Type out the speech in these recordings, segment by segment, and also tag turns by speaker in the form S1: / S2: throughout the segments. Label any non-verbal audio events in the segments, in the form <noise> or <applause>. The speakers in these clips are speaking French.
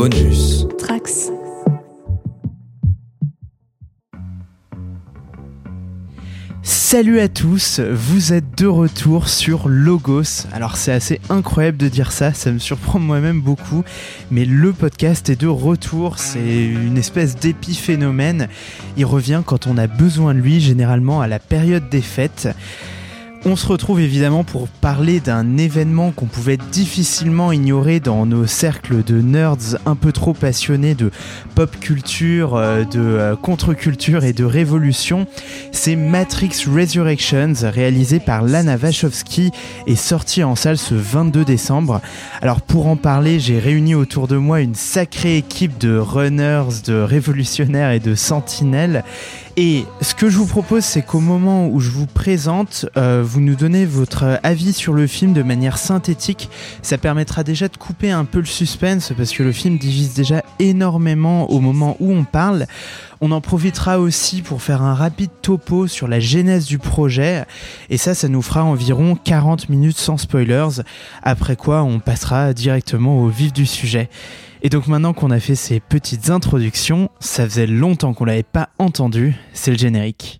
S1: Bonus.
S2: Trax.
S3: Salut à tous, vous êtes de retour sur Logos. Alors c'est assez incroyable de dire ça, ça me surprend moi-même beaucoup, mais le podcast est de retour, c'est une espèce d'épiphénomène. Il revient quand on a besoin de lui, généralement à la période des fêtes. On se retrouve évidemment pour parler d'un événement qu'on pouvait difficilement ignorer dans nos cercles de nerds un peu trop passionnés de pop culture, euh, de euh, contre-culture et de révolution. C'est Matrix Resurrections, réalisé par Lana Wachowski et sorti en salle ce 22 décembre. Alors pour en parler, j'ai réuni autour de moi une sacrée équipe de runners, de révolutionnaires et de sentinelles. Et ce que je vous propose, c'est qu'au moment où je vous présente, euh, vous nous donnez votre avis sur le film de manière synthétique. Ça permettra déjà de couper un peu le suspense parce que le film divise déjà énormément au moment où on parle. On en profitera aussi pour faire un rapide topo sur la genèse du projet. Et ça, ça nous fera environ 40 minutes sans spoilers. Après quoi, on passera directement au vif du sujet. Et donc maintenant qu'on a fait ces petites introductions, ça faisait longtemps qu'on l'avait pas entendu, c'est le générique.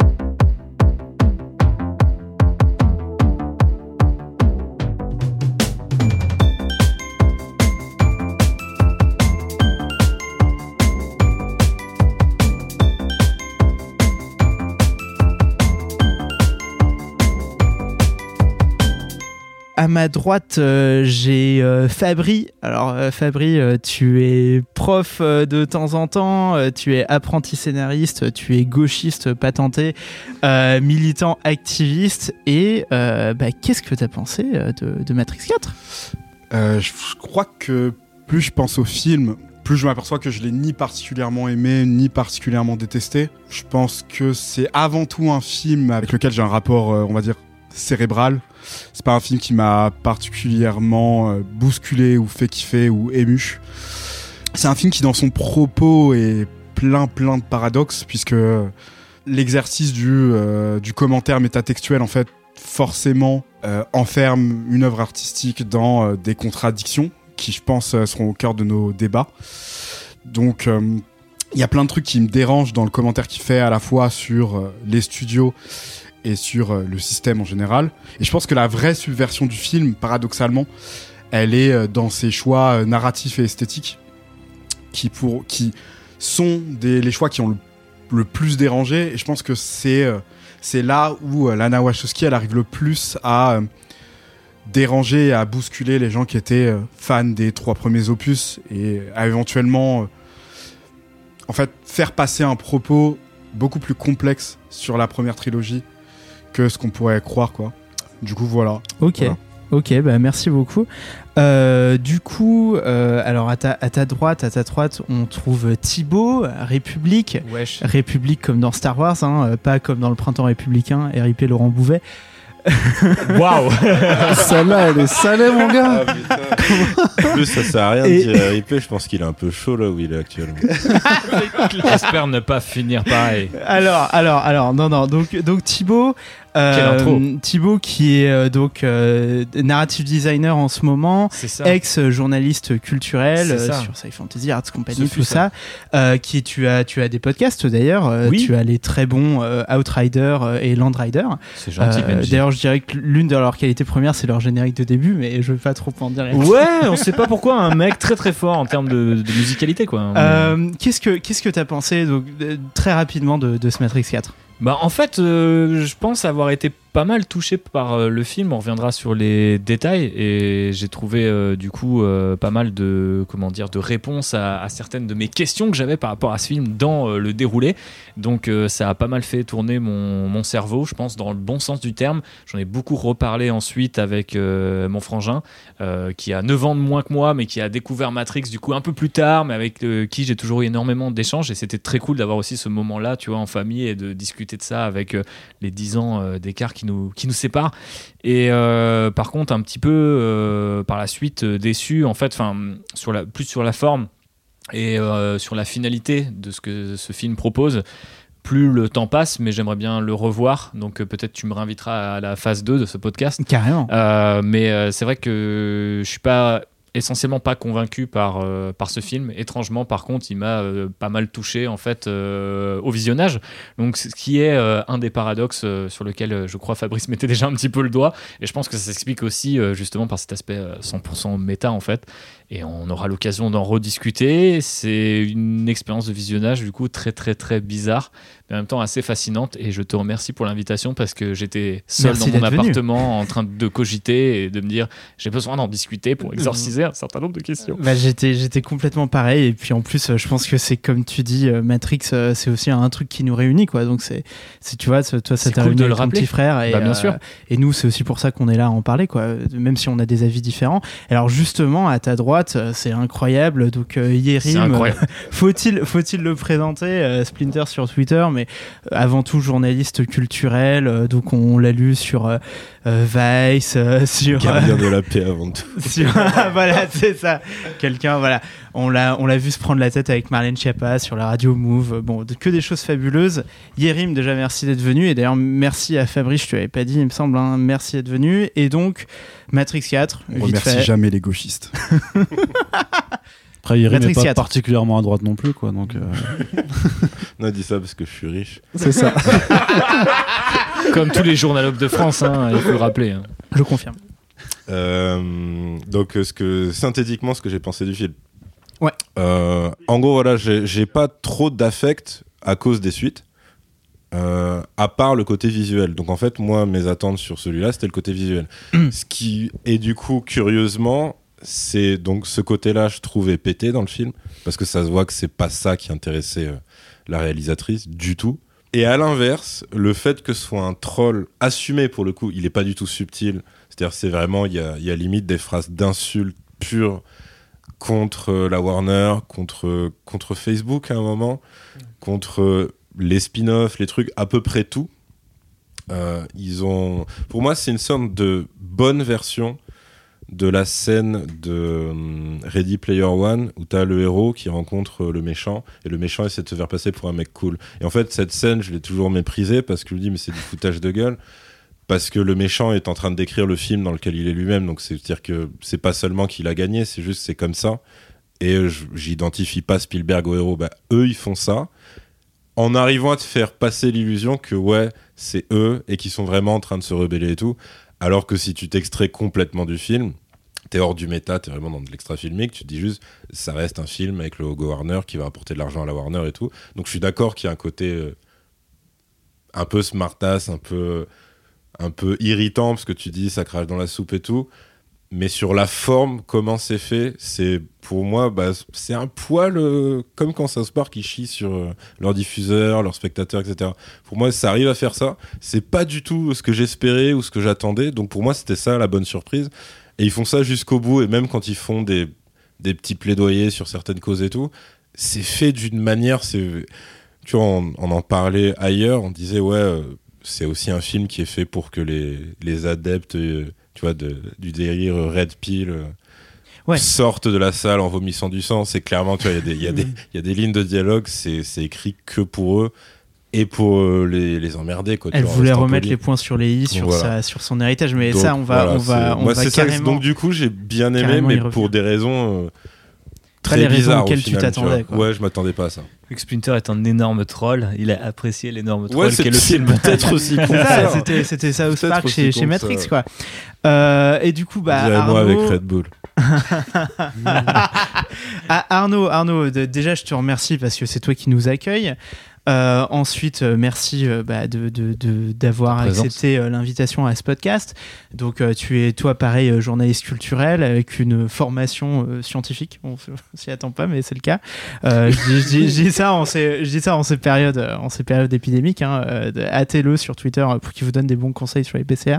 S3: À ma droite, euh, j'ai euh, Fabri. Alors euh, Fabri, tu es prof de temps en temps, tu es apprenti scénariste, tu es gauchiste patenté, militant activiste. Et bah, qu'est-ce que tu as pensé de, Matrix 4
S4: Euh, je crois que plus je pense au film, plus je m'aperçois que je l'ai ni particulièrement aimé, ni particulièrement détesté. Je pense que c'est avant tout un film avec lequel j'ai un rapport, on va dire, cérébral. C'est pas un film qui m'a particulièrement euh, bousculé ou fait kiffer ou ému. C'est un film qui, dans son propos, est plein plein de paradoxes, puisque l'exercice du, euh, du commentaire métatextuel, en fait, forcément euh, enferme une œuvre artistique dans euh, des contradictions qui, je pense, euh, seront au cœur de nos débats. Donc, euh, il y a plein de trucs qui me dérangent dans le commentaire qu'il fait à la fois sur euh, les studios et sur euh, le système en général. Et je pense que la vraie subversion du film, paradoxalement, elle est euh, dans ses choix euh, narratifs et esthétiques qui, pour, qui sont les choix qui ont le, plus dérangé. Et je pense que c'est c'est là où Lana Wachowski arrive le plus à déranger et à bousculer les gens qui étaient fans des trois premiers opus et à éventuellement en fait faire passer un propos beaucoup plus complexe sur la première trilogie que ce qu'on pourrait croire quoi. Du coup voilà.
S3: Ok.
S4: Voilà.
S3: Ok, bah merci beaucoup. Euh, du coup, euh, alors à ta, à ta droite, à ta droite, on trouve Thibaut, République.
S5: Wesh.
S3: République comme dans Star Wars, hein, euh, pas comme dans le printemps républicain, RIP Laurent Bouvet. <laughs>
S5: Waouh <laughs>
S6: Celle-là, elle est salée, mon gars.
S7: Ah. <laughs> En plus, ça sert à rien
S3: Et-
S7: de dire RIP, je pense qu'il est un peu chaud là où il est actuellement.
S5: J'espère ne pas finir pareil.
S3: Alors, alors, alors, non, non. Donc, donc Thibaut, euh. Thibaut qui est euh, donc euh, narrative designer en ce moment, ex-journaliste culturel sur Sci Fantasy Arts Company, tout ça. Qui tu as, tu as des podcasts d'ailleurs.
S5: Oui.
S3: Tu as les très bons Outrider et Landrider.
S5: C'est gentil.
S3: D'ailleurs, je dirais que l'une de leurs qualités premières, c'est leur générique de début, mais je vais pas trop en dire.
S5: Ouais, on sait pas pourquoi un mec très très fort en termes de, de musicalité quoi.
S3: Qu'est-ce que qu'est-ce que t'as pensé donc très rapidement de, de ce Matrix 4
S5: Bah en fait, euh, je pense avoir été pas mal touché par euh, le film. On reviendra sur les détails et j'ai trouvé euh, du coup euh, pas mal de comment dire de réponses à, certaines de mes questions que j'avais par rapport à ce film dans le déroulé. Donc ça a pas mal fait tourner mon, mon cerveau, je pense dans le bon sens du terme. J'en ai beaucoup reparlé ensuite avec mon frangin qui a 9 ans de moins que moi mais qui a découvert Matrix du coup un peu plus tard mais avec qui j'ai toujours eu énormément d'échanges et c'était très cool d'avoir aussi ce moment là tu vois en famille et de discuter de ça avec les 10 ans d'écart qui nous, qui nous séparent. Et euh, par contre un petit peu euh, par la suite euh, déçu en fait enfin sur la plus sur la forme et sur la finalité de ce que ce film propose plus le temps passe mais j'aimerais bien le revoir. Donc peut-être tu me réinviteras à la phase 2 de ce podcast.
S3: Carrément.
S5: mais c'est vrai que je suis pas essentiellement pas convaincu par, euh, par ce film. Étrangement, par contre, il m'a euh, pas mal touché en fait euh, au visionnage. Donc, ce qui est un des paradoxes sur lequel je crois Fabrice <laughs> mettait déjà un petit peu le doigt. Et je pense que ça s'explique aussi justement par cet aspect euh, 100% méta en fait. Et on aura l'occasion d'en rediscuter. C'est une expérience de visionnage du coup très très très bizarre, mais en même temps assez fascinante. Et je te remercie pour l'invitation parce que j'étais seul
S3: Merci
S5: dans mon
S3: venu.
S5: appartement en train de cogiter et de me dire j'ai besoin d'en discuter pour exorciser un certain nombre de questions.
S3: Bah, j'étais, j'étais complètement pareil. Et puis en plus, euh, je pense que c'est comme tu dis, euh, Matrix, euh, c'est aussi un truc qui nous réunit. Quoi. Donc, c'est, tu vois, ça- toi, ça t'a
S5: cool
S3: réuni
S5: de le
S3: avec ton
S5: rappeler.
S3: petit frère. Et,
S5: Bah, bien
S3: euh,
S5: sûr.
S3: et nous, c'est aussi pour ça qu'on est là à en parler, quoi. Euh, même si on a des avis différents. Alors, justement, à ta droite, euh, c'est incroyable. Donc, euh,
S5: incroyable.
S3: euh, <laughs> faut-il, faut-il le présenter Splinter sur Twitter, mais avant tout journaliste culturel. donc, on l'a lu sur euh, euh, Vice, euh, <laughs> sur. euh,
S7: Gardien de la paix avant tout. <laughs>
S3: sur- <laughs> voilà, c'est ça. Quelqu'un, voilà. On l'a, on l'a vu se prendre la tête avec Marlène Schiappa sur la radio Move. Bon, que des choses fabuleuses. Yérim, déjà, merci d'être venu. Et d'ailleurs, merci à Fabrice, je te l'avais pas dit, il me semble. hein. Merci d'être venu. Et donc, Matrix 4,
S4: On
S3: vite
S4: remercie
S3: fait.
S4: jamais les gauchistes.
S6: Après,
S3: Matrix
S6: n'est pas
S3: 4.
S6: particulièrement à droite non plus, quoi. Donc, euh,
S7: On a dit ça parce que je suis riche.
S6: c'est ça. <laughs>
S5: Comme tous les journalogues de France, hein, il faut le rappeler. hein.
S3: Je confirme.
S7: Euh, donc, ce que, synthétiquement, ce que j'ai pensé du film.
S3: Ouais.
S7: Euh, en gros, voilà, j'ai j'ai pas trop d'affect à cause des suites, euh, à part le côté visuel. Donc, en fait, moi, mes attentes sur celui-là, c'était le côté visuel. ce qui est du coup, curieusement, c'est donc ce côté-là, je trouvais pété dans le film, parce que ça se voit que c'est pas ça qui intéressait euh, la réalisatrice du tout. Et à l'inverse, le fait que ce soit un troll assumé pour le coup, il est pas du tout subtil. C'est-à-dire, c'est vraiment, il y a, y limite des phrases d'insultes pures contre euh, la Warner, contre, contre Facebook à un moment, contre euh, les spin-offs, les trucs, à peu près tout. Ils ont, pour moi, c'est une sorte de bonne version de la scène de hum, Ready Player One où t'as le héros qui rencontre euh, le méchant et le méchant essaie de se faire passer pour un mec cool. Et en fait, cette scène, je l'ai toujours méprisée parce que je me dis, mais c'est du foutage de gueule. Parce que le méchant est en train de décrire le film dans lequel il est lui-même. Donc, c'est-à-dire que c'est pas seulement qu'il a gagné, c'est juste c'est comme ça. Et euh, j'identifie pas Spielberg au héros. Bah, eux, ils font ça en arrivant à te faire passer l'illusion que ouais, c'est eux et qu'ils sont vraiment en train de se rebeller et tout. Alors que si tu t'extrais complètement du film, t'es hors du méta, t'es vraiment dans de l'extra filmique, tu te dis juste, ça reste un film avec le logo Warner qui va apporter de l'argent à la Warner et tout. Donc je suis d'accord qu'il y a un côté euh, un peu smartass, un peu, un peu irritant parce que tu dis ça crache dans la soupe et tout. Mais sur la forme, comment c'est fait, c'est pour moi, bah, c'est un poil euh, comme quand South Park ils chient sur euh, leurs diffuseurs, leurs spectateurs, etc. Pour moi, ça arrive à faire ça. C'est pas du tout ce que j'espérais ou ce que j'attendais. Donc pour moi, c'était ça la bonne surprise. Et ils font ça jusqu'au bout. Et même quand ils font des, petits plaidoyers sur certaines causes et tout, c'est fait d'une manière. Tu vois, on, en parlait ailleurs. On disait ouais, euh, c'est aussi un film qui est fait pour que les, les adeptes, euh, tu vois, de- du délire Red Pill. euh,
S3: Ouais.
S7: sortent de la salle en vomissant du sang. C'est clairement, tu vois, il y a des- il y, <laughs> y a des lignes de dialogue, c'est écrit que pour eux et pour euh, les, les emmerder. Quoi,
S3: Elle voulait remettre
S7: poli.
S3: les points sur les i sur,
S7: Voilà.
S3: sa, sur son héritage. Mais
S7: Donc,
S3: ça, on va,
S7: voilà,
S3: on va, on
S7: moi,
S3: va
S7: ça.
S3: carrément.
S7: Donc du coup, j'ai bien aimé, mais pour des raisons euh,
S3: Pas les
S7: très
S3: raisons
S7: bizarres au
S3: auxquelles tu
S7: final,
S3: t'attendais.
S7: Ouais, je m'attendais pas à ça.
S5: Que Splinter est un énorme troll, il a apprécié l'énorme troll
S7: Ouais,
S5: qu'est le film.
S7: peut-être <laughs> aussi que
S3: ça. C'était, Spark
S7: aussi
S3: chez, Matrix,
S7: ça.
S3: quoi. Euh, et du coup, bah, Arnaud,
S7: moi avec Red Bull. <laughs>
S3: Ah, Arnaud, Arnaud, déjà je te remercie parce que c'est toi qui nous accueille. Euh, ensuite, euh, merci euh, bah, de, de- de- d'avoir accepté euh, l'invitation à ce podcast. Donc, euh, tu es, toi, pareil, euh, journaliste culturel avec une formation euh, scientifique. <laughs> On s'y attend pas, mais c'est le cas. Euh, je, dis, ça en ces, je dis ça en ces périodes, en ces périodes épidémiques. Hein, euh, hâtez-le sur Twitter pour qu'il vous donne des bons conseils sur les PCR.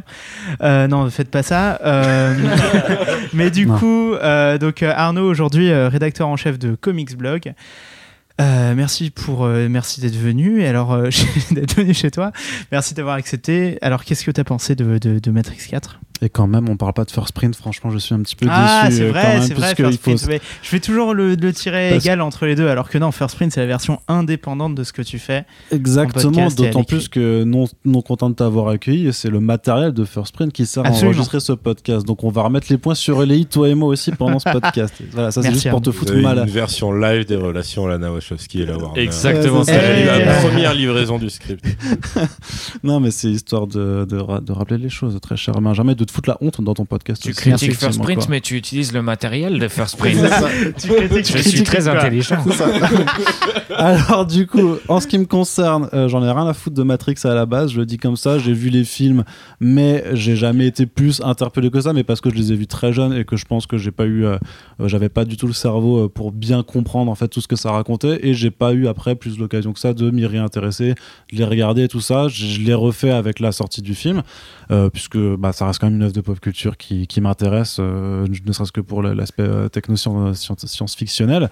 S3: Euh, non, ne faites pas ça. Euh, <laughs> mais du
S6: Non.
S3: coup, euh, donc Arnaud aujourd'hui euh, rédacteur en chef de Comics Blog. Euh, merci pour euh, merci d'être venu. Et alors euh, <laughs> d'être venu chez toi. Merci d'avoir accepté. Alors qu'est-ce que tu as pensé de, de, de Matrix 4
S6: Et quand même, on parle pas de First Print. Franchement, je suis un petit peu
S3: Ah,
S6: déçu.
S3: c'est
S6: euh,
S3: vrai, c'est vrai. First Print. Je fais toujours le, le tiret
S6: Parce-
S3: égal entre les deux, alors que non, First Print, c'est la version indépendante de ce que tu fais.
S6: Exactement, d'autant plus que non, non content de t'avoir accueilli, c'est le matériel de First Print qui sert
S3: Absolument.
S6: à enregistrer ce podcast. Donc on va remettre les points sur les i, toi et moi aussi, pendant ce <laughs> podcast. Voilà, ça c'est juste pour te
S7: Vous
S6: foutre
S7: avez
S6: mal.
S7: une version live des relations Lana Wachowski et la Warner.
S5: Exactement,
S6: c'est
S7: la première livraison du script. <laughs>
S6: Non, mais c'est histoire de, de, de rappeler les choses, très cher Benjamin, de te foutre la honte dans ton podcast.
S5: Tu
S6: aussi,
S5: critiques First Print,
S6: quoi.
S5: mais tu utilises le matériel de First Print. <laughs>
S3: tu critiques,
S5: Je suis très intelligent. <laughs>
S6: Alors du coup, en ce qui me concerne, euh, j'en ai rien à foutre de Matrix à la base. Je le dis comme ça. J'ai vu les films, mais j'ai jamais été plus interpellé que ça. Mais parce que je les ai vus très jeunes et que je pense que j'ai pas eu, euh, euh, j'avais pas du tout le cerveau euh, pour bien comprendre en fait tout ce que ça racontait. Et j'ai pas eu après plus l'occasion que ça de m'y réintéresser, de les regarder et tout ça. Je, je l'ai refait avec la sortie du film, euh, puisque bah, ça reste quand même une œuvre de pop culture qui, qui m'intéresse, euh, ne serait-ce que pour l'aspect euh, techno-science-fictionnel.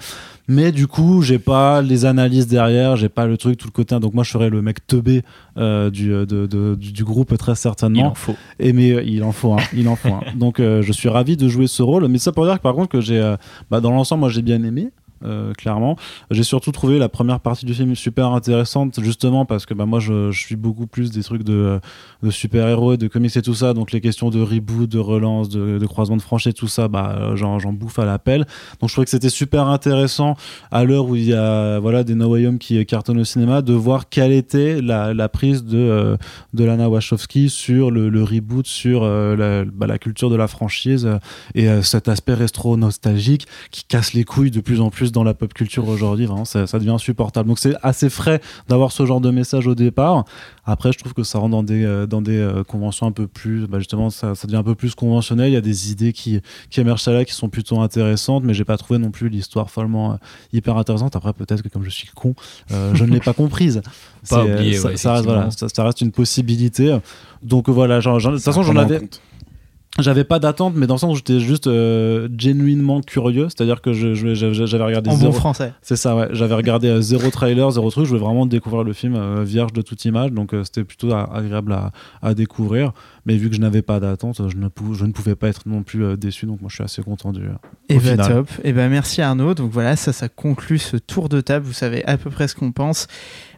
S6: Mais du coup, j'ai pas les analyses derrière, j'ai pas le truc, tout le côté. Donc moi, je serais le mec teubé euh, du, de- de- du, du groupe très
S5: Il
S6: certainement.
S5: en faut.
S6: Et mais il en faut, un, il en faut. un. <laughs> Donc je suis ravi de jouer ce rôle. Mais ça pour dire que par contre que j'ai, bah, dans l'ensemble, moi j'ai bien aimé. Euh, clairement, j'ai surtout trouvé la première partie du film super intéressante, justement parce que bah, moi je, suis beaucoup plus des trucs de, de super-héros, de comics et tout ça, donc les questions de reboot, de relance, de, croisement de franchise, tout ça, bah, euh, j'en, bouffe à l'appel. Donc je trouvais que c'était super intéressant à l'heure où il y a voilà, des No Way Home qui cartonnent au cinéma, de voir quelle était la, prise de, euh, de Lana Wachowski sur le, reboot, sur euh, la, bah, la culture de la franchise euh, et euh, cet aspect rétro-nostalgique qui casse les couilles de plus en plus dans la pop culture aujourd'hui. Vraiment, ça, ça devient insupportable. Donc c'est assez frais d'avoir ce genre de message au départ. Après, je trouve que ça rentre dans des, euh, dans des euh, conventions un peu plus, bah, justement, ça, ça devient un peu plus conventionnel. Il y a des idées qui, qui émergent là qui sont plutôt intéressantes, mais j'ai pas trouvé non plus l'histoire follement euh, hyper intéressante. Après, peut-être que comme je suis con, euh, je ne l'ai pas comprise. <laughs>
S5: Oublié,
S6: ça,
S5: ouais,
S6: ça reste, voilà,
S5: effectivement.
S6: ça, ça reste une possibilité. Donc voilà, de toute façon, j'en avais, j'avais pas d'attente, mais dans le sens où j'étais juste euh, genuinement curieux, c'est-à-dire que je, je- j'avais regardé
S3: En
S6: zéro,
S3: bon français.
S6: c'est ça, ouais. J'avais regardé euh, zéro trailer, zéro truc. Je voulais vraiment découvrir le film euh, vierge de toute image. Donc euh, c'était plutôt agréable à, à découvrir. Mais vu que je n'avais pas d'attente, je, ne pou- je ne pouvais pas être non plus déçu. Donc moi je suis assez content du.
S3: Et
S6: Au
S3: bah
S6: final.
S3: top. Et bah merci Arnaud. Donc voilà, ça, ça conclut ce tour de table. Vous savez à peu près ce qu'on pense.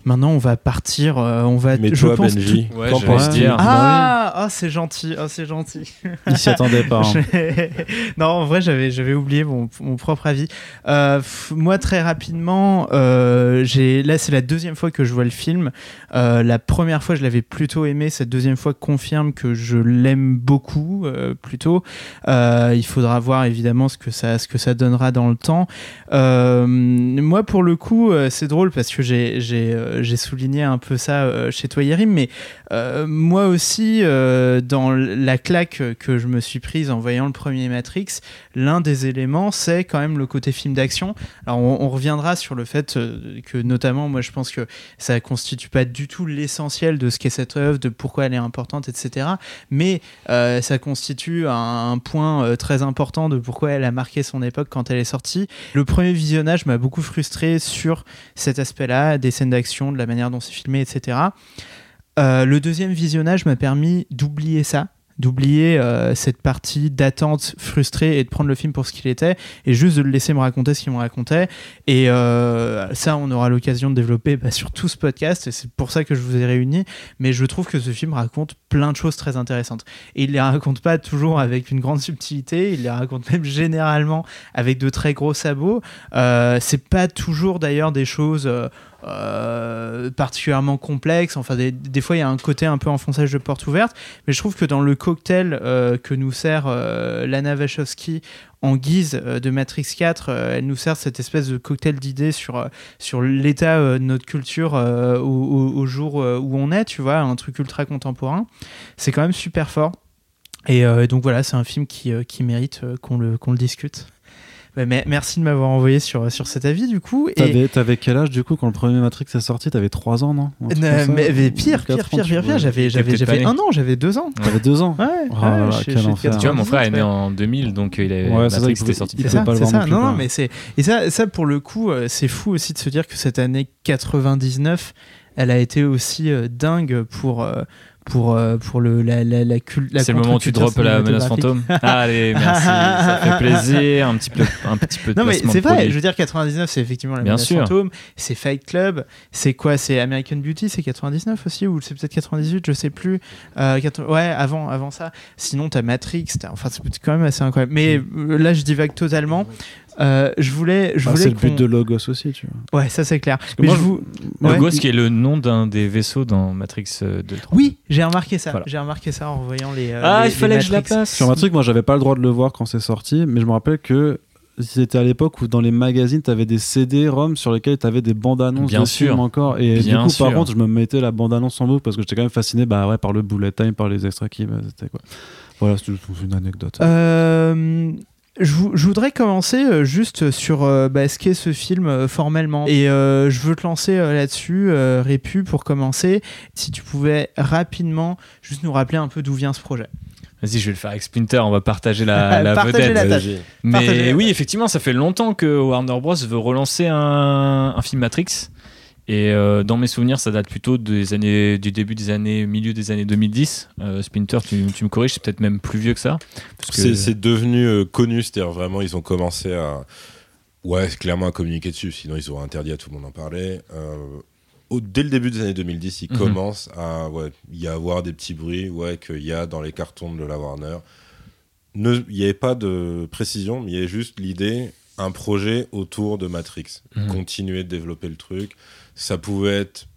S3: Maintenant, on va partir. euh, on va.
S7: Mais
S3: je
S7: toi,
S3: pense
S7: Benji,
S5: Ouais,
S7: qu'en
S5: j'allais
S7: penses-tu
S5: dire.
S3: Ah, oh, c'est gentil. Oh, c'est gentil.
S6: Il s'y attendait pas. hein. <laughs>
S3: non, en vrai, j'avais, j'avais oublié mon, mon propre avis. Euh, moi, très rapidement, euh, j'ai, là, c'est la deuxième fois que je vois le film. Euh, la première fois, je l'avais plutôt aimé. Cette deuxième fois confirme que je l'aime beaucoup, euh, plutôt. Euh, il faudra voir évidemment ce que ça, ce que ça donnera dans le temps. Euh, moi, pour le coup, c'est drôle parce que j'ai, j'ai, euh, j'ai souligné un peu ça euh, chez toi, Yerim, mais euh, moi aussi, dans la claque que je me suis prise en voyant le premier Matrix, l'un des éléments, c'est quand même le côté film d'action. Alors, on, reviendra sur le fait que, notamment, moi, je pense que ça constitue pas du tout l'essentiel de ce qu'est cette œuvre, de pourquoi elle est importante, etc. Mais ça constitue un, point très important de pourquoi elle a marqué son époque quand elle est sortie. Le premier visionnage m'a beaucoup frustré sur cet aspect-là, des scènes d'action, de la manière dont c'est filmé, etc. Euh, le deuxième visionnage m'a permis d'oublier ça, d'oublier euh, cette partie d'attente frustrée et de prendre le film pour ce qu'il était et juste de le laisser me raconter ce qu'il me racontait. Et euh, ça, on aura l'occasion de développer bah, sur tout ce podcast et c'est pour ça que je vous ai réunis. Mais je trouve que ce film raconte plein de choses très intéressantes. Et il les raconte pas toujours avec une grande subtilité, il les raconte même généralement avec de très gros sabots. Euh, c'est pas toujours d'ailleurs des choses. Euh, particulièrement complexes. Enfin, des, des fois, il y a un côté un peu enfonçage de porte ouverte, mais je trouve que dans le cocktail euh, que nous sert euh, Lana Wachowski en guise de Matrix 4, euh, elle nous sert cette espèce de cocktail d'idées sur, sur l'état de notre culture au, au- jour où on est, tu vois, un truc ultra contemporain. C'est quand même super fort. Et donc voilà, c'est un film qui, qui mérite qu'on le, qu'on le discute. Ouais, mais merci de m'avoir envoyé sur, sur cet avis du coup. Et,
S6: T'avais, t'avais quel âge du coup quand le premier Matrix est sorti? T'avais 3 ans, non?
S3: Euh, mais, mais pire, pire,
S6: ans,
S3: pire, pire, pire. J'avais, j'avais, un an, j'avais deux ans.
S6: T'avais 2 ans
S3: Ouais,
S6: Oh
S3: ouais,
S6: là là,
S3: je-
S6: quel
S3: je suis de
S6: enfer.
S5: Tu vois, mon frère est
S3: 98,
S5: né en 2000, donc il est
S6: Ouais, c'est ça,
S5: Matrix était sorti.
S3: C'est ça,
S6: pas le
S3: c'est
S6: voir
S3: ça.
S6: non
S3: Non, mais c'est et ça, ça pour le coup, euh, c'est fou aussi de se dire que cette année 99, elle a été aussi euh, dingue pour euh, pour, euh, pour le, la, la, la,
S5: C'est le moment où tu drops la menace fantôme. <laughs> Allez, merci, ça fait <laughs> plaisir. Un petit peu, un petit peu de
S3: Non mais c'est vrai, je veux dire 99 c'est effectivement la
S5: Bien
S3: menace
S5: sûr.
S3: fantôme, c'est Fight Club, c'est quoi? C'est American Beauty, c'est 99 aussi ou c'est peut-être 98, je sais plus. Euh, 80 ouais, avant avant ça. Sinon t'as Matrix, enfin c'est quand même assez incroyable. Mais euh, là je divague totalement. Euh, je voulais je
S6: Bah,
S3: voulais
S6: c'est le but de Logos aussi, tu vois.
S3: Ouais, ça c'est clair.
S6: que
S3: Mais
S6: moi,
S3: je
S6: je-
S3: vous
S6: moi,
S3: Ouais.
S5: Logos, qui est le nom d'un des vaisseaux dans Matrix euh, 2 3.
S3: Oui, j'ai remarqué ça.
S5: Voilà.
S3: J'ai remarqué ça en voyant les euh,
S5: Ah,
S3: les-
S5: il fallait que je la
S3: Matrix.
S5: place.
S6: Sur Matrix, moi, j'avais pas le droit de le voir quand c'est sorti, mais je me rappelle que c'était à l'époque où dans les magazines, t'avais des CD-ROM sur lesquels t'avais des bandes annonces
S5: Bien
S6: de
S5: sûr.
S6: films encore. Et
S5: Bien
S6: du coup,
S5: sûr.
S6: par contre, je me mettais la bande annonce en boucle parce que j'étais quand même fasciné bah, ouais, par le bullet time, par les extraits qui. bah, c'était quoi. Voilà, c'est juste une anecdote.
S3: Euh, je, vou- je voudrais commencer euh, juste sur euh, bah, ce qu'est ce film euh, formellement. Et euh, je veux te lancer euh, là-dessus, euh, Répu, pour commencer. Si tu pouvais rapidement juste nous rappeler un peu d'où vient ce projet.
S5: Vas-y, je vais le faire avec Splinter, on va partager la, <laughs> la vedette.
S3: la
S5: Mais oui, effectivement, ça fait longtemps que Warner Bros. veut relancer un, un film Matrix. Et euh, dans mes souvenirs, ça date plutôt des années, du début des années, milieu des années 2010. Euh, Splinter, tu, tu me corriges, c'est peut-être même plus vieux que ça. Que-
S7: C'est devenu euh, connu, c'est-à-dire vraiment, ils ont commencé à. Ouais, clairement à communiquer dessus, sinon ils auraient interdit à tout le monde d'en parler. Euh, au- dès le début des années 2010, ils
S5: Mhm.
S7: commencent à ouais, y avoir des petits bruits ouais, qu'il y a dans les cartons de la Warner. Ne- Il n'y avait pas de précision, mais il y avait juste l'idée, un projet autour de Matrix.
S5: Mhm.
S7: Continuer de développer le truc. Ça pouvait être.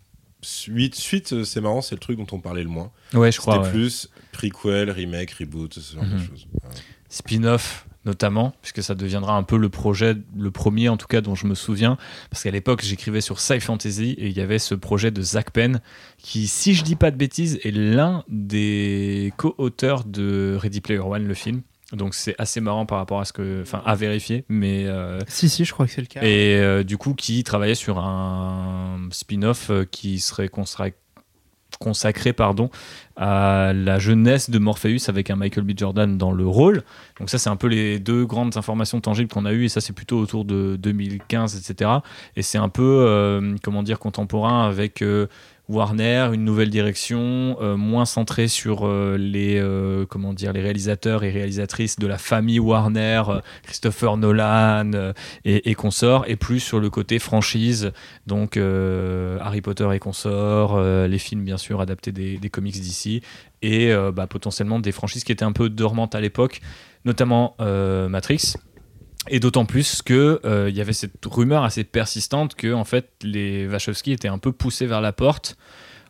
S7: Suite, suite euh, c'est marrant, c'est le truc dont on parlait le moins.
S5: Ouais, je crois.
S7: C'était
S5: ouais.
S7: plus prequel, remake, reboot, ce genre de
S5: Mhm.
S7: choses. Ouais.
S5: spin-off notamment, puisque ça deviendra un peu le projet, le premier en tout cas dont je me souviens, parce qu'à l'époque j'écrivais sur Sci Fantasy et il y avait ce projet de Zach Penn qui, si je dis pas de bêtises, est l'un des co-auteurs de Ready Player One, le film. Donc c'est assez marrant par rapport à ce que, enfin à vérifier, mais euh,
S3: Si, si, je crois que c'est le cas.
S5: et euh, du coup qui travaillait sur un spin-off euh, qui serait consacré consacré pardon à la jeunesse de Morpheus avec un Michael B. Jordan dans le rôle. Donc ça c'est un peu les deux grandes informations tangibles qu'on a eues et ça c'est plutôt autour de 2015 etc et c'est un peu euh, comment dire contemporain avec Warner, une nouvelle direction, euh, moins centrée sur euh, les euh, comment dire les réalisateurs et réalisatrices de la famille Warner, Christopher Nolan et, consorts, et plus sur le côté franchise, donc Harry Potter et consorts, les films bien sûr adaptés des, comics d'ici, et bah, potentiellement des franchises qui étaient un peu dormantes à l'époque, notamment Matrix. Et d'autant plus que euh, il y avait cette rumeur assez persistante que en fait les Wachowski étaient un peu poussés vers la porte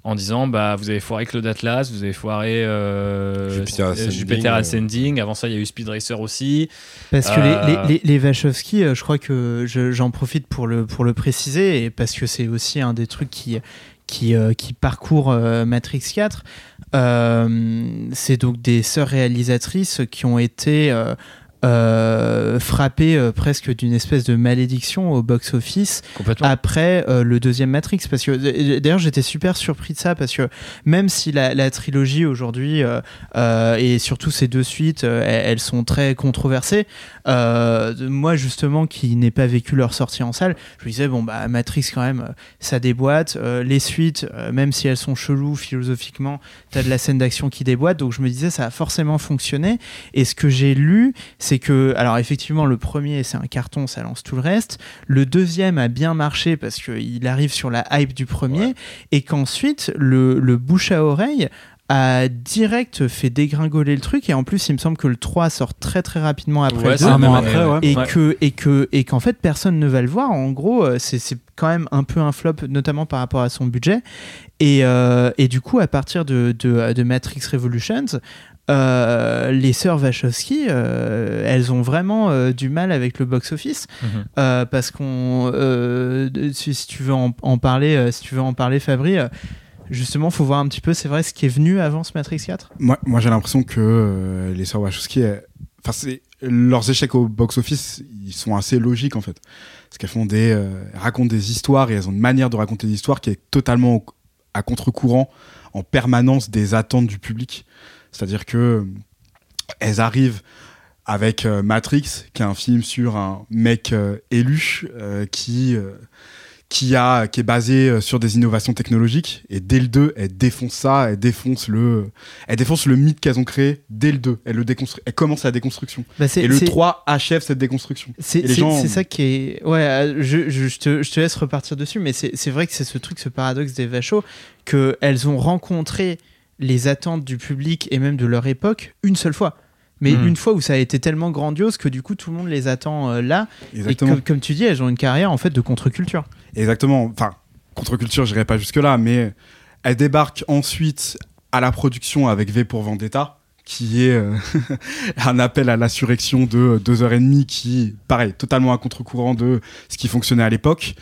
S5: en disant bah vous avez foiré Claude Atlas, vous avez foiré euh,
S7: Jupiter
S5: euh,
S7: Ascending,
S5: Jupiter. Ascending. Avant ça il y a eu Speed Racer aussi.
S3: Parce que
S5: Euh,
S3: les, les, les, les Wachowski, je crois que je- j'en profite pour le, pour le préciser, et parce que c'est aussi un des trucs qui, qui, euh, qui parcourt euh, Matrix 4. Euh, c'est donc des sœurs réalisatrices qui ont été euh, frappées euh, presque d'une espèce de malédiction au box-office après euh, le deuxième Matrix. Parce que d'ailleurs j'étais super surpris de ça parce que même si la, la trilogie aujourd'hui et surtout ces deux suites elles sont très controversées euh, moi justement qui n'ai pas vécu leur sortie en salle je me disais bon bah Matrix quand même euh, ça déboîte. Euh, les suites euh, même si elles sont cheloues philosophiquement t'as de la scène d'action qui déboîte. Donc je me disais ça a forcément fonctionné. Et ce que j'ai lu c'est que alors effectivement le premier c'est un carton ça lance tout le reste. Le deuxième a bien marché parce qu'il arrive sur la hype du premier.
S7: Ouais.
S3: et qu'ensuite le, le bouche à oreille a direct fait dégringoler le truc et en plus il me semble que le 3 sort très très rapidement après
S5: Ouais,
S3: le
S5: c'est
S3: 2
S5: la
S6: Un
S5: même
S6: an
S5: année,
S6: après, ouais.
S3: et
S5: Ouais.
S3: que et que et qu'en fait personne ne va le voir en gros euh, c'est c'est quand même un peu un flop notamment par rapport à son budget et, euh, et du coup à partir de, de, de Matrix Revolutions euh, les sœurs Wachowski euh, elles ont vraiment euh, du mal avec le box office
S5: Mhm.
S3: euh, parce qu'on euh, si, si tu veux en, en parler euh, si tu veux en parler Fabri euh, justement faut voir un petit peu c'est vrai ce qui est venu avant ce Matrix 4
S4: Moi, moi j'ai l'impression que euh, les sœurs Wachowski, enfin, leurs échecs au box-office, ils sont assez logiques en fait. Parce qu'elles font des, euh, racontent des histoires et elles ont une manière de raconter des histoires qui est totalement à contre-courant en permanence des attentes du public. C'est-à-dire que elles arrivent avec euh, Matrix, qui est un film sur un mec élu qui qui a qui est basée euh, sur des innovations technologiques et dès le 2 elle défonce ça elle défonce le elle défonce le mythe qu'elles ont créé dès le 2 elle le déconstruit elle commence la déconstruction
S3: Bah,
S4: et le
S3: c'est-
S4: 3 achève cette déconstruction
S3: C'est
S4: gens-
S3: ça qui est. Ouais, je, je- je te, je te laisse repartir dessus, mais c'est vrai que c'est ce truc, ce paradoxe des vachos, qu'elles ont rencontré les attentes du public et même de leur époque une seule fois. Mais
S5: Mhm.
S3: une fois où ça a été tellement grandiose que du coup tout le monde les attend euh, là.
S4: exactement
S3: Et comme tu dis, elles ont une carrière en fait de contre-culture.
S4: Exactement. Enfin contre-culture j'irai pas jusque là mais elle débarque ensuite à la production avec V pour Vendetta qui est euh, <laughs> un appel à l'insurrection de deux heures et demie qui pareil totalement à contre-courant de ce qui fonctionnait à l'époque.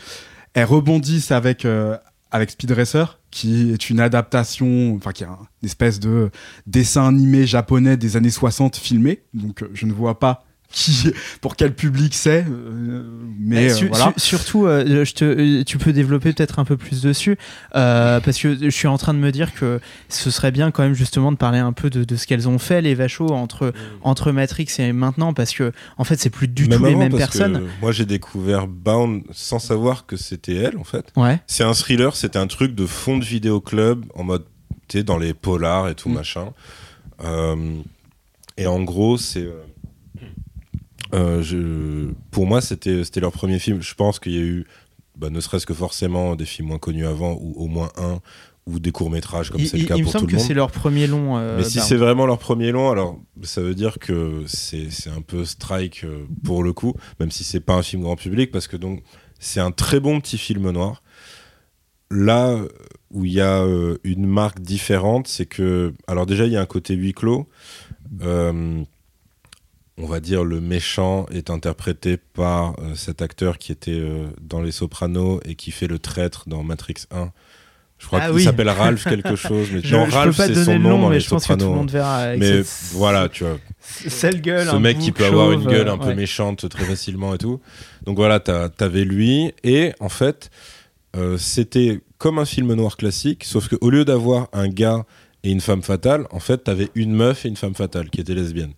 S4: Elles rebondissent avec euh, avec Speed Racer qui est une adaptation enfin qui est un- une espèce de dessin animé japonais des années 60 filmé. Donc euh, je ne vois pas qui pour quel public c'est euh, mais
S3: su-
S4: voilà
S3: su- surtout, je te, tu peux développer peut-être un peu plus dessus, euh, parce que je suis en train de me dire que ce serait bien quand même justement de parler un peu de, de ce qu'elles ont fait les vachos entre entre Matrix et maintenant, parce que en fait c'est plus du
S7: Même
S3: tout les mêmes personnes.
S7: moi, j'ai découvert Bound sans savoir que c'était elle, en fait.
S3: Ouais.
S7: C'est un thriller, c'était un truc de fond de vidéo club en mode, tu sais, dans les polars et tout
S3: Mm.
S7: machin. Euh, et en gros, c'est. euh, euh, je, pour moi, c'était leur premier film. Je pense qu'il y a eu, bah, ne serait-ce que forcément, des films moins connus avant, ou au moins un, ou des courts-métrages, comme
S3: Il,
S7: c'est le
S3: il-
S7: cas
S3: il me
S7: pour tout
S3: semble
S7: le
S3: que
S7: monde.
S3: c'est leur premier long. euh,
S7: Mais si c'est vraiment leur premier long, alors ça veut dire que c'est un peu strike euh, pour le coup, même si c'est pas un film grand public, parce que donc c'est un très bon petit film noir. Là où il y a euh, une marque différente, c'est que alors déjà il y a un côté huis clos. Euh, on va dire le méchant est interprété par euh, cet acteur qui était euh, dans Les Sopranos et qui fait le traître dans Matrix 1. Je crois
S3: Ah
S7: qu'il
S3: oui.
S7: s'appelle Ralph <laughs> quelque chose, mais
S3: Je,
S7: non,
S3: je
S7: Ralph c'est son nom
S3: nom,
S7: dans
S3: mais
S7: Les
S3: je pense que tout le
S7: Sopranos.
S3: monde verra.
S7: Mais
S3: cette-
S7: voilà, tu vois,
S3: Sale gueule.
S7: ce mec qui peut avoir une gueule un peu méchante très facilement et tout. Donc voilà, t'avais lui, et en fait, euh, c'était comme un film noir classique, sauf qu'au lieu d'avoir un gars et une femme fatale, en fait, t'avais une meuf et une femme fatale qui étaient lesbiennes.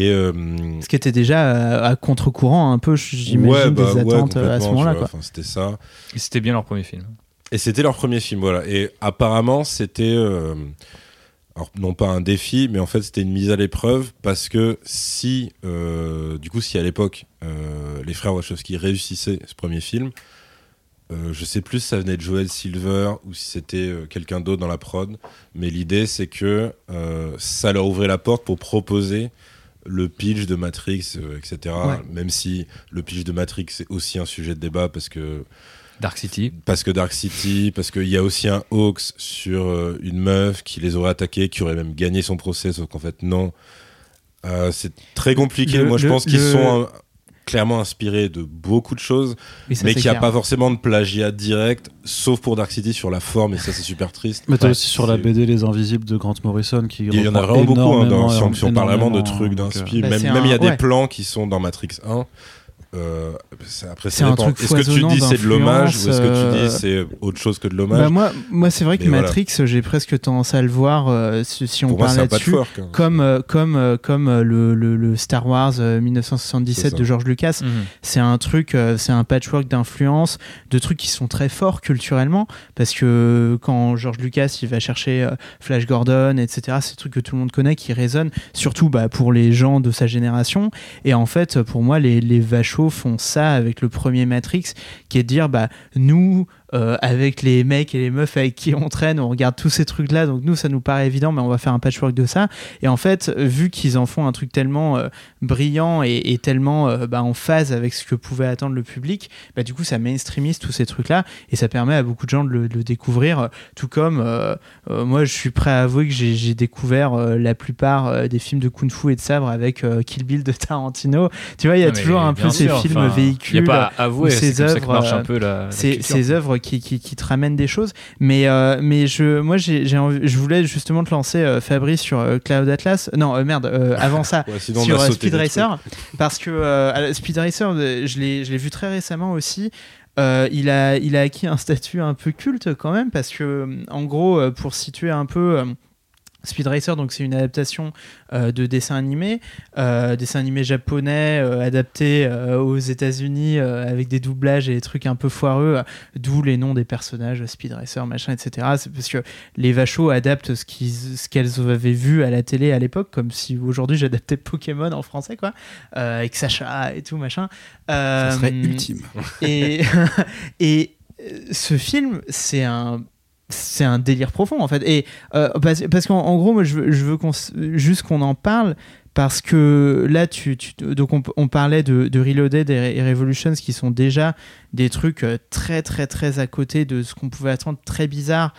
S7: Et euh,
S3: Ce qui était déjà à, à contre-courant un peu, j'imagine,
S7: ouais, bah,
S3: des attentes euh, à ce moment-là.
S7: enfin, C'était ça.
S5: Et c'était bien leur premier film.
S7: Et c'était leur premier film, voilà. Et apparemment, c'était. euh, alors, non pas un défi, mais en fait, c'était une mise à l'épreuve parce que si. euh, du coup, si à l'époque, euh, les frères Wachowski réussissaient ce premier film, euh, je sais plus si ça venait de Joel Silver ou si c'était euh, quelqu'un d'autre dans la prod, mais l'idée, c'est que euh, ça leur ouvrait la porte pour proposer le pitch de Matrix, euh, etc.
S3: Ouais.
S7: Même si le pitch de Matrix est aussi un sujet de débat parce que
S5: Dark City.
S7: parce que Dark City, parce qu'il y a aussi un hoax sur euh, une meuf qui les aurait attaqués, qui aurait même gagné son procès, sauf qu'en fait, non. Euh, c'est très compliqué.
S3: Le-
S7: Moi, je pense qu'ils
S3: le-
S7: sont clairement inspirés de beaucoup de choses,
S3: Oui, ça,
S7: mais
S3: c'est
S7: qu'il n'y a
S3: clair.
S7: pas forcément de plagiat direct, sauf pour Dark City sur la forme, et ça, c'est super triste.
S6: Mais t'as aussi sur la BD Les Invisibles de Grant Morrison qui
S7: Il y en a vraiment beaucoup. hein, dans- si, on, si on parle vraiment de trucs d'inspi,
S3: Bah,
S7: même il y a des plans qui sont dans Matrix 1. Euh, après,
S3: C'est un
S7: dépend.
S3: truc
S7: Est-ce que tu dis c'est de l'hommage ou est-ce que tu
S3: d'influences,
S7: dis c'est autre chose que de l'hommage
S3: Bah, moi, moi c'est vrai que
S7: Mais voilà.
S3: Matrix, j'ai presque tendance à le voir euh, si, si on
S7: Pour
S3: parle là-dessus.
S7: patchwork. hein.
S3: Comme, euh, comme, euh, comme euh, le, le- le Star Wars euh,
S7: C'est
S3: 1977
S7: ça.
S3: de George Lucas,
S5: Mhm.
S3: c'est un truc, euh, c'est un patchwork d'influences, de trucs qui sont très forts culturellement, parce que quand George Lucas il va chercher euh, Flash Gordon, etc., c'est des trucs que tout le monde connaît, qui résonnent, surtout bah, pour les gens de sa génération. Et en fait, pour moi, les, les vachos font ça avec le premier Matrix, qui est de dire, bah, nous, euh, avec les mecs et les meufs avec qui on traîne, on regarde tous ces trucs-là, donc nous, ça nous paraît évident, mais on va faire un patchwork de ça. Et en fait, vu qu'ils en font un truc tellement euh, brillant et, et tellement euh, bah, en phase avec ce que pouvait attendre le public, bah, du coup, ça mainstreamise tous ces trucs-là et ça permet à beaucoup de gens de le, de le découvrir. Tout comme moi, je suis prêt à avouer que j'ai découvert la plupart des films de kung-fu et de sabre avec Kill Bill de Tarantino. Tu vois, il y a
S5: Non,
S3: toujours un peu ces films
S5: enfin,
S3: véhicules.
S5: A pas à avouer,
S3: ces œuvres, qui, qui, qui te ramènent des choses. Mais, euh, mais je, moi, j'ai, je voulais justement te lancer, euh, Fabrice, sur euh, Cloud Atlas. Non, merde, avant ça,
S7: Ouais,
S3: sur Speed Racer. Parce que Speed Racer, je l'ai, je l'ai vu très récemment aussi. Euh, il, a, il a acquis un statut un peu culte quand même, parce que, en gros, pour situer un peu. Speed Racer, donc c'est une adaptation euh, de dessin animé, euh, dessin animé japonais euh, adapté euh, aux États-Unis euh, avec des doublages et des trucs un peu foireux, d'où les noms des personnages, Speed Racer, machin, etc. C'est parce que les vachos adaptent ce qu'elles avaient vu à la télé à l'époque, comme si aujourd'hui j'adaptais Pokémon en français, quoi, avec Sacha et tout, machin.
S4: Ça serait ultime.
S3: et, <laughs> et ce film, c'est un c'est un délire profond en fait et euh, parce, parce qu'en en gros moi je veux, je veux qu'on s- juste qu'on en parle parce que là tu, tu- donc on, on parlait de, de Reloaded et, Revolutions qui sont déjà des trucs euh, très très très à côté de ce qu'on pouvait attendre très bizarre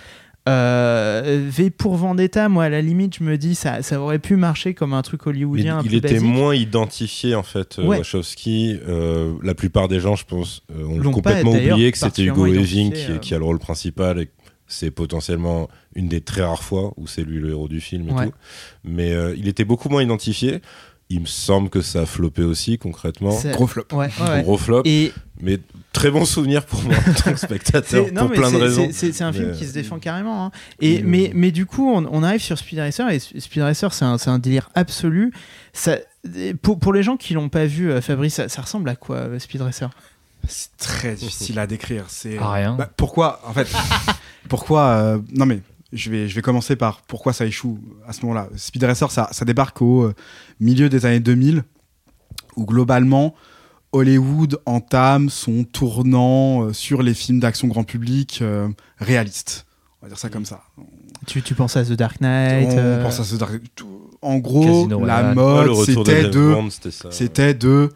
S3: euh, V pour Vendetta moi à la limite je me dis ça, ça aurait pu marcher comme un truc
S7: Mais
S3: hollywoodien un
S7: il
S3: peu
S7: était
S3: basique.
S7: moins identifié en fait, euh,
S3: Ouais.
S7: Wachowski. Euh, la plupart des gens, je pense, euh, ont
S3: L'ont
S7: complètement oublié que c'était Hugo
S3: identifié,
S7: qui,
S3: euh.
S7: qui a le rôle principal et c'est potentiellement une des très rares fois où c'est lui le héros du film et
S3: Ouais.
S7: tout. Mais euh, il était beaucoup moins identifié. Il me semble que ça a floppé aussi concrètement.
S4: Gros flop.
S3: ouais, ouais, ouais.
S7: Gros flop.
S3: et
S7: Mais très bon souvenir pour moi en tant que spectateur
S3: non,
S7: pour plein de raisons.
S3: c'est- un film qui se
S7: euh,
S3: défend carrément. hein. Et, mais, mais du coup, on, on arrive sur Speed Racer et Speed Racer, c'est un, délire absolu. Ça, pour, pour les gens qui l'ont pas vu, euh, Fabrice, ça, ça ressemble à quoi Speed Racer?
S4: C'est très difficile à décrire. C'est
S5: rien.
S4: Bah, pourquoi en fait? Pourquoi euh, Non mais je vais je vais commencer par pourquoi ça échoue à ce moment-là. Speed Racer ça, ça débarque au euh, milieu des années 2000 où globalement Hollywood entame son tournant euh, sur les films d'action grand public euh, réalistes. On va dire ça comme ça.
S3: tu, tu penses à The Dark Knight
S4: On
S3: euh,
S4: pense à ce Dark- tout- En gros,
S5: Casino
S4: la
S5: Royale.
S7: ouais, le
S4: mode
S7: de
S4: c'était de
S7: c'était
S4: de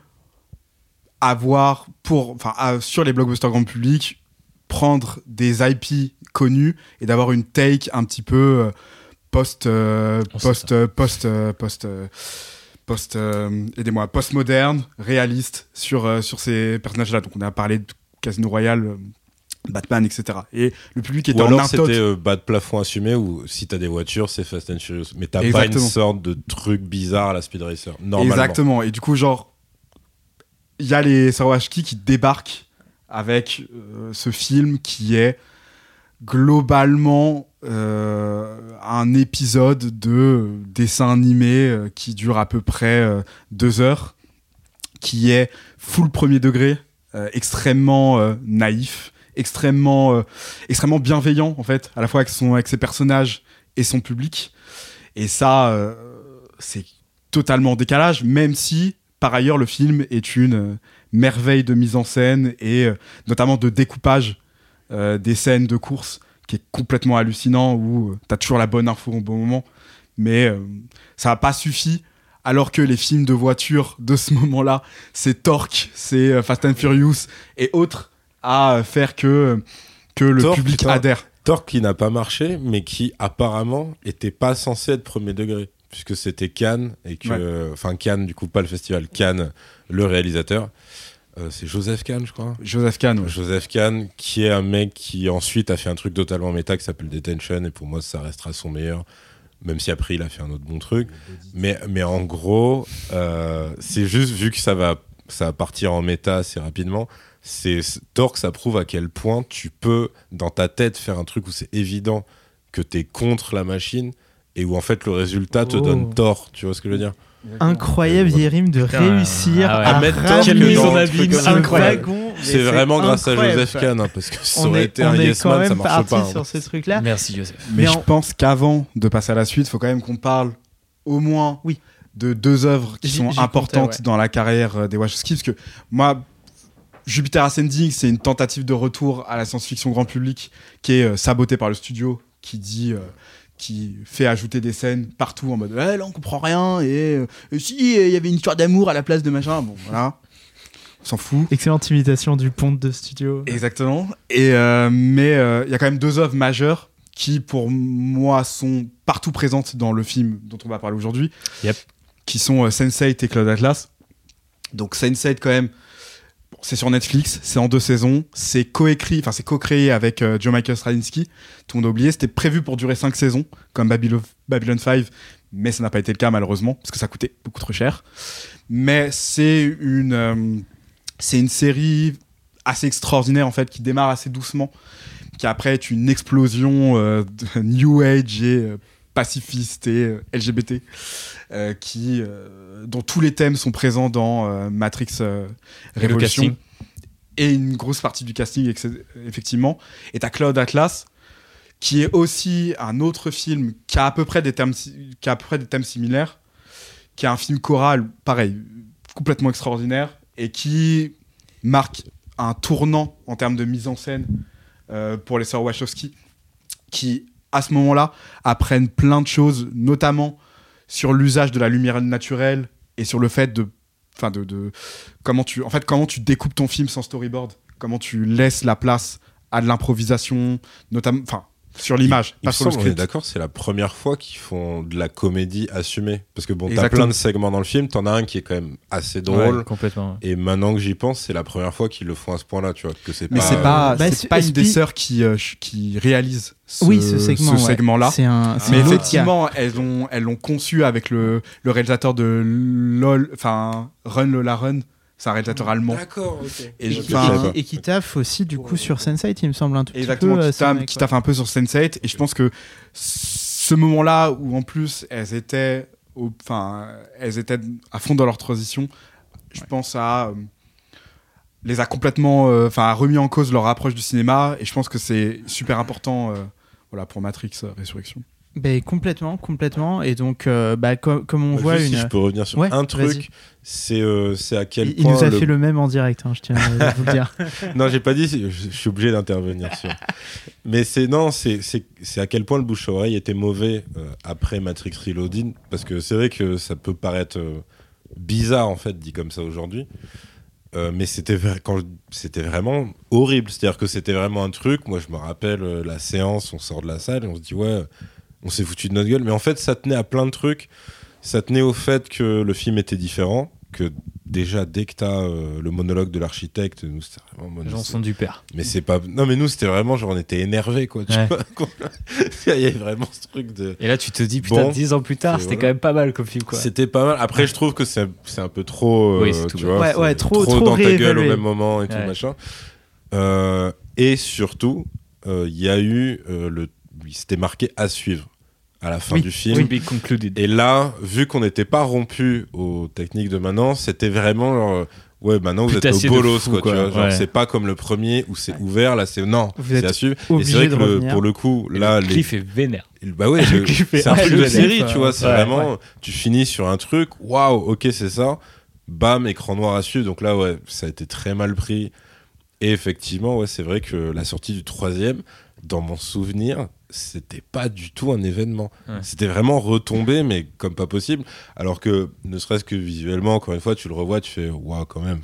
S4: avoir pour enfin à- sur les blockbusters grand public prendre des IP connus et d'avoir une take un petit peu euh, post euh, post euh, post euh, post euh, post euh, aidez-moi post-moderne réaliste sur euh, sur ces personnages là donc on a parlé de Casino Royale euh, Batman etc et le public était
S7: Ou
S4: en
S7: alors c'était euh, bas de plafond assumé ou si t'as des voitures c'est Fast and Furious. Mais t'as pas une sorte de truc bizarre à la Speed Racer normalement.
S4: Exactement. Et du coup, genre, il y a les Sarwashki qui débarquent avec euh, ce film qui est globalement euh, un épisode de dessin animé euh, qui dure à peu près deux heures, qui est full premier degré, extrêmement naïf, extrêmement, extrêmement bienveillant en fait, à la fois avec, ses personnages et son public. Et ça, c'est totalement en décalage, même si par ailleurs le film est une merveille de mise en scène et euh, notamment de découpage euh, des scènes de course qui est complètement hallucinant où euh, t'as toujours la bonne info au bon moment, mais ça n'a pas suffi. Alors que les films de voiture de ce <laughs> moment-là, c'est Torque, c'est Fast and Furious et autres, à faire que, que le
S7: Torque,
S4: public
S7: putain.
S4: adhère.
S7: Torque qui n'a pas marché mais qui apparemment était pas censé être premier degré puisque c'était Cannes et que enfin Cannes du coup pas le festival Cannes le réalisateur Euh, c'est Joseph Kahn je crois
S4: Joseph Kahn, ouais.
S7: Joseph Kahn, qui est un mec qui ensuite a fait un truc totalement méta qui s'appelle Detention, et pour moi, ça restera son meilleur, même si après, il a fait un autre bon truc. Mais, mais en gros, euh, c'est juste, vu que ça va, ça va partir en méta assez rapidement, c'est Torque, ça prouve à quel point tu peux, dans ta tête, faire un truc où c'est évident que tu es contre la machine, et où en fait, le résultat te
S3: Oh.
S7: donne tort, tu vois ce que je veux dire?
S3: Incroyable Yerim de
S5: Putain,
S3: réussir
S5: ah ouais.
S3: à,
S7: À mettre
S3: ramener
S7: en
S3: ce
S5: abîme
S3: incroyable.
S7: C'est vraiment grâce à. Joseph Kahn, hein, parce que ça
S3: On
S7: aurait
S3: est,
S7: été
S3: on
S7: un
S3: est
S7: Yes
S3: quand
S7: Man,
S3: même
S7: ça marche pas. hein.
S3: sur ces trucs-là.
S5: Merci Joseph.
S4: Mais,
S3: Mais
S4: je
S3: en-
S4: pense qu'avant de passer à la suite, il faut quand même qu'on parle au moins
S3: Oui.
S4: de deux œuvres qui sont importantes
S3: ouais.
S4: dans la carrière euh, des Wachowski. Parce que moi, Jupiter Ascending, c'est une tentative de retour à la science-fiction grand public qui est euh, sabotée par le studio, qui dit. euh, qui fait ajouter des scènes partout en mode Eh, là on comprend rien et, euh, et si il y avait une histoire d'amour à la place de machin bon voilà on s'en fout
S3: Excellente imitation du pont de studio.
S4: Exactement. Et euh, mais euh, il y a quand même deux œuvres majeures qui, pour moi, sont partout présentes dans le film dont on va parler aujourd'hui.
S5: Yep.
S4: Qui sont euh, Sense8 et Cloud Atlas. Donc Sense8 quand même, c'est sur Netflix, c'est en deux saisons, c'est coécrit, enfin c'est co-créé avec euh, Joe Michael Straczynski. Tout le monde a oublié, c'était prévu pour durer cinq saisons, comme Babylon, Babylon 5, mais ça n'a pas été le cas malheureusement, parce que ça coûtait beaucoup trop cher. Mais c'est une, euh, série assez extraordinaire en fait, qui démarre assez doucement, qui après est une explosion euh, de <laughs> New Age et pacifiste et euh, LGBT, euh, qui, euh, dont tous les thèmes sont présents dans Matrix
S5: Et
S4: Révolution. Et une grosse partie du casting, effectivement. Et t'as Cloud Atlas, qui est aussi un autre film qui a à peu près des thèmes, qui a à peu près des thèmes similaires, qui est un film choral, pareil, complètement extraordinaire, et qui marque un tournant en termes de mise en scène euh, pour les sœurs Wachowski, qui, à ce moment-là, apprennent plein de choses, notamment sur l'usage de la lumière naturelle et sur le fait de, enfin de, comment tu, en fait, comment tu découpes ton film sans storyboard, comment tu laisses la place à de l'improvisation, notamment, sur l'image, pas sur le
S7: semble, on est
S4: script.
S7: d'accord, c'est la première fois qu'ils font de la comédie assumée. Parce que bon, t'as plein de segments dans le film, t'en as un qui est quand même assez drôle.
S5: Ouais, complètement.
S7: Et maintenant que j'y pense, c'est la première fois qu'ils le font à ce point-là, tu vois. Que c'est
S4: Mais
S7: pas,
S4: c'est pas,
S3: Bah,
S4: c'est pas une des sœurs qui, euh, qui réalise ce,
S3: oui, ce segment. ouais.
S4: segment-là.
S3: Un. c'est
S4: Mais
S3: un autre
S4: effectivement, elles l'ont elles l'ont conçu avec le, le réalisateur de LOL, enfin Run Lola Run, c'est un réalisateur allemand.
S7: D'accord, ok.
S4: Et
S3: qui- et qui- et qui taffe aussi du coup sur Sense8, il me semble un tout
S4: Exactement,
S3: petit peu. euh,
S4: qui,
S3: ce
S4: taffe- qui un peu sur Sense8. Et je pense que ce moment-là où en plus elles étaient, au- enfin, elles étaient à fond dans leur transition, je pense à euh, les a complètement, euh, enfin, a remis en cause leur approche du cinéma. Et je pense que c'est super important, euh, voilà, pour Matrix euh, Résurrection.
S3: Ben, complètement, complètement. Et donc, euh, bah, co- comme on voit
S7: si
S3: une.
S7: je peux revenir sur
S3: Ouais,
S7: un truc, c'est euh, à quel
S3: Il, il
S7: point.
S3: nous a
S7: le-
S3: fait le même en direct, hein, je tiens à vous le dire. <laughs>
S7: Non, j'ai pas dit, je, je suis obligé d'intervenir sur. Mais c'est non, c'est à quel point le bouche-oreille était mauvais euh, après Matrix Reloaded, parce que c'est vrai que ça peut paraître euh, bizarre en fait dit comme ça aujourd'hui, Euh, mais c'était c'était vraiment horrible. C'est-à-dire que c'était vraiment un truc. Moi, je me rappelle euh, la séance, on sort de la salle et on se dit ouais, on s'est foutu de notre gueule, mais en fait, ça tenait à plein de trucs. Ça tenait au fait que le film était différent, que déjà dès que t'as euh, le monologue de l'architecte, nous c'était vraiment
S5: Les gens
S7: mono-
S5: sont du père.
S7: mais c'est pas. Non, mais nous, c'était vraiment genre, on était énervés, quoi. Tu
S5: Ouais.
S7: vois <laughs> Il y avait vraiment ce truc de.
S5: Et là, tu te dis, putain,
S7: Bon,
S5: 10 ans plus tard, c'était
S7: voilà.
S5: quand même pas mal comme film, quoi.
S7: C'était pas mal. Après, je trouve que c'est c'est un peu trop. euh,
S5: Oui, c'est tout
S7: tu
S5: bête.
S7: vois,
S3: Ouais, ouais, trop- trop
S7: dans ta gueule au même moment et tout machin. Euh, et surtout, euh, il y a eu euh, le. oui, C'était marqué à suivre à la fin
S3: Oui,
S7: du film.
S5: Concluded.
S7: Et là, vu qu'on n'était pas rompu aux techniques de maintenant, c'était vraiment genre, euh, ouais, maintenant vous êtes au bolos, quoi.
S5: quoi.
S7: Tu vois, genre,
S5: Ouais.
S7: c'est pas comme le premier où c'est ouvert, là c'est non,
S3: Vous
S7: c'est
S3: êtes
S7: à suivre. Et c'est
S3: obligé
S7: vrai que le- pour le coup,
S5: Et
S7: là,
S5: le <laughs>
S7: les,
S5: cliff est vénère.
S7: bah ouais, le- c'est un <laughs>
S3: le
S7: de série, tu vois. C'est
S5: ouais,
S7: vraiment, tu finis sur un truc, waouh, ok, c'est ça. Bam, écran noir à suivre. Donc là, ouais, ça a été très mal pris. Et effectivement, ouais, c'est vrai que la sortie du troisième, dans mon souvenir, c'était pas du tout un événement.
S5: Ouais.
S7: C'était vraiment retombé, mais comme pas possible. Alors que, ne serait-ce que visuellement, encore une fois, tu le revois, tu fais waouh, quand même.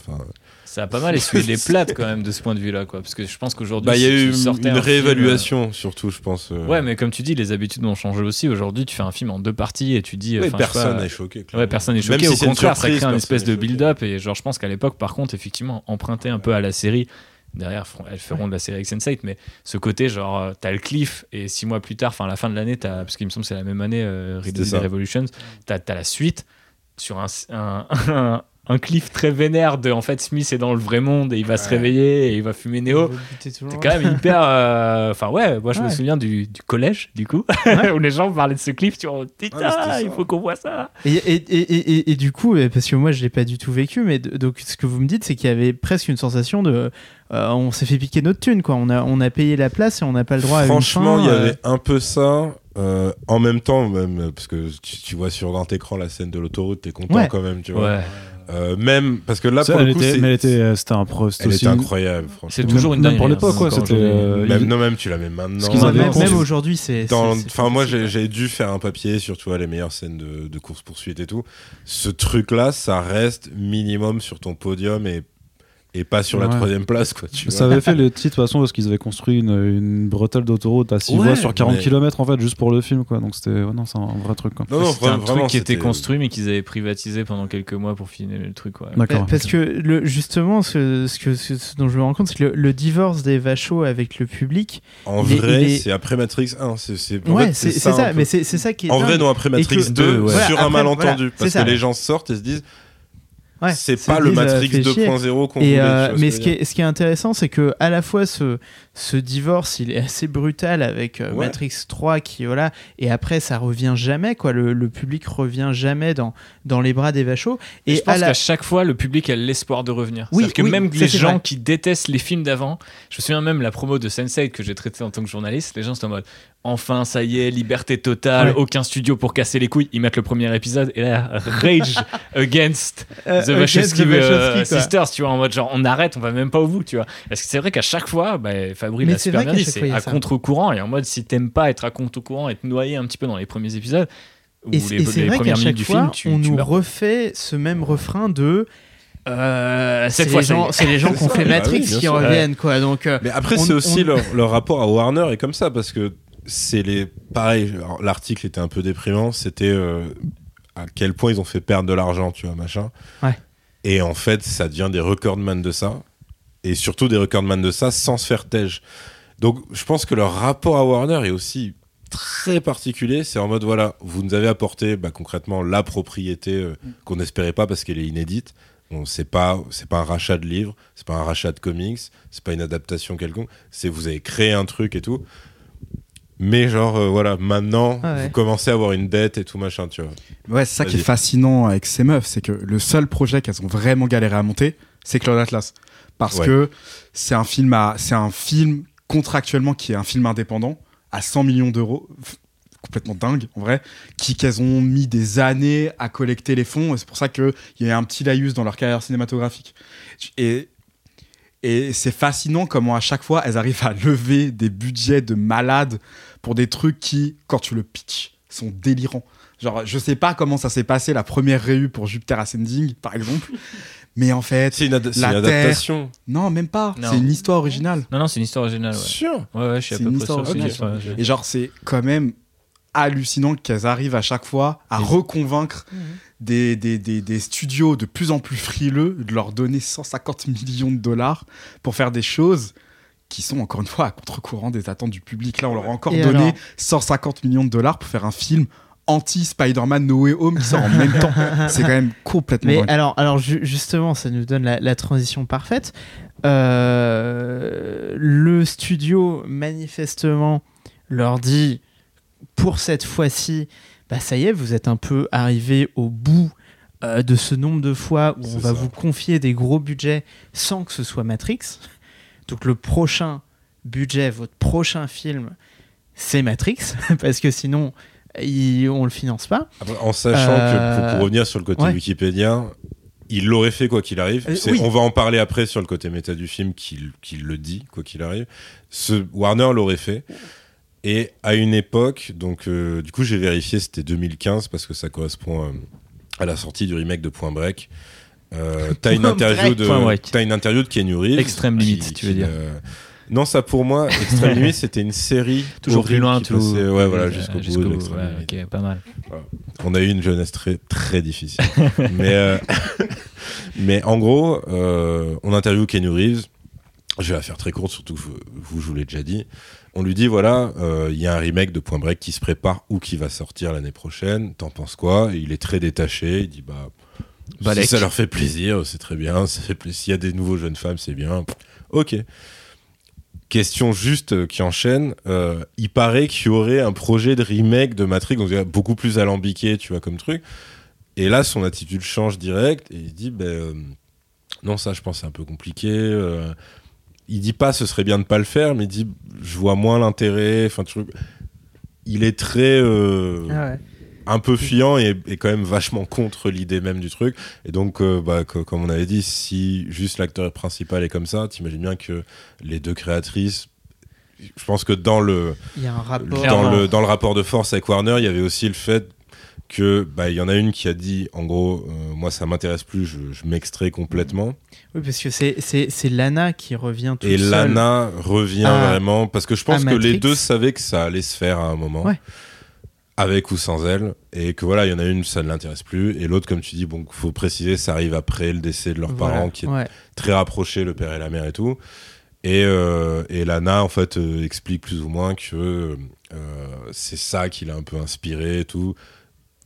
S5: Ça a pas mal essuyé les <laughs> plates, quand même, de ce point de vue-là, quoi. Parce que je pense qu'aujourd'hui,
S7: bah, il y a eu une
S5: film, euh,
S7: réévaluation, surtout, je pense. euh,
S5: Ouais, mais comme tu dis, les habitudes ont changé aussi. Aujourd'hui, tu fais un film en deux parties et tu dis.
S7: ouais, personne
S5: pas,
S7: n'est choqué.
S5: Ouais,
S7: clairement.
S5: personne n'est
S7: Même
S5: choqué.
S7: si
S5: Au contraire, ça
S7: surprise,
S5: crée un espèce de build-up. Et genre, je pense qu'à l'époque, par contre, effectivement, emprunter un peu à la série. Derrière, elles feront de la série avec Sense8, mais ce côté, genre, euh, t'as le cliff, et six mois plus tard, enfin, à la fin de l'année, t'as- parce qu'il me semble que c'est la même année, euh. Revolutions, t'as as la suite sur un, un, <laughs> un, un cliff très vénère de, en fait, Smith est dans le vrai monde et il va se réveiller et il va fumer Neo. C'est quand même hyper. <laughs> euh, Enfin, ouais, moi je me souviens du, du collège, du coup, <laughs> où les gens parlaient de ce clip. Tu vois,
S7: c'était ça.
S5: il faut qu'on voit ça.
S3: Et, et, et, et, et du coup, parce que moi je l'ai pas du tout vécu, mais donc ce que vous me dites, c'est qu'il y avait presque une sensation de. euh, on s'est fait piquer notre thune, quoi. On a, on a payé la place et on n'a pas le droit à une
S7: Franchement, il y
S3: euh,
S7: avait un peu ça. euh, en même temps, même parce que tu, tu vois sur grand écran la scène de l'autoroute, t'es content
S3: Ouais.
S7: quand même, tu vois.
S5: Ouais,
S7: Euh, même parce que là,
S6: Ça,
S7: pour
S6: elle
S7: le coup,
S6: était,
S7: c'est-
S6: mais elle était, euh, c'était un pro. c'était
S7: elle
S6: aussi
S7: était
S6: une-
S7: incroyable, franchement.
S5: c'est toujours une
S6: même pour
S5: hein,
S6: l'époque, quoi, c'était, euh,
S7: Même,
S6: il-
S7: non, même tu la mets maintenant.
S6: Ce qu'ils
S3: Ouais,
S6: avaient
S3: même, même aujourd'hui, c'est.
S7: Enfin, moi, j'ai dû faire un papier sur tu vois, les meilleures scènes de, de course-poursuite et tout. Ce truc-là, ça reste minimum sur ton podium et, et pas sur la troisième place, quoi. Tu
S6: Ça
S7: vois.
S6: avait fait le titre de toute façon parce qu'ils avaient construit une, une bretelle d'autoroute à 6
S7: Ouais,
S6: voies sur 40
S7: mais-
S6: km en fait juste pour le film quoi donc c'était ouais, non c'est un vrai truc quoi.
S7: Non, non,
S5: C'était un
S7: vraiment,
S5: truc qui était construit, mais qu'ils avaient privatisé pendant quelques mois pour finir le truc. Ouais.
S6: D'accord.
S3: Parce que le, justement, ce, ce, que, ce, ce dont je me rends compte, c'est que le, le divorce des vachos avec le public.
S7: En
S3: il
S7: vrai,
S3: il est-
S7: c'est après Matrix 1. C'est, c'est, en fait,
S3: c'est
S7: ça.
S3: mais c'est ça qui est.
S7: En vrai, non, après Matrix
S3: que-
S7: 2,
S5: ouais.
S7: sur un malentendu. parce que les gens sortent et se disent
S3: Ouais,
S7: c'est pas le Matrix
S3: fait chier.
S7: 2.0 qu'on voulait.
S3: euh, mais
S7: ce
S3: qui, est, ce qui est intéressant, c'est que à la fois ce, ce divorce, il est assez brutal avec euh,
S7: Ouais.
S3: Matrix 3 qui voilà, et après ça revient jamais quoi. Le, le public revient jamais dans dans les bras des vachos.
S5: Et,
S3: Et,
S5: je
S3: la-
S5: qu'à chaque fois, le public a l'espoir de revenir.
S3: Oui,
S5: que
S3: oui,
S5: même les gens
S3: vrai.
S5: qui détestent les films d'avant, je me souviens même la promo de Sense8 que j'ai traité en tant que journaliste, les gens sont en mode enfin, ça y est, liberté totale,
S3: Ouais.
S5: aucun studio pour casser les couilles. Ils mettent le premier épisode et là, rage <laughs> against
S3: Euh,
S5: The
S3: against
S5: Wachowski
S3: the
S5: euh,
S3: Wachowski, quoi.
S5: Sisters, tu vois, en mode genre on arrête, on va même pas au bout, tu vois. Parce que c'est vrai qu'à chaque fois, bah, Fabri l'a
S3: c'est
S5: super bien dit, à contre-courant et en mode si t'aimes pas être à contre-courant, être noyé un petit peu dans les premiers épisodes. Ou
S3: Et,
S5: les, les
S3: c'est vrai qu'à
S5: premières minutes
S3: chaque
S5: du
S3: fois,
S5: film, tu,
S3: on
S5: tu
S3: nous
S5: meurs.
S3: refait ce même refrain de. euh, c'est
S5: Cette
S3: les gens,
S5: est.
S3: c'est les gens <laughs> qui ont fait
S7: bah
S3: Matrix
S7: oui, bien
S3: qui reviennent quoi. Donc euh,
S7: Mais après, c'est aussi
S3: on-
S7: leur, leur rapport à Warner est comme ça parce que c'est les. Pareil, l'article était un peu déprimant. C'était euh, à quel point ils ont fait perdre de l'argent, tu vois, machin.
S3: Ouais.
S7: Et en fait, ça devient des recordman de ça. Et surtout des recordman de ça sans se faire tège. Donc, je pense que leur rapport à Warner est aussi très particulier. C'est en mode, voilà, vous nous avez apporté bah, concrètement la propriété euh, qu'on n'espérait pas parce qu'elle est inédite. Bon, c'est pas c'est pas un rachat de livres, c'est pas un rachat de comics, c'est pas une adaptation quelconque. C'est vous avez créé un truc et tout. Mais genre euh, voilà, maintenant
S3: Ah ouais.
S7: vous commencez à avoir une dette et tout machin, tu vois.
S4: Ouais, c'est ça qui est fascinant avec ces meufs, c'est que le seul projet qu'elles ont vraiment galéré à monter, c'est Cloud Atlas. Parce
S7: Ouais.
S4: que c'est un film à, c'est un film contractuellement qui est un film indépendant à 100 millions d'euros, complètement dingue en vrai, qui qu'elles ont mis des années à collecter les fonds. Et c'est pour ça qu'il y a un petit laïus dans leur carrière cinématographique. Et et c'est fascinant comment à chaque fois elles arrivent à lever des budgets de malades pour des trucs qui, quand tu le pitches, sont délirants. Genre, je sais pas comment ça s'est passé la première réu pour Jupiter Ascending, par exemple, <laughs> mais en fait,
S7: C'est une, ad-
S4: La
S7: une
S4: Terre.
S7: adaptation.
S4: non, même pas. C'est une histoire originale.
S5: Non, non, c'est une histoire originale. Ouais,
S7: Sûr.
S5: ouais, ouais je suis à peu près sûr.
S4: Et genre, c'est quand même hallucinant qu'elles arrivent à chaque fois à
S5: Et-
S4: reconvaincre des, des, des, des studios de plus en plus frileux de leur donner 150 millions de dollars pour faire des choses qui sont encore une fois à contre-courant des attentes du public. Là, on leur a encore
S3: Et
S4: donné
S3: alors
S4: 150 millions de dollars pour faire un film anti-Spider-Man No Way Home qui sort en même temps. <laughs> C'est quand même complètement
S3: Mais
S4: dingue.
S3: alors, alors ju- justement, ça nous donne la, la transition parfaite. Euh, le studio, manifestement, leur dit pour cette fois-ci, bah ça y est, vous êtes un peu arrivé au bout euh, de ce nombre de fois où on va
S7: ça.
S3: vous confier des gros budgets sans que ce soit Matrix. Donc le prochain budget, votre prochain film, c'est Matrix, <laughs> parce que sinon, il- on le finance pas.
S7: Après, en sachant
S3: Euh,
S7: que pour, pour revenir sur le côté
S3: ouais.
S7: Wikipédia, il l'aurait fait quoi qu'il arrive.
S3: Euh, oui.
S7: On va en parler après sur le côté méta du film qu'il le dit quoi qu'il arrive. Ce Warner l'aurait fait. Et à une époque, donc euh, du coup j'ai vérifié, c'était 2015 parce que ça correspond euh, à la sortie du remake de Point Break. Euh, t'as une <laughs> interview de t'as une interview de Keanu Reeves.
S5: Extrême
S7: qui-
S5: Limite, tu veux dire.
S7: euh, non, ça pour moi, Extrême <laughs> Limite, c'était une série
S5: Toujours plus loin, tout.
S7: passait- ouais, voilà,
S5: euh,
S7: jusqu'au bout.
S5: jusqu'au
S7: de l'Extrême
S5: ouais,
S7: Limite.
S5: ok, pas mal.
S7: On a eu une jeunesse très, très difficile. <laughs> mais, euh, mais en gros, euh, on interviewe Keanu Reeves. Je vais la faire très courte, surtout que vous, vous, je vous l'ai déjà dit. On lui dit voilà, euh, il y a un remake de Point Break qui se prépare ou qui va sortir l'année prochaine. T'en penses quoi? Et Il est très détaché. Il dit bah, si ça leur fait plaisir, c'est très bien. Ça fait plaisir. S'il y a des nouveaux jeunes femmes, c'est bien. Ok. Question juste euh, qui enchaîne. euh, il paraît qu'il y aurait un projet de remake de Matrix, donc beaucoup plus alambiqué, tu vois, comme truc. Et là, son attitude change direct et il dit ben, euh, Non, ça, je pense, c'est un peu compliqué. euh. il dit pas ce serait bien de pas le faire, mais il dit Je vois moins l'intérêt. Enfin, tu il est très. euh,
S3: Ah
S7: un peu fuyant et, et quand même vachement contre l'idée même du truc. Et donc, euh, bah, co- comme on avait dit, si juste l'acteur principal est comme ça, t'imagines bien que les deux créatrices, je pense que dans le,
S3: Il y a un rapport.
S7: dans le, dans le rapport de force avec Warner, il y avait aussi le fait que bah, il y en a une qui a dit en gros euh, moi ça m'intéresse plus je, je m'extrais complètement
S3: Oui, parce que c'est- Lana qui revient tout
S7: et
S3: seul.
S7: Lana revient
S3: à-
S7: vraiment parce que je pense
S3: à
S7: que les deux savaient que ça allait se faire à un moment
S3: Ouais.
S7: Avec ou sans elle et que voilà il y en a une ça ne l'intéresse plus et l'autre comme tu dis bon faut préciser ça arrive après le décès de leurs
S3: Voilà.
S7: parents qui est très rapproché le père et la mère et tout et, euh, et Lana en fait euh, explique plus ou moins que euh, c'est ça qui l'a un peu inspiré et tout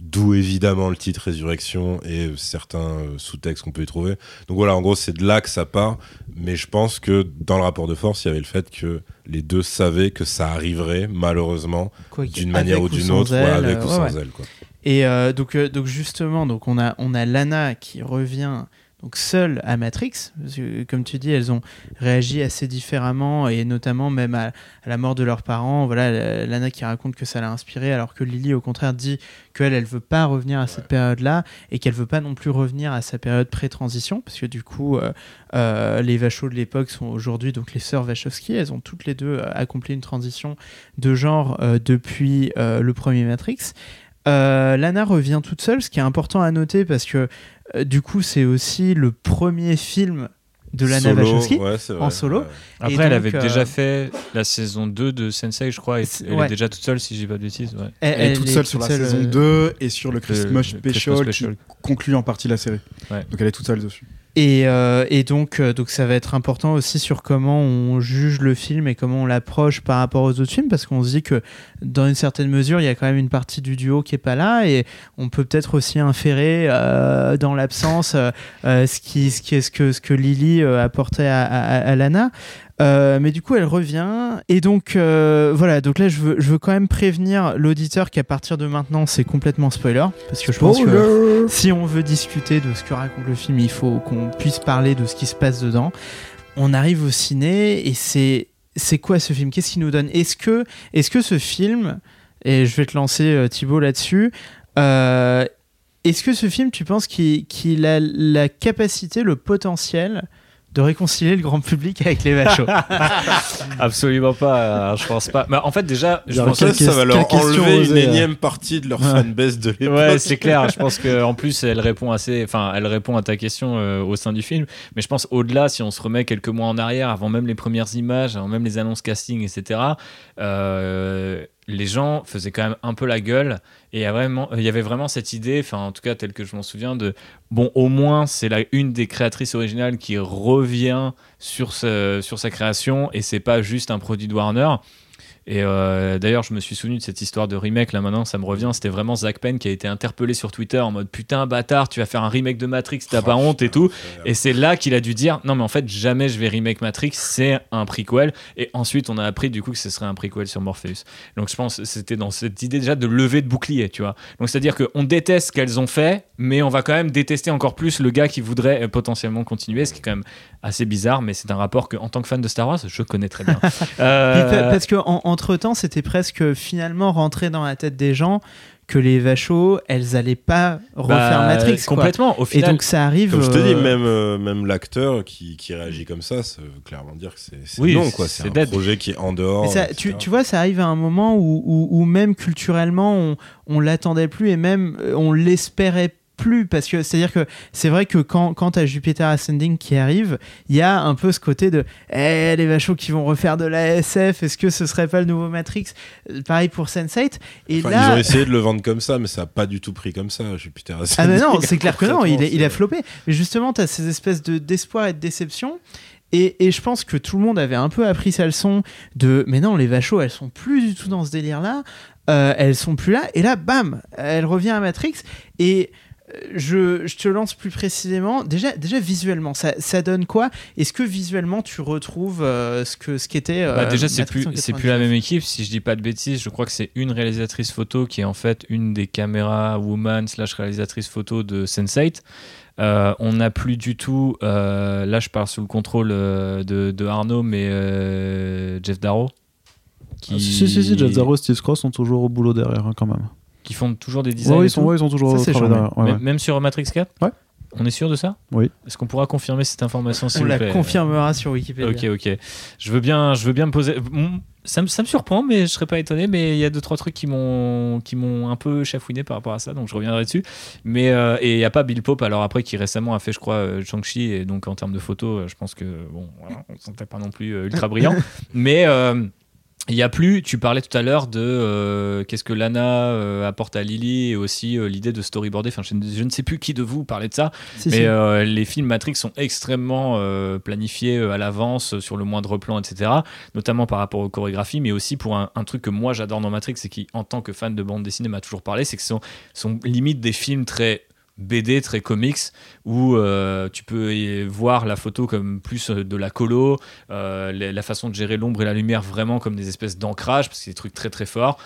S7: D'où évidemment le titre Résurrection et certains euh, sous-textes qu'on peut y trouver. Donc voilà, en gros, c'est de là que ça part. Mais je pense que dans le rapport de force, il y avait le fait que les deux savaient que ça arriverait, malheureusement, d'une manière ou d'une autre, ouais, avec ou
S3: euh,
S7: sans
S3: ouais.
S7: elle. Quoi.
S3: Et euh, donc, euh, donc justement, donc on a, on a Lana qui revient donc seule à Matrix. Que, comme tu dis, elles ont réagi assez différemment et notamment même à, à la mort de leurs parents. Voilà, la- Lana qui raconte que ça l'a inspirée, alors que Lily au contraire dit qu'elle, elle veut pas revenir à cette période-là et qu'elle veut pas non plus revenir à sa période pré-transition, parce que du coup, euh, euh, les Vachos de l'époque sont aujourd'hui donc les sœurs Wachowski. Elles ont toutes les deux euh, accompli une transition de genre euh, depuis le premier Matrix. Euh, Lana revient toute seule, ce qui est important à noter parce que du coup c'est aussi le premier film de Lana
S7: Solo,
S3: Wachowski.
S7: ouais,
S3: en solo.
S7: ouais.
S5: Après, elle avait
S3: euh,
S5: déjà fait la saison 2 de Sensei, je crois, et elle
S3: ouais.
S5: est déjà toute seule, si j'ai pas de bêtises. Ouais.
S3: Elle,
S4: Elle est toute seule sur la saison
S3: euh,
S4: 2 et sur le Christmas
S5: le
S4: Special,
S5: Christmas
S4: qui
S5: Special.
S4: conclut en partie la série.
S5: Ouais.
S4: Donc elle est toute seule dessus.
S3: Et, euh, et donc, euh, donc ça va être important aussi sur comment on juge le film et comment on l'approche par rapport aux autres films, parce qu'on se dit que dans une certaine mesure, il y a quand même une partie du duo qui est pas là, et on peut peut-être aussi inférer euh, dans l'absence euh, euh, ce, qui, ce, qui est, ce, que, ce que Lily euh, apportait à, à- à Lana. Euh, mais du coup, elle revient. Et donc, euh, voilà. Donc là, je veux, je veux quand même prévenir l'auditeur qu'à partir de maintenant, c'est complètement spoiler. Parce que je pense que si on veut discuter de ce que raconte le film, il faut qu'on puisse parler de ce qui se passe dedans. On arrive au ciné et c'est c'est quoi ce film? Qu'est-ce qu'il nous donne? Est-ce que ce film et je vais te lancer euh, Thibaut là-dessus euh, est-ce que ce film, tu penses qu'il qu'il a la capacité, le potentiel de réconcilier le grand public avec les vachos <laughs>
S5: Absolument pas, euh, je pense pas. Mais en fait, déjà, je pense
S7: Ça,
S6: Quelle
S7: ça va leur enlever une énième partie de leur
S6: Ouais.
S7: fanbase de l'époque.
S5: Ouais, c'est clair. Je pense qu'en plus, elle répond assez. Enfin, elle répond à ta question euh, au sein du film. Mais je pense au-delà, si on se remet quelques mois en arrière, avant même les premières images, avant même les annonces casting, etc. euh, les gens faisaient quand même un peu la gueule et il y, y avait vraiment cette idée, enfin en tout cas telle que je m'en souviens, de bon au moins c'est la une des créatrices originales qui revient sur, ce- sur sa création et c'est pas juste un produit de Warner. Et euh, d'ailleurs, je me suis souvenu de cette histoire de remake. Là maintenant, ça me revient. C'était vraiment Zach Penn qui a été interpellé sur Twitter en mode putain bâtard, tu vas faire un remake de Matrix, t'as pas honte et tout. Et c'est là qu'il a dû dire non mais en fait jamais je vais remake Matrix, c'est un prequel. Et ensuite on a appris du coup que ce serait un prequel sur Morpheus. Donc je pense que c'était dans cette idée déjà de lever de bouclier, tu vois. Donc c'est à dire qu'on déteste ce qu'elles ont fait, mais on va quand même détester encore plus le gars qui voudrait euh, potentiellement continuer, ce qui est quand même assez bizarre. Mais c'est un rapport que en tant que fan de Star Wars, je connais très bien. <laughs> Euh,
S3: Parce que en- temps, c'était presque finalement rentré dans la tête des gens que les vachos, elles allaient pas refaire
S5: bah,
S3: Matrix. quoi.
S5: complètement. Au
S3: Et
S5: final,
S3: donc ça arrive.
S7: Comme je te dis,
S3: euh,
S7: même, euh, même l'acteur qui, qui réagit comme ça, ça veut clairement dire que c'est
S5: Oui,
S7: non, quoi.
S5: c'est
S7: un
S5: dead.
S7: projet qui est en dehors.
S3: Ça, tu, tu vois, ça arrive à un moment où, où, où même culturellement, on, on l'attendait plus et même euh, on l'espérait plus parce que c'est à dire que c'est vrai que quand, quand t'as Jupiter Ascending qui arrive il y a un peu ce côté de eh, les vachos qui vont refaire de la SF est-ce que ce serait pas le nouveau Matrix? Pareil pour Sense8 et
S7: Enfin,
S3: là
S7: Ils ont essayé de le vendre comme ça, mais ça a pas du tout pris comme ça, Jupiter
S3: Ah mais non, c'est clair que non, il, est- il a flopé. Mais justement, tu as ces espèces de d'espoir et de déception. Et, et je pense que tout le monde avait un peu appris sa leçon de mais non, les vachos, elles sont plus du tout dans ce délire-là. Euh, elles sont plus là. Et là, bam, elle revient à Matrix. Et je, je te lance plus précisément. Déjà, déjà visuellement, ça, ça donne quoi? Est-ce que visuellement, tu retrouves euh, ce que ce qu'était euh,
S5: Bah, déjà, c'est plus, c'est plus la
S3: 99?
S5: même équipe. Si je dis pas de bêtises, je crois que c'est une réalisatrice photo qui est en fait une des caméras woman slash réalisatrice photo de Sense8. Euh, on n'a plus du tout, euh, là je parle sous le contrôle de, de Arnaud, mais euh, Jeff Darrow. Qui,
S6: Ah, Si, si, si, Jeff Darrow et Steve Cross sont toujours au boulot derrière, hein, quand même.
S5: Qui font toujours des designs.
S6: Ouais, ils, sont, ouais, ils sont toujours
S3: Ça,
S6: ouais,
S5: Même-
S6: ouais.
S5: Même sur Matrix 4
S6: Ouais.
S5: On est sûr de ça
S6: Oui.
S5: Est-ce qu'on pourra confirmer cette information s'il
S3: On
S5: vous
S3: la
S5: plaît
S3: confirmera sur Wikipédia.
S5: Ok, ok. Je veux bien, je veux bien me poser. Ça me, ça me surprend, mais je serais pas étonné. Mais il y a deux trois trucs qui m'ont, qui m'ont un peu chafouiné par rapport à ça, donc je reviendrai dessus. Mais euh, et il y a pas Bill Pope alors après qui récemment a fait, je crois, euh, Shang-Chi et donc en termes de photos, euh, je pense que bon, voilà, on ne sentait pas non plus euh, ultra brillant. <laughs> mais euh, Il y a plus, tu parlais tout à l'heure de euh, qu'est-ce que Lana euh, apporte à Lily et aussi euh, l'idée de storyboarder. Enfin, je, je ne sais plus qui de vous parlait de ça,
S3: Si,
S5: mais
S3: si.
S5: les films Matrix sont extrêmement planifiés à l'avance sur le moindre plan, etc. Notamment par rapport aux chorégraphies, mais aussi pour un, un truc que moi j'adore dans Matrix et qui, en tant que fan de bande dessinée, m'a toujours parlé, c'est que ce sont, sont limite des films très BD, très comics, où euh, tu peux y voir la photo comme plus euh, de la colo, euh, la, façon de gérer l'ombre et la lumière vraiment comme des espèces d'ancrage, parce que c'est des trucs très très forts.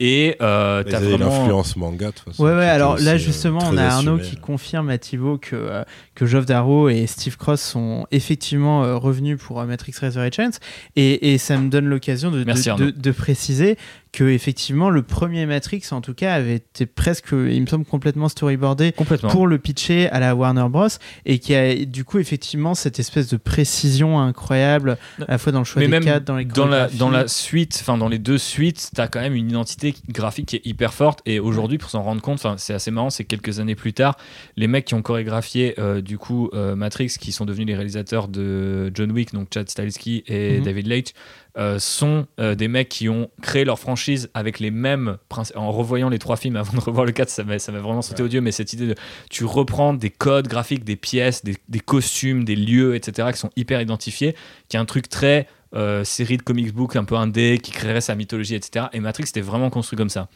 S5: Et euh,
S7: Mais
S5: t'as vraiment.
S7: l'influence manga, de toute façon.
S3: Ouais, ouais, alors là justement, on a Arnaud qui confirme à Thibaut que, euh, que Geoff Darrow et Steve Cross sont effectivement euh, revenus pour Matrix Resurrections. Et, et ça me donne l'occasion de- de préciser que effectivement le premier Matrix, en tout cas, avait été presque, il me semble, complètement storyboardé
S5: Complètement.
S3: pour le pitcher à la Warner Bros. Et qui a du coup effectivement cette espèce de précision incroyable à la fois dans le choix
S5: mais
S3: des
S5: même
S3: cadres, dans les
S5: dans la, dans la suite, enfin dans les deux suites, t'as quand même une identité graphique qui est hyper forte. Et aujourd'hui, pour s'en rendre compte, enfin c'est assez marrant, c'est quelques années plus tard, les mecs qui ont chorégraphié euh, du coup euh, Matrix, qui sont devenus les réalisateurs de John Wick, donc Chad Stahelski et
S3: Mhm.
S5: David Leitch, euh, sont euh, des mecs qui ont créé leur franchise avec les mêmes principes. En revoyant les trois films avant de <laughs> revoir le 4, ça m'a vraiment sauté aux yeux, mais cette idée de tu reprends des codes graphiques, des pièces, des, des costumes, des lieux, etc., qui sont hyper identifiés, qui est un truc très euh, série de comics book un peu indé, qui créerait sa mythologie, etc. Et Matrix était vraiment construit comme ça.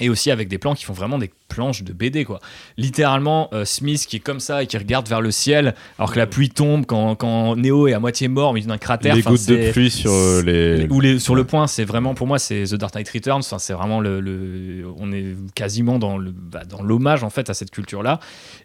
S5: Et aussi avec des plans qui font vraiment des planches de BD, quoi. Littéralement, euh, Smith qui est comme ça et qui regarde vers le ciel, alors que la pluie tombe quand, quand Neo est à moitié mort, mais d'un cratère.
S7: Les gouttes de pluie sur euh, les.
S5: ou les, sur le point, c'est vraiment pour moi, c'est The Dark Knight Returns. Enfin, c'est vraiment le, le- on est quasiment dans le, bah, dans l'hommage en fait à cette culture-là.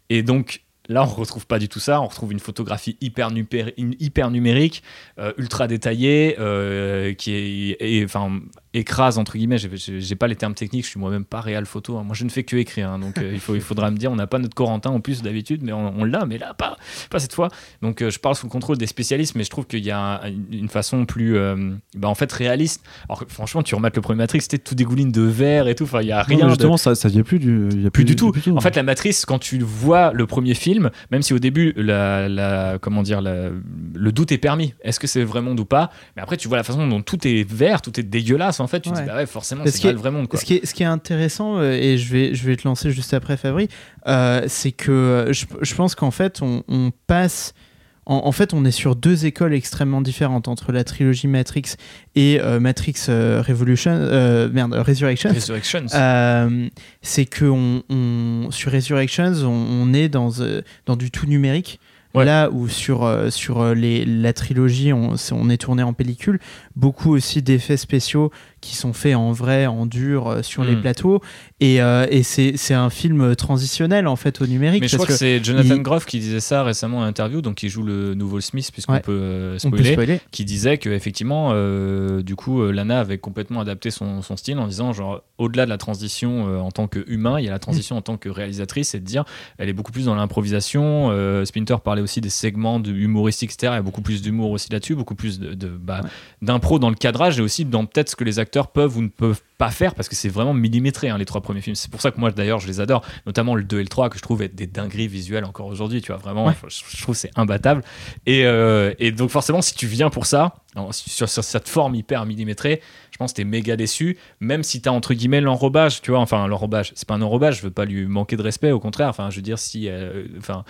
S5: Et donc là, on retrouve pas du tout ça. On retrouve une photographie hyper, numérique, euh, ultra détaillée, euh, qui est, enfin, écrase entre guillemets. J'ai- pas les termes techniques. Je suis moi-même pas réel photo. hein. Moi, je ne fais que écrire. hein. donc, euh, il faut, il faudra me dire, on n'a pas notre Corentin en plus d'habitude, mais on, on l'a, mais là, pas, pas cette fois. Donc, euh, je parle sous le contrôle des spécialistes, mais je trouve qu'il y a un- une- façon plus, euh, bah, en fait, réaliste. Alors, franchement, tu remates le premier Matrix, c'était tout dégouline de verre et tout. Enfin, il y a
S6: Non,
S5: rien. de-
S6: justement, ça, ça est plus du. y a
S5: plus du tout. En fait, la matrice, quand tu vois le premier film, même si au début, la, la- comment dire, la- le doute est permis. Est-ce que c'est le vrai monde ou pas? Mais après, tu vois la façon dont tout est vert, tout est dégueulasse. En fait, tu te
S3: Ouais.
S5: dis, bah ouais, forcément, c'est
S3: ce
S5: pas
S3: qui est-
S5: le vrai monde. Quoi.
S3: Ce qui, est, ce qui est intéressant, euh, et je vais, je vais te lancer juste après Fabri, euh, c'est que euh, je, je pense qu'en fait, on, on passe. En, en fait, on est sur deux écoles extrêmement différentes entre la trilogie Matrix et euh, Matrix euh, Revolution, euh, merde, Resurrection.
S5: Resurrections.
S3: Euh, c'est que on, on- sur Resurrections, on, on est dans, dans du tout numérique.
S5: Ouais.
S3: Là où sur, sur les, la trilogie, on est tourné en pellicule, beaucoup aussi d'effets spéciaux qui sont faits en vrai, en dur, euh, sur les
S5: Mm.
S3: plateaux. Et, euh, et c'est, un film transitionnel en fait au numérique.
S5: Mais je crois
S3: parce
S5: que, c'est Jonathan
S3: il-
S5: Groff qui disait ça récemment en interview, donc qui joue le nouveau Smith, puisqu'on
S3: Ouais.
S5: peut euh,
S3: peut
S5: spoiler. qui disait que effectivement euh, du coup euh, Lana avait complètement adapté son, son style en disant genre au-delà de la transition euh, en tant que humain il y a la transition en tant que réalisatrice et de dire elle est beaucoup plus dans l'improvisation euh, Splinter parlait aussi des segments de humoristiques etc il y a beaucoup plus d'humour aussi là-dessus beaucoup plus de, de- bah, d'impro dans le cadrage et aussi dans peut-être ce que les acteurs peuvent ou ne peuvent pas faire parce que c'est vraiment millimétré hein, les trois premiers films c'est pour ça que moi d'ailleurs je les adore notamment le 2 et le 3 que je trouve être des dingueries visuelles encore aujourd'hui tu vois vraiment
S3: Ouais.
S5: je, je trouve c'est imbattable et, euh, et donc forcément, si tu viens pour ça, sur, sur cette forme hyper millimétrée, je pense que t'es méga déçu, même si t'as entre guillemets l'enrobage, tu vois, enfin l'enrobage, c'est pas un enrobage, je veux pas lui manquer de respect, au contraire, enfin je veux dire si, euh, enfin,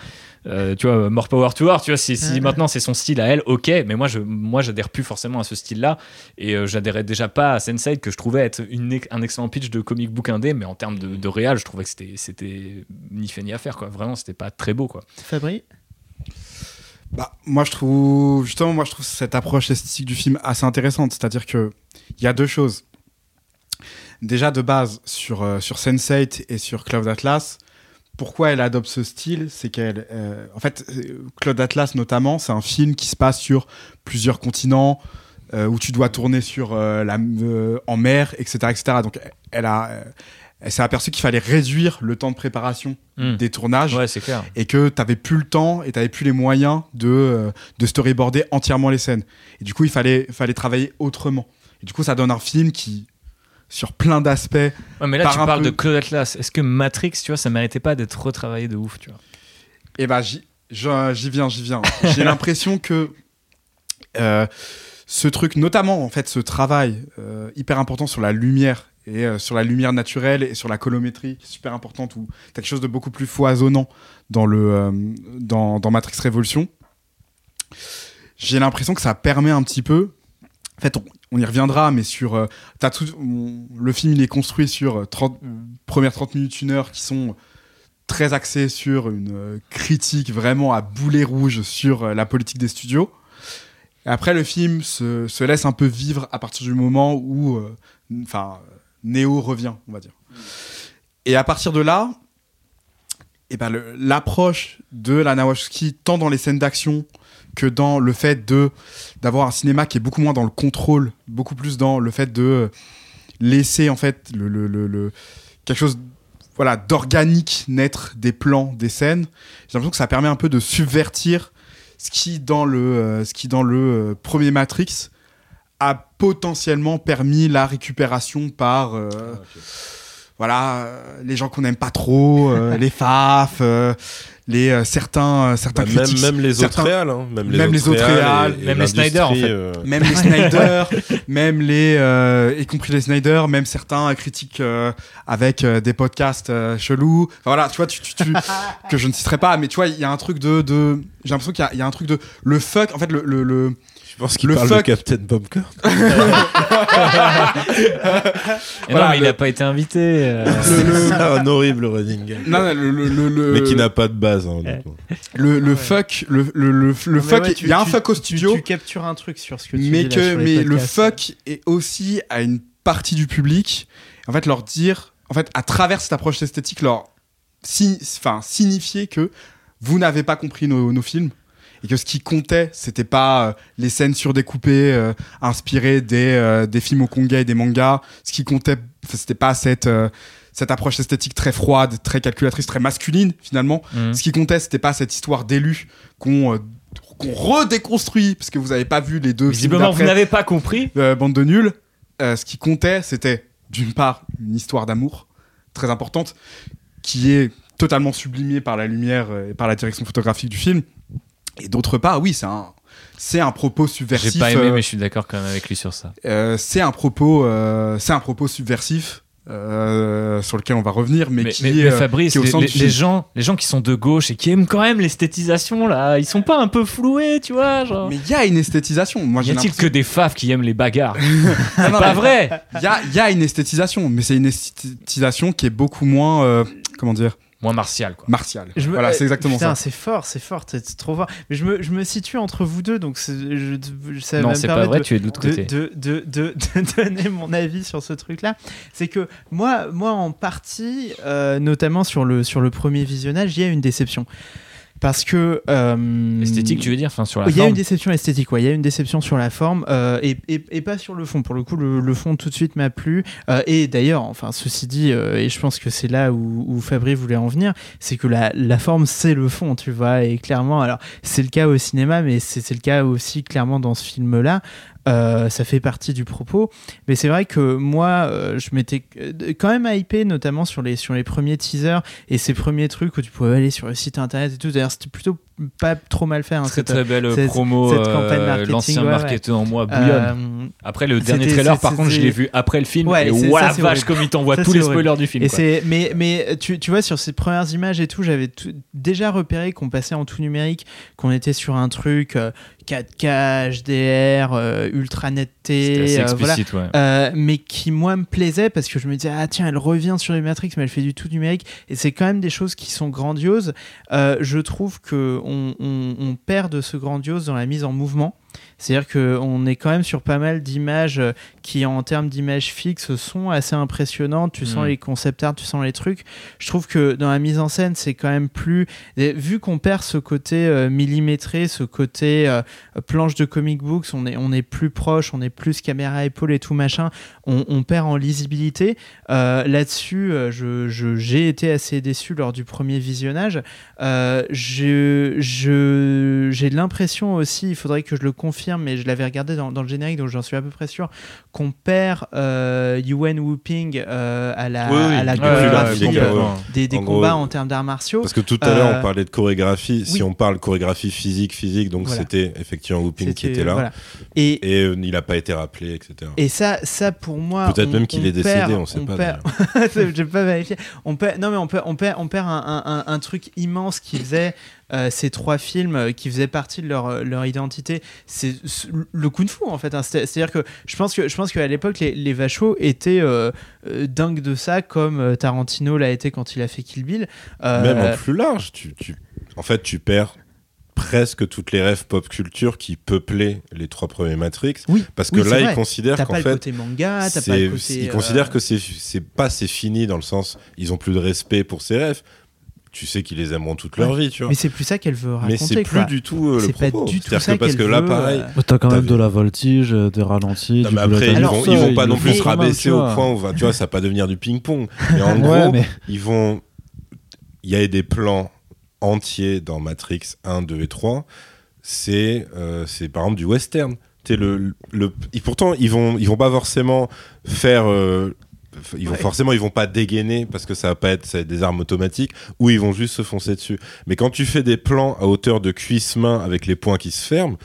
S5: euh, tu vois, more power to her, tu vois, si, maintenant c'est son style à elle, ok, mais moi je, moi j'adhère plus forcément à ce style-là, et euh, j'adhérais déjà pas à Sense8 que je trouvais être une, un excellent pitch de comic book indé, mais en termes de, de réal, je trouvais que c'était, c'était ni fait ni à faire, quoi, vraiment c'était pas très beau, quoi.
S3: Fabri?
S4: Bah, moi, je trouve, justement, moi, je trouve cette approche esthétique du film assez intéressante. C'est-à-dire que il y a deux choses. Déjà, de base, sur, euh, sur Sense8 et sur Cloud Atlas, pourquoi elle adopte ce style? C'est qu'elle. euh, en fait, euh, Cloud Atlas, notamment, c'est un film qui se passe sur plusieurs continents, euh, où tu dois tourner sur, la, en mer, etc. etc. Donc, elle, a, elle s'est aperçue qu'il fallait réduire le temps de préparation
S5: Hmm.
S4: des tournages
S5: Ouais, c'est clair.
S4: et que tu n'avais plus le temps et tu n'avais plus les moyens de, euh, de storyboarder entièrement les scènes. Et du coup, il fallait, fallait travailler autrement. Et du coup, ça donne un film qui, sur plein d'aspects,
S5: Ouais, mais là, tu parles
S4: peu-
S5: de Claude Atlas. Est-ce que Matrix, tu vois, ça méritait pas d'être retravaillé de ouf, tu vois?
S4: Et ben j'y viens, j'y viens. <laughs> J'ai l'impression que euh, ce truc, notamment en fait ce travail euh, hyper important sur la lumière et euh, sur la lumière naturelle et sur la colométrie, qui est super importante, t'as quelque chose de beaucoup plus foisonnant dans, le, euh, dans, Matrix Révolution. J'ai l'impression que ça permet un petit peu. En fait, on, on y reviendra, mais sur. euh, tout, le film, il est construit sur euh, 30, premières 30 minutes, une heure, qui sont très axées sur une euh, critique vraiment à boulet rouge sur euh, la politique des studios. Et après, le film se, se laisse un peu vivre à partir du moment où. euh, Enfin, Neo revient, on va dire. Et à partir de là, et ben l'approche de Lana Wachowski, tant dans les scènes d'action que dans le fait de d'avoir un cinéma qui est beaucoup moins dans le contrôle, beaucoup plus dans le fait de laisser en fait le- le- le- quelque chose voilà d'organique naître des plans, des scènes. J'ai l'impression que ça permet un peu de subvertir ce qui dans le euh, ce qui dans le euh, premier Matrix a potentiellement permis la récupération par euh, voilà euh, les gens qu'on n'aime pas trop, euh, <laughs> les faf, euh, les euh, certains euh, certains
S7: Bah, même,
S4: critiques,
S7: même les autres
S4: certains-
S7: réals, hein. même les
S4: même
S7: autres
S4: les autres
S7: réals,
S4: réals,
S7: et- et
S5: même les Snyder, en
S7: l'industrie,
S5: fait.
S7: euh, <laughs>
S4: même les Snyder, même les, euh, y compris les Snyder, même certains critiques euh, avec euh, des podcasts euh, chelous. Enfin, voilà, tu vois, tu, tu- tu- <laughs> que je ne citerai pas, mais tu vois, il y a un truc de, de j'ai l'impression qu'il y a- il y, a un truc de le fuck. En fait, le, le, le-
S7: Je pense qu'il
S4: Le
S7: parle
S4: fuck.
S7: de Captain <laughs>
S4: Voilà,
S5: non, mais il
S4: le-
S5: n'a pas été invité. euh.
S7: C'est un horrible running gag.
S4: non, non, le, le, le, le-
S7: Mais qui n'a pas de base, hein,
S4: le, le
S3: Ouais.
S4: fuck, le, le, le, le
S3: Mais
S4: fuck.
S3: ouais,
S4: Il y a un
S3: tu-
S4: fuck au
S3: tu-
S4: studio.
S3: Tu, captures un truc sur ce que tu
S4: mais
S3: dis là
S4: que
S3: sur les
S4: mais le fuck est aussi à une partie du public en fait leur dire en fait à travers cette approche esthétique leur enfin signifier que vous n'avez pas compris nos, nos films et que ce qui comptait c'était pas euh, les scènes surdécoupées euh, inspirées des euh, des films hongkongais et des mangas ce qui comptait c'était pas cette euh, cette approche esthétique très froide, très calculatrice, très masculine finalement.
S5: Mhm.
S4: Ce qui comptait, c'était pas cette histoire d'élus qu'on euh, redéconstruit parce que vous avez pas vu les deux films
S5: Visiblement, vous n'avez pas compris.
S4: euh, bande de nuls. Euh, ce qui comptait, c'était d'une part une histoire d'amour très importante qui est totalement sublimée par la lumière et par la direction photographique du film. Et d'autre part, oui, c'est un c'est un propos subversif.
S5: J'ai pas aimé,
S4: euh,
S5: mais je suis d'accord quand même avec lui sur ça.
S4: euh, c'est un propos euh, c'est un propos subversif sur lequel on va revenir, mais,
S5: Mais,
S4: qui
S5: mais- Fabrice,
S4: qui est au
S5: les, gens, les gens qui sont de gauche et qui aiment quand même l'esthétisation là, ils sont pas un peu floués, tu vois genre.
S4: Mais il y a une esthétisation. Moi,
S5: Y a-t-il que des faves qui aiment les bagarres <laughs>
S4: non,
S5: Pas vrai
S4: Il y a, y a une esthétisation, mais c'est une esthétisation qui est beaucoup moins, comment dire,
S5: Moins martial quoi.
S3: Je me-
S4: Voilà, c'est exactement
S3: putain,
S4: ça.
S3: c'est fort, c'est fort, c'est trop fort. Mais je me, je me situe entre vous deux, donc je, ça
S5: non, c'est pas vrai,
S3: de-
S5: tu es de l'autre
S3: de,
S5: côté.
S3: de, de, de- de <laughs> donner mon avis sur ce truc-là. C'est que moi, moi, en partie, euh, notamment sur le, sur le premier visionnage, il y a une déception. Parce que. euh,
S5: Esthétique, tu veux dire, enfin sur la
S3: il y a
S5: forme.
S3: une déception esthétique, ouais. Il y a une déception sur la forme euh, et, et, et pas sur le fond. Pour le coup, le, le fond tout de suite m'a plu. Euh, et d'ailleurs, enfin, ceci dit, et je pense que c'est là où, où Fabri voulait en venir, c'est que la, la forme, c'est le fond, tu vois. Et clairement, alors, c'est le cas au cinéma, mais c'est le cas aussi clairement dans ce film-là. Euh, ça fait partie du propos. Mais c'est vrai que moi, euh, je m'étais euh, quand même hypé, notamment sur les, sur les premiers teasers et ces premiers trucs où tu pouvais aller sur le site internet et tout. D'ailleurs, c'était plutôt pas trop mal fait. hein,
S5: Très
S3: cette-
S5: très belle
S3: cette-
S5: promo,
S3: cette
S5: euh,
S3: campagne marketing,
S5: l'ancien
S3: ouais,
S5: en moi bouillonne. Après le dernier trailer, par contre, je l'ai vu après le film.
S3: Ouais,
S5: et voilà vache
S3: horrible.
S5: comme il t'envoie tous les
S3: horrible.
S5: spoilers du film.
S3: Et
S5: quoi.
S3: c'est, mais, mais tu, tu vois, sur ces premières images et tout, j'avais déjà repéré qu'on passait en tout numérique, qu'on était sur un truc 4K, HDR, euh, ultra netteté, euh, voilà.
S5: ouais.
S3: Euh, mais qui moi me plaisait parce que je me disais ah tiens elle revient sur les Matrix mais elle fait du tout numérique et c'est quand même des choses qui sont grandioses je trouve que on, on- on perd de ce grandiose dans la mise en mouvement c'est-à-dire qu'on est quand même sur pas mal d'images euh, qui, en termes d'images fixes, sont assez impressionnantes. Tu sens
S5: Mm.
S3: les concept art, tu sens les trucs. Je trouve que dans la mise en scène, c'est quand même plus. et Vu qu'on perd ce côté euh, millimétré, ce côté euh, planche de comic books, on est, on est plus proche, on est plus caméra épaule et tout machin, on, on perd en lisibilité. Euh, Là-dessus, euh, je- je- j'ai été assez déçu lors du premier visionnage. Euh, je- je- J'ai l'impression aussi, il faudrait que je le confirme, mais je l'avais regardé dans, dans le générique, donc j'en suis à peu près sûr, qu'on perd euh, Yuen Whooping euh, à la,
S7: Oui,
S3: à la
S5: Ouais,
S3: chorégraphie euh, des, des
S7: En
S3: combats
S7: gros-
S3: en termes d'arts martiaux.
S7: Parce que tout à l'heure,
S3: Euh,
S7: on parlait de chorégraphie. Si
S3: oui.
S7: on parle chorégraphie physique, physique, donc
S3: Voilà.
S7: c'était effectivement Whooping qui était là.
S3: voilà. Et,
S7: Et euh, il n'a pas été rappelé, etc.
S3: Et ça, ça pour moi.
S7: Peut-être
S3: on-
S7: même qu'il
S3: on
S7: est décédé,
S3: perd-
S7: on sait pas,
S3: perd- J'ai <laughs> pas vérifié. On perd, non, mais on perd, on perd, on perd un, un- un- un truc immense qui faisait euh, ces trois films, euh, qui faisaient partie de leur, euh, leur identité. C'est le kung-fu en fait. hein. C'est- C'est-à-dire que je pense que je pense qu'à l'époque les, les vachos étaient euh, dingues de ça, comme Tarantino l'a été quand il a fait Kill Bill.
S7: Même en plus large, tu, tu- en fait, tu perds presque toutes les rêves pop culture qui peuplaient les trois premiers Matrix.
S3: Oui,
S7: Parce que
S3: oui,
S7: là, ils considèrent qu'en fait,
S3: côté manga, t'as
S7: c'est-
S3: pas le côté.
S7: ils
S3: euh,
S7: considèrent que c'est c'est pas c'est fini dans le sens ils ont plus de respect pour ces rêves. Tu sais qu'ils les aimeront toute leur vie, tu vois.
S3: Mais c'est plus ça qu'elle veut
S7: Mais
S3: raconter.
S7: c'est plus du tout euh, le
S3: C'est pas
S7: propos.
S3: du tout
S7: C'est-à-dire
S3: ça
S7: que parce
S3: qu'elle
S7: que là,
S3: veut,
S7: pareil,
S3: euh,
S6: T'as quand même
S7: vu-
S6: de la voltige, euh, des ralentis.
S7: Non, mais après, ils
S3: Alors,
S7: vont,
S3: ça,
S7: ils vont
S6: ils
S7: pas non plus se rabaisser au point où, tu vois, ça va pas devenir du ping-pong. <laughs> Mais en
S6: Ouais,
S7: gros,
S6: mais-
S7: ils vont. Il y a des plans entiers dans Matrix 1, 2 et 3. C'est euh, c'est par exemple du western. T'es le, le, et pourtant, ils vont, ils vont pas forcément faire. euh, ils vont
S3: Ouais.
S7: forcément, ils vont pas dégainer parce que ça va pas être, ça va être des armes automatiques ou ils vont juste se foncer dessus. Mais quand tu fais des plans à hauteur de cuisse-main avec les poings qui se ferment,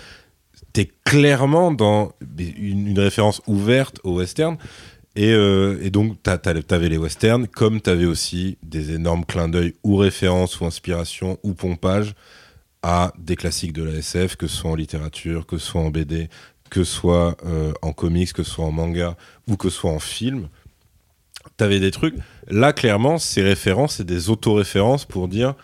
S7: t'es clairement dans une, une référence ouverte au western. Et, euh, et donc, t'avais les westerns, comme t'avais aussi des énormes clins d'œil ou références ou inspirations ou pompages à des classiques de la SF, que ce soit en littérature, que ce soit en BD, que ce soit euh, en comics, que ce soit en manga ou que ce soit en film. T'avais des trucs. Là, clairement, ces références, c'est des autoréférences pour dire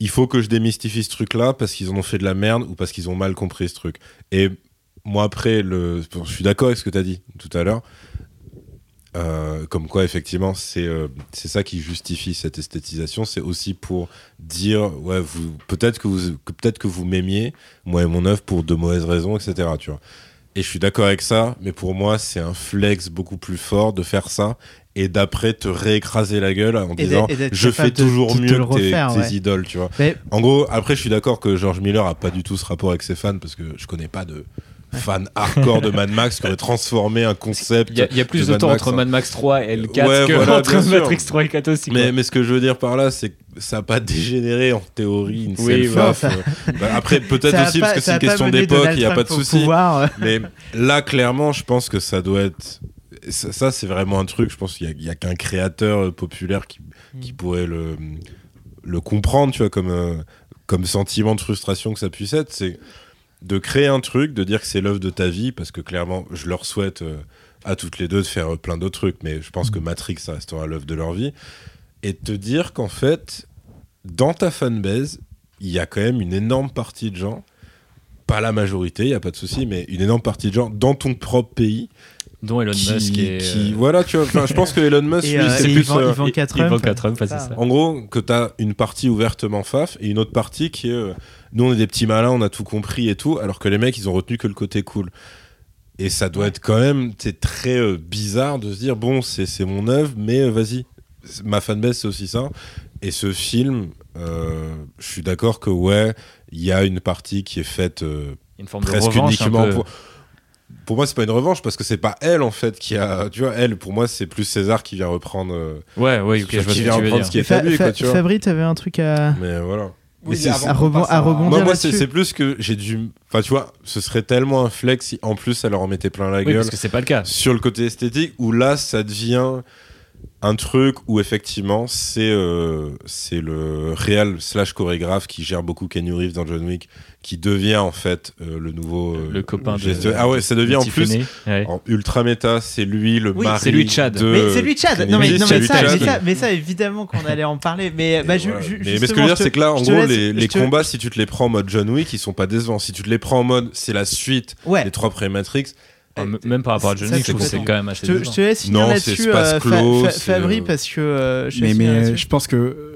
S7: il faut que je démystifie ce truc-là parce qu'ils en ont fait de la merde ou parce qu'ils ont mal compris ce truc. Et moi, après, le... je suis d'accord avec ce que tu as dit tout à l'heure. Euh, comme quoi, effectivement, c'est euh, c'est ça qui justifie cette esthétisation. C'est aussi pour dire ouais, peut-être que vous peut-être que vous m'aimiez moi et mon œuvre pour de mauvaises raisons, etc. Tu vois. Et je suis d'accord avec ça, mais pour moi, c'est un flex beaucoup plus fort de faire ça et d'après te réécraser la gueule en
S3: Et
S7: disant je fais toujours
S3: de
S7: mieux que tes,
S3: refaire,
S7: tes
S3: ouais.
S7: idoles, tu vois.
S3: Mais
S7: En gros, après, je suis d'accord que George Miller a pas du tout ce rapport avec ses fans parce que je connais pas de fans hardcore de Mad Max qui aurait transformé un concept.
S5: Il y, a- il y a plus
S7: de Mad
S5: temps
S7: Max,
S5: entre
S7: hein.
S5: Mad Max 3 et L4
S7: Ouais,
S5: que
S7: voilà,
S5: entre. Matrix 3 et 4 aussi.
S7: Mais, ce que je veux dire par là, c'est que ça n'a pas dégénéré en théorie une
S5: Oui,
S3: voilà.
S7: off. Euh, bah, après, peut-être
S3: ça
S7: aussi
S3: pas-
S7: parce que
S3: ça
S7: c'est
S3: a
S7: une question d'époque, il n'y a pas de souci.
S3: pouvoir. <laughs>
S7: Mais là, clairement, je pense que ça doit être. Ça, ça, c'est vraiment un truc. Je pense qu'il n'y a, qu'un créateur euh, populaire qui, qui pourrait le, le comprendre, tu vois, comme, euh, comme sentiment de frustration que ça puisse être. C'est de créer un truc, de dire que c'est l'œuvre de ta vie, parce que clairement, je leur souhaite euh, à toutes les deux de faire euh, plein d'autres trucs, mais je pense que Matrix, ça restera l'œuvre de leur vie. Et de te dire qu'en fait, dans ta fanbase, il y a quand même une énorme partie de gens, pas la majorité, il n'y a pas de souci, mais une énorme partie de gens dans ton propre pays
S5: Dont Elon
S7: qui,
S5: Musk et.
S7: qui-
S5: euh,
S7: voilà, tu vois, enfin, je pense que Elon Musk, lui,
S3: euh,
S7: c'est plus. Euh,
S3: Ivanka Trump.
S5: Ivanka Trump, ouais, c'est ça.
S7: en gros, que tu as une partie ouvertement faf et une autre partie qui est. nous, on est des petits malins, on a tout compris et tout, alors que les mecs, ils ont retenu que le côté cool. Et ça doit être quand même c'est très euh, bizarre de se dire bon, c'est c'est mon œuvre, mais euh, vas-y, ma fanbase, c'est aussi ça. Et ce film, euh, je suis d'accord que ouais, il y a une partie qui est faite euh,
S5: Une forme de
S7: presque
S5: revanche un
S7: uniquement
S5: peu.
S7: pour. Pour moi, c'est pas une revanche parce que c'est pas elle en fait qui a. Tu vois, elle, pour moi, c'est plus César qui vient reprendre.
S5: Ouais, ouais, ok,
S7: qui
S5: je vois ce
S7: vient reprendre ce qui est
S3: Fa-
S7: établi,
S3: Fa-. Fabri, t'avais un truc à.
S7: Mais voilà.
S4: Oui,
S7: Mais c'est-
S4: avant
S3: à rebond- rebondir
S7: Moi, moi
S3: là-dessus.
S7: c'est c'est plus que j'ai dû. Enfin, tu vois, ce serait tellement un flex si en plus ça leur en mettait plein la
S5: Oui,
S7: gueule
S5: parce que c'est pas le cas.
S7: sur le côté esthétique, où là, ça devient un truc où effectivement, c'est euh, c'est le réel slash chorégraphe qui gère beaucoup Kenny Reeves dans John Wick, qui devient en fait euh, le nouveau. euh,
S5: Le copain de.
S7: Ah ouais, ça devient
S5: de
S7: en plus.
S5: Ouais.
S7: En ultra méta, c'est lui le
S3: Oui,
S7: mari.
S5: c'est lui Chad.
S7: de
S3: Mais c'est lui Chad. Non mais, non,
S7: c'est
S3: mais,
S7: lui
S3: ça,
S7: Chad.
S3: mais, ça, mais ça, évidemment qu'on allait en parler. Mais bah,
S7: voilà. mais, mais ce que je veux dire, c'est que là, en gros,
S3: laisse-
S7: les, combats, si tu te les prends en mode John Wick, ils sont pas décevants. Si tu te les prends en mode c'est la suite
S3: Ouais.
S7: des trois premiers Matrix,
S5: Même par rapport à John
S3: Ça,
S5: Wick, je
S3: je
S5: trouve que c'est quand même
S3: Je
S5: assez
S3: je
S5: décevant.
S3: te laisse finir
S7: Non, c'est
S3: là-dessus, euh, Fa- Fabri,
S7: euh,
S3: parce que. euh, je
S4: Mais, je pense que.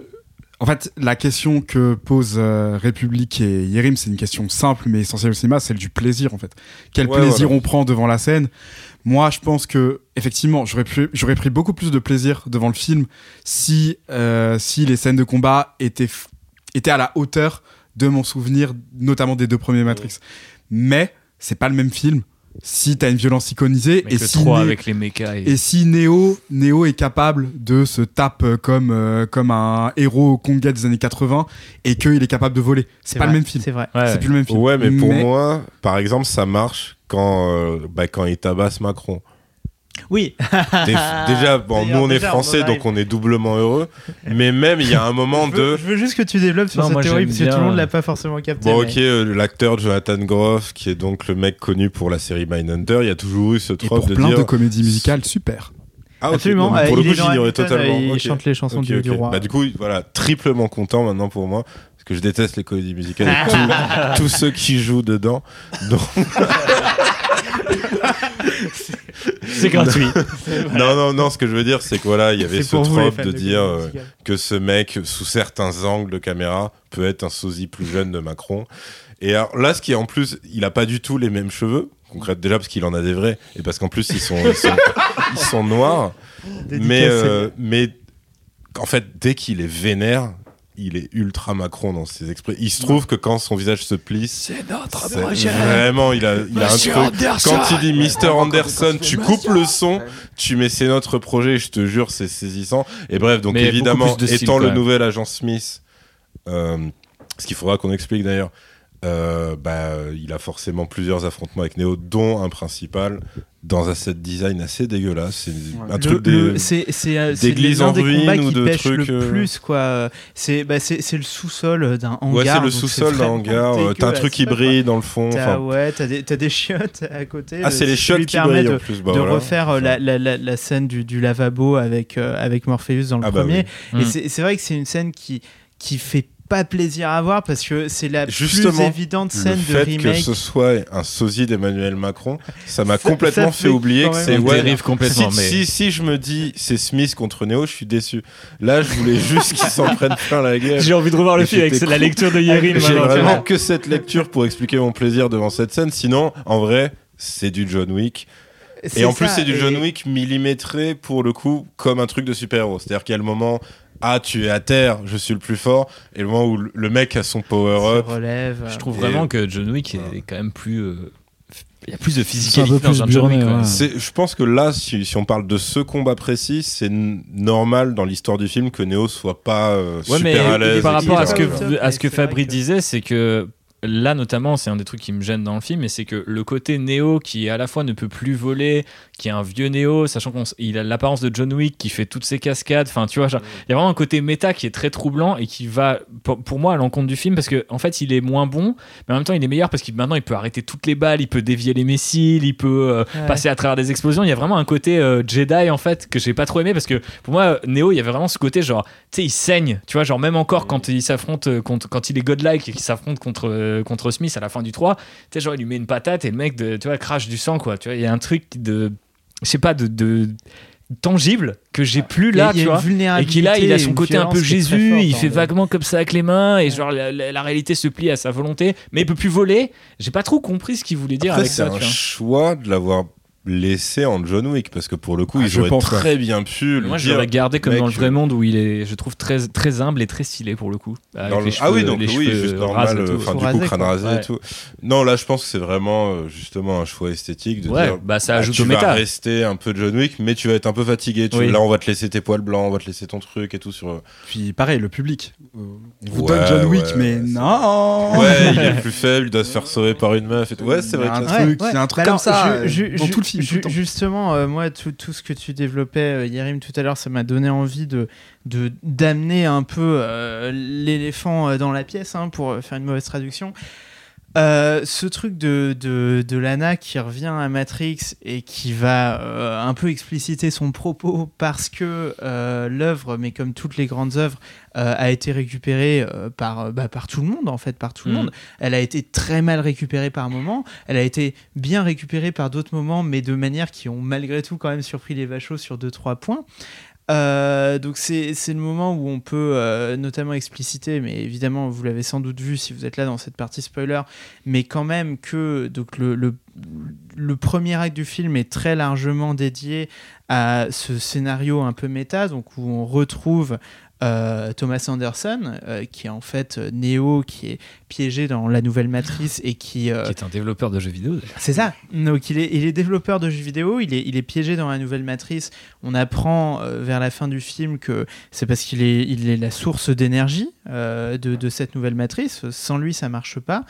S4: En fait, la question que pose euh, République et Yerim, c'est une question simple mais essentielle au cinéma, celle du plaisir en fait. Quel
S7: Ouais,
S4: plaisir
S7: voilà.
S4: on prend devant la scène Moi, je pense que effectivement, j'aurais pu- j'aurais pris beaucoup plus de plaisir devant le film si euh, si les scènes de combat étaient étaient à la hauteur de mon souvenir, notamment des deux premiers Matrix. Mais c'est pas le même film. Si t'as une violence iconisée et
S5: que
S4: si, Né-
S5: avec les. Et...
S4: et si Neo, Neo est capable de se taper comme, euh, comme un héros conga des années 80 et qu'il est capable de voler. C'est pas
S3: vrai,
S4: le même film.
S3: C'est vrai.
S5: Ouais,
S4: C'est plus le même film.
S7: Ouais, mais pour moi, par exemple, ça marche quand, euh, bah, quand il tabasse Macron.
S3: Oui. <laughs>
S7: Dé- déjà, bon, nous on est
S3: déjà,
S7: français, donc on est doublement heureux. Mais même, il y a un moment
S3: je, veux,
S7: de.
S3: je veux juste que tu développes sur
S5: Non,
S3: cette théorie parce que tout le monde l'a pas forcément capté.
S7: Bon,
S3: mais-
S7: ok, euh, l'acteur Jonathan Groff, qui est donc le mec connu pour la série Mindhunter, il y a toujours eu ce
S4: Et
S7: trope
S4: pour
S7: de
S4: plein
S7: dire.
S4: de comédies musicales, super.
S7: Ah,
S3: Absolument.
S7: pour
S3: euh,
S7: le
S3: il
S7: coup, j'ignorais totalement.
S3: euh, Il chante les chansons du, roi.
S7: Bah, du coup, voilà, triplement content maintenant pour moi. Parce que je déteste les comédies musicales et <laughs> tous- tous ceux qui jouent dedans. Donc, <laughs>
S5: C'est gratuit. <laughs>
S7: non, non, non, ce que je veux dire, c'est que voilà, il y avait ce
S3: vous,
S7: trope de
S3: de
S7: dire euh, que ce mec, sous certains angles de caméra, peut être un sosie plus jeune de Macron. Et alors là, ce qui est en plus, il a pas du tout les mêmes cheveux. Concrètement, déjà parce qu'il en a des vrais et parce qu'en plus ils sont, ils sont, ils sont noirs. <laughs> Mais, euh, mais en fait, dès qu'il est vénère, il est ultra Macron dans ses expressions. Il se trouve que quand son visage se plisse,
S5: C'est notre
S7: c'est vraiment, il a, il a un truc. Quand il dit Mr. Anderson, tu coupes le son, tu mets c'est notre projet, je te jure, c'est saisissant. Et bref, donc
S5: Mais
S7: évidemment,
S5: style,
S7: étant le nouvel agent Smith, euh, ce qu'il faudra qu'on explique d'ailleurs, euh, bah, il a forcément plusieurs affrontements avec Neo, dont un principal dans un set design assez dégueulasse. C'est un truc
S3: euh,
S7: d'église en ruine ou
S3: qui
S7: de trucs,
S3: le
S7: euh,
S3: plus quoi c'est bah, le sous-sol d'un hangar
S7: Ouais, c'est le sous-sol d'un hangar. T'as un truc qui brille dans le fond. Enfin.
S3: ouais t'as des des chiottes à côté
S7: Ah, c'est les chiottes qui brillent
S3: de,
S7: en plus. bah
S3: de
S7: voilà.
S3: refaire la, la, la, la scène du, du lavabo avec euh, avec Morpheus dans le
S7: Ah bah
S3: premier
S7: oui.
S3: et
S5: Mm.
S3: c'est c'est vrai que c'est une scène qui qui fait pas plaisir à voir parce que c'est la
S7: Justement,
S3: plus évidente
S7: Le
S3: scène de
S7: fait que
S3: remake
S7: ce soit un sosie d'Emmanuel Macron, ça m'a complètement
S3: ça
S7: fait
S3: fait
S7: oublier que c'est ouais,
S5: dérive complètement,
S7: Si,
S5: mais-
S7: si, si je me dis c'est Smith contre Neo, je suis déçu. Là, je voulais <laughs> juste qu'ils s'en prennent plein la gueule.
S5: J'ai envie de revoir le film avec la lecture de Yerin.
S7: J'ai vraiment que cette lecture pour expliquer mon plaisir devant cette scène. Sinon, en vrai, c'est du John Wick. Et en plus, c'est du
S3: et-
S7: John Wick millimétré pour le coup, comme un truc de super-héros. C'est-à-dire qu'il y a le moment, ah, tu es à terre, je suis le plus fort, et le moment où le mec a son power-up.
S3: relève
S5: Je trouve
S7: Et-
S5: vraiment que John Wick est quand même plus. euh, Il y a plus de physicalité
S6: peu plus
S5: un John Wick.
S6: burné,
S5: ouais.
S6: ouais.
S7: C'est- Je pense que là, si, si on parle de ce combat précis, c'est n- normal dans l'histoire du film que Neo soit pas euh,
S5: Ouais, mais
S7: super à l'aise.
S5: par rapport à ce que, à ce que
S3: c'est vrai
S5: Fabri
S3: que-
S5: disait, c'est que là notamment, c'est un des trucs qui me gêne dans le film, et c'est que le côté Néo qui à la fois ne peut plus voler, qui est un vieux Néo, sachant qu'il a l'apparence de John Wick, qui fait toutes ses cascades, enfin tu vois, il y a vraiment un côté méta qui est très troublant et qui va pour, pour moi à l'encontre du film parce que en fait il est moins bon, mais en même temps il est meilleur parce qu'il maintenant il peut arrêter toutes les balles, il peut dévier les missiles, il peut euh,
S3: Ouais.
S5: passer à travers des explosions. Il y a vraiment un côté euh, Jedi en fait que j'ai pas trop aimé parce que pour moi Neo il y avait vraiment ce côté genre tu sais il saigne, tu vois genre même encore quand il s'affronte euh, contre quand il est godlike et qu'il s'affronte contre euh, contre Smith à la fin du 3, tu sais genre il lui met une patate et le mec de, tu vois crache du sang quoi, tu vois il y a un truc de je sais pas de, de tangible que j'ai plus là tu vois et qu'il a, il a son côté un peu Jésus,
S3: forte
S5: il
S3: dans
S5: fait vaguement comme ça avec les mains, et genre la, la- la réalité se plie à sa volonté, mais il peut plus voler. J'ai pas trop compris ce qu'il voulait dire
S7: Après,
S5: avec
S7: c'est
S5: ça.
S7: un
S5: tu vois.
S7: choix de l'avoir laissé en John Wick parce que pour le coup,
S4: Ah,
S7: ils auraient
S4: pense,
S7: très bien pu lui
S5: Moi, je l'aurais gardé comme
S7: mec,
S5: dans le vrai monde où il est, je trouve, très, très humble et très stylé pour le coup. Avec
S7: dans le-
S5: les
S7: ah oui, donc
S5: les
S7: oui, juste normal, euh, enfin du coup
S3: rasé,
S7: crâne rasé
S5: Ouais.
S7: et tout. Non, là je pense que c'est vraiment euh, justement un choix esthétique de
S5: Ouais,
S7: dire
S5: bah ça
S7: ah,
S5: ajoute
S7: tu
S5: au
S7: vas
S5: méta.
S7: rester un peu John Wick, mais tu vas être un peu fatigué. Tu-
S5: Oui.
S7: Là, on va te laisser tes poils blancs, on va te laisser ton truc et tout sur. euh,
S4: Puis pareil, le public. Euh, On vous
S7: Ouais,
S4: donne John Wick,
S7: ouais,
S4: mais
S7: c'est-
S4: non
S7: Ouais, il est plus faible, il doit se faire sauver par une meuf et tout. Ouais, c'est vrai.
S4: Il y a
S7: que
S4: un truc, comme ça, dans tout le film,
S3: ju-. Justement, euh, moi, tout, tout ce que tu développais, euh, Yerim, tout à l'heure, ça m'a donné envie de d'amener un peu euh, l'éléphant dans la pièce, hein, pour faire une mauvaise traduction. Euh, ce truc de, de, de Lana qui revient à Matrix et qui va euh, un peu expliciter son propos parce que euh, l'œuvre, mais comme toutes les grandes œuvres, a été récupérée par, bah, par tout le monde, en fait, par tout le
S5: Mhm.
S3: monde. Elle a été très mal récupérée par moments, elle a été bien récupérée par d'autres moments, mais de manière qui ont malgré tout quand même surpris les vachos sur 2-3 points. Euh, donc c'est le moment où on peut euh, notamment expliciter, mais évidemment vous l'avez sans doute vu si vous êtes là dans cette partie spoiler, mais quand même que donc le, le, le premier acte du film est très largement dédié à ce scénario un peu méta, donc où on retrouve euh, Thomas Anderson, euh, qui est en fait euh, Neo, qui est piégé dans la nouvelle matrice et qui. euh,
S5: Qui est un développeur de jeux vidéo.
S3: c'est ça. Donc il est, il est développeur de jeux vidéo, il est, il est piégé dans la nouvelle matrice. On apprend vers la fin du film que c'est parce qu'il est, il est la source d'énergie de, de cette nouvelle matrice. Sans lui, ça marche pas.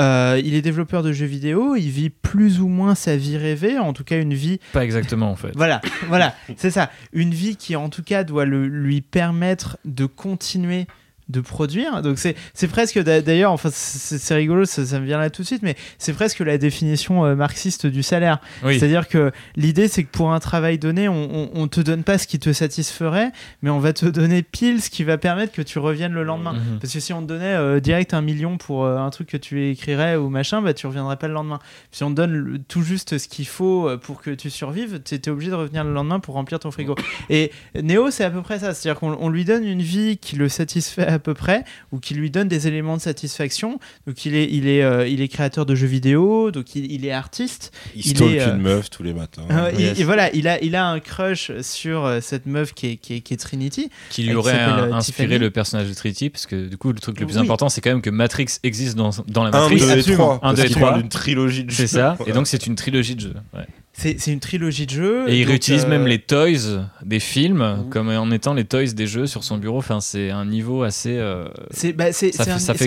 S3: Euh, il est développeur de jeux vidéo, il vit plus ou moins sa vie rêvée, en tout cas une vie
S5: Pas exactement en fait.
S3: voilà, <laughs> voilà, c'est ça. Une vie qui, en tout cas, doit le- lui permettre de continuer de produire. Donc c'est presque d'a- d'ailleurs enfin c'est rigolo ça, ça me vient là tout de suite mais c'est presque la définition euh, marxiste du salaire.
S5: Oui.
S3: C'est-à-dire que l'idée c'est que pour un travail donné on, on, on te donne pas ce qui te satisferait mais on va te donner pile ce qui va permettre que tu reviennes le lendemain.
S5: Mhm.
S3: Parce que si on te donnait euh, direct un million pour euh, un truc que tu écrirais ou machin, bah tu reviendrais pas le lendemain. Si on te donne le- tout juste ce qu'il faut pour que tu survives, tu es obligé de revenir le lendemain pour remplir ton frigo. Et Neo, c'est à peu près ça. C'est-à-dire qu'on on lui donne une vie qui le satisfait à peu près ou qui lui donne des éléments de satisfaction. Donc il est, il est, euh, il est créateur de jeux vidéo, donc il, il est artiste.
S7: Il,
S3: Il est, euh,
S7: une meuf tous les matins.
S3: Euh, il-
S5: yes.
S3: et voilà, il a, il a un crush sur euh, cette meuf qui est, qui est, qui est Trinity.
S5: qui lui aurait inspiré
S3: Tiffany.
S5: le personnage de Trinity, parce que du coup, le truc le plus
S3: Oui.
S5: important, c'est quand même que Matrix existe dans, dans la
S7: Un,
S5: Matrix.
S7: deux et
S3: absolument.
S7: trois.
S5: Un, deux
S7: parce
S5: et
S7: qu'il
S5: trois.
S7: parle d'une trilogie de
S5: C'est
S7: jeux.
S5: ça, et donc c'est une trilogie de jeux. ouais.
S3: C'est une trilogie de jeux.
S5: Et il réutilise
S3: euh,
S5: même les toys des films
S3: Mhm.
S5: comme en étant les toys des jeux sur son bureau. Enfin, c'est un niveau assez. euh,
S3: C'est bah,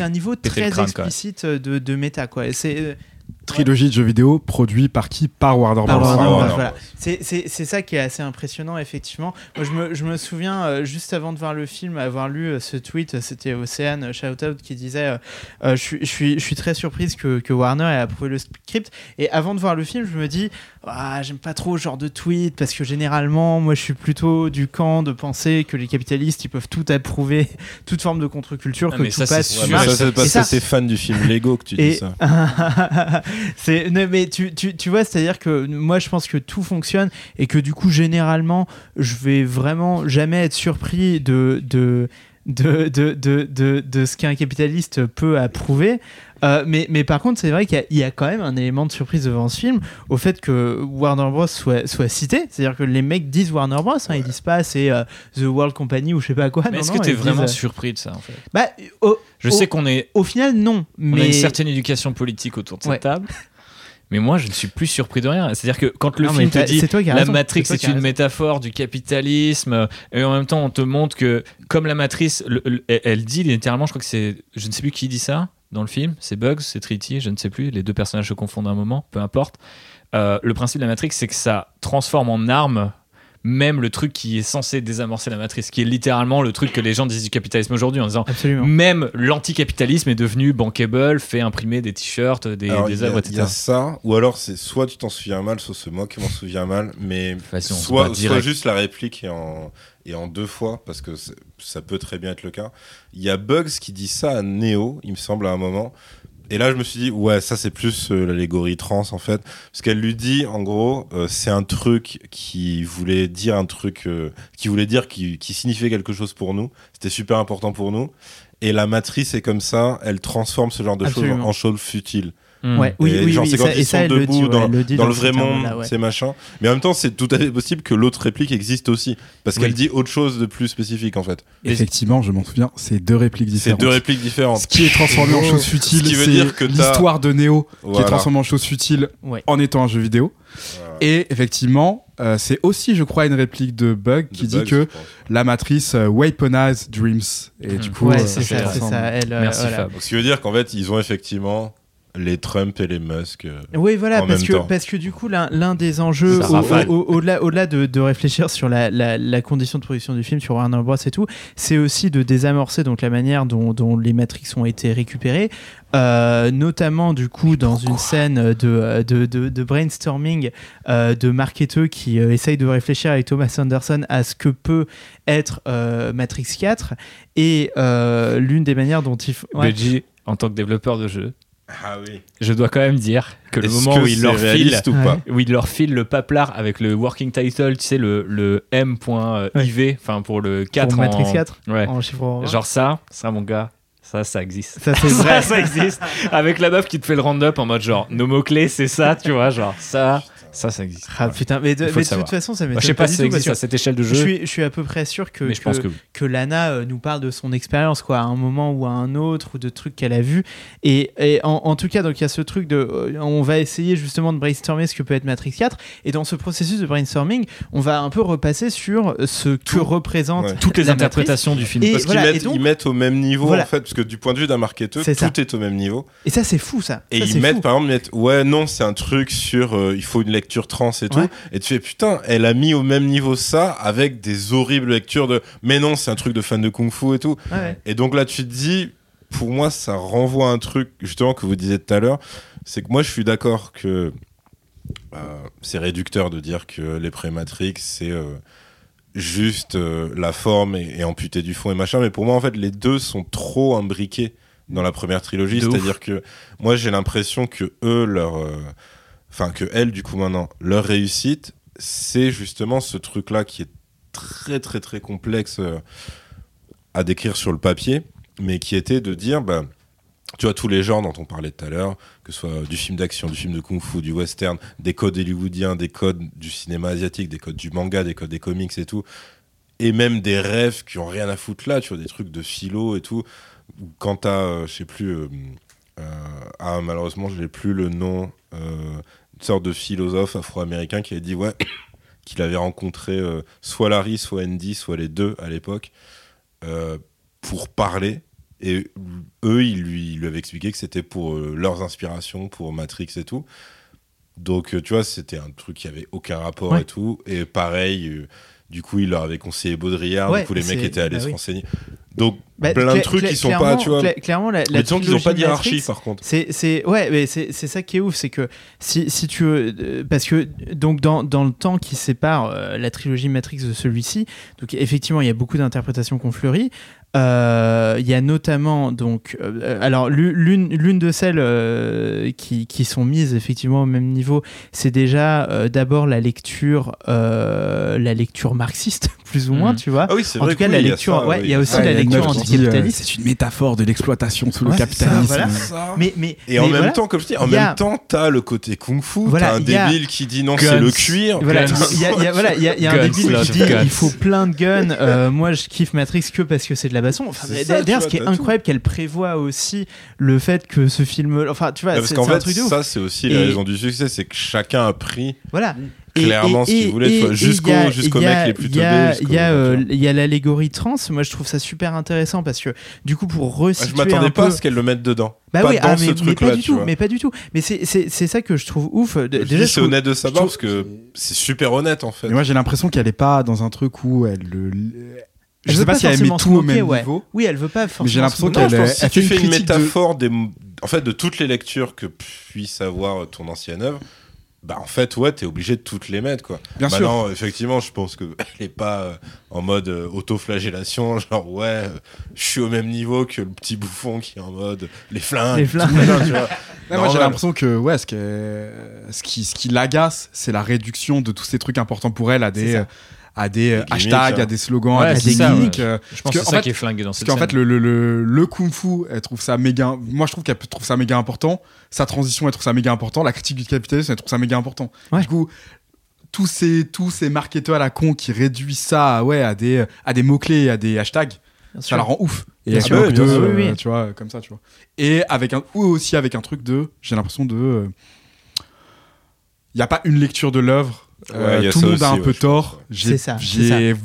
S3: un, niveau très explicite de, de méta. quoi. C'est
S4: Trilogie de jeux vidéo produit par qui? Par Warner
S3: Par
S4: Bros.
S3: Warner
S7: Ah,
S3: Bros,
S7: voilà.
S3: C'est- C'est c'est ça qui est assez impressionnant, effectivement. Moi, je me, je me souviens, euh, juste avant de voir le film, avoir lu euh, ce tweet, c'était Océane euh, Shoutout qui disait euh, euh, je, suis, je, très surprise que, que Warner ait approuvé le script. Et avant de voir le film, je me dis ah, j'aime pas trop ce genre de tweet parce que généralement, moi, je suis plutôt du camp de penser que les capitalistes, ils peuvent tout approuver, <laughs> toute forme de contre-culture,
S5: Ah,
S3: que
S5: mais
S3: tout
S5: ça,
S3: passe
S5: c'est
S7: c'est parce que t'es fan du film Lego que tu dis
S3: et
S7: ça. <laughs>
S3: mais tu, tu, vois c'est à dire que moi je pense que tout fonctionne et que du coup généralement je vais vraiment jamais être surpris de de, de, de, de, de ce qu'un capitaliste peut approuver. Euh, mais, mais par contre, c'est vrai qu'il y a- il y, a quand même un élément de surprise devant ce film au fait que Warner Bros. soit, soit cité. C'est-à-dire que les mecs disent Warner Bros. hein, ils disent pas c'est euh, The World Company ou je sais pas quoi.
S5: Mais est-ce que t'es vraiment
S3: disent, euh,
S5: surpris de ça en fait?
S3: Bah, au,
S5: Je
S3: au-
S5: sais qu'on est,
S3: au final, non.
S5: on a
S3: Mais
S5: une certaine éducation politique autour de cette
S3: Ouais.
S5: table. <laughs> Mais moi, je ne suis plus surpris de rien. C'est-à-dire que quand le
S3: Non,
S5: film te dit la
S3: raison.
S5: Matrix
S3: C'est
S5: une métaphore du capitalisme, euh, et en même temps, on te montre que, comme la matrice, le- le- elle- elle dit littéralement, je crois que c'est, je ne sais plus qui dit ça dans le film, c'est Bugs, c'est Trinity, je ne sais plus, les deux personnages se confondent à un moment, peu importe. Euh, le principe de la Matrix, c'est que ça transforme en arme même le truc qui est censé désamorcer la matrice, qui est littéralement le truc que les gens disent du capitalisme aujourd'hui en disant
S3: Absolument.
S5: même l'anticapitalisme est devenu bankable, fait imprimer des t-shirts, des,
S7: Alors,
S5: des
S7: il y a-
S5: œuvres,
S7: Il y a
S5: etc.
S7: ça, ou alors c'est soit tu t'en souviens mal, soit c'est moi qui m'en souviens mal, mais
S5: Facile, on se
S7: soit, soit juste la réplique est en, est en deux fois, parce que ça peut très bien être le cas. Il y a Bugs qui dit ça à Neo, il me semble, à un moment. Et là, je me suis dit, ouais, ça c'est plus euh, l'allégorie trans en fait. Parce qu'elle lui dit, en gros, euh, c'est un truc qui voulait dire un truc, euh, qui voulait dire qui, qui signifiait quelque chose pour nous. C'était super important pour nous. Et la matrice est comme ça, elle transforme ce genre de choses en choses futiles.
S5: Mm.
S3: Ouais, oui,
S7: Et
S3: oui,
S7: genre,
S3: oui,
S7: c'est quand
S3: ça-
S7: ils
S3: et ça,
S7: sont
S3: elle le
S7: debout
S3: dit, ouais,
S7: dans,
S3: le dit
S7: dans le
S3: ce
S7: vrai monde,
S3: ouais.
S7: c'est machin. Mais en même temps, c'est tout à fait possible que l'autre réplique existe aussi. Parce
S5: Oui.
S7: qu'elle dit autre chose de plus spécifique, en fait.
S4: Effectivement, je m'en souviens, c'est deux répliques
S7: C'est
S4: différentes.
S7: deux répliques différentes.
S4: Ce qui est transformé en chose futile,
S7: Ce qui veut
S4: c'est
S7: dire que
S4: l'histoire de Neo qui est transformée en chose futile
S3: Ouais.
S4: en étant un jeu vidéo.
S7: Voilà.
S4: Et effectivement, euh, c'est aussi, je crois, une réplique de Bug qui
S7: De
S4: dit
S7: Bugs,
S4: que la matrice euh, weaponize dreams. Et du
S5: Mhm.
S4: coup,
S3: Ouais,
S4: euh,
S3: c'est
S5: ça,
S3: c'est. Elle, euh,
S5: Merci
S3: voilà.
S5: Fab.
S7: Donc, ce qui veut dire qu'en fait, ils ont effectivement les Trump et les Musk. euh,
S3: Oui, voilà,
S7: en
S3: parce
S7: même
S3: que,
S7: temps.
S3: parce que du coup, l'un l'un des enjeux,
S5: Ça
S3: au- au- au- au-delà au delà de, de réfléchir sur la, la, la condition de production du film, sur Warner Bros. et tout, c'est aussi de désamorcer donc, la manière dont, dont les Matrix ont été récupérées, euh, notamment du coup dans une scène de, de, de, de brainstorming euh, de marketeux qui euh, essaye de réfléchir avec Thomas Anderson à ce que peut être euh, Matrix 4 et euh, l'une des manières dont il faut... ouais.
S5: En tant que développeur de jeu,
S7: Ah oui.
S5: je dois quand même dire que le moment
S7: que
S5: où il leur file,
S7: ou pas
S5: où il leur file le paplard avec le working title, tu sais, le, le M.IV, enfin pour le 4
S3: pour Matrix
S5: en-
S3: 4
S5: Ouais.
S3: en chiffre en-
S5: Genre ça, ça mon gars, ça, ça existe.
S3: ça c'est <laughs>
S5: Ça,
S3: vrai
S5: ça existe. Avec la meuf qui te fait le round-up en mode genre, nos mots-clés, c'est ça, tu vois, genre ça, Ça, ça existe.
S3: Ah
S5: Ouais.
S3: putain, mais de, mais toute façon, ça
S5: Moi,
S3: m'étonne
S5: je sais pas si ça existe à cette échelle de
S3: je
S5: jeu,
S3: suis, je suis à peu près sûr que, que,
S5: pense que oui.
S3: que Lana euh, nous parle de son expérience, quoi, à un moment ou à un autre, ou de trucs qu'elle a vu. Et, et en, en tout cas, donc il y a ce truc de, euh, on va essayer justement de brainstormer ce que peut être Matrix 4. Et dans ce processus de brainstorming, on va un peu repasser sur ce que
S7: Tout.
S3: représente
S7: Ouais.
S5: toutes les
S3: la
S5: interprétations du film.
S3: Et
S7: Parce
S3: voilà,
S7: qu'ils
S3: et
S7: mettent,
S3: donc-
S7: ils mettent au même niveau
S3: Voilà.
S7: en fait, parce que du point de vue d'un marketeur, tout
S3: ça.
S7: est au même niveau.
S3: Et ça, c'est fou, ça.
S7: Et
S3: Ça,
S7: ils mettent
S3: fou.
S7: par exemple, ils mettent, ouais non c'est un truc sur euh, il faut une lecture trans et tout.
S3: Ouais.
S7: Et tu fais putain, elle a mis au même niveau ça avec des horribles lectures de mais non c'est un truc de fan de kung fu et tout.
S3: Ouais.
S7: Et donc là tu te dis, pour moi ça renvoie à un truc justement que vous disiez tout à l'heure, c'est que moi je suis d'accord que euh, c'est réducteur de dire que les pré-Matrix c'est euh, juste euh, la forme et, et amputé du fond et machin, mais pour moi en fait les deux sont trop imbriqués dans la première trilogie, c'est-à-dire que moi j'ai l'impression que eux leur euh, enfin que elles du coup maintenant leur réussite c'est justement ce truc là qui est très très très complexe euh, à décrire sur le papier mais qui était de dire bah tu vois tous les genres dont on parlait tout à l'heure que ce soit du film d'action du film de kung-fu du western des codes hollywoodiens des codes du cinéma asiatique des codes du manga des codes des comics et tout et même des rêves qui ont rien à foutre là tu vois des trucs de philo et tout. Ou quand t'as euh, je sais plus euh, euh, ah malheureusement je n'ai plus le nom sorte de philosophe afro-américain qui a dit ouais <coughs> qu'il avait rencontré euh, soit Larry soit Andy soit les deux à l'époque euh, pour parler. Et eux ils lui, ils lui avaient expliqué que c'était pour euh, leurs inspirations pour Matrix et tout. Donc tu vois c'était un truc qui avait aucun rapport
S3: Ouais.
S7: et tout. Et pareil du coup il leur avait conseillé Baudrillard
S3: Ouais,
S7: du coup les mecs étaient allés
S3: bah
S7: se
S3: oui.
S7: renseigner donc
S3: Bah,
S7: plein de trucs qui sont pas tu vois
S3: cla- clairement, la, la
S7: mais disons qu'ils n'ont pas de hiérarchie
S3: Matrix,
S7: par contre
S3: C'est, c'est, ouais, mais c'est, c'est ça qui est ouf, c'est que si, si tu veux, euh, parce que donc dans, dans le temps qui sépare euh, la trilogie Matrix de celui-ci, donc effectivement il y a beaucoup d'interprétations qu'on fleurit. Euh, Il y a notamment donc, euh, alors l'u- l'une, l'une de celles euh, qui, qui sont mises effectivement au même niveau, c'est déjà euh, d'abord la lecture, euh, la lecture marxiste <laughs> plus ou moins,
S5: Mhm.
S3: tu vois.
S7: ah oui
S3: En
S7: vrai
S3: tout cas, la
S7: oui, il y a
S3: lecture,
S7: ça,
S3: ouais,
S7: oui.
S3: il y a aussi
S4: Ouais,
S3: la
S4: il y a
S3: lecture anticapitaliste.
S4: C'est une métaphore de l'exploitation sous
S3: Ouais,
S4: le capitalisme.
S3: ça, voilà. Mais, mais,
S7: Et en même
S3: voilà.
S7: temps, comme je dis, en
S3: il a-
S7: même temps, t'as le côté kung-fu,
S3: Voilà,
S7: t'as un
S3: il y a-
S7: débile qui dit non, c'est le cuir.
S3: Voilà, il y a, il il il un débile
S5: lot
S3: qui
S5: of
S3: dit il faut plein de guns. Moi, je kiffe Matrix que parce que c'est de la. Enfin, D'ailleurs, ce qui est incroyable, qu'elle prévoit aussi le fait que ce film. Enfin, tu vois,
S7: Parce
S3: c'est
S7: qu'en fait,
S3: truc de ouf.
S7: ça, c'est aussi la
S3: Et-
S7: raison du succès, c'est que chacun a pris
S3: Voilà.
S7: Clairement
S3: et-
S7: ce qu'il voulait, jusqu'au- jusqu'au mec les plus
S3: il y a-
S7: teubés, jusqu'au-
S3: Il y a, euh, y a l'allégorie trans. Moi, je trouve ça super intéressant parce que du coup, pour
S7: Ah,
S3: resituer
S7: Je m'attendais pas
S3: peu...
S7: à ce qu'elle le mette dedans.
S3: Bah
S7: pas
S3: oui,
S7: dans
S3: ah,
S7: ce
S3: mais, mais
S7: truc-là,
S3: pas du
S7: tu
S3: tout,
S7: vois.
S3: mais pas du tout. Mais c'est c'est c'est ça que je trouve ouf.
S7: Je
S3: Déjà,
S7: c'est honnête de sa
S4: je
S7: part
S4: trouve
S7: parce que c'est super honnête en fait.
S4: Mais moi j'ai l'impression qu'elle est pas dans un truc où elle le.
S3: Elle
S4: Je sais pas
S3: pas
S4: si elle met tout au même
S3: ouais.
S4: niveau.
S3: Oui, elle veut pas forcément.
S4: Mais j'ai l'impression
S7: Non,
S4: qu'elle
S7: que si
S4: elle
S7: tu
S4: fait
S7: fais
S4: une
S7: métaphore des, en fait, de toutes les lectures que puisse avoir ton ancienne œuvre, bah en fait, ouais, t'es obligé de toutes les mettre, quoi.
S4: Bien sûr.
S7: Maintenant, effectivement, je pense qu'elle est pas euh, en mode euh, autoflagellation, <laughs> genre ouais, euh, je suis au même niveau que le petit bouffon qui est en mode les flingues.
S3: Les flingues.
S7: tu vois. <laughs>
S4: Ouais, moi j'ai l'impression que ouais, ce, qui, ce qui l'agace, c'est la réduction de tous ces trucs importants pour elle à des, euh, à des euh,
S7: Des
S4: hashtags,
S7: hein.
S4: à des slogans,
S5: Ouais,
S4: à des
S5: ouais.
S4: euh,
S5: Je pense
S4: Parce
S5: que c'est
S4: en
S5: ça
S4: fait-
S5: qui est flingué dans
S4: Parce
S5: cette
S4: qu'en fait, le, le, le, le kung-fu, elle trouve ça méga. Moi, je trouve qu'elle trouve ça méga important. Sa transition, elle trouve ça méga important. La critique du capitalisme, elle trouve ça méga important.
S3: Ouais.
S4: Du coup, tous ces, tous ces marketeurs à la con qui réduisent ça ouais, à des, à des mots-clés, à des hashtags,
S3: Bien
S4: ça
S3: sûr.
S4: la rend ouf. Et
S3: Bien sûr.
S4: euh,
S3: Oui, oui.
S4: tu vois, comme ça, tu vois. Et avec un, ou aussi avec un truc de, j'ai l'impression de. Il n'y a pas une lecture de l'œuvre. Euh,
S7: Ouais,
S4: tout le monde a un
S7: ouais,
S4: peu tort.
S3: C'est ça.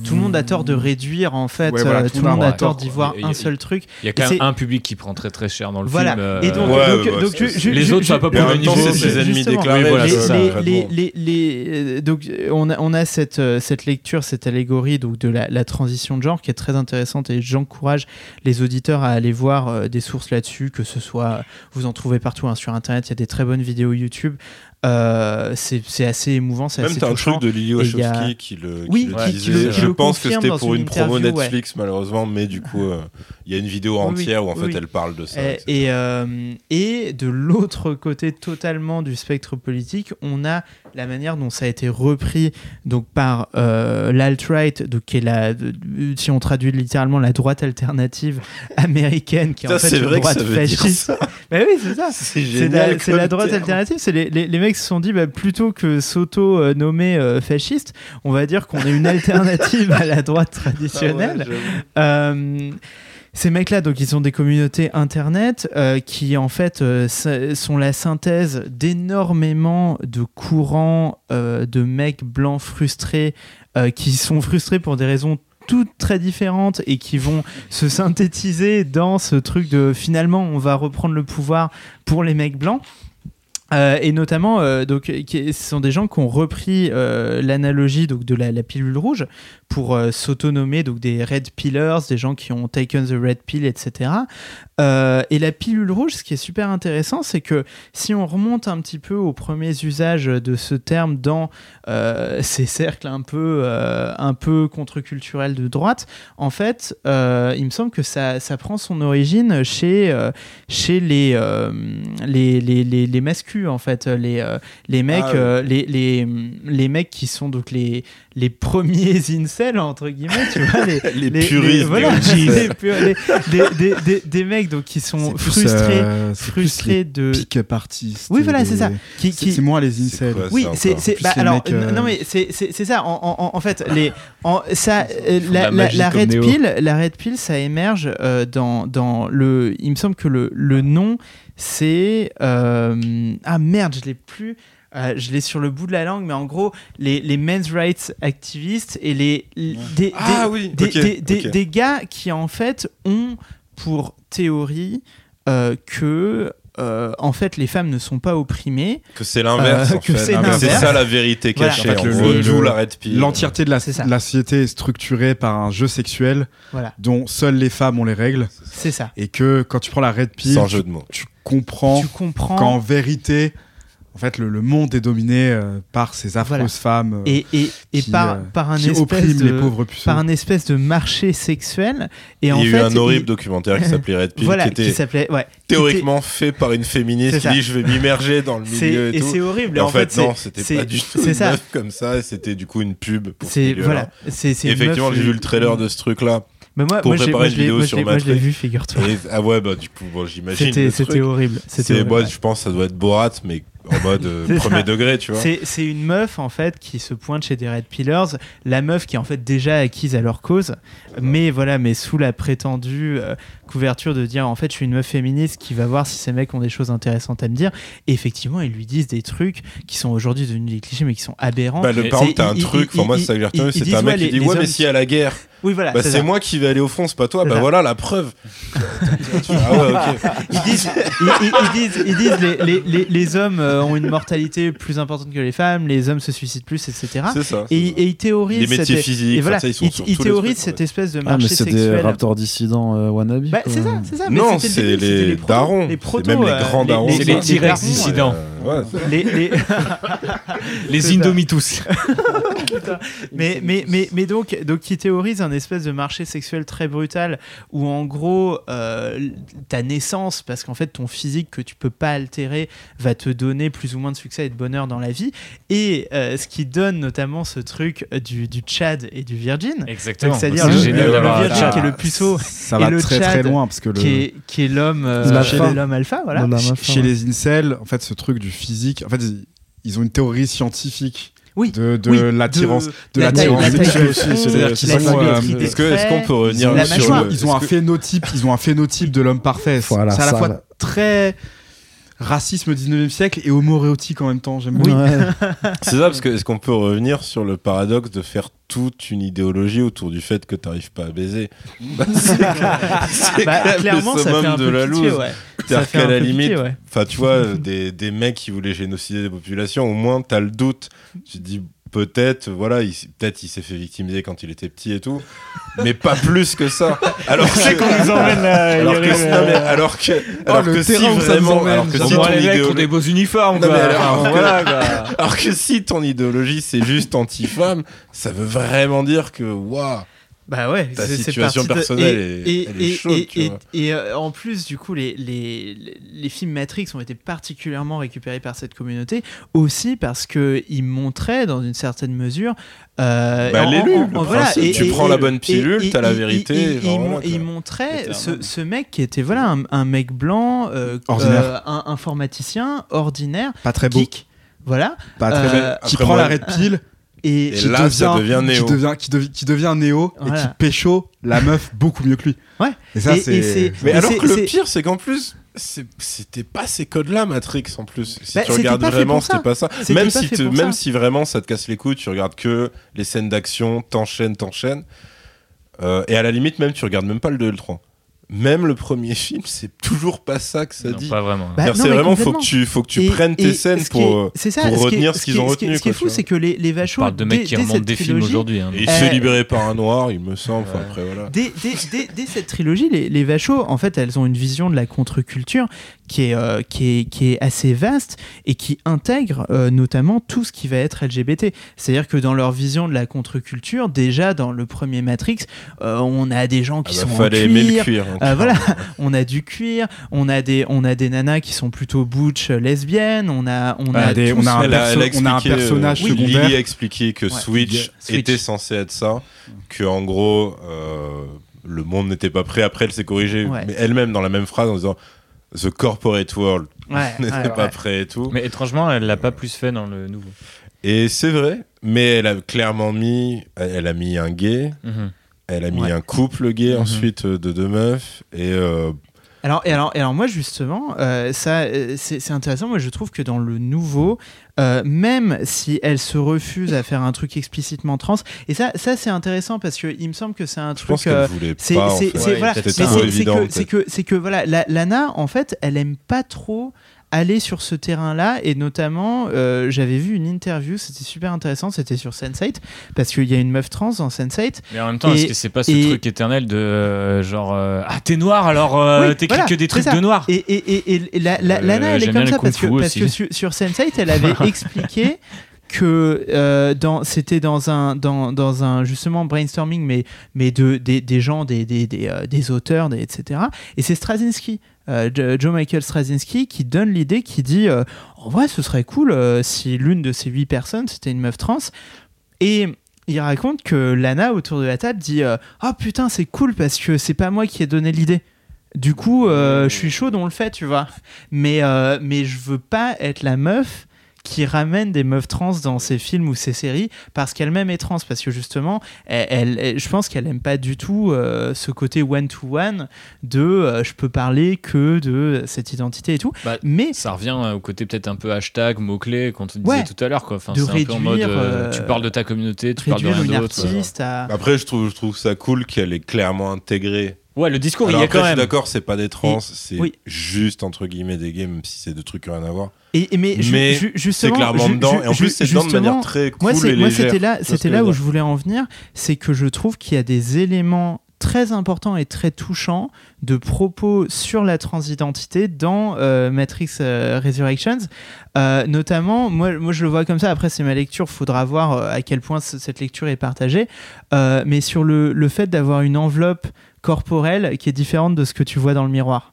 S3: Tout le monde a tort de réduire en fait.
S4: Ouais, voilà,
S3: euh,
S4: tout
S3: tout le monde a
S4: a
S3: tort d'y voir un seul truc.
S5: Il y a quand
S3: c'est-
S5: même un public qui prend très très cher dans le
S3: Voilà.
S5: film. euh,
S3: Et donc,
S7: Ouais,
S3: donc,
S7: ouais,
S3: donc,
S7: c'est-
S3: je- je-
S5: les
S3: je-
S5: autres,
S3: je-
S5: ça va pas pour le niveau.
S7: c'est ses ennemis déclarés.
S5: Voilà,
S3: les, donc on a, on a cette, cette lecture, cette allégorie donc de la, la transition de genre qui est très intéressante et j'encourage les auditeurs à aller voir des sources là-dessus, que ce soit vous en trouvez partout hein, sur internet, il y a des très bonnes vidéos YouTube. Euh, c'est assez émouvant, c'est
S7: Même
S3: assez
S7: t'as un
S3: touchant.
S7: truc de Lily Wachowski
S3: a-
S7: qui le,
S3: Oui,
S7: qui le
S5: qui
S7: disait.
S3: le- qui
S7: je
S3: le
S7: pense que c'était pour
S3: une
S7: une promo
S3: ouais.
S7: Netflix malheureusement, mais du coup euh, il y a une vidéo
S3: oui,
S7: entière où en fait
S3: oui.
S7: elle parle de ça.
S3: Et,
S7: etc.
S3: et, euh, et de l'autre côté totalement du spectre politique, on a la manière dont ça a été repris donc par euh, l'alt-right, donc qui est la, de- si on traduit littéralement la droite alternative <laughs> américaine, qui est
S7: Ça,
S3: en fait une
S7: que
S3: droite fasciste. Bah oui, c'est ça.
S7: C'est
S3: la, la droite alternative, c'est les, les, les mecs mecs se sont dit, bah, plutôt que s'auto-nommer euh, fasciste, on va dire qu'on est une alternative à la droite traditionnelle. Euh, ces mecs-là, donc, ils sont des communautés internet euh, qui, en fait, euh, sont la synthèse d'énormément de courants euh, de mecs blancs frustrés qui sont frustrés pour des raisons toutes très différentes et qui vont se synthétiser dans ce truc de finalement on va reprendre le pouvoir pour les mecs blancs. Euh, et notamment, euh, donc, qui- ce sont des gens qui ont repris euh, l'analogie donc de la, la pilule rouge pour euh, s'autonomer donc des red pillers, des gens qui ont taken the red pill, etc. Euh, et la pilule rouge, ce qui est super intéressant, c'est que si on remonte un petit peu aux premiers usages de ce terme dans euh, ces cercles un peu, euh, un peu contre-culturels de droite, en fait, il me semble que ça, ça prend son origine chez, chez les, les, les, les, les mascus, en fait, les, les mecs,
S7: Ah
S3: euh, les, les, les mecs qui sont donc les, les premiers <laughs> incels, entre guillemets, tu vois, les, <laughs>
S7: Les,
S3: les-
S7: puristes.
S3: les- voilà,
S7: des <laughs>
S3: des, des, des, des mecs donc, qui sont frustrés,
S4: euh,
S3: frustrés de.
S4: pick-up artistes.
S3: Oui, voilà,
S4: les-
S3: c'est ça. Qui,
S4: C'est
S3: qui...
S4: c'est moins les incels.
S7: quoi,
S3: Oui, c'est bah, alors
S4: mecs, euh,
S3: non mais c'est c'est ça en, en- en fait les en, ça euh, la,
S5: la
S3: la, red
S5: Néo.
S3: pill la red pill ça émerge euh, dans dans le il me semble que le le nom c'est euh, ah merde je l'ai plus euh, je l'ai sur le bout de la langue mais en gros les les men's rights activistes et les les- des,
S7: Ah
S3: des-
S7: oui,
S3: des, des, des-
S7: ok.
S3: des gars qui en fait ont pour théorie euh, que euh, en fait les femmes ne sont pas opprimées
S7: Que c'est l'inverse.
S3: Euh,
S7: en
S3: que
S7: fait.
S3: c'est
S7: ça la vérité
S3: Voilà.
S7: cachée.
S4: En fait, le-
S7: gros,
S4: le-
S7: d'où
S4: le-
S7: la red pill.
S4: L'entièreté de la, société est structurée par un jeu sexuel
S3: voilà
S4: dont seules les femmes ont les règles
S3: c'est ça
S4: et que quand tu prends la red pill,
S7: Sans
S4: tu,
S7: jeu de mots.
S4: tu comprends
S3: tu comprends
S4: qu'en vérité, en fait, le, le monde est dominé euh, par ces affreuses
S3: Voilà.
S4: femmes euh,
S3: et, et, et
S4: qui,
S3: par,
S4: euh,
S3: par un
S4: qui
S3: espèce de
S4: les pauvres puceaux.
S3: par un espèce de marché sexuel et
S7: Il
S3: en
S7: y a eu
S3: fait
S7: un horrible
S3: il-
S7: documentaire qui s'appelait <laughs> Red Pill,
S3: voilà
S7: qui était
S3: qui s'appelait ouais qui
S7: théoriquement fait par une féministe qui dit je vais m'immerger dans le
S3: était-
S7: milieu et,
S3: et
S7: tout.
S3: c'est horrible
S7: Et en, fait,
S3: c'est-
S7: non, c'était pas du tout une
S3: ça
S7: meuf comme ça, c'était du coup une pub pour ce
S3: voilà c'est c'est une
S7: Effectivement,
S3: meuf,
S7: j'ai
S3: euh,
S7: vu le trailer de ce truc-là.
S3: mais moi,
S7: pour
S3: moi, j'ai-
S7: préparer une
S3: je l'ai-
S7: vidéo
S3: moi,
S7: sur
S3: moi, je l'ai vu figure-toi
S7: Et- ah ouais, bah du coup, bon, j'imagine.
S3: c'était horrible
S7: moi,
S3: ouais.
S7: je pense que ça doit être Borat, mais en mode euh, <laughs> premier
S3: ça.
S7: degré, tu vois.
S3: C'est une meuf en fait qui se pointe chez des Red Pillars, la meuf qui est en fait déjà acquise à leur cause, mais voilà, mais sous la prétendue euh, couverture de dire en fait je suis une meuf féministe qui va voir si ces mecs ont des choses intéressantes à me dire. Et effectivement, ils lui disent des trucs qui sont aujourd'hui devenus des clichés mais qui sont aberrants.
S7: Bah, le par contre, t'as un truc,
S3: il-
S7: moi,
S3: il-
S7: c'est ça
S3: il-
S7: retenu, c'est un mec
S3: ouais,
S7: qui dit Ouais, mais si à la guerre,
S3: oui voilà,
S7: bah,
S3: c'est
S7: moi qui vais aller au front, c'est pas toi. Bah
S3: ça.
S7: voilà la preuve. <laughs> ah ouais, ok.
S3: Ils disent, ils, ils- ils disent, ils disent les, les, les, les hommes euh, ont une mortalité plus importante que les femmes, les hommes se suicident plus, etc.
S7: C'est ça.
S3: Et, et ils théorisent
S7: Les métiers
S3: cette-
S7: physiques,
S3: et voilà,
S7: enfin, ça, ils sont
S3: ils,
S7: sur
S3: ils
S7: tous les
S3: théorisent
S7: trucs,
S3: cette
S7: ouais.
S3: espèce de
S6: Ah,
S3: marché
S6: mais c'est des
S3: sexuel.
S6: raptors dissidents euh, wannabe.
S3: Bah, c'est ça, c'est ça. mais
S7: Non, c'est les darons.
S3: les
S7: C'est
S3: protos,
S7: même les
S3: euh,
S7: grands darons.
S5: C'est les T-Rex
S3: darons,
S5: dissidents.
S7: Ouais.
S3: Les, les- <laughs>
S5: Les
S3: ça.
S5: Indomitus. <laughs>
S3: mais, mais, mais, mais donc, donc, qui théorise un espèce de marché sexuel très brutal où, en gros, euh, ta naissance, parce qu'en fait, ton physique que tu peux pas altérer, va te donner plus ou moins de succès et de bonheur dans la vie. Et euh, ce qui donne notamment ce truc du, du Tchad et du Virgin.
S5: Exactement.
S3: C'est-à-dire
S5: C'est
S3: le, Virgin qui est le puceau
S4: Ça
S3: et
S4: va
S3: le
S4: très
S3: Tchad,
S4: très loin parce que le,
S3: qui est, qui est l'homme euh, l'homme alpha, voilà.
S4: Chez les incels, en fait, ce truc du physique, en fait, ils, ils ont une théorie scientifique
S3: Oui.
S4: de, de
S3: Oui,
S4: l'attirance, de, l'attirance sexuelle.
S3: front,
S4: C'est-à-dire qu'ils sont, euh,
S7: Est-ce que- est-ce qu'on peut revenir
S3: la
S7: sur le-
S4: ils ont un
S7: que-
S4: phénotype, ils ont un phénotype de l'homme parfait. C'est
S6: Voilà,
S4: c'est à la fois
S6: là.
S4: très racisme 19e siècle et homoréotique en même temps. J'aime
S3: Oui. <laughs>
S7: C'est ça, parce que est-ce qu'on peut revenir sur le paradoxe de faire toute une idéologie autour du fait que t'arrives pas à baiser? <laughs> Bah,
S3: Bah, clairement,
S7: le
S3: ça fait un
S7: de
S3: peu
S7: la
S3: pitié, ouais.
S7: C'est-à-dire qu'à la limite,
S3: ouais.
S7: tu vois, euh, <laughs> des, des mecs qui voulaient génocider des populations, au moins t'as le doute. Tu te dis peut-être, voilà, il, peut-être il s'est fait victimiser quand il était petit et tout, mais pas plus que ça. <laughs> <laughs> Alors que,
S5: nous emmène là.
S7: alors que, non, mais alors que, alors
S4: le
S7: que si vraiment, alors que si ton
S5: les mecs ont
S7: idéologie,
S5: des beaux uniformes,
S7: Non,
S5: quoi.
S7: alors que-
S5: voilà, quoi.
S7: alors que si ton idéologie c'est juste anti-femme, ça veut vraiment dire que waouh.
S3: Bah ouais,
S7: Ta
S3: c'est- c'est
S7: situation
S3: parti de-
S7: personnelle
S3: et,
S7: est-
S3: et,
S7: elle est
S3: et-
S7: chaude,
S3: et-
S7: tu
S3: et-
S7: vois.
S3: et, euh, en plus, du coup, les, les, les- les films Matrix ont été particulièrement récupérés par cette communauté, aussi parce qu'ils montraient, dans une certaine mesure, euh,
S7: Bah, l'élu,
S3: en-
S7: le
S3: en-
S7: principe. Tu prends la bonne pilule, t'as la vérité,
S3: il- il-
S7: genre,
S3: il mon-
S7: voilà,
S3: il
S7: quoi.
S3: montrait ce, mec qui était voilà un, un mec blanc, euh,
S4: Ordinaire.
S3: euh, un informaticien ordinaire,
S4: Pas très beau.
S3: geek. Voilà.
S4: Pas très
S3: Euh.
S4: Qui prend la red pill.
S3: Et,
S7: Et
S4: qui
S7: là, ça devient
S4: qui
S7: Néo.
S4: devient, qui, devi- qui devient Néo et qui pécho la meuf beaucoup mieux que lui.
S3: Ouais.
S4: Et ça,
S3: Et- et c'est-.
S7: Mais
S3: Et
S7: alors
S3: c'est-
S7: que
S3: c'est-
S7: le pire, c'est qu'en plus, c'est- c'était pas ces codes-là, Matrix, en plus. Si
S3: Bah,
S7: tu regardes vraiment, c'était pas ça.
S3: C'était
S7: Même
S3: pas
S7: si, te- même
S3: ça.
S7: si vraiment ça te casse les couilles, tu regardes que les scènes d'action, t'enchaînes, t'enchaînes. Euh, et à la limite, même, tu regardes même pas le 2 et le 3. Même le premier film, c'est toujours pas ça que ça
S5: Non,
S7: dit.
S5: pas vraiment.
S3: Bah,
S7: c'est vraiment, faut que tu, faut que tu
S3: Et-
S7: prennes
S3: et
S7: tes scènes
S3: est-
S7: pour,
S3: ça,
S7: retenir ce
S3: qui
S7: qu'ils ont retenu,
S3: Ce qui est fou, c'est que les, les
S5: On
S3: vachos.
S5: parle de mecs qui remontent des films aujourd'hui. hein.
S7: Et il
S3: Euh,
S7: se libérer par un noir, il me semble.
S3: Ouais.
S7: après, voilà.
S3: Dès, dès- dès- dès cette trilogie, les, les vachos, en fait, elles ont une vision de la contre-culture qui est, euh, qui, est, qui est assez vaste et qui intègre euh, notamment tout ce qui va être LGBT. C'est-à-dire que dans leur vision de la contre-culture, déjà dans le premier Matrix, euh, on a des gens
S7: Ah
S3: qui
S7: bah,
S3: sont en
S7: fallait aimer le
S3: cuir,
S7: cuir. hein,
S3: Euh, voilà, <laughs> on a du cuir, on a des, on a des nanas qui sont plutôt butch lesbiennes, on a, on
S4: Bah,
S3: a,
S4: des- on a un
S7: Elle a- elle a
S4: perso- on a un personnage
S7: euh,
S4: secondaire.
S7: Lily a expliqué que
S3: Ouais.
S7: Switch,
S3: Switch.
S7: était censé être ça, que en gros euh, le monde n'était pas prêt. Après, elle s'est corrigée,
S3: Ouais.
S7: mais elle-même dans la même phrase en disant The corporate world
S3: Ouais,
S7: n'était <laughs>
S3: ouais,
S7: pas
S3: ouais.
S7: prêt et tout.
S5: Mais étrangement, elle l'a pas plus fait dans le nouveau.
S7: Et c'est vrai, mais elle a clairement mis, elle a mis un gay,
S5: Mhm.
S7: elle a mis
S3: Ouais.
S7: un couple gay
S5: Mhm.
S7: ensuite euh, de deux meufs et euh,
S3: Alors, et alors, et alors moi justement, euh, ça, euh, c'est c'est intéressant. Moi, je trouve que dans le nouveau, euh, même si elle se refuse à faire un truc explicitement trans, et ça, ça c'est intéressant parce que il me semble que c'est un
S7: je pense
S3: truc.
S7: qu'elle
S3: euh,
S7: voulait
S3: c'est c'est-
S7: fait.
S3: c'est- que c'est que voilà, la- Lana en fait, elle aime pas trop aller sur ce terrain-là et notamment euh, j'avais vu une interview, c'était super intéressant, c'était sur Sense8 parce qu'il y a une meuf trans dans Sense8
S5: Mais en même temps, est-ce que c'est pas ce
S3: et-
S5: truc éternel de euh, genre euh, ah t'es noir alors
S3: Oui,
S5: t'écris
S3: voilà,
S5: que des trucs
S3: ça.
S5: de noir.
S3: Et, et, et, la, la- Lana, elle est comme ça parce que, parce sur, sur Sense8, elle avait <laughs> expliqué que euh, c'était dans un dans, dans un justement brainstorming mais mais de des, des gens des des, des, euh, des auteurs etc et c'est Straczynski euh, Jo- Joe Michael Straczynski qui donne l'idée qui dit euh, en vrai ce serait cool euh, si l'une de ces huit personnes c'était une meuf trans. Et il raconte que Lana autour de la table dit ah putain c'est cool parce que c'est pas moi qui ai donné l'idée. Du coup je suis chaud on le fait tu vois. Mais mais je veux pas être la meuf qui ramène des meufs trans dans ses films ou ses séries parce qu'elle-même est trans parce que justement elle, elle- elle- je pense qu'elle aime pas du tout euh, ce côté one to one de euh, je peux parler que de cette identité et tout
S5: Bah,
S3: mais
S5: Ça revient euh, au côté peut-être un peu hashtag, mots-clés qu'on te disait
S3: Ouais.
S5: tout à l'heure. Quoi. Enfin,
S3: De
S5: c'est un peu en mode
S3: réduire,
S5: euh, tu parles de ta communauté, tu parles de rien d'autre.
S3: à
S7: Après, je trouve, je trouve ça cool qu'elle est clairement intégrée.
S5: Ouais, le discours,
S7: Alors
S5: il y a
S7: après,
S5: quand
S7: je suis
S5: même.
S7: d'accord, c'est pas des trans, c'est
S3: oui.
S7: juste entre guillemets des gays, même si c'est deux trucs qui ont rien à voir.
S3: Et, et mais,
S7: Mais
S3: ju-
S7: C'est
S3: justement
S7: clairement
S3: ju-
S7: dedans, et en plus, c'est dedans de manière très cool
S3: moi, c'est-
S7: et
S3: moi,
S7: légère.
S3: c'était là, c'était où
S7: dire
S3: je voulais en venir, c'est que je trouve qu'il y a des éléments très importants et très touchants de propos sur la transidentité dans euh, Matrix euh, Resurrections. Euh, notamment, moi, moi je le vois comme ça, après c'est ma lecture, faudra voir à quel point ce- cette lecture est partagée, mais sur le, le fait d'avoir une enveloppe corporelle qui est différente de ce que tu vois dans le miroir.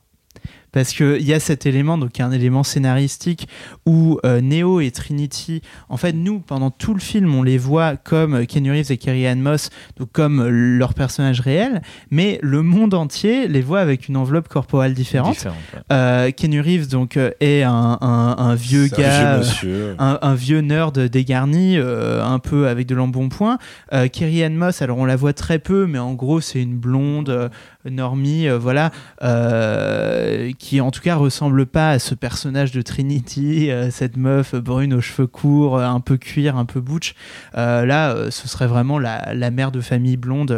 S3: Parce qu'il y a cet élément, donc il y a un élément scénaristique où euh, Neo et Trinity, en fait, nous, pendant tout le film, on les voit comme Keanu Reeves et Carrie Ann Moss, donc comme leurs personnages réels, mais le monde entier les voit avec une enveloppe corporelle différente.
S5: Différente, ouais.
S3: Euh, Keanu Reeves, donc, euh, est un, un- un vieux gars. euh, un, un vieux nerd dégarni, euh, un peu avec de l'embonpoint. Euh, Kerry Ann Moss, alors on la voit très peu, mais en gros c'est une blonde euh, normie, euh, voilà, euh, qui en tout cas ressemble pas à ce personnage de Trinity, euh, cette meuf brune aux cheveux courts, un peu cuir, un peu butch. Là, ce serait vraiment la, mère de famille blonde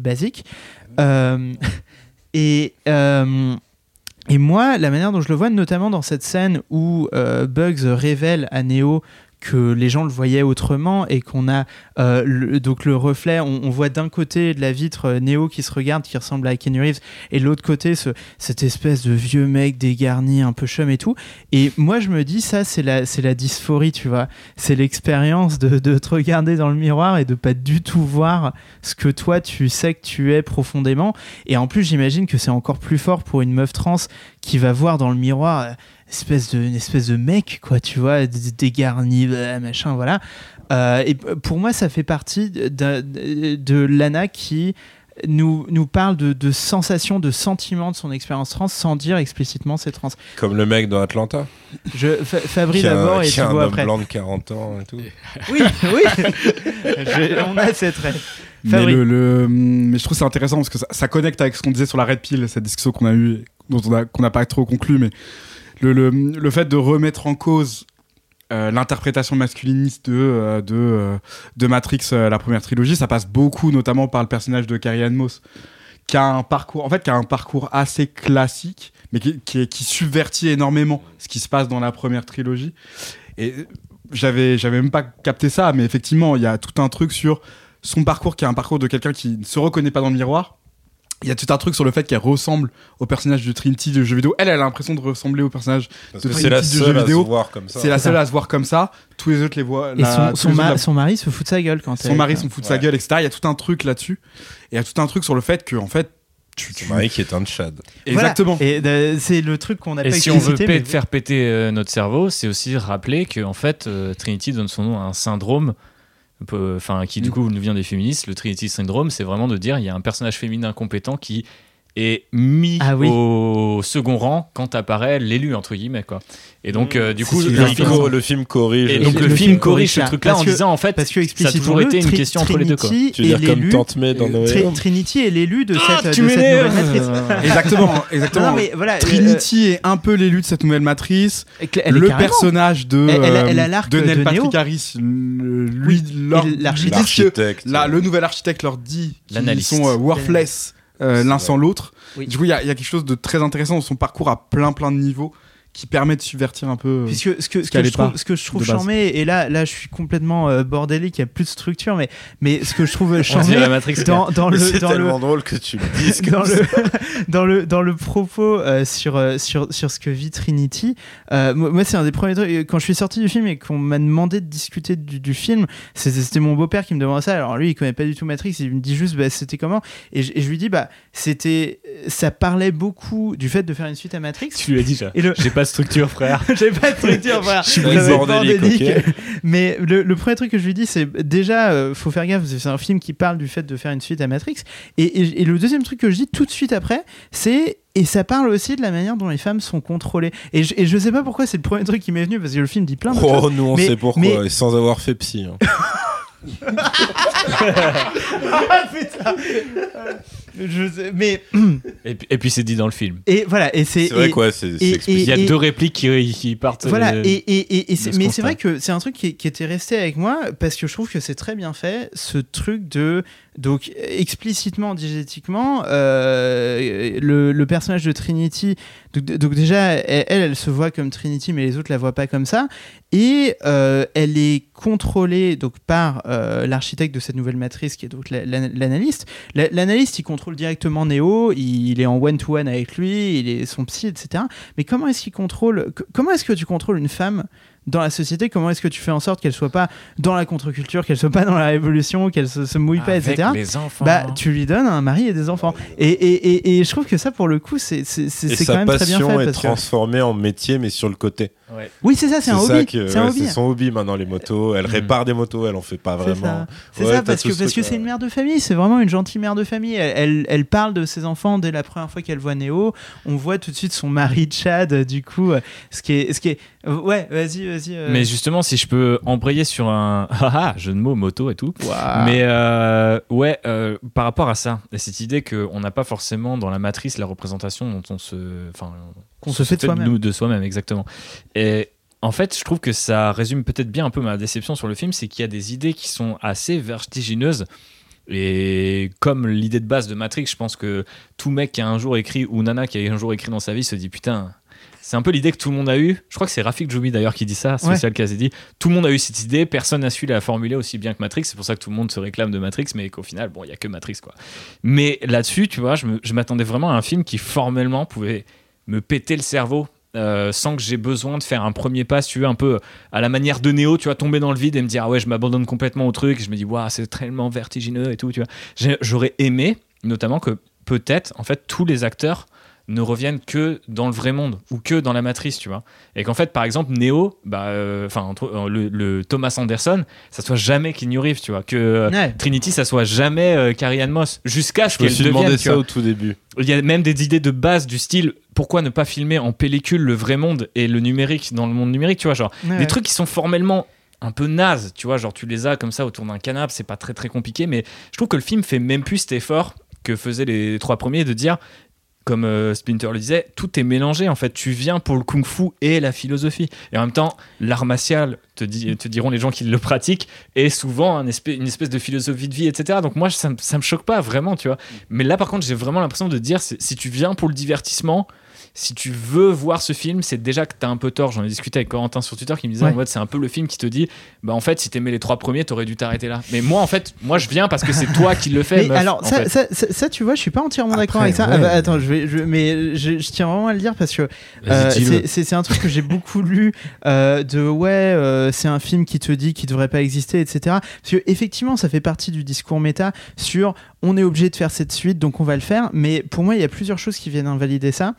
S3: basique. <laughs> Et et moi, la manière dont je le vois, notamment dans cette scène où Bugs révèle à Neo que les gens le voyaient autrement et qu'on a euh, donc le reflet, on, voit d'un côté de la vitre euh, Neo qui se regarde, qui ressemble à Keanu Reeves, et de l'autre côté ce, cette espèce de vieux mec dégarni, un peu chum et tout. Et moi je me dis ça c'est la la dysphorie, tu vois, c'est l'expérience de, de te regarder dans le miroir et de pas du tout voir ce que toi tu sais que tu es profondément. Et en plus j'imagine que c'est encore plus fort pour une meuf trans qui va voir dans le miroir euh, espèce de une espèce de mec quoi tu vois dégarni bah, machin voilà Euh, et pour moi ça fait partie de, de- de Lana qui nous, nous parle de, de sensations, de sentiments de son expérience trans sans dire explicitement c'est trans.
S7: Comme le mec dans Atlanta.
S3: Je, Fa- Fabri d'abord et
S7: qui
S3: tu
S7: a un
S3: vois
S7: homme
S3: après.
S7: blanc de 40 ans et tout. <laughs>
S3: Oui, oui. Je- on a cette rêve.
S4: Mais, le, le- mais je trouve c'est intéressant parce que ça, ça connecte avec ce qu'on disait sur la Red Pill, cette discussion qu'on a eue, dont on a- qu'on n'a pas trop conclu, mais le, le, le fait de remettre en cause euh, l'interprétation masculiniste de, euh, de, euh, de Matrix, la première trilogie, ça passe beaucoup notamment par le personnage de Carrie Ann Moss, qui a un parcours, en fait, qui a un parcours assez classique, mais qui, qui subvertit énormément ce qui se passe dans la première trilogie. Et j'avais, j'avais même pas capté ça, mais effectivement, il y a tout un truc sur son parcours qui est un parcours de quelqu'un qui ne se reconnaît pas dans le miroir. Il y a tout un truc sur le fait qu'elle ressemble au personnage de Trinity du jeu vidéo. Elle, elle a l'impression de ressembler au personnage.
S7: Parce
S4: De
S7: que c'est la
S4: Trinity du
S7: seule
S4: jeu
S7: à se
S4: vidéo.
S7: voir comme ça.
S4: C'est la seule à se voir comme ça. Tous les autres les voient.
S3: Et
S4: la-
S3: son, son,
S4: les autres
S3: ma-
S4: la-
S3: son mari se fout de sa gueule quand
S4: son
S3: elle-
S4: mari s'en fout de sa gueule, etc. Il y a tout un truc là-dessus. Et il y a tout un truc sur le fait que, en fait, tu. tu-
S7: Son mari qui est un Tchad.
S3: Voilà.
S4: Exactement.
S3: Et euh, c'est le truc qu'on n'a
S5: Et
S3: pas
S5: si on veut
S3: mais-
S5: faire péter euh, notre cerveau, c'est aussi rappeler que en fait euh, Trinity donne son nom à un syndrome, enfin qui du
S4: Mm.
S5: coup nous vient des féministes. Le Trinity syndrome, c'est vraiment de dire il y a un personnage féminin compétent qui est mis
S3: Ah oui.
S5: au second rang quand apparaît l'élu entre guillemets quoi. Et donc euh, du coup le, film,
S7: le film corrige.
S5: et
S3: Et
S5: donc
S3: le
S5: le,
S3: film
S5: film corrige ce truc là en
S3: que-
S5: disant en fait
S3: Parce que
S5: ça a
S3: explicitement
S5: toujours été une question entre les deux quoi.
S3: Trinity
S7: Tu veux dire
S3: est
S7: comme
S3: l'élu-
S7: Tante May dans Noé
S3: Tri- Trinity est l'élu de
S5: Ah,
S3: cette,
S5: tu
S3: de cette nouvelle matrice.
S4: Exactement. <laughs> Exactement.
S3: Non, non, mais voilà, euh,
S4: Trinity est un peu l'élu de cette nouvelle matrice.
S3: elle est
S4: le personnage de,
S3: Elle- elle a-
S4: euh, de Neil Patrick. Harris, lui,
S3: l'architecte.
S4: le nouvel architecte leur dit qu'ils sont worthless l'un
S7: vrai.
S4: sans l'autre.
S3: Oui.
S4: Du coup, il y, y a quelque chose de très intéressant dans son parcours à plein plein de niveaux qui permet de subvertir un peu. euh,
S3: Puisque ce que, ce que, je trouve, ce que je trouve
S4: de base.
S3: charmé, et là, là je suis complètement euh, bordélique, il n'y a plus de structure, mais, mais ce que je trouve charmé dans, dans le,
S7: C'est
S3: dans le,
S7: tellement drôle que tu le dises <laughs>
S3: dans le, <laughs> dans le dans le propos euh, sur, euh, sur sur ce que vit Trinity euh, moi c'est un des premiers trucs quand je suis sorti du film et qu'on m'a demandé de discuter du, du film c'était mon beau-père qui me demandait ça alors lui il connaît pas du tout Matrix il me dit juste bah, c'était comment? Et je, et je lui dis bah c'était ça parlait beaucoup du fait de faire une suite à Matrix
S5: Tu lui as dit ça. J'ai pas de structure frère. <laughs>
S3: j'ai pas de structure voilà.
S7: Je suis bordélique. <laughs>
S3: Mais le, le premier truc que je lui dis, c'est déjà, euh, faut faire gaffe, c'est un film qui parle du fait de faire une suite à Matrix. Et, et- et le deuxième truc que je dis tout de suite après, c'est. Et ça parle aussi de la manière dont les femmes sont contrôlées. Et je, et je sais pas pourquoi c'est le premier truc qui m'est venu, parce que le film dit plein de choses.
S7: Oh, nous on
S3: Mais-
S7: sait pourquoi,
S3: mais-
S7: et sans avoir fait psy. hein. <laughs>
S3: Ah, putain Je sais- Mais.
S5: Et, puis- c'est dit dans le film.
S3: Et voilà, et c'est.
S7: C'est vrai
S3: et-
S7: quoi, c'est.
S5: Il y a
S3: et-
S5: deux répliques qui, qui partent.
S3: Voilà,
S5: euh,
S3: et, et, et, et c'est-
S5: de ce
S3: mais c'est vrai que c'est un truc qui, qui était resté avec moi parce que je trouve que c'est très bien fait, ce truc de. Donc, explicitement, digétiquement, euh, le, personnage de Trinity. Donc, déjà, elle, elle, se voit comme Trinity, mais les autres la voient pas comme ça. Et euh, elle est contrôlée donc, par euh, l'architecte de cette nouvelle matrice, qui est donc la- la- l'analyste. La- L'analyste, il contrôle directement Neo, il, il est en one-to-one avec lui, il est son psy, etc. Mais comment est-ce qu'il contrôle Comment est-ce que tu contrôles une femme dans la société Comment est-ce que tu fais en sorte qu'elle soit pas dans la contre-culture, qu'elle soit pas dans la révolution, qu'elle se, se mouille pas,
S5: avec
S3: etc.
S5: les enfants.
S3: Bah, tu lui donnes un mari et des enfants. Et, et, et, et je trouve que ça, pour le coup, c'est quand
S7: sa
S3: même très bien
S7: passion
S3: fait.
S7: est
S3: parce que-
S7: transformée en métier, mais sur le côté.
S5: Ouais.
S3: Oui, c'est ça, c'est un
S7: ça
S3: hobby. C'est un
S7: ouais, son hobby maintenant, les motos. Elle
S5: Mhm.
S7: répare des motos, elle en fait pas
S3: C'est
S7: vraiment.
S3: ça, C'est
S7: Ouais,
S3: ça parce que
S7: ce
S3: parce que
S7: truc,
S3: c'est une mère de famille, c'est vraiment une gentille mère de famille. Elle, elle, elle parle de ses enfants dès la première fois qu'elle voit Néo. On voit tout de suite son mari Chad, du coup, euh, ce qui est, ce qui est, ouais, vas-y, vas-y. euh.
S5: Mais justement, si je peux embrayer sur un haha, <laughs> jeu de mots, moto et tout. Mais euh, ouais, euh, par rapport à ça, et cette idée qu'on n'a pas forcément dans la matrice la représentation dont on se, enfin,
S3: Qu'on se fait de soi-même.
S5: de soi-même exactement. Et en fait, je trouve que ça résume peut-être bien un peu ma déception sur le film, c'est qu'il y a des idées qui sont assez vertigineuses. Et comme l'idée de base de Matrix, je pense que tout mec qui a un jour écrit, ou Nana qui a un jour écrit dans sa vie, se dit putain, c'est un peu l'idée que tout le monde a eue. Je crois que c'est Rafik Djoubi d'ailleurs qui dit ça, spécial Kazedi. Tout le monde a eu cette idée, personne n'a su la formuler aussi bien que Matrix. C'est pour ça que tout le monde se réclame de Matrix, mais qu'au final, bon, il y a que Matrix quoi. Mais là-dessus, tu vois, je m'attendais vraiment à un film qui formellement pouvait me péter le cerveau. euh, sans que j'ai besoin de faire un premier pas, si tu veux, un peu à la manière de Neo, tu vois, tomber dans le vide et me dire, ah ouais, je m'abandonne complètement au truc. Je me dis, waouh, c'est tellement vertigineux et tout, tu vois. J'aurais aimé, notamment, que peut-être, en fait, tous les acteurs ne reviennent que dans le vrai monde ou que dans la matrice, tu vois. Et qu'en fait, par exemple, Neo, bah, euh, enfin, entre- euh, le, le Thomas Anderson, ça soit jamais Keanu Reeves, tu vois. Que euh,
S3: Ouais.
S5: Trinity, ça soit jamais euh, Carrie Ann Moss, jusqu'à ce
S7: Je me
S5: qu'elle
S7: suis
S5: devienne.
S7: demandé ça
S5: vois.
S7: au tout début.
S5: Il y a même des idées de base du style pourquoi ne pas filmer en pellicule le vrai monde et le numérique dans le monde numérique, tu vois, genre
S3: Ouais.
S5: des trucs qui sont formellement un peu nazes, tu vois, genre tu les as comme ça autour d'un canapé, c'est pas très très compliqué, mais je trouve que le film fait même plus cet effort que faisaient les trois premiers de dire, comme euh, Splinter le disait, tout est mélangé en fait. Tu viens pour le kung-fu et la philosophie, et en même temps, l'art martial, te, diront les gens qui le pratiquent, est souvent un espèce, une espèce de philosophie de vie, etc. Donc moi, ça, me- ça me choque pas vraiment, tu vois. Mais là, par contre, j'ai vraiment l'impression de dire, si tu viens pour le divertissement, si tu veux voir ce film, c'est déjà que t'as un peu tort. J'en ai discuté avec Corentin sur Twitter qui me disait
S3: Ouais.
S5: en mode c'est un peu le film qui te dit bah en fait si t'aimais les trois premiers t'aurais dû t'arrêter là. Mais moi en fait moi je viens parce que c'est toi qui le fais.
S3: Mais
S5: meuf,
S3: alors,
S5: en
S3: ça,
S5: fait.
S3: ça, ça, ça, tu vois, je suis pas entièrement d'accord avec ça.
S7: ouais.
S3: Ah bah, attends, je vais, je, mais je, je tiens vraiment à le dire parce que euh, c'est un truc que j'ai beaucoup lu euh, de ouais, euh, c'est un film qui te dit qu'il devrait pas exister, etc. Parce que effectivement, ça fait partie du discours méta sur on est obligé de faire cette suite, donc on va le faire. Mais pour moi, il y a plusieurs choses qui viennent invalider ça.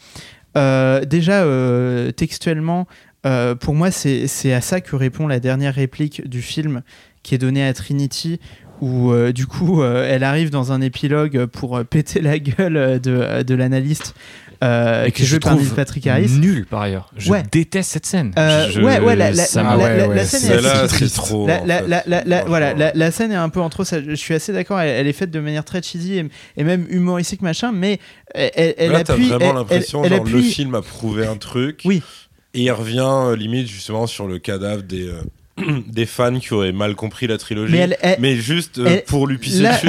S3: Euh, déjà, euh, textuellement, euh, pour moi, c'est à ça que répond la dernière réplique du film qui est donnée à Trinity, où du coup, elle arrive dans un épilogue pour péter la gueule de l'analyste. Euh,
S5: Et
S3: qui est joué par Neil Patrick Harris.
S5: nul par ailleurs. Je
S3: Ouais.
S5: déteste cette scène.
S3: Euh,
S5: Je-
S3: ouais, ouais, la, la,
S5: ça
S3: la- la- la- la scène est cheesy.
S7: c'est trop.
S3: La,
S7: en
S3: la-
S7: fait.
S3: la- la- la-
S7: Franchement.
S3: voilà, la, la scène est un peu en trop. ça- je suis assez d'accord. Elle, elle est faite de manière très cheesy et, et même humoristique, machin. Mais elle, elle, elle
S7: Là, t'as
S3: appuie.
S7: vraiment
S3: elle-
S7: l'impression,
S3: elle
S7: genre, le
S3: appuie-
S7: film a prouvé un truc.
S3: Oui.
S7: Et il revient euh, limite justement sur le cadavre des, euh, <clears throat> des fans qui auraient mal compris la trilogie.
S3: Mais elle,
S7: juste euh,
S3: elle-
S7: pour lui pisser
S3: là,
S7: dessus.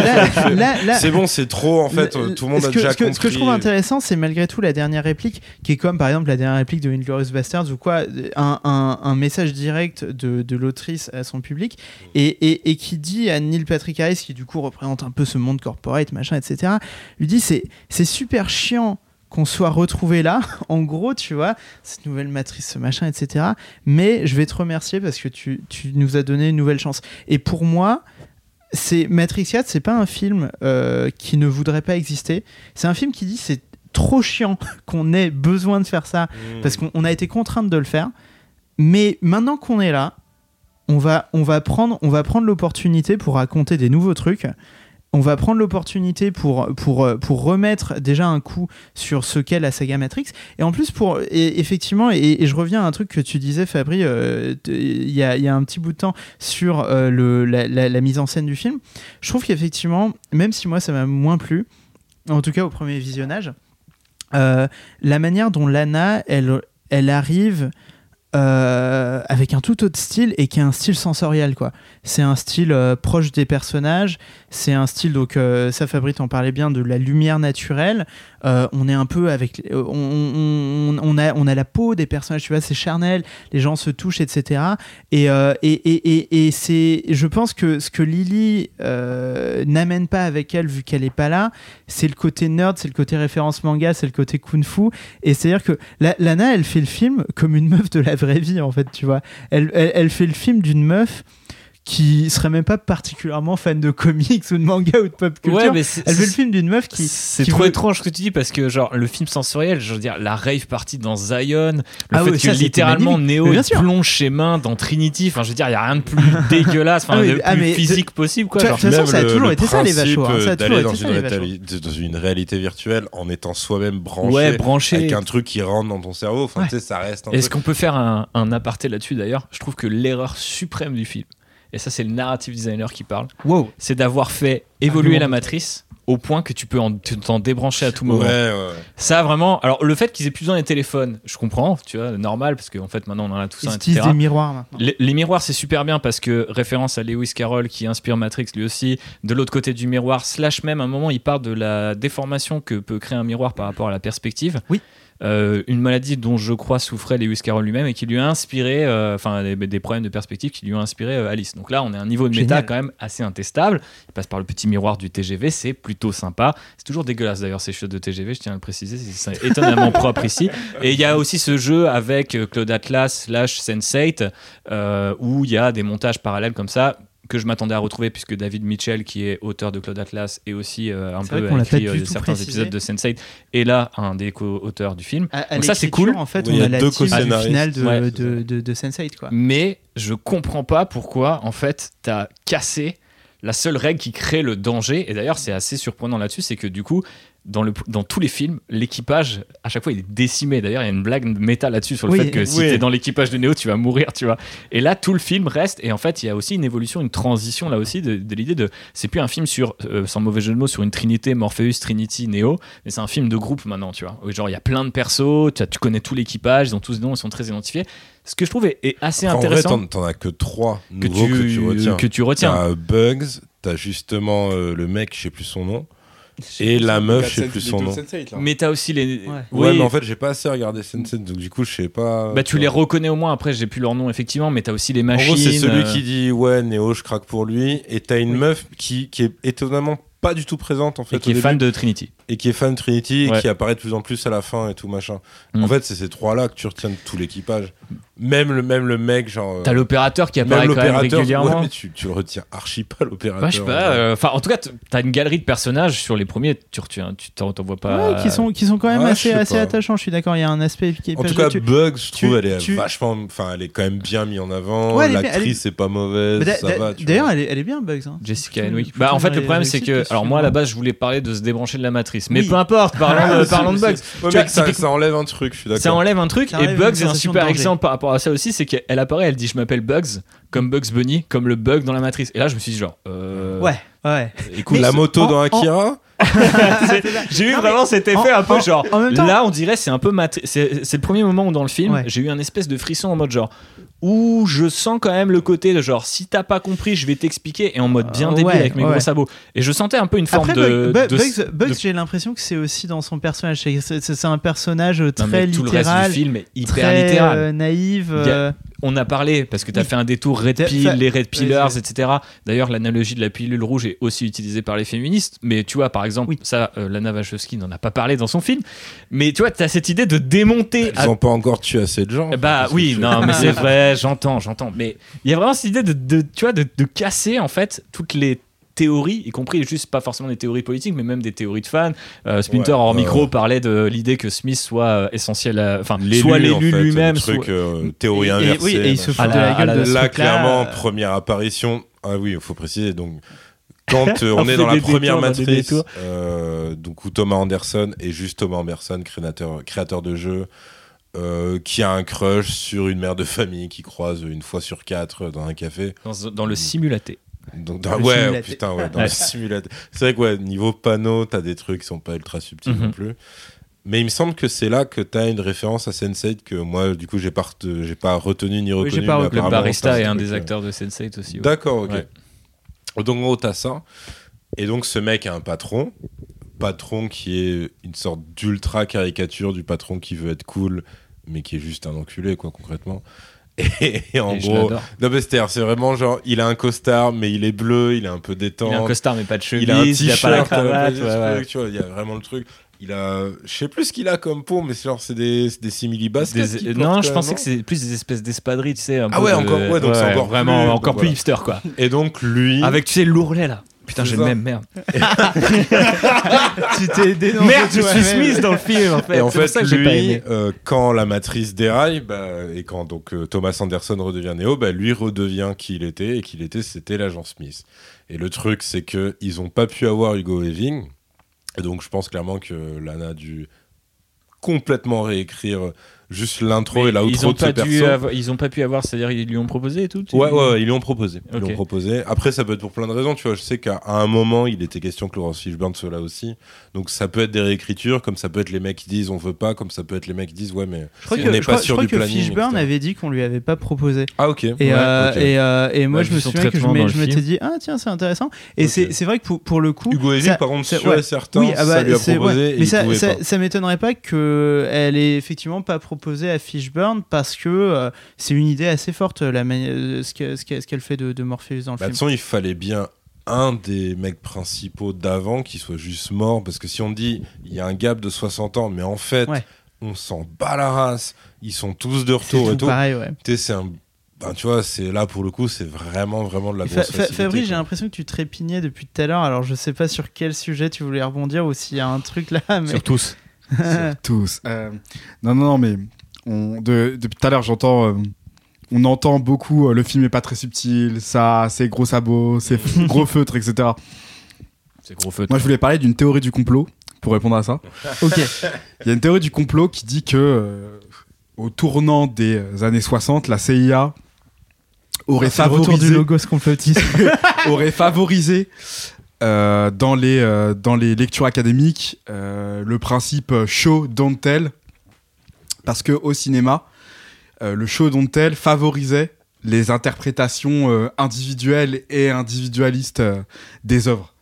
S7: c'est bon, c'est trop en fait. euh, tout le monde a
S3: que,
S7: déjà
S3: ce que-
S7: compris.
S3: Ce que je trouve intéressant, c'est malgré tout la dernière réplique, qui est comme par exemple la dernière réplique de Inglourious Bastards ou quoi, un, un- un message direct de, de l'autrice à son public, et, et- et qui dit à Neil Patrick Harris, qui du coup représente un peu ce monde corporate, machin, etc., lui dit c'est c'est super chiant qu'on soit retrouvé là, <laughs> en gros, tu vois, cette nouvelle matrice, ce machin, etc. Mais je vais te remercier parce que tu, tu nous as donné une nouvelle chance. Et pour moi, c'est Matrix 4, c'est pas un film euh, qui ne voudrait pas exister. C'est un film qui dit c'est trop chiant <laughs> qu'on ait besoin de faire ça
S7: Mmh.
S3: parce qu'on on a été contrainte de le faire. Mais maintenant qu'on est là, on va, on va prendre, on va prendre l'opportunité pour raconter des nouveaux trucs. On va prendre l'opportunité pour, pour, euh, pour remettre déjà un coup sur ce qu'est la saga Matrix. Et en plus, pour, et effectivement, et, je reviens à un truc que tu disais, Fabri, euh, il y, a, y a un petit bout de temps sur euh, le, la, mise en scène du film. Je trouve qu'effectivement, même si moi ça m'a moins plu, en tout cas au premier visionnage, la manière dont Lana, elle, elle arrive avec un tout autre style et qui est un style sensoriel quoi. C'est un style euh, proche des personnages, c'est un style donc euh, ça Fabrice en parlait bien de la lumière naturelle. Euh, on est un peu avec on, on, a on a la peau des personnages, tu vois, c'est charnel, les gens se touchent etc. Et et, et, et, c'est je pense que ce que Lily n'amène pas avec elle vu qu'elle est pas là, c'est le côté nerd, c'est le côté référence manga, c'est le côté kung-fu et c'est-à-dire que la- Lana, elle fait le film comme une meuf de la vraie vie, en fait, tu vois. Elle, elle fait le film d'une meuf qui serait même pas particulièrement fan de comics ou de manga ou de pop culture.
S5: Ouais, mais
S3: elle fait le film d'une meuf qui.
S5: C'est trop
S3: veut-
S5: étrange ce que tu dis parce que genre le film sensoriel, je veux dire la rave partie dans Zion, le
S3: Ah
S5: fait
S3: ouais,
S5: que
S3: ça,
S5: littéralement. Neo il plonge ses mains dans Trinity, enfin je veux dire il y a rien de plus <laughs> dégueulasse, enfin
S3: Ah oui,
S5: de
S3: ah,
S5: plus physique possible quoi.
S3: De toute façon, ça a toujours été ça, les vachos, hein. Ça a
S7: euh,
S3: toujours
S7: d'aller
S3: été
S7: dans,
S3: ça,
S7: une
S3: les
S7: réalité- dans une réalité virtuelle en étant soi-même branché
S5: Ouais, branché.
S7: avec un truc qui rentre dans ton cerveau. Enfin, tu sais, ça reste
S5: Est-ce qu'on peut faire un aparté là-dessus d'ailleurs? Je trouve que l'erreur suprême du film, et ça c'est le narrative designer qui parle,
S3: Wow.
S5: c'est d'avoir fait évoluer
S3: Argument.
S5: la matrice au point que tu peux t'en débrancher à tout moment.
S7: ouais, ouais.
S5: Ça vraiment, alors le fait qu'ils aient plus besoin des téléphones, je comprends, tu vois, normal parce qu'en fait maintenant on en a tous
S3: Ils
S5: un,
S3: utilisent
S5: etc.
S3: des miroirs maintenant.
S5: Les, les miroirs, c'est super bien parce que référence à Lewis Carroll qui inspire Matrix lui aussi. De l'autre côté du miroir, slash même, à un moment, il parle de la déformation que peut créer un miroir par rapport à la perspective.
S3: Oui.
S5: Euh, une maladie dont je crois souffrait Lewis Carroll lui-même et qui lui a inspiré, euh, enfin, des, des problèmes de perspective qui lui ont inspiré euh, Alice. Donc là, on est à un niveau de méta
S3: Génial.
S5: quand même assez intestable. Il passe par le petit miroir du TGV, c'est plutôt sympa. C'est toujours dégueulasse d'ailleurs ces choses de TGV, je tiens à le préciser, c'est étonnamment <laughs> propre ici. Et il y a aussi ce jeu avec Claude Atlas slash Sense8 euh, où il y a des montages parallèles comme ça que je m'attendais à retrouver puisque David Mitchell qui est auteur de Claude Atlas et aussi euh, un peu
S3: l'a
S5: écrit euh, certains
S3: précisé.
S5: épisodes de Sense8 et là un des co-auteurs du film
S3: À, à
S5: Donc ça, c'est cool.
S3: En fait,
S7: Oui, il y
S3: on
S7: a
S3: a la
S7: deux
S3: team du final de,
S5: Ouais.
S3: de, de, de Sense8, quoi.
S5: mais je comprends pas pourquoi en fait t'as cassé la seule règle qui crée le danger et d'ailleurs c'est assez surprenant là-dessus c'est que du coup dans, le, dans tous les films l'équipage à chaque fois il est décimé d'ailleurs il y a une blague méta là-dessus sur le
S3: Oui,
S5: fait que si
S7: oui.
S5: t'es dans l'équipage de Neo tu vas mourir tu vois et là tout le film reste et en fait il y a aussi une évolution une transition là aussi de, de l'idée de c'est plus un film sur euh, sans mauvais jeu de mots sur une trinité Morpheus Trinity Neo mais c'est un film de groupe maintenant tu vois genre il y a plein de persos tu, connais tous l'équipage ils ont tous des noms ils sont très identifiés ce que je trouve est, est assez
S7: En vrai,
S5: intéressant
S7: t'en as que trois
S5: que tu,
S7: que tu retiens.
S5: que tu retiens.
S7: T'as Bugs, t'as justement euh, le mec, je sais plus son nom, et la meuf, je sais plus son nom.
S5: Mais t'as aussi les.
S3: Ouais.
S5: Oui.
S7: mais en fait, j'ai pas assez regardé Sense8, donc du coup, je sais pas.
S5: Bah, tu les reconnais au moins, après j'ai plus leur nom effectivement, mais t'as aussi les
S7: En
S5: machines.
S7: gros, c'est celui
S5: euh,
S7: qui dit ouais, Néo, je craque pour lui, et t'as une meuf qui, qui est étonnamment pas du tout présente en fait
S5: et qui est fan de Trinity.
S7: et qui est fan de Trinity
S5: Ouais.
S7: et qui apparaît de plus en plus à la fin et tout machin.
S5: Mm.
S7: En fait, c'est ces trois-là que tu retiens de tout l'équipage. Même le même le mec, genre. euh,
S5: T'as l'opérateur qui apparaît quand même régulièrement.
S7: Ouais, mais tu, tu le retiens archi pas l'opérateur.
S5: Bah, je sais pas. euh, Enfin, en tout cas, t'as une galerie de personnages sur les premiers. Tu retiens, tu t'en vois pas.
S3: Ouais, qui sont, qui sont quand même
S7: ouais,
S3: assez, assez attachants, je suis d'accord. Il y a un aspect qui est
S7: En tout cas,
S3: tu-
S7: Bugs, je trouve,
S3: tu-
S7: elle est
S3: tu-
S7: vachement. Enfin, elle est quand même bien mise en avant. L'actrice, c'est pas mauvaise.
S3: Bah,
S7: ça
S3: D'ailleurs, elle est, elle est bien, Bugs. hein.
S5: Jessica Henwick. Bah, en fait, le problème, c'est que. Alors, moi, à la base, je voulais parler de se débrancher de la matrice. Mais peu importe, <laughs> parlons, de- parlons de Bugs.
S7: Ça, ça enlève un truc, je suis
S5: Ça
S7: d'accord.
S5: enlève un truc
S3: Ça
S5: et Bugs est un super exemple par rapport à ça aussi c'est qu'elle apparaît elle dit je m'appelle Bugs comme Bugs Bunny comme le bug dans la matrice et là je me suis dit genre euh,
S3: Ouais, ouais.
S5: écoute
S7: la moto
S3: en-
S7: dans
S3: en-
S7: Akira
S5: c'est- <laughs> j'ai eu
S3: Non,
S5: vraiment cet effet
S3: en-
S5: un peu
S3: en-
S5: genre
S3: en même temps-
S5: là on dirait c'est un peu c'est le premier moment où dans le film
S3: Ouais.
S5: j'ai eu un espèce de frisson en mode genre où je sens quand même le côté de genre si t'as pas compris je vais t'expliquer et en mode bien
S3: Euh,
S5: débile
S3: ouais,
S5: avec mes
S3: ouais.
S5: gros sabots et je sentais un peu une forme
S3: Après,
S5: de,
S3: Bug-
S5: de-
S3: Bugs,
S5: de-
S3: j'ai l'impression que c'est aussi dans son personnage. C'est- un personnage
S5: Non,
S3: très
S5: tout le reste
S3: littéral,
S5: du film est hyper
S3: très
S5: littéral
S3: euh, euh,
S5: on a parlé parce que tu as
S3: Oui.
S5: fait un détour Red Pill, les Red Pillars, etc. D'ailleurs, l'analogie de la pilule rouge est aussi utilisée par les féministes. Mais tu vois, par exemple,
S3: Oui.
S5: ça, euh, Lana Wachowski n'en a pas parlé dans son film. Mais tu vois, tu as cette idée de démonter.
S7: Ils ont pas encore tué assez de gens.
S5: Bah oui,
S7: tu-
S5: non, mais <laughs> c'est vrai, j'entends, j'entends. Mais il y a vraiment cette idée de, de- tu vois, de, de casser en fait toutes les théories, y compris juste pas forcément des théories politiques, mais même des théories de fans. Euh, Splinter
S7: Ouais,
S5: hors micro parlait de l'idée que Smith soit euh, essentiel, enfin,
S7: L'élu,
S5: soit
S7: en
S5: l'élu
S7: fait,
S5: lui-même, soit-
S7: truc, euh, théorie
S3: et- et-
S7: inversée.
S3: oui, et il se fout de la gueule ce
S7: Là,
S3: truc-là,
S7: clairement, première apparition. Ah oui, il faut préciser. Donc, quand <laughs> euh,
S5: On
S7: est dans la première matrice, euh, donc où Thomas Anderson est juste Thomas Anderson, créateur, créateur de euh, qui a un crush sur une mère de famille qui croise une fois sur quatre dans un café.
S5: dans, dans le simulaté.
S7: Donc, dans- ouais,
S3: simulateur.
S7: putain, ouais, dans <laughs> le simulateur. C'est vrai que ouais, niveau panneau, t'as des trucs qui sont pas ultra subtils
S5: Mhm.
S7: non plus. Mais il me semble que c'est là que t'as une référence à Sense8 que moi, du coup, j'ai pas, j'ai pas retenu ni reconnu.
S3: j'ai pas reconnu.
S5: Le barista est un des acteurs de Sense8 aussi. ouais.
S7: D'accord, ok.
S5: Ouais.
S7: Donc en gros, t'as ça. Et donc ce mec a un patron. Patron qui est une sorte d'ultra caricature du patron qui veut être cool, mais qui est juste un enculé, quoi, concrètement. Et, et en
S5: Et
S7: gros, non mais c'est c'est vraiment genre, il a un costard, mais il est bleu, il est un peu détente.
S5: Il a un costard mais pas de chemise,
S7: il a un
S5: il a pas la
S7: euh,
S5: cravate. ouais, ouais.
S7: truc, tu vois, il y a vraiment le truc. Il a, je sais plus ce qu'il a comme peau, mais c'est genre c'est des, des simili baskets.
S5: Des- non, je pensais que c'est plus des espèces d'espadrilles, tu sais. un
S7: Ah
S5: peu
S7: ouais,
S5: de-
S7: encore- ouais, donc c'est encore
S5: vraiment
S7: plus-
S5: encore
S7: donc
S5: plus
S7: voilà.
S5: hipster quoi.
S7: Et donc lui,
S5: Avec tu sais l'ourlet là. Putain, j'ai le même merde. <laughs>
S3: tu t'es dénoncé
S5: Merde, je suis. Smith dans le film en fait.
S7: Et en
S5: C'est pour
S7: fait,
S5: ça que pas
S7: lui,
S5: aimé.
S7: euh, quand la matrice déraille, bah, et quand donc euh, Thomas Anderson redevient Neo, bah, lui redevient qui il était, et qui il était, c'était l'agent Smith. Et le truc, c'est que ils ont pas pu avoir Hugo Weaving, et donc je pense clairement que Lana a dû complètement réécrire juste l'intro et
S5: Mais
S7: l'outro
S5: ont
S7: de ce perso.
S5: avoir- ils ont pas pu avoir, c'est-à-dire ils lui ont proposé et tout.
S7: Ouais, ouais, ouais, ils lui ont proposé. Ils lui ont proposé. Après, ça peut être pour plein de raisons. Tu vois, je sais qu'à un moment, il était question que Laurence Fishburne soit là aussi. Donc, ça peut être des réécritures, comme ça peut être les mecs qui disent on veut pas, comme ça peut être les mecs qui disent ouais, mais
S3: Je crois
S7: on
S3: que,
S7: n'est
S3: je
S7: pas
S3: crois-
S7: sûr
S3: je crois
S7: du
S3: que
S7: planning.
S3: Fishburne
S7: etc.
S3: avait dit qu'on lui avait pas proposé.
S7: Ah, ok.
S3: Et,
S7: Ouais,
S3: euh, et, euh, et moi, je me souviens que je m'étais dit, ah tiens, c'est intéressant. Et c'est c'est vrai que pour, pour le coup.
S7: Hugo Weaving,
S3: ça-
S7: par contre, sûr et certain, ça lui a
S3: c'est-
S7: proposé.
S3: Mais ça m'étonnerait pas qu'elle ait effectivement pas proposé à Fishburne parce que euh, c'est une idée assez forte, la euh, ce que- ce qu'elle qu'elle fait de, de Morpheus dans le
S7: Bah, de toute
S3: film.
S7: façon, il fallait bien un des mecs principaux d'avant qui soit juste mort. Parce que si on dit il y a un gap de 60 ans, mais en fait,
S3: Ouais.
S7: on s'en bat la race, ils sont tous de retour et
S3: tout pareil, ouais.
S7: Tu sais, c'est un ben, tu vois, c'est là pour le coup, c'est vraiment, vraiment de la grosse
S3: Fa- Fabrice, j'ai l'impression que tu trépignais depuis tout à l'heure. Alors, je sais pas sur quel sujet tu voulais rebondir ou s'il y a un truc là. <laughs> Mais...
S5: Sur tous. <laughs>
S4: Tous. Euh, non, non, non, mais on, de- depuis tout à l'heure, j'entends. euh, on entend beaucoup euh, le film est pas très subtil, ça, c'est gros sabots, <laughs> c'est gros feutre, etc.
S5: C'est gros feu.
S4: Moi, je voulais parler d'une théorie du complot pour répondre à ça. <laughs>
S3: ok.
S4: Il y a une théorie du complot qui dit que euh, au tournant des années 60, la CIA aurait
S3: C'est le retour du
S4: favorisé,
S3: logo ce complotisme.
S4: aurait favorisé euh, dans, les, euh, dans les lectures académiques euh, le principe show don't tell parce que au cinéma le show don't tell favorisait les interprétations individuelles et individualistes des œuvres.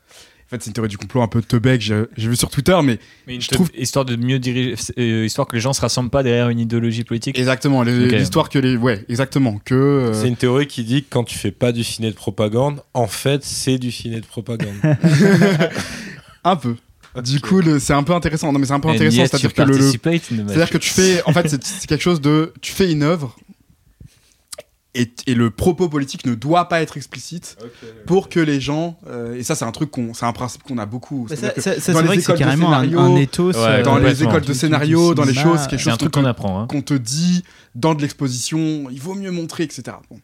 S4: En fait, c'est une théorie du complot un peu teubée que j'ai vu sur Twitter, mais
S5: Mais
S4: je
S5: je
S4: trouve-
S5: histoire de mieux diriger, euh, histoire que les gens se rassemblent pas derrière une idéologie politique.
S4: exactement l'histoire que les, ouais, exactement que euh,
S7: C'est une théorie qui dit que quand tu fais pas du ciné de propagande, en fait, c'est du ciné de propagande. <laughs>
S4: un peu. Du coup, c'est un peu intéressant. Non, mais c'est un peu
S5: And
S4: intéressant, c'est-à-dire que le, C'est-à-dire que tu fais, en fait, <laughs> c'est quelque chose de, tu fais une œuvre et, et le propos politique ne doit pas être explicite pour que les gens, euh, et ça c'est un truc qu'on, c'est un principe qu'on a beaucoup.
S3: Ça,
S4: que
S3: ça- ça,
S4: dans
S3: c'est
S4: les
S3: vrai que
S4: de
S3: carrément un,
S4: scénario,
S3: un.
S5: Ouais,
S3: euh,
S4: dans les écoles de
S3: du- du
S4: scénario, dans les choses, c'est quelque
S5: un
S4: chose
S5: truc
S4: qu'on
S5: apprend. hein.
S4: qu'on te dit dans de l'exposition, il vaut mieux montrer, etc. Bon.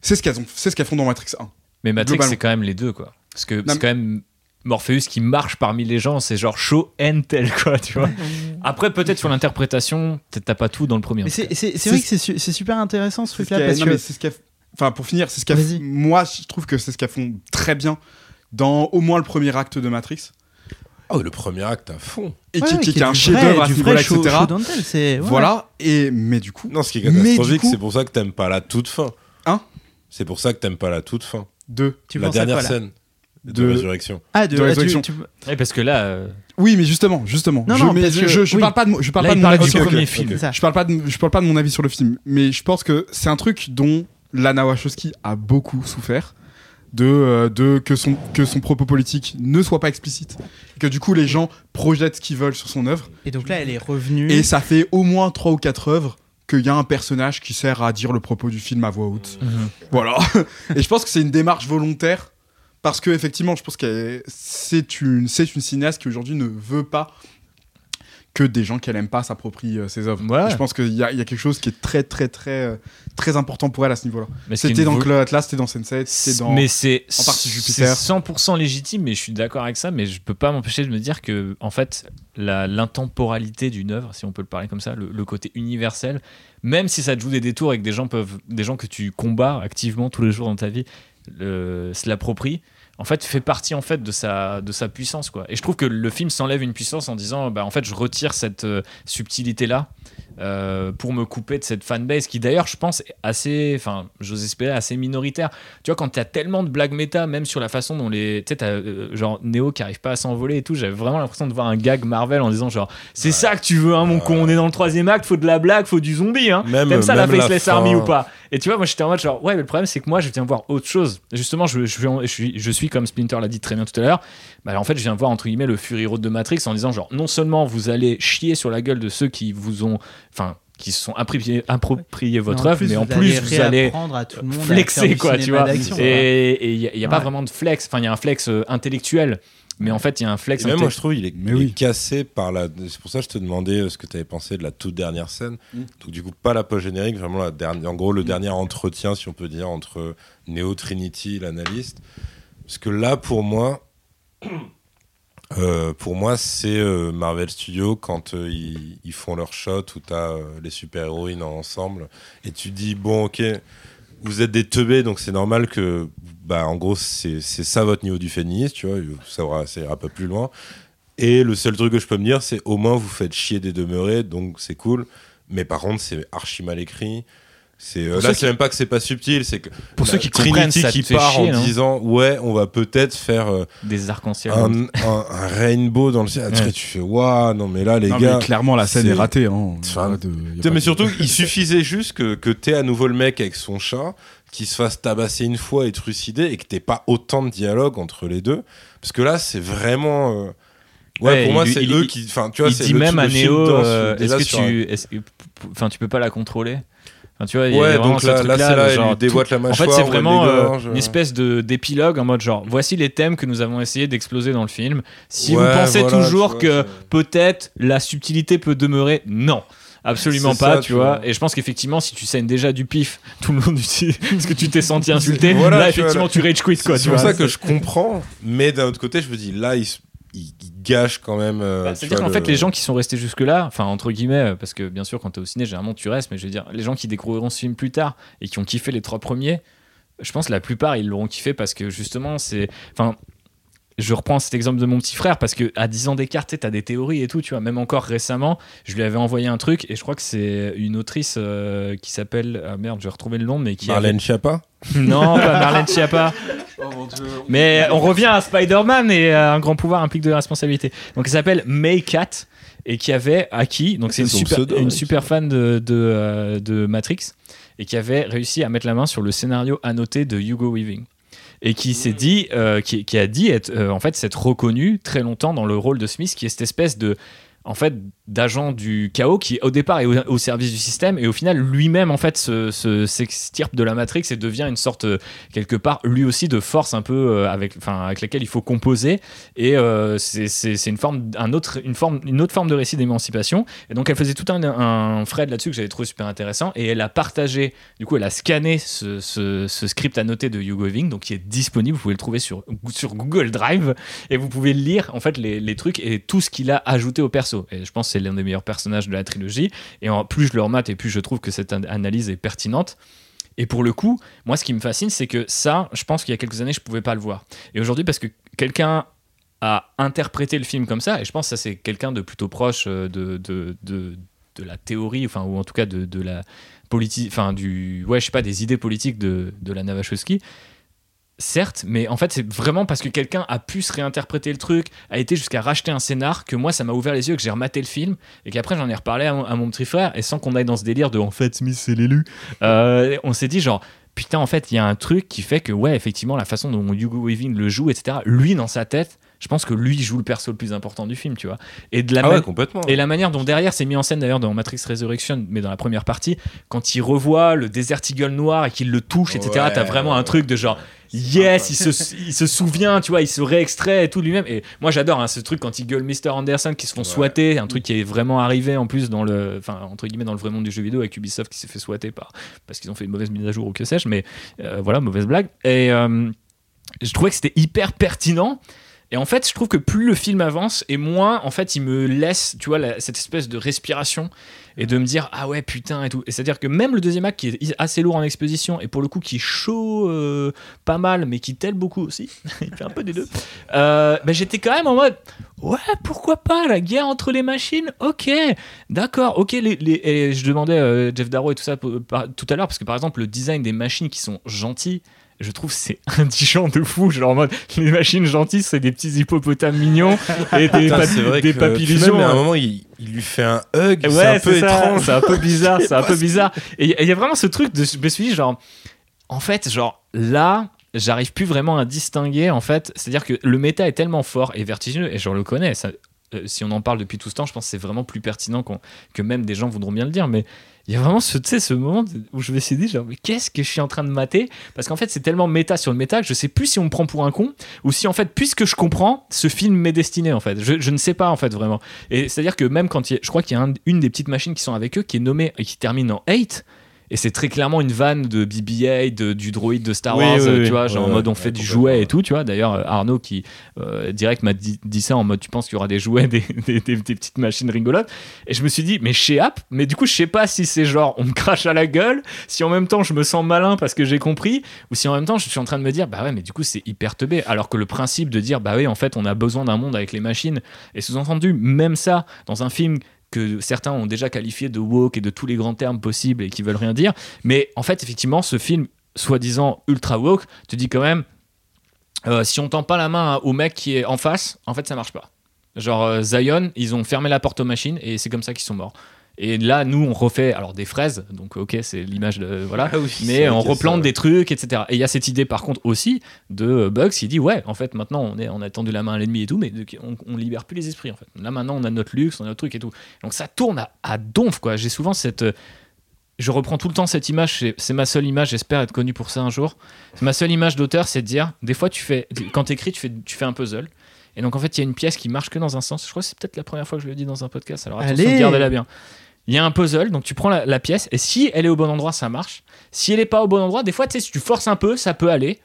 S4: C'est ce qu'elles ont, c'est ce qu'elles font dans Matrix 1.
S5: Mais Matrix, c'est quand même les deux, quoi. Parce que c'est quand même Morpheus qui marche parmi les gens, c'est genre show and tell, quoi, tu vois. Après, peut-être sur l'interprétation, peut-être t'as pas tout dans le premier.
S3: Mais c'est vrai que c'est su- c'est super intéressant ce truc-là parce
S4: non,
S3: que
S4: mais c'est ce qu'elles- Enfin, pour finir, c'est ce
S3: Vas-y.
S4: moi, je trouve que c'est ce qu'elles font très bien dans au moins le premier acte de Matrix.
S7: Oh, le premier acte à fond.
S4: et
S3: Ouais,
S4: qui,
S3: ouais,
S4: qui- qui est un chef-d'œuvre à ce niveau-là, etc.
S3: show don't tell, c'est- ouais.
S4: Voilà, et mais du coup,
S7: Non, ce qui est catastrophique,
S4: coup-
S7: c'est pour ça que t'aimes pas la toute fin.
S4: Hein?
S7: C'est pour ça que t'aimes pas la toute fin.
S4: deux.
S3: Tu
S7: la dernière scène de,
S4: De-
S7: résurrection.
S3: Ah, de,
S4: de
S3: tu-
S4: résurrection.
S3: tu-
S5: Ouais, parce que là, euh,
S4: Oui, mais justement, justement.
S3: Non,
S4: je,
S3: non,
S4: mais je, je, je
S3: oui.
S4: parle pas de, mon- je parle
S5: là,
S4: pas de mon avis sur le
S5: premier
S4: film. Je parle pas de, je parle pas de mon avis sur le film, mais je pense que c'est un truc dont Lana Wachowski a beaucoup souffert. De, euh, de que, son, que son propos politique ne soit pas explicite. Et que du coup, les gens projettent ce qu'ils veulent sur son œuvre.
S3: Et donc là, elle est revenue.
S4: Et ça fait au moins trois ou quatre œuvres qu'il y a un personnage qui sert à dire le propos du film à voix haute. Voilà. <laughs> Et je pense que c'est une démarche volontaire parce que effectivement, je pense que c'est une c'est une cinéaste qui aujourd'hui ne veut pas que des gens qu'elle aime pas s'approprient euh, ses œuvres.
S5: Ouais.
S4: Je pense qu'il y y a quelque chose qui est très très très euh, très important pour elle à ce niveau-là. C'était dans Cloud Atlas, c'était dans Sense8, c'était dans
S5: Mais c'est
S4: en partie
S5: c'est
S4: Jupiter.
S5: 100% légitime, mais je suis d'accord avec ça. Mais je peux pas m'empêcher de me dire que, en fait, l'intemporalité d'une œuvre, si on peut le parler comme ça, le, le côté universel, même si ça te joue des détours et que des gens peuvent, des gens que tu combats activement tous les jours dans ta vie, le- se l'approprient. En fait, fait partie en fait de sa de sa puissance quoi. Et je trouve que le film s'enlève une puissance en disant bah en fait je retire cette subtilité là pour me couper de cette fanbase qui d'ailleurs je pense est assez enfin j'ose espérer assez minoritaire tu vois quand t'as tellement de blagues méta même sur la façon dont les tu sais t'as euh, genre Neo qui arrive pas à s'envoler et tout j'avais vraiment l'impression de voir un gag Marvel en disant genre c'est ça que tu veux hein mon con on est dans le troisième acte faut de la blague faut du zombie hein
S7: Même,
S5: t'aimes ça la Faceless
S7: fin.
S5: Army ou pas? Et tu vois moi j'étais en mode genre ouais mais le problème c'est que moi je viens voir autre chose. Justement je, je, je suis je suis comme Splinter l'a dit très bien tout à l'heure. Bah, en fait je viens voir entre guillemets le Fury Road de Matrix en disant genre non seulement vous allez chier sur la gueule de ceux qui vous ont enfin qui se sont appropriés, appropriés votre œuvre mais en plus vous allez
S3: à tout le monde
S5: flexer quoi tu vois. et il n'y a, y a pas
S3: Ouais.
S5: vraiment de flex. Enfin il y a un flex euh, intellectuel mais en fait il y a un flex
S7: Et même moi, je trouve il est,
S4: Mais
S7: il est
S4: oui.
S7: cassé par la. C'est pour ça que je te demandais euh, ce que tu avais pensé de la toute dernière scène.
S4: Mm.
S7: Donc, du coup, pas la post-générique, vraiment la dernière. En gros, le dernier entretien, si on peut dire, entre Neo Trinity, l'analyste. Parce que là, pour moi. <clears throat> euh, pour moi, c'est euh, Marvel Studios quand euh, ils, ils font leur shot où tu as les super-héroïnes ensemble et tu dis, bon, ok, vous êtes des teubés, donc c'est normal que, bah, en gros, c'est ça votre niveau du féminisme, tu vois, ça, ira- ça ira pas plus loin. Et le seul truc que je peux me dire, c'est au moins vous faites chier des demeurés, donc c'est cool. Mais par contre, c'est archi mal écrit. C'est euh, là, c'est même pas que c'est pas subtil, c'est que
S5: pour ceux qui comprennent
S7: Trinity
S5: ça
S7: qui part
S5: chier,
S7: en
S5: hein.
S7: disant ouais, on va peut-être faire euh,
S5: des arcs-en-ciel
S7: un, un- un rainbow dans le ciel.
S5: Ouais.
S7: Tu fais waouh, non mais là les
S4: Non,
S7: gars.
S4: mais clairement, la scène est ratée. Hein.
S7: Enfin,
S4: de-
S7: mais
S4: de-
S7: surtout, il suffisait juste que, que t'aies à nouveau le mec avec son chat, qui se fasse tabasser une fois et trucider, et que t'aies pas autant de dialogue entre les deux. Parce que là, c'est vraiment. euh, Ouais,
S5: Ouais,
S7: pour moi, c'est eux
S5: il-
S7: qui. Enfin, tu vois,
S5: il dit
S7: le-
S5: même à Neo est-ce que tu enfin tu peux pas la contrôler? Enfin, tu vois, il y a
S7: Ouais, donc
S5: ce
S7: là, c'est là,
S5: genre, tout-
S7: la
S5: en fait, c'est vraiment euh, une espèce de d'épilogue en mode genre voici les thèmes que nous avons essayé d'exploser dans le film. Si vous
S7: Ouais,
S5: pensez
S7: voilà,
S5: toujours
S7: vois,
S5: que peut-être la subtilité peut demeurer, non. Absolument pas,
S7: ça,
S5: tu
S7: tu
S5: vois.
S7: vois.
S5: Et je pense qu'effectivement, si tu saignes déjà du pif <laughs> tout le long du parce que tu t'es senti insulté,
S7: Voilà,
S5: là
S7: tu vois,
S5: effectivement
S7: là.
S5: tu rage quit quoi.
S7: C'est pour ça que je comprends, mais d'un autre côté, je me dis là, il, se- il- il gâche quand même. euh,
S5: Bah, C'est-à-dire qu'en fait,
S7: le-
S5: les gens qui sont restés jusque-là, enfin, entre guillemets, euh, parce que bien sûr, quand t'es au ciné, généralement tu restes, mais je veux dire, les gens qui découvriront ce film plus tard et qui ont kiffé les trois premiers, je pense que la plupart, ils l'auront kiffé parce que justement, c'est. Enfin. Je reprends cet exemple de mon petit frère parce que à 10 ans d'écart, tu t'as des théories et tout, tu vois. Même encore récemment, je lui avais envoyé un truc et je crois que c'est une autrice euh, qui s'appelle. Ah merde, je vais retrouver le nom, mais qui. avait-
S7: Marlène Schiappa <laughs>
S5: Non, pas Marlène Schiappa. <laughs> Mais on revient à Spider-Man et euh, un grand pouvoir implique de la responsabilité. Donc elle s'appelle May Cat et qui avait acquis, donc c'est une super,
S7: pseudo,
S5: une
S7: ouais.
S5: super fan de, de, euh, de Matrix et qui avait réussi à mettre la main sur le scénario annoté de Hugo Weaving et qui s'est dit, euh, qui, qui a dit être, euh, en fait s'être reconnu très longtemps dans le rôle de Smith, qui est cette espèce de en fait d'agent du chaos qui au départ est au, service du système et au final lui-même en fait se, se- s'extirpe de la Matrix et devient une sorte euh, quelque part lui aussi de force un peu euh, avec avec laquelle il faut composer. Et euh, c'est, une forme un autre une forme une autre forme de récit d'émancipation. Et donc elle faisait tout un, un thread là-dessus que j'avais trouvé super intéressant. Et elle a partagé du coup elle a scanné ce, ce, ce script annoté de Hugo Weaving donc qui est disponible. Vous pouvez le trouver sur sur Google Drive. Et vous pouvez lire en fait les, les trucs et tout ce qu'il a ajouté au perso. Et je pense que l'un des meilleurs personnages de la trilogie. Et plus je le remate et plus je trouve que cette an- analyse est pertinente. Et pour le coup moi ce qui me fascine c'est que ça je pense qu'il y a quelques années je pouvais pas le voir. Et aujourd'hui parce que quelqu'un a interprété le film comme ça et je pense que ça c'est quelqu'un de plutôt proche euh, de, de, de, de la théorie enfin ou en tout cas de la politique enfin du ouais je sais pas des idées politiques de, de la Navachowski Certes, mais en fait, c'est vraiment parce que quelqu'un a pu se réinterpréter le truc, a été jusqu'à racheter un scénar, que moi, ça m'a ouvert les yeux, que j'ai rematé le film, et qu'après, j'en ai reparlé à mon, petit frère, et sans qu'on aille dans ce délire de en fait, Smith, c'est l'élu, euh, on s'est dit genre, putain, en fait, il y a un truc qui fait que, ouais, effectivement, la façon dont Hugo Weaving le joue, etc., lui, dans sa tête, je pense que lui joue le perso le plus important du film, tu vois. Et de la
S7: Ah ouais, complètement.
S5: et la manière dont derrière c'est mis en scène d'ailleurs dans Matrix Resurrection, mais dans la première partie, quand il revoit le Desert Eagle noir et qu'il le touche, etc.,
S7: Ouais,
S5: t'as vraiment un truc de genre. Yes, il se, il se souvient, tu vois, il se réextrait et tout lui-même. Et moi j'adore hein, ce truc quand il gueule Mr. Anderson qui se font
S7: Ouais.
S5: swatter, un truc qui est vraiment arrivé en plus dans le, enfin entre guillemets dans le vrai monde du jeu vidéo avec Ubisoft qui s'est fait swatter par parce qu'ils ont fait une mauvaise mise à jour ou que sais-je, mais euh, voilà mauvaise blague. Et euh, je trouvais que c'était hyper pertinent. Et en fait, je trouve que plus le film avance et moins, en fait, il me laisse, tu vois, cette espèce de respiration et de me dire ah ouais putain et tout. Et c'est-à-dire que même le deuxième acte qui est assez lourd en exposition et pour le coup qui est chaud euh, pas mal, mais qui telle beaucoup aussi, <laughs> il fait un peu des deux. Euh, bah, j'étais quand même en mode ouais pourquoi pas la guerre entre les machines, ok, d'accord, ok. Et je demandais euh, Jeff Darrow et tout ça tout à l'heure parce que par exemple le design des machines qui sont gentilles je trouve c'est indigent de fou genre en mode les machines gentilles c'est des petits hippopotames mignons et des,
S7: Putain, c'est vrai
S5: des
S7: que même, à un moment, il, il lui fait un hug. c'est un peu
S5: ça.
S7: étrange.
S5: C'est un peu bizarre. C'est un peu bizarre. Et il y a- il y a vraiment ce truc de. Je me suis dit, genre. En fait, genre, là. J'arrive plus vraiment à distinguer en fait, c'est-à-dire que le méta est tellement fort et vertigineux et je le connais. Ça, euh, si on en parle depuis tout ce temps, je pense que c'est vraiment plus pertinent que même des gens voudront bien le dire. Mais il y a vraiment ce, ce moment où je me suis dit mais qu'est-ce que je suis en train de mater? Parce qu'en fait c'est tellement méta sur le méta que je sais plus si on me prend pour un con ou si en fait puisque je comprends, ce film m'est destiné en fait. Je, ne sais pas en fait vraiment. Et c'est-à-dire que même quand il y a- je crois qu'il y a un- une des petites machines qui sont avec eux qui est nommée et qui termine en 8 et c'est très clairement une vanne de BB-8, de- du droïde de Star
S6: Oui,
S5: Wars,
S6: oui,
S5: tu vois, genre en mode on fait du jouet et tout, tu vois. D'ailleurs, euh, Arnaud qui euh, direct m'a dit, dit ça en mode tu penses qu'il y aura des jouets, <laughs> des, des- des- des petites machines rigolotes. Et je me suis dit, mais chez App, mais du coup, je sais pas si c'est genre on me crache à la gueule, si en même temps je me sens malin parce que j'ai compris, ou si en même temps je suis en train de me dire, bah ouais, mais du coup c'est hyper teubé. Alors que le principe de dire, bah oui, en fait, on a besoin d'un monde avec les machines, et sous-entendu, même ça, dans un film que certains ont déjà qualifié de woke et de tous les grands termes possibles et qui veulent rien dire. Mais en fait, effectivement, ce film, soi-disant ultra woke, te dit quand même, euh, si on tend pas la main au mec qui est en face, en fait, ça marche pas. Genre euh, Zion, ils ont fermé la porte aux machines et c'est comme ça qu'ils sont morts. Et là, nous, on refait alors des fraises, donc ok, c'est l'image de voilà.
S7: Ah oui,
S5: Mais on replante
S7: ça,
S5: des trucs, etc. Et il y a cette idée, par contre, aussi de euh, Bugs qui dit Ouais, en fait, maintenant, on, est, on a tendu la main à l'ennemi et tout, mais on, on libère plus les esprits, en fait. Là, maintenant, on a notre luxe, on a notre truc et tout. Donc, ça tourne à, à donf, quoi. J'ai souvent cette. euh, je reprends tout le temps cette image, c'est- ma seule image, j'espère être connu pour ça un jour. Ma seule image d'auteur, c'est de dire, des fois tu fais, quand t'écris, tu fais, tu fais un puzzle. Et donc en fait, il y a une pièce qui marche que dans un sens. Je crois que c'est peut-être la première fois que je le dis dans un podcast. Alors attention, gardez-la bien. Il y a un puzzle, donc tu prends la, la pièce, et si elle est au bon endroit, ça marche. Si elle est pas au bon endroit, des fois, tu sais, si tu forces un peu, ça peut aller.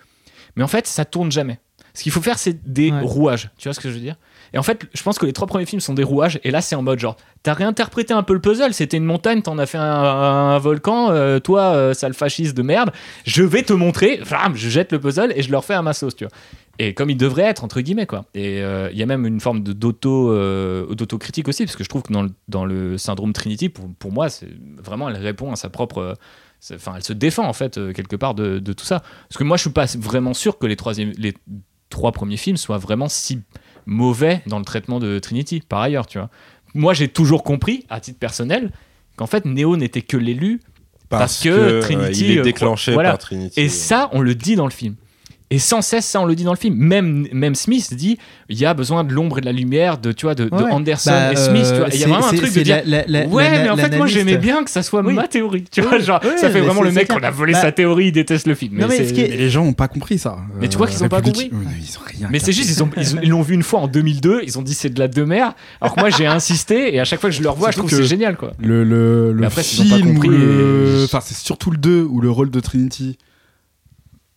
S5: Mais en fait, ça tourne jamais. Ce qu'il faut faire, c'est des
S3: Ouais.
S5: rouages. Tu vois ce que je veux dire? Et en fait, je pense que les trois premiers films sont des rouages, et là, c'est en mode genre, t'as réinterprété un peu le puzzle. C'était une montagne, t'en as fait un, un volcan. euh, toi, euh, sale fasciste de merde, je vais te montrer. Fram, je jette le puzzle et je le refais à ma sauce, tu vois. Et comme il devrait être, entre guillemets, quoi. Et euh, il y a même une forme de- d'auto, euh, d'autocritique aussi, parce que je trouve que dans le, dans le syndrome Trinity, pour, pour moi, c'est vraiment, elle répond à sa propre. euh, Enfin, elle se défend, en fait, euh, quelque part de, de tout ça. Parce que moi, je suis pas vraiment sûr que les, troisième, les trois premiers films soient vraiment si mauvais dans le traitement de Trinity, par ailleurs, tu vois. Moi, j'ai toujours compris, à titre personnel, qu'en fait, Neo n'était que l'élu Parce que Trinity,
S7: il est déclenché
S5: voilà.
S7: par Trinity.
S5: et ça, on le dit dans le film. Et sans cesse, ça, on le dit dans le film. Même, même Smith dit il y a besoin de l'ombre et de la lumière de, tu vois, de. Anderson
S3: Bah,
S5: et Smith. tu vois. Il y a vraiment un truc de dire
S3: la- la- la-
S5: Ouais,
S3: la-
S5: mais en fait, moi, j'aimais bien que ça soit
S3: Oui.
S5: ma théorie. Tu vois,
S3: Oui,
S5: genre,
S3: oui,
S5: ça fait
S3: mais
S5: vraiment le mec qu'on a volé
S3: Bah,
S5: sa théorie, il déteste le film.
S3: Non, mais qui est-
S4: Et les gens ont pas compris ça.
S5: Mais tu vois qu'ils ont pas compris.
S4: Ils ont rien
S5: Mais c'est juste, ils ont- ils ont- ils l'ont vu une fois en 2002, ils ont dit c'est de la de mer. Alors que moi, j'ai insisté et à chaque fois que je le revois, je trouve que c'est génial, quoi.
S4: Le,
S5: Mais
S4: film, enfin c'est surtout le 2 où le rôle de Trinity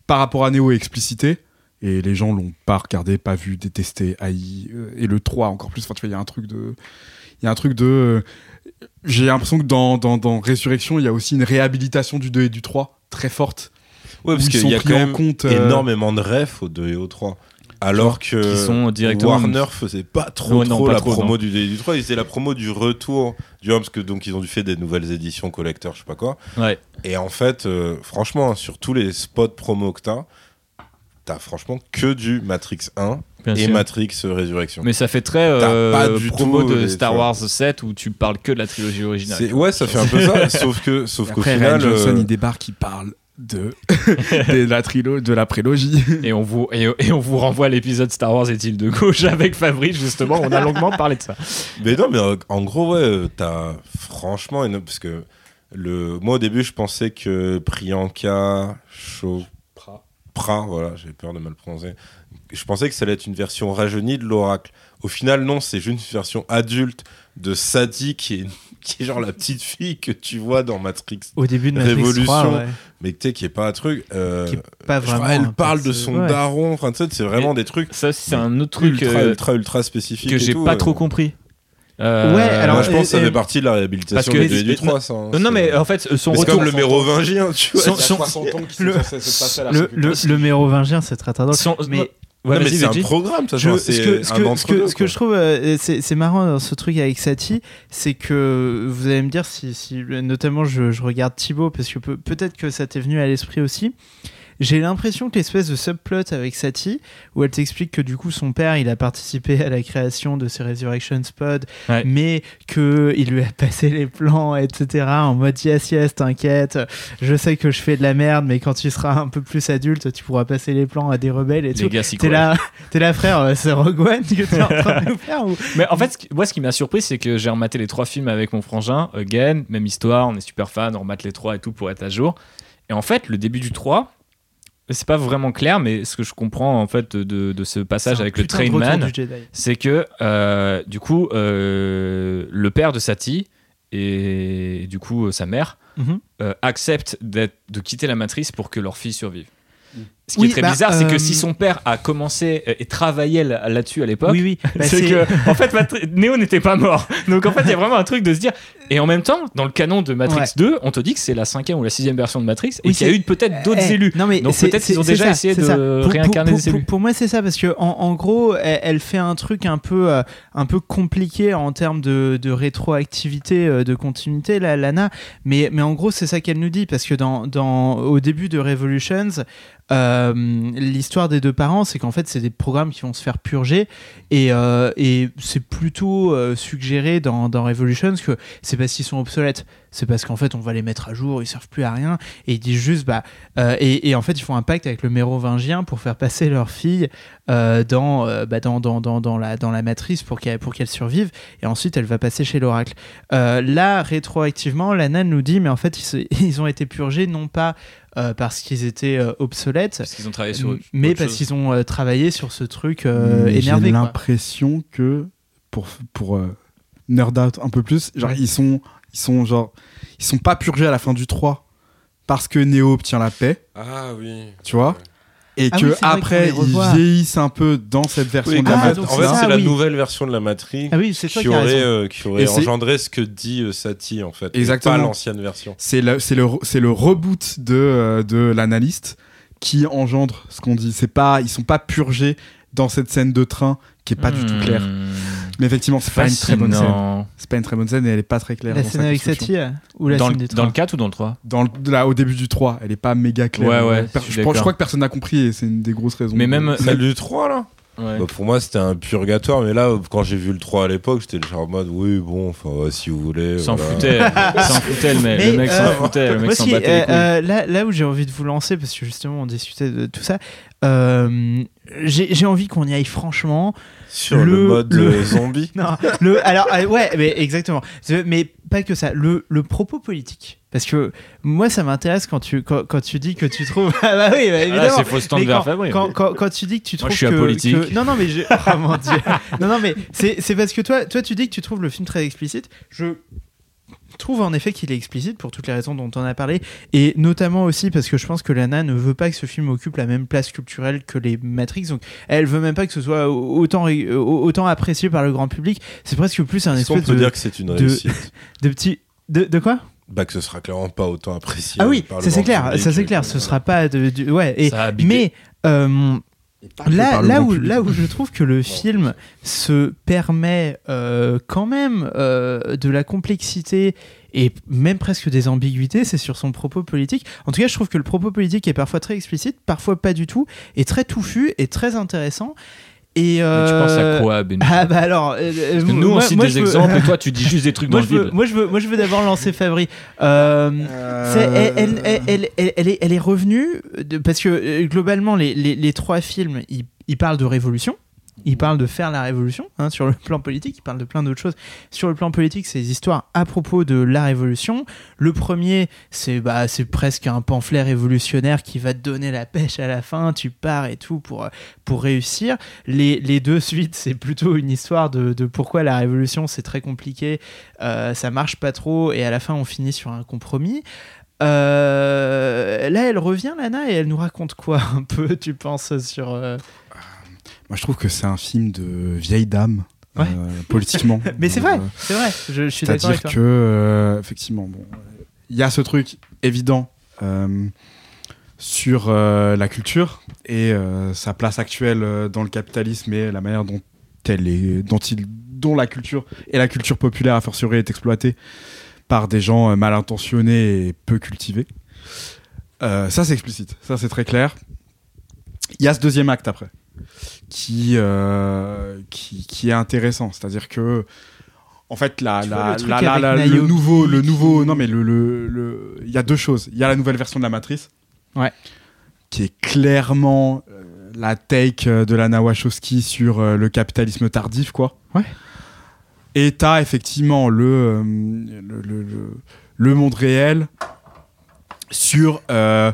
S4: par rapport à Neo est explicité et les gens l'ont pas regardé, pas vu, détesté, haï euh, et le 3 encore plus. Enfin tu vois, il y a un truc de, il y a un truc de, euh, j'ai l'impression que dans, dans, dans Résurrection il y a aussi une réhabilitation du 2 et du 3 très forte.
S7: Ouais, parce qu'il y a
S4: pris
S7: quand même
S4: compte. euh,
S7: énormément de refs au 2 et au 3. Alors que
S5: Qui sont directement-
S7: Warner faisait pas trop,
S5: Ouais, non,
S7: trop
S5: pas
S7: la
S5: trop,
S7: promo
S5: non.
S7: du 2 et du 3. Ils faisaient la promo du retour du 1 parce que donc ils ont dû faire des nouvelles éditions collector, je sais pas quoi.
S5: Ouais.
S7: Et en fait, euh, franchement, sur tous les spots promo que t'as, t'as franchement que du Matrix 1
S5: Bien
S7: et
S5: sûr.
S7: Matrix Résurrection.
S5: Mais ça fait très euh,
S7: T'as pas du
S5: promo
S7: tout
S5: de Star. Wars 7 où tu parles que de la trilogie originale.
S7: Ouais, ça fait un peu ça. Sauf que, sauf qu'au final,
S4: Ryan Johnson
S7: euh,
S4: il débarque, il parle de, <laughs> de la trilo, de la prélogie.
S5: Et on vous et, et on vous renvoie à l'épisode Star Wars est-il de gauche <laughs> avec Fabrice justement. On a longuement parlé de ça.
S7: Mais non, mais euh, en gros, ouais, euh, t'as franchement une... parce que le moi au début, je pensais que Priyanka Chopra, Pra, voilà, j'ai peur de mal prononcer. Je pensais que ça allait être une version rajeunie de l'oracle. Au final, non, c'est juste une version adulte de Sadie qui est, <laughs> qui est genre la petite fille que tu vois dans Matrix,
S3: Au début de Matrix
S7: Révolution,
S3: 3, ouais,
S7: mais tu sais qui est pas un truc. euh,
S3: qui est pas
S7: je crois,
S3: vraiment.
S7: elle parle de son
S3: ouais.
S7: daron. Enfin, tu sais, c'est vraiment des trucs
S5: Ça c'est un autre truc
S7: ultra,
S5: euh,
S7: ultra, ultra spécifiques.
S5: que j'ai pas
S7: euh.
S5: trop compris. Euh,
S3: Ouais, alors,
S7: Moi, je pense que ça
S3: et-
S7: fait partie de la réhabilitation
S5: parce que-
S7: du 2 et du
S5: mais-
S7: 3, ça.
S5: non
S7: c'est-
S5: mais en fait son
S7: Mais c'est
S5: retour
S7: comme le mérovingien, tu vois.
S5: Son-
S4: Il y a
S5: son-
S4: 60 ans qui
S3: le- mérovingien, c'est très très drôle.
S5: son-
S3: Mais
S5: Ouais,
S7: mais c'est un programme, ça.
S3: Je- ce que, ce que, ce que, ce que je trouve euh, c'est marrant dans ce truc avec Satie, c'est que vous allez me dire si, si notamment je, je regarde Thibaut parce que peut- peut-être que ça t'est venu à l'esprit aussi. J'ai l'impression que l'espèce de subplot avec Satie, où elle t'explique que du coup son père il a participé à la création de ces Resurrection Pod,
S5: Ouais.
S3: mais que il lui a passé les plans, etc. en mode yes yes t'inquiète, je sais que je fais de la merde, mais quand tu seras un peu plus adulte, tu pourras passer les plans à des rebelles et tout.
S5: Les s'y
S3: T'es là, <laughs> t'es là, frère, euh, c'est Rogue One que t'es en train de nous faire ou... <laughs>
S5: Mais en fait, ce moi, ce qui m'a surpris, c'est que j'ai rematé les trois films avec mon frangin, again, même histoire, on est super fan, on remate les trois et tout pour être à jour. Et en fait, le début du 3, c'est pas vraiment clair, mais ce que je comprends en fait de, de ce passage avec le
S3: du Jedi.
S5: c'est que euh, du coup, euh, le père de Satie et du coup euh, sa mère euh, acceptent d'être- de quitter la matrice pour que leur fille survive.
S4: Mm.
S5: Ce qui
S3: Oui,
S5: est très
S3: bah,
S5: bizarre, c'est
S3: euh,
S5: que si son père a commencé euh, et travaillait là- là-dessus à l'époque,
S3: Oui, oui. Bah,
S5: c'est que en fait Neo n'était pas mort <laughs> donc en fait il y a vraiment un truc de se dire et en même temps dans le canon de Matrix
S3: Ouais.
S5: 2 on te dit que c'est la cinquième ou la sixième version de Matrix et qu'il y a eu peut-être d'autres
S3: Eh,
S5: élus
S3: Non, mais
S5: Donc peut-être qu'ils ont déjà
S3: ça,
S5: essayé de
S3: ça.
S5: Réincarner
S3: pour,
S5: des élus.
S3: Pour moi, c'est ça parce que en, en gros, elle, elle fait un truc un peu, euh, un peu compliqué en termes de, de rétroactivité, euh, de continuité, la Lana. Mais, mais en gros, c'est ça qu'elle nous dit parce que dans, dans, au début de Revolutions, euh, l'histoire des deux parents, c'est qu'en fait, c'est des programmes qui vont se faire purger et, euh, c'est plutôt euh, suggéré dans, dans Revolutions que c'est parce qu'ils sont obsolètes. C'est parce qu'en fait, on va les mettre à jour, ils servent plus à rien. Et ils disent juste, bah, et, en fait, ils font un pacte avec le mérovingien pour faire passer leur fille dans, bah, dans, la, matrice pour qu'elle survive. Et ensuite, elle va passer chez l'oracle. Là, rétroactivement, Lana nous dit, mais en fait, ils <laughs> ont été purgés non pas euh, parce qu'ils étaient euh, obsolètes,
S5: Parce qu'ils ont travaillé sur.
S3: mais parce qu'ils ont euh, travaillé sur ce truc euh, énervé.
S4: J'ai l'impression que pour pour euh, nerd out un peu plus, genre
S3: Ouais.
S4: ils sont ils sont genre ils sont pas purgés à la fin du 3 parce que Neo obtient la paix,
S7: Ah oui.
S4: tu vois, et
S3: Ah
S4: que
S3: oui,
S4: après ils vieillissent un peu dans cette version
S7: Oui,
S4: de la
S3: Ah,
S7: en fait, en
S3: c'est
S7: fait,
S3: ça,
S7: c'est la
S3: oui.
S7: nouvelle version de la Matrix
S3: Ah toi
S7: qui aurait, euh, qui aurait engendré ce que dit euh, Satie en fait.
S4: Exactement.
S7: Pas l'ancienne version.
S4: C'est le, c'est le, c'est le reboot de, euh, de l'analyste qui engendre ce qu'on dit. C'est pas, ils sont pas purgés dans cette scène de train qui est pas du tout claire. Mais effectivement, c'est pas une très bonne scène. C'est pas une très bonne scène et elle est pas très claire.
S3: La
S4: dans
S3: scène
S4: sa
S3: avec. Satie euh, ou la
S5: Dans
S3: scène
S5: le,
S3: du
S5: dans le 4 ou dans le 3
S4: Dans le, là, au début du 3, elle est pas méga claire.
S5: Ouais, ouais,
S4: Per-
S5: je
S4: crois que personne n'a compris et c'est une des grosses raisons.
S5: Mais même-
S7: Celle du 3 là?
S5: Ouais.
S7: Bah, Pour moi c'était un purgatoire, mais là quand j'ai vu le 3 à l'époque, j'étais genre en mode oui, bon, enfin ouais, si vous voulez.
S5: S'en
S7: voilà.
S5: foutait, <laughs> s'en foutait le mec,
S3: Mais,
S5: le mec
S3: euh,
S5: s'en foutait, le mec s'en battait
S3: euh,
S5: les couilles.
S3: euh, là, là où j'ai envie de vous lancer, parce que justement on discutait de tout ça, euh, j'ai j'ai envie qu'on y aille franchement.
S7: Sur le,
S3: le-
S7: mode
S3: le- <laughs>
S7: zombie.
S3: Non, le, alors euh, ouais, mais exactement. C'est- Mais pas que ça. Le, le propos politique, parce que moi ça m'intéresse quand tu quand, quand tu dis que tu trouves. <laughs> ah bah oui, bah,
S5: Ah,
S3: évidemment.
S5: c'est faux stand
S3: Mais
S5: vers
S3: quand,
S5: Fabri.
S3: quand, quand, quand tu dis que tu
S5: Moi,
S3: trouves
S5: je suis
S3: que,
S5: apolitique.
S3: que- non non mais je... <laughs> oh mon dieu non non mais c'est c'est parce que toi toi tu dis que tu trouves le film très explicite je trouve en effet qu'il est explicite pour toutes les raisons dont on a parlé et notamment aussi parce que je pense que Lana ne veut pas que ce film occupe la même place culturelle que les Matrix donc elle veut même pas que ce soit autant autant apprécié par le grand public c'est presque plus un espèce
S7: peut
S3: de,
S7: dire que c'est une
S3: de-
S7: réussite? <laughs>
S3: de petit de, de quoi?
S7: Bah que ce sera clairement pas autant apprécié.
S3: ah oui
S7: par le
S3: ça c'est clair ça c'est clair ce sera pas de, ouais et
S5: Ça a bipé.
S3: mais euh, Là, là, où, là où je trouve que le <laughs> film se permet euh, quand même euh, de la complexité et même presque des ambiguïtés, c'est sur son propos politique. En tout cas, je trouve que le propos politique est parfois très explicite, parfois pas du tout, et très touffu et très intéressant. Et
S5: Mais tu
S3: euh,
S5: penses à quoi, Ben
S3: Ah bah alors, euh,
S5: Parce que nous, on cite
S3: moi,
S5: des
S3: veux-
S5: exemples et toi, <laughs> tu dis juste des trucs
S3: moi,
S5: dans
S3: je
S5: le
S3: veux,
S5: vide.
S3: moi, je veux, moi, je veux d'abord lancer Fabri. Euh, c'est- elle, elle, elle, elle- elle- elle est, elle est revenue de- parce que euh, globalement, les, les, les trois films, ils, ils parlent de révolution. Ils parlent de faire la révolution hein, sur le <laughs> plan politique. Ils parlent de plein d'autres choses. Sur le plan politique, c'est des histoires à propos de la révolution. Le premier, c'est bah, presque un pamphlet révolutionnaire qui va te donner la pêche à la fin. Tu pars et tout pour, pour réussir. Les, les deux suites, c'est plutôt une histoire de, de pourquoi la révolution, c'est très compliqué. euh, ça marche pas trop et à la fin, on finit sur un compromis. Euh, là, elle revient, Lana, et elle nous raconte quoi <laughs> un peu, tu penses, sur. euh,
S4: Moi, je trouve que c'est un film de vieille dame.
S3: Ouais.
S4: euh, politiquement. <laughs>
S3: Mais c'est
S4: Euh,
S3: vrai, c'est vrai, je, je suis d'accord avec toi.
S4: que, euh, effectivement, bon, il y a ce truc évident euh, sur euh, la culture et euh, sa place actuelle euh, dans le capitalisme et la manière dont elle est, dont il, dont la culture et la culture populaire a fortiori est exploitée par des gens euh, mal intentionnés et peu cultivés. Euh, ça, c'est explicite. Ça, c'est très clair. Il y a ce deuxième acte après qui, euh, qui, qui est intéressant. C'est-à-dire que, en fait, la, la,
S3: le
S4: la- nouveau, le nouveau, non mais le, le, le- il y a deux choses. Il y a la nouvelle version de la matrice,
S3: Ouais.
S4: qui est clairement euh, la take euh, de Lana Wachowski sur le capitalisme tardif, quoi.
S3: Ouais.
S4: Et t'as effectivement le, le, le, le- le monde réel sur euh,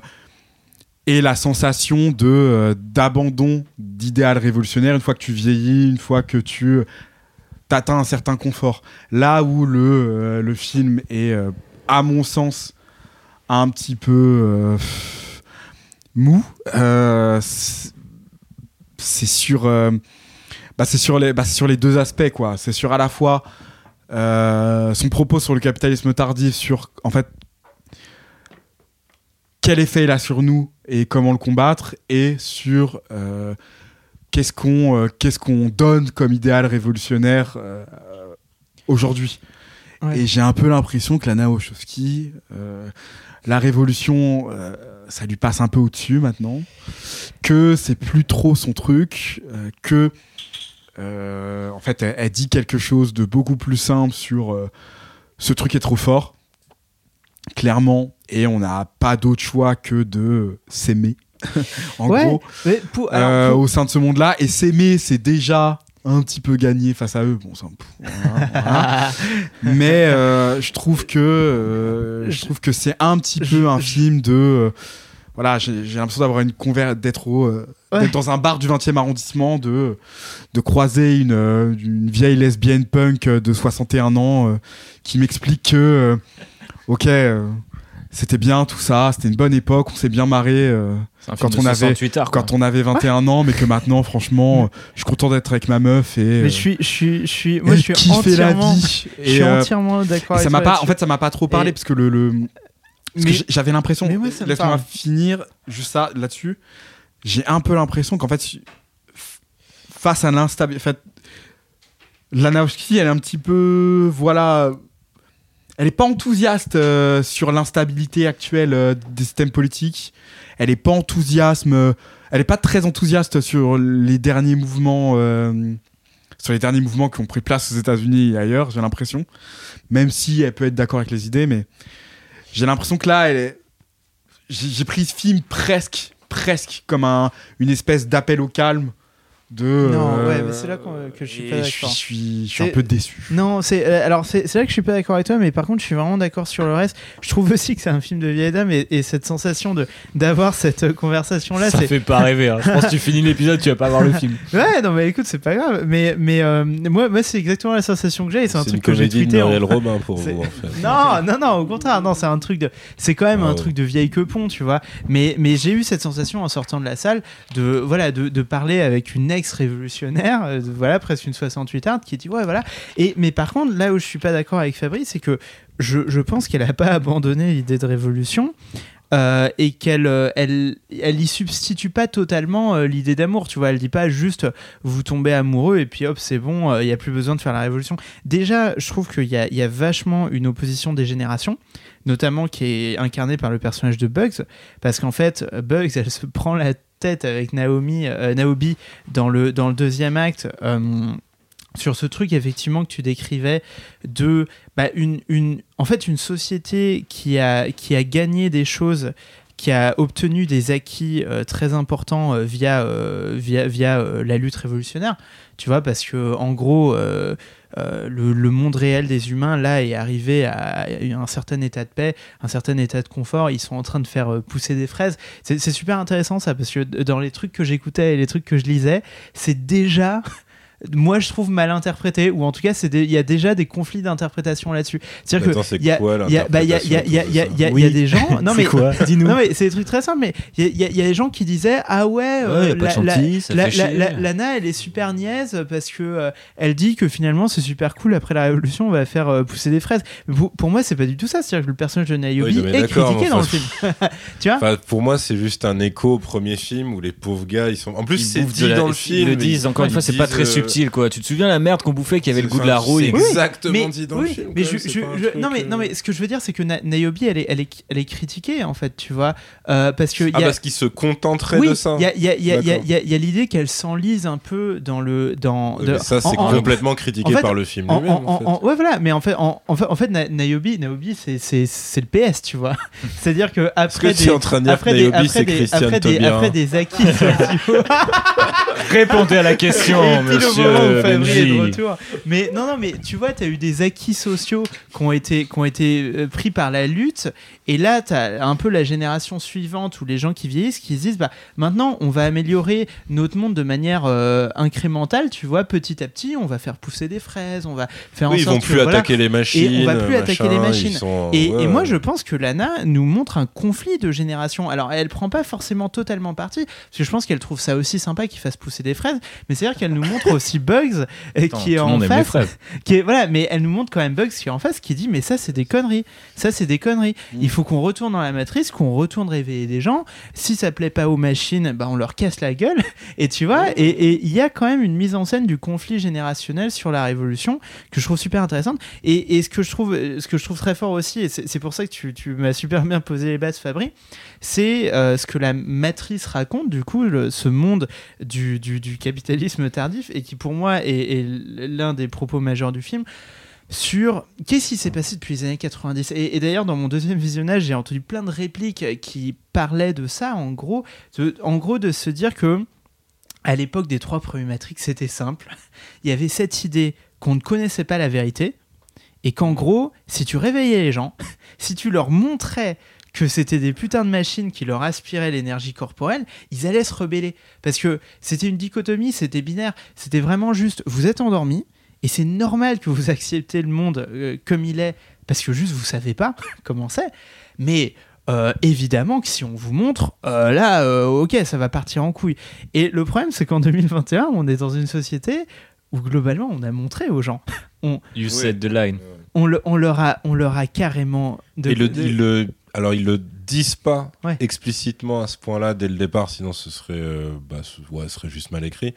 S4: et la sensation de euh, d'abandon d'idéal révolutionnaire une fois que tu vieillis, une fois que tu atteins un certain confort. Là où le, euh, le film est, euh, à mon sens, un petit peu euh, mou, euh, c'est sur, euh, bah, sur, les, bah, sur les deux aspects. C'est sur à la fois euh, son propos sur le capitalisme tardif, sur en fait quel effet il a sur nous et comment le combattre, et sur euh, qu'est-ce qu'on euh, qu'est-ce qu'on donne comme idéal révolutionnaire euh, aujourd'hui.
S3: Ouais.
S4: Et j'ai un peu l'impression que Lana Wachowski, la révolution, ça lui passe un peu au-dessus maintenant, que c'est plus trop son truc, que en fait elle, elle dit quelque chose de beaucoup plus simple sur ce truc est trop fort, clairement, et on n'a pas d'autre choix que de s'aimer. <laughs> en
S3: Ouais,
S4: gros,
S3: Mais pour- alors,
S4: euh,
S3: pour-
S4: au sein de ce monde-là, et s'aimer, c'est déjà un petit peu gagné face à eux. Bon, ça, voilà, voilà. <laughs> mais euh, je trouve que euh, je trouve que c'est un petit peu un film de euh, voilà j'ai l'impression d'avoir une conver d'être au
S3: Ouais.
S4: d'être dans un bar du 20e arrondissement de de croiser une, une vieille lesbienne punk de 61 ans qui m'explique que ok euh, c'était bien tout ça c'était une bonne époque on s'est bien marré euh, Quand on avait-
S5: 68 heures, quoi.
S4: quand on avait 21 ans mais que maintenant franchement je suis content d'être avec ma meuf et
S3: mais
S4: euh,
S3: je suis, je suis, je suis, moi, je suis entièrement, je suis entièrement d'accord. avec
S4: ça pas, en fait, ça m'a pas trop parlé
S3: Et-
S4: parce que le, le- j'avais l'impression. Laisse-moi
S3: parle.
S4: finir juste ça là-dessus. J'ai un peu l'impression qu'en fait, face à l'instabilité, en fait, Lanowski, elle est un petit peu, voilà, elle est pas enthousiaste euh, sur l'instabilité actuelle euh, des systèmes politiques. Elle est pas enthousiasme, euh, elle est pas très enthousiaste sur les derniers mouvements. euh, sur les derniers mouvements qui ont pris place aux États-Unis et ailleurs, j'ai l'impression. Même si elle peut être d'accord avec les idées, mais j'ai l'impression que là, j'ai pris ce film presque, presque comme un, une espèce d'appel au calme de.
S3: Non,
S4: euh,
S3: ouais, mais c'est là que je suis
S4: et
S3: pas d'accord.
S4: je suis, je suis un
S3: C'est-
S4: peu déçu.
S3: Non, c'est euh, alors c'est c'est là que je suis pas d'accord avec toi, mais par contre je suis vraiment d'accord sur le reste. Je trouve aussi que c'est un film de vieille dame et, et cette sensation de d'avoir cette conversation là,
S5: ça
S3: c'est
S5: fait pas rêver. hein. Je pense <laughs> que tu finis l'épisode, tu vas pas voir le film.
S3: ouais non mais écoute c'est pas grave, mais mais euh, moi moi c'est exactement la sensation que j'ai et c'est un
S7: C'est
S3: truc
S7: une
S3: que j'ai
S7: comédie de
S3: tweeté. en-
S7: Muriel Robin pour
S3: C'est-
S7: vous, en fait. <laughs>
S3: Non, non, non, au contraire, non, c'est un truc de, c'est quand même
S7: Ah
S3: un
S7: ouais.
S3: truc de vieille quepon, tu vois. Mais, mais j'ai eu cette sensation en sortant de la salle de, voilà, de, de parler avec une ex-révolutionnaire, euh, voilà, presque une 68 arde, qui dit ouais, voilà. Et mais par contre, là où je suis pas d'accord avec Fabrice, c'est que je, pense qu'elle a pas abandonné l'idée de révolution. euh, et qu'elle euh, elle, elle y substitue pas totalement l'idée d'amour, tu vois. Elle dit pas juste vous tombez amoureux et puis hop, c'est bon, il y a plus besoin de faire la révolution. Déjà, je trouve qu'il y a, y a vachement une opposition des générations, notamment qui est incarnée par le personnage de Bugs, parce qu'en fait, Bugs, elle se prend la avec Naomi, euh, Naomi dans le, dans le deuxième acte. euh, sur ce truc effectivement que tu décrivais de bah, une, une en fait une société qui a gagné des choses qui a obtenu des acquis euh, très importants euh, via euh, via via euh, la lutte révolutionnaire tu vois parce que en gros le, monde réel des humains là est arrivé à un certain état de paix, un certain état de confort. Ils sont en train de faire pousser des fraises. C'est super intéressant ça parce que dans les trucs que j'écoutais et les trucs que je lisais, c'est déjà moi je trouve mal interprété ou en tout cas il y a déjà des conflits d'interprétation là-dessus. C'est-à-dire
S7: Attends,
S3: que
S7: c'est
S3: il y a
S7: quoi
S3: il y a bah, il y a il y a y des gens non
S6: C'est
S3: mais
S6: quoi
S3: dis-nous non mais c'est des trucs très simples mais il y a- des gens qui disaient ah ouais, euh, la-
S5: chantilly,
S3: la- la- Lana elle est super niaise parce que euh, elle dit que finalement c'est super cool après la révolution on va faire euh, pousser des fraises pour, pour moi c'est pas du tout ça c'est-à-dire que le personnage de Niobe
S7: Oui,
S3: est critiqué dans le film tu vois
S7: pour moi, c'est juste un écho au premier film où les pauvres gars, ils sont. En plus,
S5: Ils
S7: c'est dit dans le
S5: ils
S7: film.
S5: le disent, encore une
S7: ils
S5: fois, c'est pas très
S7: euh,
S5: subtil, quoi. Tu te souviens la merde qu'on bouffait qui avait le goût de la rouille?
S7: C'est exactement
S3: mais,
S7: dit dans
S3: oui,
S7: le film.
S3: mais je, je- je- non mais
S7: euh,
S3: non mais ce que je veux dire c'est que Na- Niobe elle est, elle est elle est critiquée en fait tu vois Euh, parce que
S7: Ah,
S3: y a-
S7: parce qu'ils se contenteraient
S3: oui,
S7: de ça.
S3: il y a, il y a- il y a- il y a-
S7: D'accord.
S3: il y a- il y a l'idée qu'elle s'enlise un peu dans le dans
S7: Ouais,
S3: de-
S7: mais ça, c'est
S3: en- en-
S7: complètement critiqué
S3: en fait,
S7: par le film
S3: en-
S7: lui-même.
S3: en-
S7: en fait.
S3: ouais voilà mais en fait en, en fait, en fait Na- Niobe c'est c'est c'est le PS tu vois <laughs> c'est à dire que après
S7: tu es en train de dire que
S3: après des, après
S7: c'est
S3: des,
S7: Christian
S3: après des,
S7: Taubira
S3: après des acquis <laughs> <laughs>
S5: Répondez à la question,
S3: le
S5: monsieur
S3: de retour. Mais non, non, mais tu vois, tu as eu des acquis sociaux qui ont été, qui ont été euh, pris par la lutte. Et là, tu as un peu la génération suivante ou les gens qui vieillissent qui se disent bah, maintenant, on va améliorer notre monde de manière euh, incrémentale. Tu vois, petit à petit, on va faire pousser des fraises, on va faire en
S7: Oui, ils
S3: sorte
S7: vont
S3: que,
S7: plus
S3: voilà.
S7: attaquer les machines.
S3: Et on va plus attaquer les
S7: machin,
S3: machines.
S7: sont-
S3: Et,
S7: ouais,
S3: et moi, je pense que Lana nous montre un conflit de génération. Alors, elle prend pas forcément totalement parti, parce que je pense qu'elle trouve ça aussi sympa qu'il fasse pousser des fraises. Mais c'est-à-dire qu'elle nous montre aussi <laughs> Bugs, euh,
S5: Attends,
S3: qui est en face, <laughs> qui est voilà. Mais elle nous montre quand même Bugs qui est en face, qui dit mais ça c'est des conneries, ça c'est des conneries. Il faut qu'on retourne dans la matrice, qu'on retourne réveiller des gens. Si ça plaît pas aux machines, bah on leur casse la gueule. <laughs> Et tu vois, et et il y a quand même une mise en scène du conflit générationnel sur la révolution que je trouve super intéressante. Et, et ce que je trouve, ce que je trouve très fort aussi, et c'est c'est pour ça que tu, tu m'as super bien posé les bases, Fabri, c'est euh, ce que la matrice raconte, du coup, ce monde du, du- capitalisme tardif, et qui pour moi est, l'un des propos majeurs du film, sur qu'est-ce qui s'est passé depuis les années 90. Et, et d'ailleurs, dans mon deuxième visionnage, j'ai entendu plein de répliques qui parlaient de ça, en gros, de- en gros de se dire que à l'époque des trois premiers Matrix, c'était simple. Il y avait cette idée qu'on ne connaissait pas la vérité, et qu'en gros, si tu réveillais les gens, <laughs> si tu leur montrais que c'était des putains de machines qui leur aspiraient l'énergie corporelle, ils allaient se rebeller. Parce que c'était une dichotomie, c'était binaire, c'était vraiment juste, vous êtes endormis, et c'est normal que vous acceptez le monde euh, comme il est, parce que juste vous savez pas <laughs> comment c'est. Mais euh, évidemment que si on vous montre, euh, là, euh, ok, ça va partir en couille. Et le problème, c'est qu'en 2021, on est dans une société où globalement, on a montré aux gens. <laughs>
S5: You
S7: Oui.
S5: said the line.
S3: On, le- on leur, a, on leur a carrément. de-
S7: Et le,
S3: de-
S7: ils le, alors ils le disent pas
S3: Ouais.
S7: explicitement à ce point-là dès le départ, sinon ce serait, euh, bah, ce, ouais, ce serait juste mal écrit.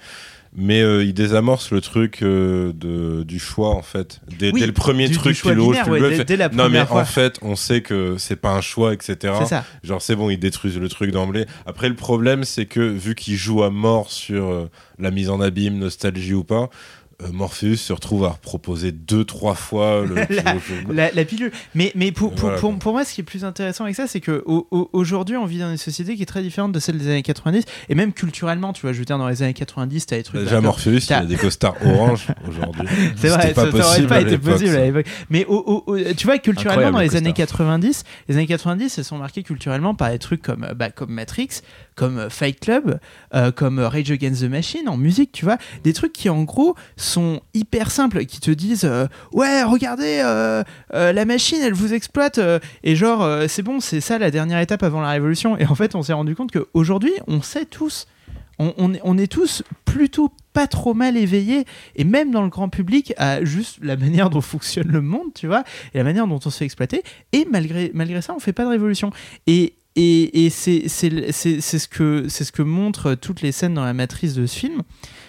S7: Mais euh, ils désamorcent le truc euh, de, du choix en fait. Dès,
S3: Oui,
S7: dès le premier
S3: du- du
S7: truc
S3: choix
S7: qu'ils
S3: binaire, ouais,
S7: le
S3: dès-
S7: fais,
S3: dès la
S7: Non mais
S3: fois.
S7: en fait, on sait que c'est pas un choix, etc.
S3: C'est ça.
S7: Genre c'est bon, ils détruisent le truc d'emblée. Après le problème c'est que vu qu'ils jouent à mort sur la mise en abîme, nostalgie ou pas, euh, Morpheus se retrouve à reproposer deux trois fois le, <laughs>
S3: La- La, la pilule. Mais, mais pour, pour,
S7: Voilà,
S3: pour, moi, ce qui est plus intéressant avec ça, c'est qu'aujourd'hui, on vit dans une société qui est très différente de celle des années 90. Et même culturellement, tu vois, je veux dire, dans les années 90, t'as des trucs.
S7: Déjà
S3: d'un peu-
S7: Morpheus, il
S3: T'as-
S7: a des costards orange <laughs> aujourd'hui.
S3: C'est vrai,
S7: C'était
S3: ça,
S7: pas
S3: ça aurait
S7: possible
S3: pas été possible à l'époque. Mais au- au- au- tu vois, culturellement,
S5: Incroyable,
S3: dans les
S5: le
S3: années
S5: costard.
S3: 90, les années 90, elles sont marquées culturellement par des trucs comme, euh, bah, comme Matrix, comme Fight Club, euh, comme Rage Against the Machine en musique, tu vois. Des trucs qui, en gros, sont hyper simples, qui te disent euh, Ouais, regardez, euh, la machine, elle vous exploite. et genre, c'est bon, c'est ça la dernière étape avant la révolution. Et en fait, on s'est rendu compte qu'aujourd'hui, on sait tous. On, on est, on est tous plutôt pas trop mal éveillés, et même dans le grand public, à juste la manière dont fonctionne le monde, tu vois, et la manière dont on se fait exploiter. Et malgré, malgré ça, on fait pas de révolution. Et, et, et c'est ce, que- c'est ce que montrent toutes les scènes dans la matrice de ce film.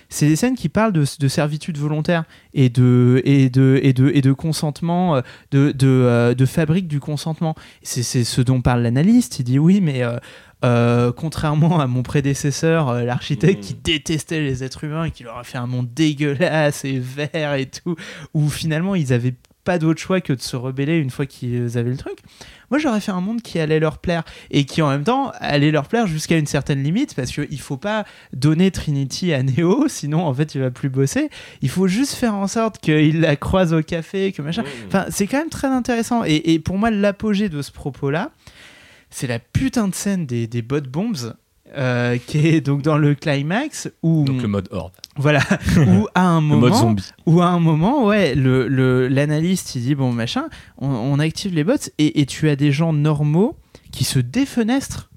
S3: C'est des scènes qui parlent de, de servitude volontaire et de, et de, et de, et de consentement, euh, de, de, euh, de fabrique du consentement. C'est c'est ce dont parle l'analyste. Il dit oui, mais euh, euh, contrairement à mon prédécesseur, euh, l'architecte, qui détestait les êtres humains et qui leur a fait un monde dégueulasse et vert et tout, où finalement ils avaient pas d'autre choix que de se rebeller une fois qu'ils avaient le truc. Moi, j'aurais fait un monde qui allait leur plaire et qui en même temps allait leur plaire jusqu'à une certaine limite parce qu'il faut pas donner Trinity à Neo, <laughs> sinon en fait il va plus bosser. Il faut juste faire en sorte qu'il la croise au café, que machin. Enfin, c'est quand même très intéressant. Et, et pour moi, l'apogée de ce propos-là, c'est la putain de scène des, des bot bombs. euh, qui est donc dans le climax où
S5: Donc le mode horde.
S3: Voilà. <laughs> Où à un moment où à un moment ouais le le- l'analyste il dit bon machin on, on active les bots et, et tu as des gens normaux qui se défenestrent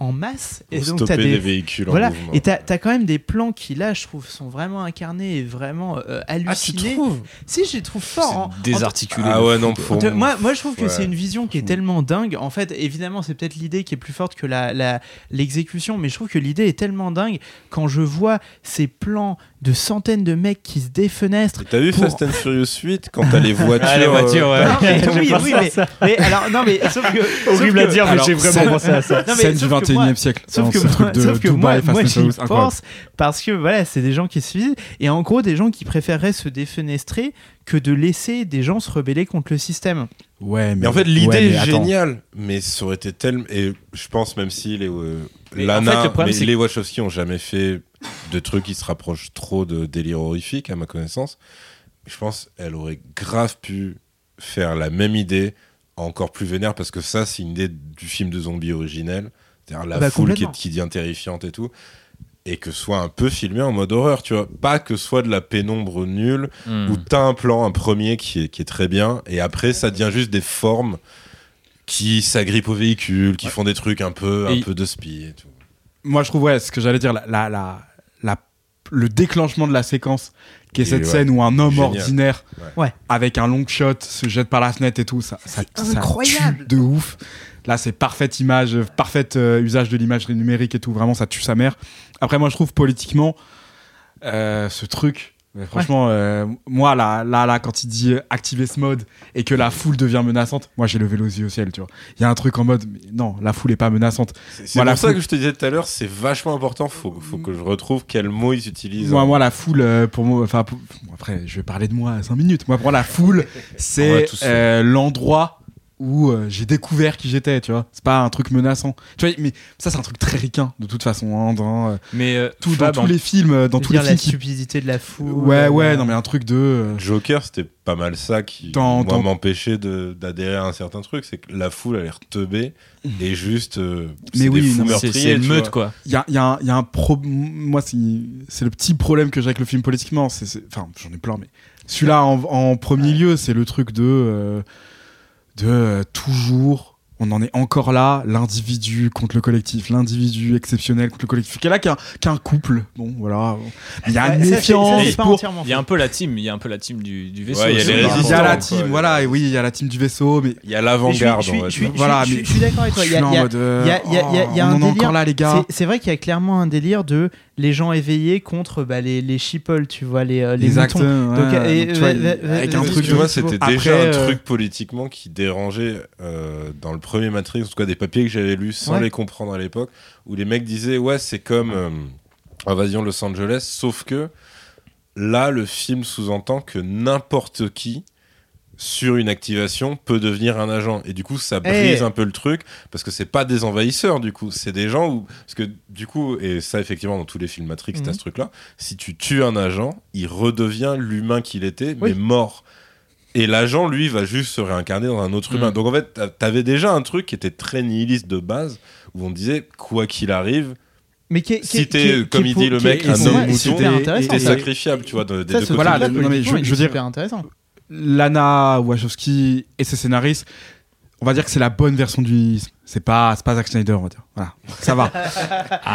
S3: en masse. Et donc t'as
S7: stopper
S3: des
S7: les véhicules
S3: voilà.
S7: en
S3: et t'as as quand même des plans qui là je trouve sont vraiment incarnés et vraiment euh,
S7: Ah, tu
S3: hallucinés.
S7: trouves
S3: si je les trouve forts en- en-
S5: C'est désarticulé.
S7: Ah ouais, non, pour
S3: moi, moi, je trouve que
S7: Ouais.
S3: c'est une vision qui est tellement dingue. En fait, évidemment, c'est peut-être l'idée qui est plus forte que la- l'exécution, mais je trouve que l'idée est tellement dingue. Quand je vois ces plans de centaines de mecs qui se défenestrent.
S7: T'as vu
S3: Pour-
S7: Fast and Furious 8 quand t'as les <laughs> voitures
S5: Ah, les voitures,
S7: euh,
S5: ouais. <laughs>
S3: Non, mais- oui, oui, mais,
S5: ça.
S3: mais alors, non, mais sauf que. <laughs>
S5: Horrible
S3: sauf
S5: à dire, mais j'ai vraiment pensé à ça.
S3: Non, mais
S4: Scène du
S3: sauf que
S4: 21
S3: moi-
S4: e siècle.
S3: Sauf
S4: Non,
S3: que, moi,
S4: de
S3: sauf que
S4: Dubaï,
S3: moi, moi j'y pense parce que voilà, c'est des gens qui se suicident et en gros des gens qui préféreraient se défenestrer que de laisser des gens se rebeller contre le système.
S4: Ouais, mais,
S7: Mais en fait, l'idée
S4: ouais,
S7: est géniale, mais ça aurait été tellement. Et je pense, même si les, euh, Lana,
S5: en fait, le problème,
S7: mais les Wachowski ont jamais fait de trucs qui se rapprochent trop de délire horrifique, à ma connaissance. Je pense qu'elle aurait grave pu faire la même idée, encore plus vénère, parce que ça, c'est une idée du film de zombie originel. C'est-à-dire la
S3: Bah,
S7: foule qui,
S3: complètement.
S7: est- qui devient terrifiante et tout. Et que ce soit un peu filmé en mode horreur, tu vois. Pas que ce soit de la pénombre nulle,
S5: Hmm.
S7: où t'as un plan, un premier qui est, qui est très bien, et après ça devient juste des formes qui s'agrippent aux véhicules, qui font des trucs un peu, un
S5: Et-
S7: peu de spi et tout.
S4: Moi, je trouve, ouais, ce que j'allais dire, la, la, la, la- le déclenchement de la séquence, qui est
S7: Et
S4: cette
S7: ouais,
S4: scène où un homme
S7: génial.
S4: ordinaire,
S3: Ouais.
S4: Avec un long shot, se jette par la fenêtre et tout, ça, ça, ça
S3: incroyable.
S4: tue de ouf. Là, c'est parfaite image, parfait euh, usage de l'imagerie numérique et tout. Vraiment, ça tue sa mère. Après, moi, je trouve politiquement euh, ce truc Mais franchement, euh, moi, là, là, là, quand il dit euh, activer ce mode et que la foule devient menaçante, moi, j'ai levé les yeux au ciel, tu vois. Il y a un truc en mode, mais non, la foule est pas menaçante.
S7: C'est
S4: la
S7: pour ça
S4: foule-
S7: que je te disais tout à l'heure, c'est vachement important. Faut, faut que je retrouve quel mot ils utilisent.
S4: Moi, moi, la foule, euh, pour moi, enfin, pour- bon, après, je vais parler de moi à 5 minutes. Moi, pour moi, la foule, <laughs> c'est euh, l'endroit où euh, j'ai découvert qui j'étais, tu vois. C'est pas un truc menaçant. Tu vois, mais ça, c'est un truc très ricain, de toute façon, hein, dans, euh,
S5: Mais euh,
S4: tout, dans tous les films, euh, dans tous les
S3: la
S4: films. qui-
S3: stupidité de la foule.
S4: Ouais, ouais,
S3: euh,
S4: non, mais un truc de. euh,
S7: Joker, c'était pas mal ça qui moi, m'empêchait de- d'adhérer à un certain truc. C'est que la foule a l'air teubée et juste. euh,
S4: Mais oui,
S5: c'est une meute, quoi.
S4: Il y a, il y a un- il y a un pro... Moi, c'est le petit problème que j'ai avec le film politiquement. Enfin, j'en ai plein, mais celui-là en, en premier lieu, c'est le truc de. De euh, toujours. On en est encore là, l'individu contre le collectif, l'individu exceptionnel contre le collectif. Qui est là qu'un qu'un couple. Bon, voilà. Il y a une méfiance
S3: pas
S4: pour.
S5: Il y a un peu la team, il y a un peu la team du, du vaisseau.
S7: Ouais, il y a
S4: Il la team,
S7: quoi,
S4: voilà, et oui, il y a la team du vaisseau, mais.
S7: Il y a l'avant-garde.
S3: je je
S4: Voilà,
S3: je suis-
S4: mais-
S3: je suis d'accord avec toi. Il y a- il y a-
S4: mode,
S3: il y a- il y a- il y a- il y a
S4: oh,
S3: un
S4: on
S3: délire,
S4: encore là, les gars.
S3: C'est- vrai qu'il y a clairement un délire de les gens éveillés contre bah, les, les sheeple, tu vois, les, euh, les,
S4: Les
S3: moutons.
S4: acteurs, ouais,
S3: Donc, et-
S4: donc, tu vois, avec un truc
S7: tu vois, c'était déjà un
S4: euh,
S7: truc politiquement qui dérangeait euh, dans le premier Matrix, en tout cas des papiers que j'avais lus sans
S3: Ouais.
S7: les comprendre à l'époque, où les mecs disaient ouais c'est comme euh, Invasion Los Angeles, sauf que là le film sous-entend que n'importe qui sur une activation peut devenir un agent et du coup ça brise
S3: Eh.
S7: un peu le truc parce que c'est pas des envahisseurs du coup c'est des gens où parce que du coup et ça effectivement dans tous les films Matrix t'as
S3: Mhm.
S7: ce truc là si tu tues un agent il redevient l'humain qu'il était
S3: Oui.
S7: mais mort et l'agent, lui, va juste se réincarner dans un autre
S5: Mm.
S7: humain. Donc en fait, t'a- t'avais déjà un truc qui était très nihiliste de base, où on disait, quoi qu'il arrive,
S3: Mais qui est- qui
S7: si t'es, comme il dit le mec, un homme mouton, t'es sacrifiable, tu vois, de- des
S3: Ça,
S7: deux côtés.
S4: Voilà, je- veux dire-
S3: super intéressant.
S4: Lana Wachowski et ses scénaristes, on va dire que c'est la bonne version du. C'est pas, c'est pas Zack Snyder, on va dire. Voilà, ça va.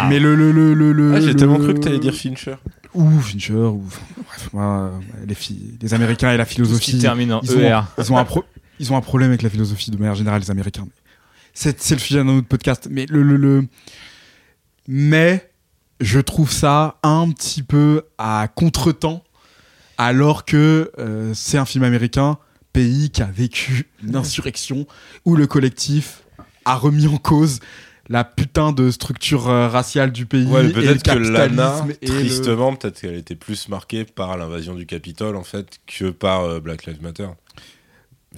S4: Mais le le le le, le
S7: Ah, j'ai
S4: le-
S7: tellement cru que t'allais dire Fincher.
S4: ou Fincher ou bref, moi, euh, les filles, les Américains et la philosophie.
S5: termine en
S4: Ils ont,
S5: ER.
S4: ils ont un pro- ils ont un problème avec la philosophie de manière générale les Américains. C'est c'est le sujet d'un autre podcast. Mais le, le, le- mais je trouve ça un petit peu à contretemps alors que euh, c'est un film américain, pays qui a vécu une insurrection où le collectif a remis en cause la putain de structure euh, raciale du pays
S7: Ouais, peut-être que Lana,
S4: le-
S7: tristement, peut-être qu'elle était plus marquée par l'invasion du Capitole, en fait, que par euh, Black Lives Matter.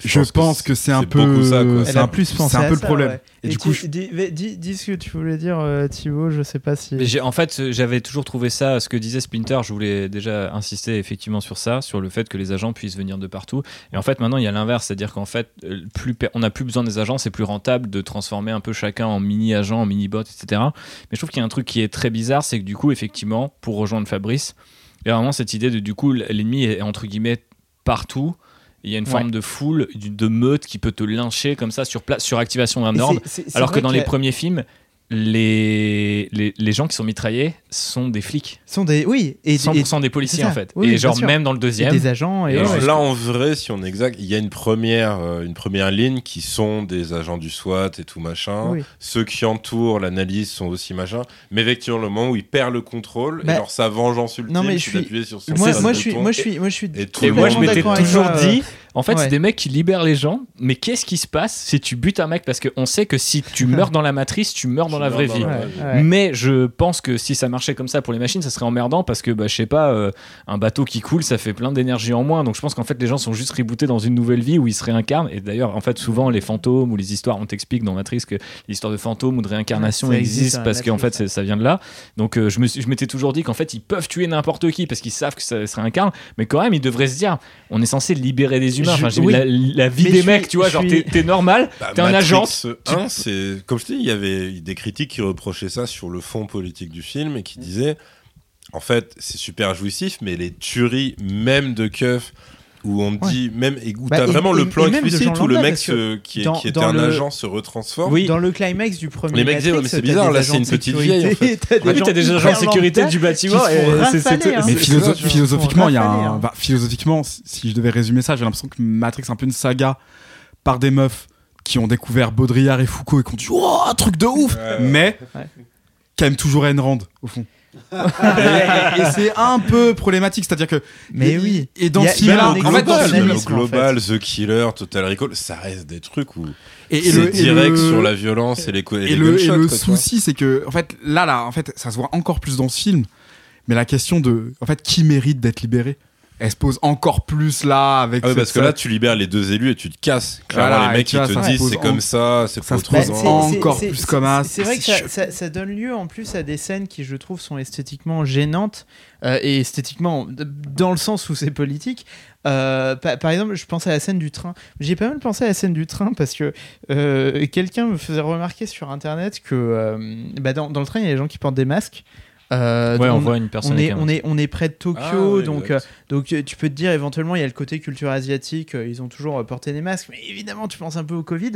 S4: Je pense que c'est un peu-
S7: ça, quoi.
S4: C'est
S3: Elle a
S4: un-
S3: plus
S4: c'est
S3: pensé
S4: un
S3: à
S4: peu le problème.
S3: ouais.
S4: Et du coup, je-
S3: dis, dis- dis ce que tu voulais dire, euh, Thibaut. Je sais pas si.
S5: Mais j'ai- en fait, euh, j'avais toujours trouvé ça, ce que disait Splinter, je voulais déjà insister effectivement sur ça, sur le fait que les agents puissent venir de partout. Et en fait, maintenant, il y a l'inverse, c'est-à-dire qu'en fait, euh, plus, on n'a plus besoin des agents, c'est plus rentable de transformer un peu chacun en mini-agent, en mini-bot, etc. Mais je trouve qu'il y a un truc qui est très bizarre, c'est que du coup, effectivement, pour rejoindre Fabrice, il y a vraiment cette idée de du coup, l'ennemi est entre guillemets partout. Il y a une
S3: Ouais.
S5: forme de foule, de meute qui peut te lyncher comme ça sur place, sur activation d'un ordre. Alors que dans les premiers films, les, les, les gens qui sont mitraillés sont des flics.
S3: sont des oui et,
S5: 100%
S3: et-
S5: des policiers
S3: ça.
S5: en fait.
S3: Oui,
S5: et genre
S3: sûr.
S5: même dans le
S3: et
S5: deuxième.
S3: des agents et,
S5: Et
S3: ouais,
S7: Alors
S3: ouais.
S7: là, en vrai, si on est exact, il y a une première, euh, une première ligne qui sont des agents du SWAT et tout machin.
S3: Oui.
S7: Ceux qui entourent l'analyse sont aussi machin. Mais effectivement, le moment où il perd le contrôle,
S3: Bah,
S7: et alors sa vengeance ultime,
S3: non, mais je suis-
S7: sur son
S3: moi, moi je suis moi je suis moi je suis
S7: Et
S5: moi je m'étais toujours
S3: euh,
S5: dit, en fait
S3: ouais.
S5: c'est des mecs qui libèrent les gens, mais qu'est-ce qui se passe si tu butes un mec? Parce qu'on sait que si tu <laughs> meurs dans la matrice, tu meurs dans
S7: Tu
S5: la
S7: meurs
S5: vraie
S7: dans
S5: vie.
S7: la
S3: Ouais,
S7: vraie vie.
S3: ouais.
S5: Mais je pense que si ça marchait comme ça pour les machines, ça serait emmerdant parce que, bah, je sais pas, euh, un bateau qui coule, ça fait plein d'énergie en moins. Donc je pense qu'en fait, les gens sont juste rebootés dans une nouvelle vie où ils se réincarnent. Et d'ailleurs, en fait, souvent, les fantômes ou les histoires, on t'explique dans Matrix que l'histoire de fantômes ou de réincarnation
S3: Ouais, existe
S5: existe parce qu'en fait, c'est- ça vient de là. Donc euh, je me suis- je m'étais toujours dit qu'en fait, ils peuvent tuer n'importe qui parce qu'ils savent que ça se réincarne. Mais quand même, ils devraient se dire, on est censé libérer des humains.
S3: Je-
S5: Enfin, j'ai
S3: oui.
S5: la, la vie
S3: Mais
S5: des mecs,
S3: suis-
S5: tu vois, genre,
S3: suis-
S5: t'es normal,
S7: Bah,
S5: t'es un agent.
S7: 1, c'est comme je te dis, il y avait des critiques qui reprochaient ça sur le fond politique du film et qui disaient en fait, c'est super jouissif, mais les tueries, même de keuf, où on te
S3: Ouais.
S7: dit, même, et où
S3: Bah,
S7: t'as vraiment
S3: et-
S7: le plan
S3: même
S7: explicite où le mec se- qui, est-
S3: dans-
S7: qui était un
S3: le-
S7: agent se retransforme.
S5: Oui.
S3: Dans le climax du premier
S7: Les mecs disaient, mais c'est bizarre, là, c'est une
S3: de
S7: petite vieille, en fait.
S3: t'as des
S5: Ah oui,
S3: gens
S5: t'as des agents de sécurité du bâtiment.
S3: hein.
S4: Mais philosophiquement, il y a
S3: hein.
S4: philosophiquement, si je devais résumer ça, j'ai l'impression que Matrix c'est un peu une saga par des meufs qui ont découvert Baudrillard et Foucault et qui ont dit oh un truc de ouf, mais qui aiment toujours Ayn Rand au fond. Et, et c'est un peu problématique, c'est-à-dire que.
S3: Mais
S4: et-
S3: oui.
S4: Et dans ce film-là, en fait, dans ce
S3: global,
S4: film-
S3: en
S7: global, The Killer, Total Recall, ça reste des trucs où
S4: et, et
S7: c'est
S4: le,
S7: direct
S4: le-
S7: sur la violence et les, et les
S4: le,
S7: gunshots, quoi,
S4: souci, c'est que, en fait, là, là, en fait, ça se voit encore plus dans ce film. Mais la question de, en fait, qui mérite d'être libéré, elle se pose encore plus là avec.
S7: Ah ouais,
S4: cette-
S7: parce que là, tu libères les deux élus et tu te casses. Clairement,
S4: Voilà,
S7: les mecs,
S4: vois,
S7: te
S4: ça se
S7: disent c'est
S4: en-
S7: comme ça, c'est
S4: ça
S7: pas
S4: se
S7: trop
S4: pose
S3: Bah,
S4: encore plus comme as,
S3: C'est vrai que ça, ça- ça donne lieu en plus à des scènes qui, je trouve, sont esthétiquement gênantes. euh, et esthétiquement, dans le sens où c'est politique. Euh, pa- par exemple, je pense à la scène du train. J'ai pas mal pensé à la scène du train parce que euh, quelqu'un me faisait remarquer sur internet que euh, bah, dans, dans le train, il y a des gens qui portent des masques. Euh,
S5: Ouais, on
S3: on-
S5: voit une personne
S3: on
S5: avec
S3: est, on, est, on est près de Tokyo,
S7: Ah,
S3: donc, euh, donc euh, tu peux te dire éventuellement il y a le côté culture asiatique, euh, ils ont toujours porté des masques, mais évidemment tu penses un peu au Covid.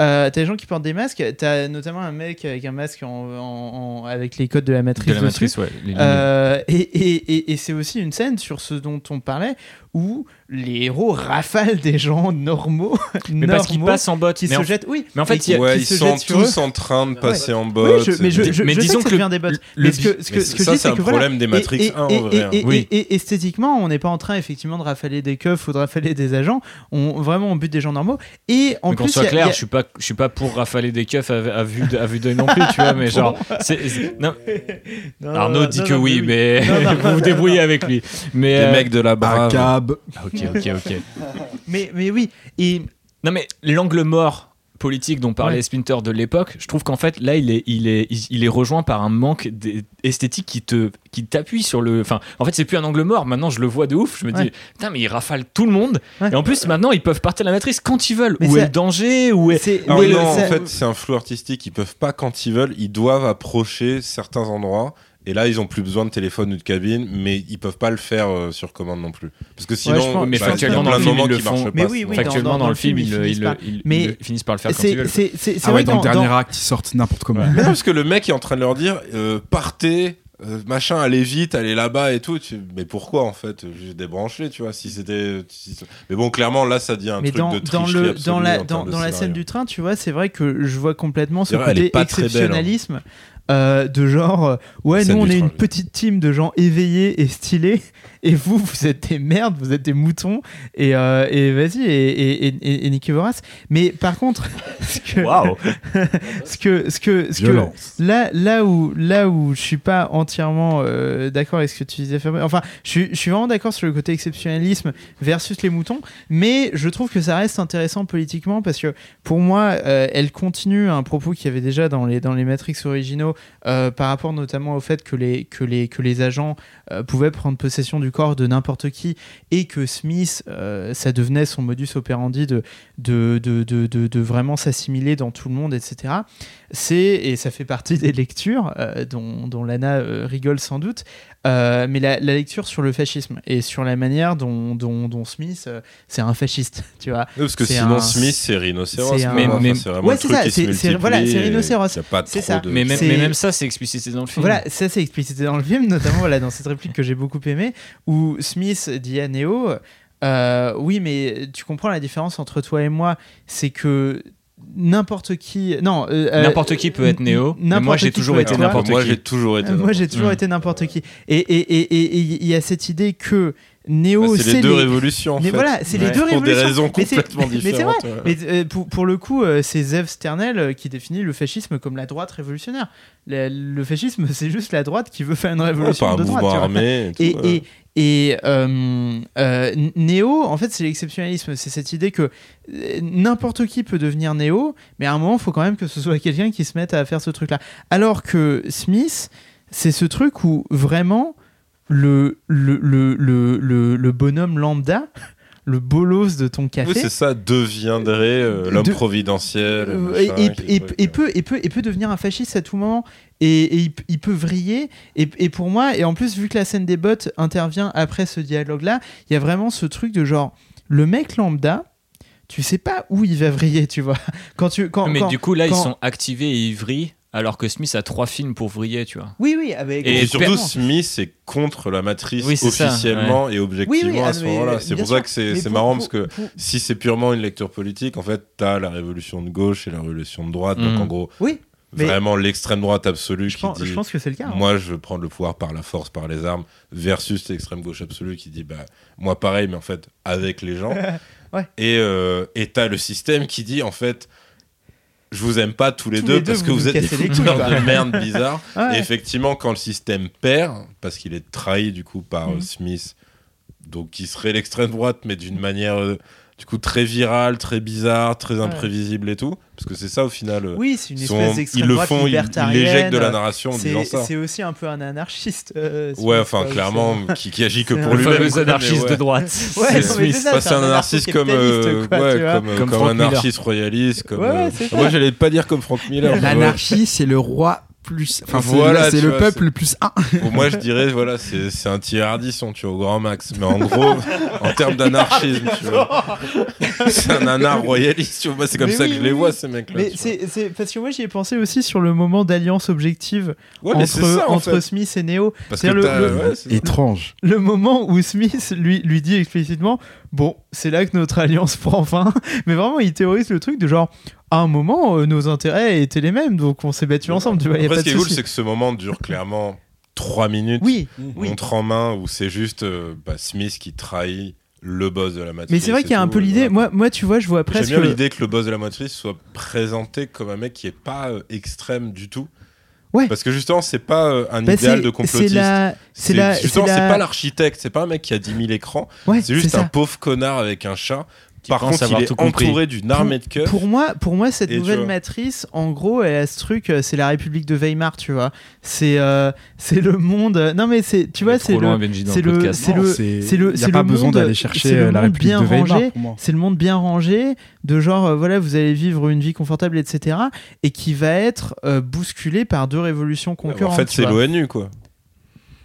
S3: Euh, t'as des gens qui portent des masques, t'as notamment un mec avec un masque en, en- en- avec les codes de la matrice
S5: de la
S3: dessus.
S5: matrice, ouais. les lignes.
S3: Euh, et et, et, et c'est aussi une scène sur ce dont on parlait où les héros rafalent des gens normaux, <laughs>
S5: mais parce qu'ils
S3: normaux,
S5: passent en botte.
S3: qui
S5: mais
S3: se
S5: en-
S3: jettent. Oui,
S5: mais en fait,
S3: qui-
S7: Ouais,
S3: qui
S7: ils
S3: se
S7: sont
S3: eux.
S7: tous en train de passer en
S3: Oui,
S7: botte.
S3: je, mais je, je,
S5: Mais
S3: je sais
S5: disons
S3: que ça
S5: que
S3: devient des bots.
S5: le
S3: mais
S5: but-
S3: ce que, ce que,
S7: mais
S3: ce que
S7: ça, c'est un
S3: que voilà,
S7: problème des Matrix
S3: et,
S7: 1,
S3: et-
S7: en vrai,
S3: et-
S7: hein.
S3: et-
S5: Oui.
S3: et- et esthétiquement, on n'est pas en train effectivement de rafaler des keufs ou de rafaler des agents. On vraiment on bute des gens normaux. Et en
S5: Mais qu'on
S3: plus,
S5: soit
S3: a-
S5: clair,
S3: a-
S5: je suis pas, je suis pas pour rafaler des keufs à, à vue, de- à vue d'œil non plus, tu vois. Mais genre, <laughs> non,
S3: Non,
S5: Arnaud
S3: non,
S5: dit
S3: non,
S5: que
S3: non,
S5: oui, mais
S3: Non, non, <laughs>
S5: vous vous débrouillez avec lui. Mais
S7: Les
S5: euh,
S7: mecs de la
S5: ah, ok, ok, ok. <laughs>
S3: Mais mais oui. Et
S5: Non, mais l'angle mort politique dont parlait
S3: Ouais.
S5: Splinter de l'époque, je trouve qu'en fait là il est il est il- est rejoint par un manque esthétique qui te qui t'appuie sur le enfin en fait c'est plus un angle mort maintenant je le vois de ouf je me dis putain mais ils rafalent tout le monde
S3: Ouais.
S5: et en plus maintenant ils peuvent partir de la matrice quand ils veulent
S3: Mais
S5: où est le danger? Où est
S3: c'est
S7: Alors
S3: mais le-
S7: non, en fait, c'est un flou artistique. Ils peuvent pas quand ils veulent. Ils doivent approcher certains endroits. Et là, ils ont plus besoin de téléphone ou de cabine, mais ils peuvent pas le faire euh, sur commande non plus. Parce que sinon,
S3: pense-
S5: mais
S7: bah,
S5: factuellement,
S7: il y a
S5: dans
S7: plein
S5: le
S7: de
S5: film,
S7: moments
S5: ils le font.
S7: pas.
S3: Mais oui, oui,
S5: factuellement
S3: dans-
S5: dans,
S3: dans
S5: le
S3: le
S5: film ils,
S3: ils Mais
S5: finissent par le faire quand
S3: c'est
S5: ils veulent
S3: c'est
S4: Ah ouais, dans le dernier acte, ils sortent n'importe comment.
S7: Mais non, parce que le mec est en train de leur dire euh, partez, euh, machin, allez vite, allez là-bas et tout. Tu- Mais pourquoi en fait? Juste débrancher, tu vois. Si c'était. si- Mais bon, clairement, là, ça devient un
S3: mais
S7: truc
S3: dans,
S7: de
S3: dans le dans la dans, dans scène du train, tu vois, c'est vrai que je vois complètement ce côté
S7: belle, hein.
S3: Euh, de genre euh, ouais nous on est une petite team de gens éveillés et stylés et vous vous êtes des merdes, vous êtes des moutons et, euh, et vas-y et, et, et, et niquez vos races. Mais par contre <laughs> <laughs> ce que ce que ce que ce que. Là, là où, là où je suis pas entièrement euh, d'accord avec ce que tu disais, Fabrice, enfin, je suis, je suis vraiment d'accord sur le côté exceptionnalisme versus les moutons, mais je trouve que ça reste intéressant politiquement parce que pour moi, euh, elle continue un propos qu'il y avait déjà dans les, dans les Matrix originaux par rapport notamment au fait que les, que les, que les agents pouvaient prendre possession du corps de n'importe qui et que Smith, euh, ça devenait son modus operandi de, de, de, de, de- vraiment s'assimiler dans tout le monde, etc c'est, et ça fait partie des lectures euh, dont, dont Lana euh, rigole sans doute, euh, mais la, la lecture sur le fascisme et sur la manière dont, dont, dont Smith, euh, c'est un fasciste, <laughs> tu vois.
S7: Oui, parce que sinon,
S3: un-
S7: Smith, c'est rhinocéros.
S3: c'est un-
S5: Mais-
S7: Enfin,
S5: mais-
S7: c'est vraiment
S3: Ouais, c'est ça, c'est- voilà, rhinocéros.
S7: y a pas
S3: C'est ça.
S7: de-
S5: mais même, mais même ça c'est explicité dans le film
S3: Voilà, ça c'est explicité dans le film, notamment voilà, dans cette réplique que j'ai beaucoup aimée, où Smith dit à Neo euh, Oui, mais tu comprends la différence entre toi et moi, c'est que n'importe qui. Non, euh, euh,
S5: n'importe qui peut être Néo mais moi j'ai toujours été n'importe
S7: Moi,
S5: qui
S7: j'ai toujours été.
S3: Euh, Moi, j'ai toujours été n'importe qui. Et et- et- il y a cette idée que Néo,
S7: Bah, c'est les deux
S3: les-
S7: révolutions. en
S3: Mais
S7: fait.
S3: voilà, c'est les
S5: Ouais.
S3: deux
S7: Pour des
S3: révolutions.
S7: raisons
S3: Mais c'est-
S7: complètement
S3: mais c'est
S7: différentes.
S3: vrai.
S7: ouais.
S3: Mais euh, pour, pour le coup, euh, c'est Zev Sternel qui définit le fascisme comme la droite révolutionnaire. Le, le fascisme, <laughs> c'est juste la droite qui veut faire une
S7: Ouais,
S3: révolution
S7: un
S3: de droite.
S7: armé. Et, tout,
S3: Et,
S7: ouais.
S3: et, et euh, euh, Néo, en fait, c'est l'exceptionnalisme. C'est cette idée que euh, n'importe qui peut devenir Néo, mais à un moment, il faut quand même que ce soit <laughs> quelqu'un qui se mette à faire ce truc-là. Alors que Smith, c'est ce truc où vraiment le, le, le, le, le, le bonhomme lambda, <laughs> le bolos de ton
S7: Oui,
S3: café,
S7: c'est ça, deviendrait euh, l'homme
S3: De-
S7: providentiel.
S3: euh,
S7: machin,
S3: et, et-
S7: qui
S3: et-
S7: truc,
S3: et peut, et, peut, et peut devenir un fasciste à tout moment. Et, et il, peut vriller. Et, et pour moi, et en plus, vu que la scène des bottes intervient après ce dialogue-là, il y a vraiment ce truc de genre, le mec lambda, tu sais pas où il va vriller, tu vois. <laughs> Quand tu, quand,
S5: mais
S3: quand-
S5: du coup là ils sont activés et ils vrillent alors que Smith a trois films pour vriller tu vois
S3: Oui, oui, avec.
S5: Et
S7: Et surtout,
S3: clairement.
S7: Smith est contre la matrice
S5: Oui, c'est ça,
S7: officiellement et objectivement
S3: Oui, oui,
S7: à
S3: ah,
S7: ce moment-là. C'est pour
S3: sûr.
S7: ça que c'est marrant
S3: pour-
S7: parce que
S3: pour-
S7: si c'est purement une lecture politique, en fait, t'as la révolution de gauche et la révolution de droite.
S5: Mhm.
S7: Donc en gros,
S3: Oui. Mais-
S7: vraiment l'extrême droite absolue
S3: Je
S7: qui
S3: pense,
S7: dit
S3: je pense que c'est le cas. hein.
S7: moi je veux prendre le pouvoir par la force, par les armes, versus l'extrême gauche absolue qui dit bah moi pareil, mais en fait avec les gens. <laughs>
S3: Ouais.
S7: Et euh, et t'as le système qui dit en fait je vous aime pas tous les
S3: Tous
S7: deux
S3: les
S7: parce que vous êtes des fouteurs <laughs> de merde bizarres.
S3: Ouais.
S7: Et effectivement, quand le système perd, parce qu'il est trahi du coup par euh,
S3: Mhm.
S7: Smith, donc qui serait l'extrême droite, mais d'une manière euh, du coup très virale, très bizarre, très imprévisible et tout, parce que c'est ça au final. euh,
S3: Oui, c'est une espèce d'extrême
S7: ils le font, ils ils
S3: libertarienne.
S7: l'éjectent de la narration en
S3: C'est
S7: disant ça.
S3: c'est aussi un peu un anarchiste. euh,
S7: Ouais, enfin clairement, qui, qui agit que pour lui-même.
S5: fameux
S7: quoi, mais
S5: anarchiste
S7: ouais.
S5: de droite.
S3: c'est- Ouais,
S5: C'est
S7: un anarchiste comme, euh,
S3: quoi,
S7: ouais, comme,
S5: Comme
S7: comme
S5: Frank
S7: un anarchiste royaliste. Comme,
S3: Ouais,
S7: euh. Moi, j'allais pas dire comme Frank Miller.
S4: L'anarchie, c'est le roi plus. Enfin, c'est
S7: Voilà,
S4: le- c'est le
S7: vois,
S4: peuple plus un.
S7: Bon, moi, je dirais, voilà, c'est un tirardisson, tu vois, au grand max. Mais en gros, en termes d'anarchisme, tu vois, <laughs> c'est un anar royaliste, tu vois. Moi, c'est comme
S3: Mais
S7: ça
S3: oui,
S7: que je
S3: oui,
S7: les
S3: oui.
S7: vois, ces mecs-là.
S3: Mais c'est parce que moi j'y ai pensé aussi sur le moment d'alliance objective
S7: Ouais,
S3: entre,
S7: c'est ça, en
S3: entre
S7: fait.
S3: Smith et Neo. C'est-à-dire le- le-
S7: ouais, c'est ça.
S4: Étrange.
S3: Le moment où Smith lui, lui dit explicitement Bon, c'est là que notre alliance prend fin. <laughs> Mais vraiment, il théorise le truc de genre À un moment, euh, nos intérêts étaient les mêmes, donc on s'est battus ensemble. Tu vois, y a
S7: Après,
S3: pas
S7: ce qui
S3: de
S7: est cool,
S3: souci.
S7: c'est que ce moment dure clairement 3 minutes.
S3: Oui, oui.
S7: Montre en main, où c'est juste euh, bah, Smith qui trahit le boss de la matrice.
S3: Mais c'est vrai qu'il y a un peu l'idée.
S7: voilà.
S3: Moi, moi, tu vois, je vois
S7: J'aime
S3: presque.
S7: bien l'idée que le boss de la matrice soit présenté comme un mec qui est pas euh, extrême du tout.
S3: Ouais.
S7: Parce que justement, c'est pas euh, un
S3: Bah,
S7: idéal
S3: c'est-
S7: de
S3: C'est
S7: complotiste.
S3: la. C'est la.
S7: justement,
S3: c'est
S7: c'est
S3: la-
S7: pas l'architecte, c'est pas un mec qui a 10 000 écrans,
S3: Ouais,
S7: c'est juste
S3: ça.
S7: un pauvre connard avec un chat.
S5: Qui
S7: Par
S5: pense
S7: contre, il
S5: avoir
S7: est
S5: tout compris.
S7: entouré d'une armée de keufs.
S3: Pour moi, pour moi, cette nouvelle matrice, en gros, elle a ce truc, euh, c'est la République de Weimar, tu vois. C'est, euh, c'est le monde. Non, mais c'est, tu vois, c'est le, c'est
S5: le
S3: c'est le,
S4: c'est-
S3: le, c'est
S4: pas besoin
S3: monde-
S4: d'aller chercher la République
S3: bien
S4: de Weimar
S3: rangé.
S4: pour moi.
S3: C'est le monde bien rangé, de genre, euh, voilà, vous allez vivre une vie confortable, etc. Et qui va être euh, bousculé par deux révolutions concurrentes.
S7: en fait, c'est l'ONU, quoi.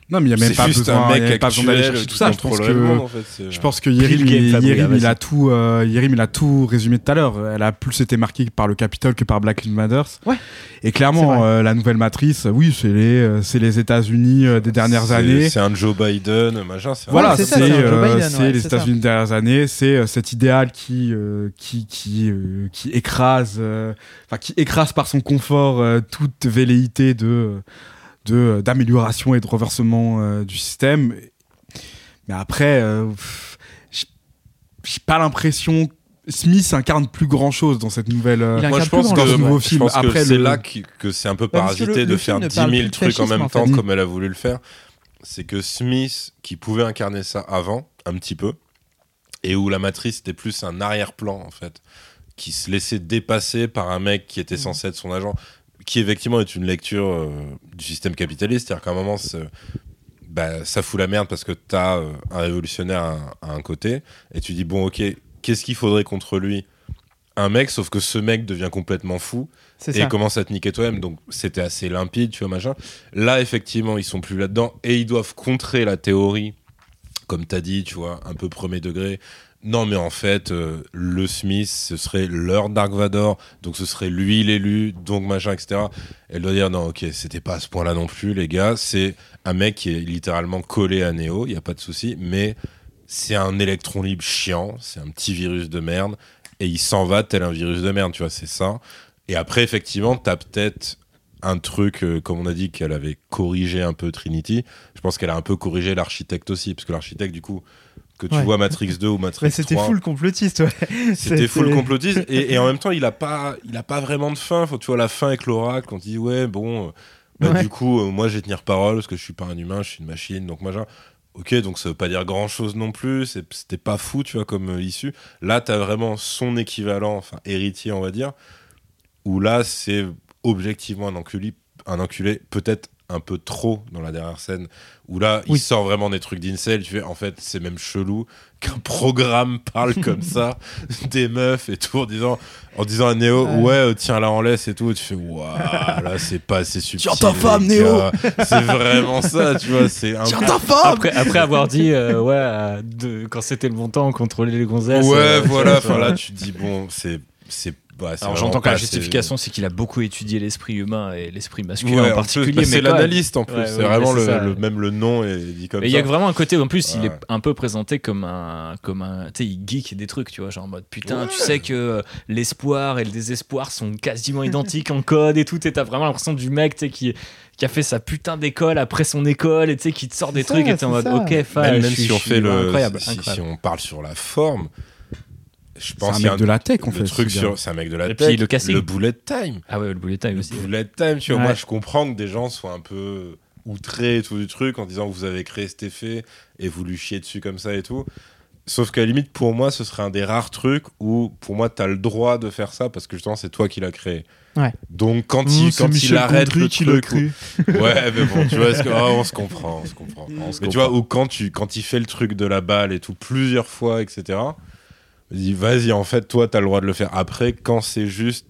S4: Non, mais il n'y a même pas besoin,
S7: un
S4: y a pas besoin d'aller chercher tout ça. Je pense
S7: monde,
S4: que.
S7: en fait. c'est-
S4: Je pense que
S5: game,
S4: il,
S5: ah,
S4: il a tout, euh, Yérim, il a tout résumé tout à l'heure. Elle a plus été marquée par le Capitole que par Black Lives Matter.
S3: Ouais.
S4: Et
S3: C'est
S4: clairement, euh, la nouvelle matrice, oui, c'est les, euh, c'est les États-Unis euh, des dernières années.
S7: C'est un Joe Biden, machin. c'est un-
S4: Voilà,
S3: c'est
S4: euh,
S3: ouais,
S4: les. États-Unis des dernières années, c'est euh, cet idéal qui euh, qui qui euh, qui écrase, euh, enfin qui écrase par son confort euh, toute velléité de de d'amélioration et de reversement euh, du système. Mais après, euh, j'ai pas l'impression. Smith incarne plus grand chose dans cette nouvelle. euh,
S7: Moi, je pense que,
S3: chose,
S4: ce nouveau
S7: je
S4: film.
S7: pense que
S4: Après,
S7: c'est
S4: le-
S7: là qui- que c'est un peu
S3: que
S7: parasité
S3: le
S7: de faire
S3: ne
S7: 10
S3: parle
S7: 000
S3: plus de
S7: trucs en même
S3: en
S7: temps
S3: fait.
S7: comme elle a voulu le faire. C'est que Smith, qui pouvait incarner ça avant, un petit peu, et où la matrice était plus un arrière-plan, en fait, qui se laissait dépasser par un mec qui était
S3: Mhm.
S7: censé être son agent, qui effectivement est une lecture euh, du système capitaliste, c'est-à-dire qu'à un moment, bah, ça fout la merde parce que t'as euh, un révolutionnaire à, à un côté, et tu dis, bon, ok, qu'est-ce qu'il faudrait contre lui? Un mec, sauf que ce mec devient complètement fou et
S3: ça.
S7: commence à te niquer toi-même. Donc c'était assez limpide, tu vois, machin. Là, effectivement, ils sont plus là-dedans et ils doivent contrer la théorie, comme t'as dit, tu vois, un peu premier degré. Non, mais en fait, euh, le Smith, ce serait leur Dark Vador, donc ce serait lui l'élu, donc machin, etc. Elle doit dire non, ok, c'était pas à ce point-là non plus, les gars. C'est un mec qui est littéralement collé à Neo, il y a pas de souci, mais c'est un électron libre chiant, c'est un petit virus de merde, et il s'en va tel un virus de merde, tu vois, c'est ça. Et après, effectivement, t'as peut-être un truc, euh, comme on a dit, qu'elle avait corrigé un peu Trinity. Je pense qu'elle a un peu corrigé l'architecte aussi, parce que l'architecte, du coup, que tu
S3: Ouais.
S7: vois Matrix 2 ou Matrix
S3: Mais c'était
S7: 3,
S3: full complotiste, ouais.
S7: c'était full complotiste. Et, et en même temps, il a pas, il a pas vraiment de fin. Faut, tu vois, la fin avec l'oracle, on dit, ouais, bon, euh, bah,
S3: Ouais.
S7: du coup, euh, moi, je vais tenir parole, parce que je suis pas un humain, je suis une machine, donc machin. Ok, donc ça veut pas dire grand chose non plus, c'était pas fou, tu vois, comme euh, issue. Là, t'as vraiment son équivalent, enfin, héritier, on va dire, où là, c'est objectivement un enculé, un enculé peut-être un peu trop dans la dernière scène, où là, il sort vraiment des trucs d'incel, tu fais, en fait, c'est même chelou qu'un programme <laughs> parle comme ça <laughs> des meufs et tout, en disant, en disant à Néo,
S3: Ouais.
S7: ouais, euh, tiens, là, en laisse et tout, tu fais, waouh, là, c'est pas assez subtil.
S4: Tiens ta femme. Néo.
S7: C'est vraiment ça, tu vois, c'est un
S4: Tiens
S7: peu-
S4: ta femme
S5: Après, après avoir dit, euh, ouais, euh, de, quand c'était le bon temps, on contrôlait les gonzesses.
S7: Ouais,
S5: euh,
S7: voilà. <laughs> Enfin là, tu dis bon, c'est c'est bah,
S5: Alors j'entends que la justification, c'est qu'il a beaucoup étudié l'esprit humain et l'esprit masculin
S7: Ouais,
S5: en
S7: en plus,
S5: particulier.
S7: bah, c'est
S5: mais quand même-
S7: l'analyste en plus.
S5: Ouais,
S7: c'est
S5: ouais,
S7: vraiment
S5: c'est
S7: le,
S5: ça.
S7: le- même le nom est dit comme
S5: Mais il y a vraiment un côté, en plus, il est un peu présenté comme un, comme un, tu sais, il geek des trucs, tu vois, genre en mode putain,
S7: Ouais.
S5: tu sais que euh, l'espoir et le désespoir sont quasiment identiques en code et tout, et t'as vraiment l'impression du mec, tu sais, qui, qui a fait sa putain d'école après son école, et tu sais, qui te sort des trucs, et t'es en mode
S3: ça.
S5: ok, fa,
S7: même,
S5: je suis-
S7: si on
S5: je suis
S7: fait le,
S5: incroyable,
S7: si,
S5: incroyable.
S7: si on parle sur la forme, je
S4: C'est
S7: pense
S4: un
S7: qu'il y a
S4: mec de la tech, en
S7: le
S4: fait.
S7: truc
S4: ce gars.
S7: sur, c'est un mec de la
S5: Et
S7: tech.
S5: puis le casting.
S7: bullet time.
S5: Ah ouais, le bullet time
S7: Le
S5: aussi.
S7: bullet time, tu vois.
S3: Ouais.
S7: Moi, je comprends que des gens soient un peu outrés et tout du truc en disant vous avez créé cet effet et vous lui chiez dessus comme ça et tout. Sauf qu'à la limite, pour moi, ce serait un des rares trucs où, pour moi, t'as le droit de faire ça parce que justement, c'est toi qui l'as créé.
S3: Ouais.
S7: Donc, quand
S4: Mmh,
S7: il,
S4: c'est
S7: quand il arrête
S4: Gondry
S7: le truc, <laughs> ouais, mais bon, tu vois, que- oh, on se comprend, on se comprend.
S5: On se
S7: mais tu vois, ou quand tu, quand il fait le truc de la balle et tout plusieurs fois, etc. dit, Vas-y, en fait, toi, t'as le droit de le faire. Après, quand c'est juste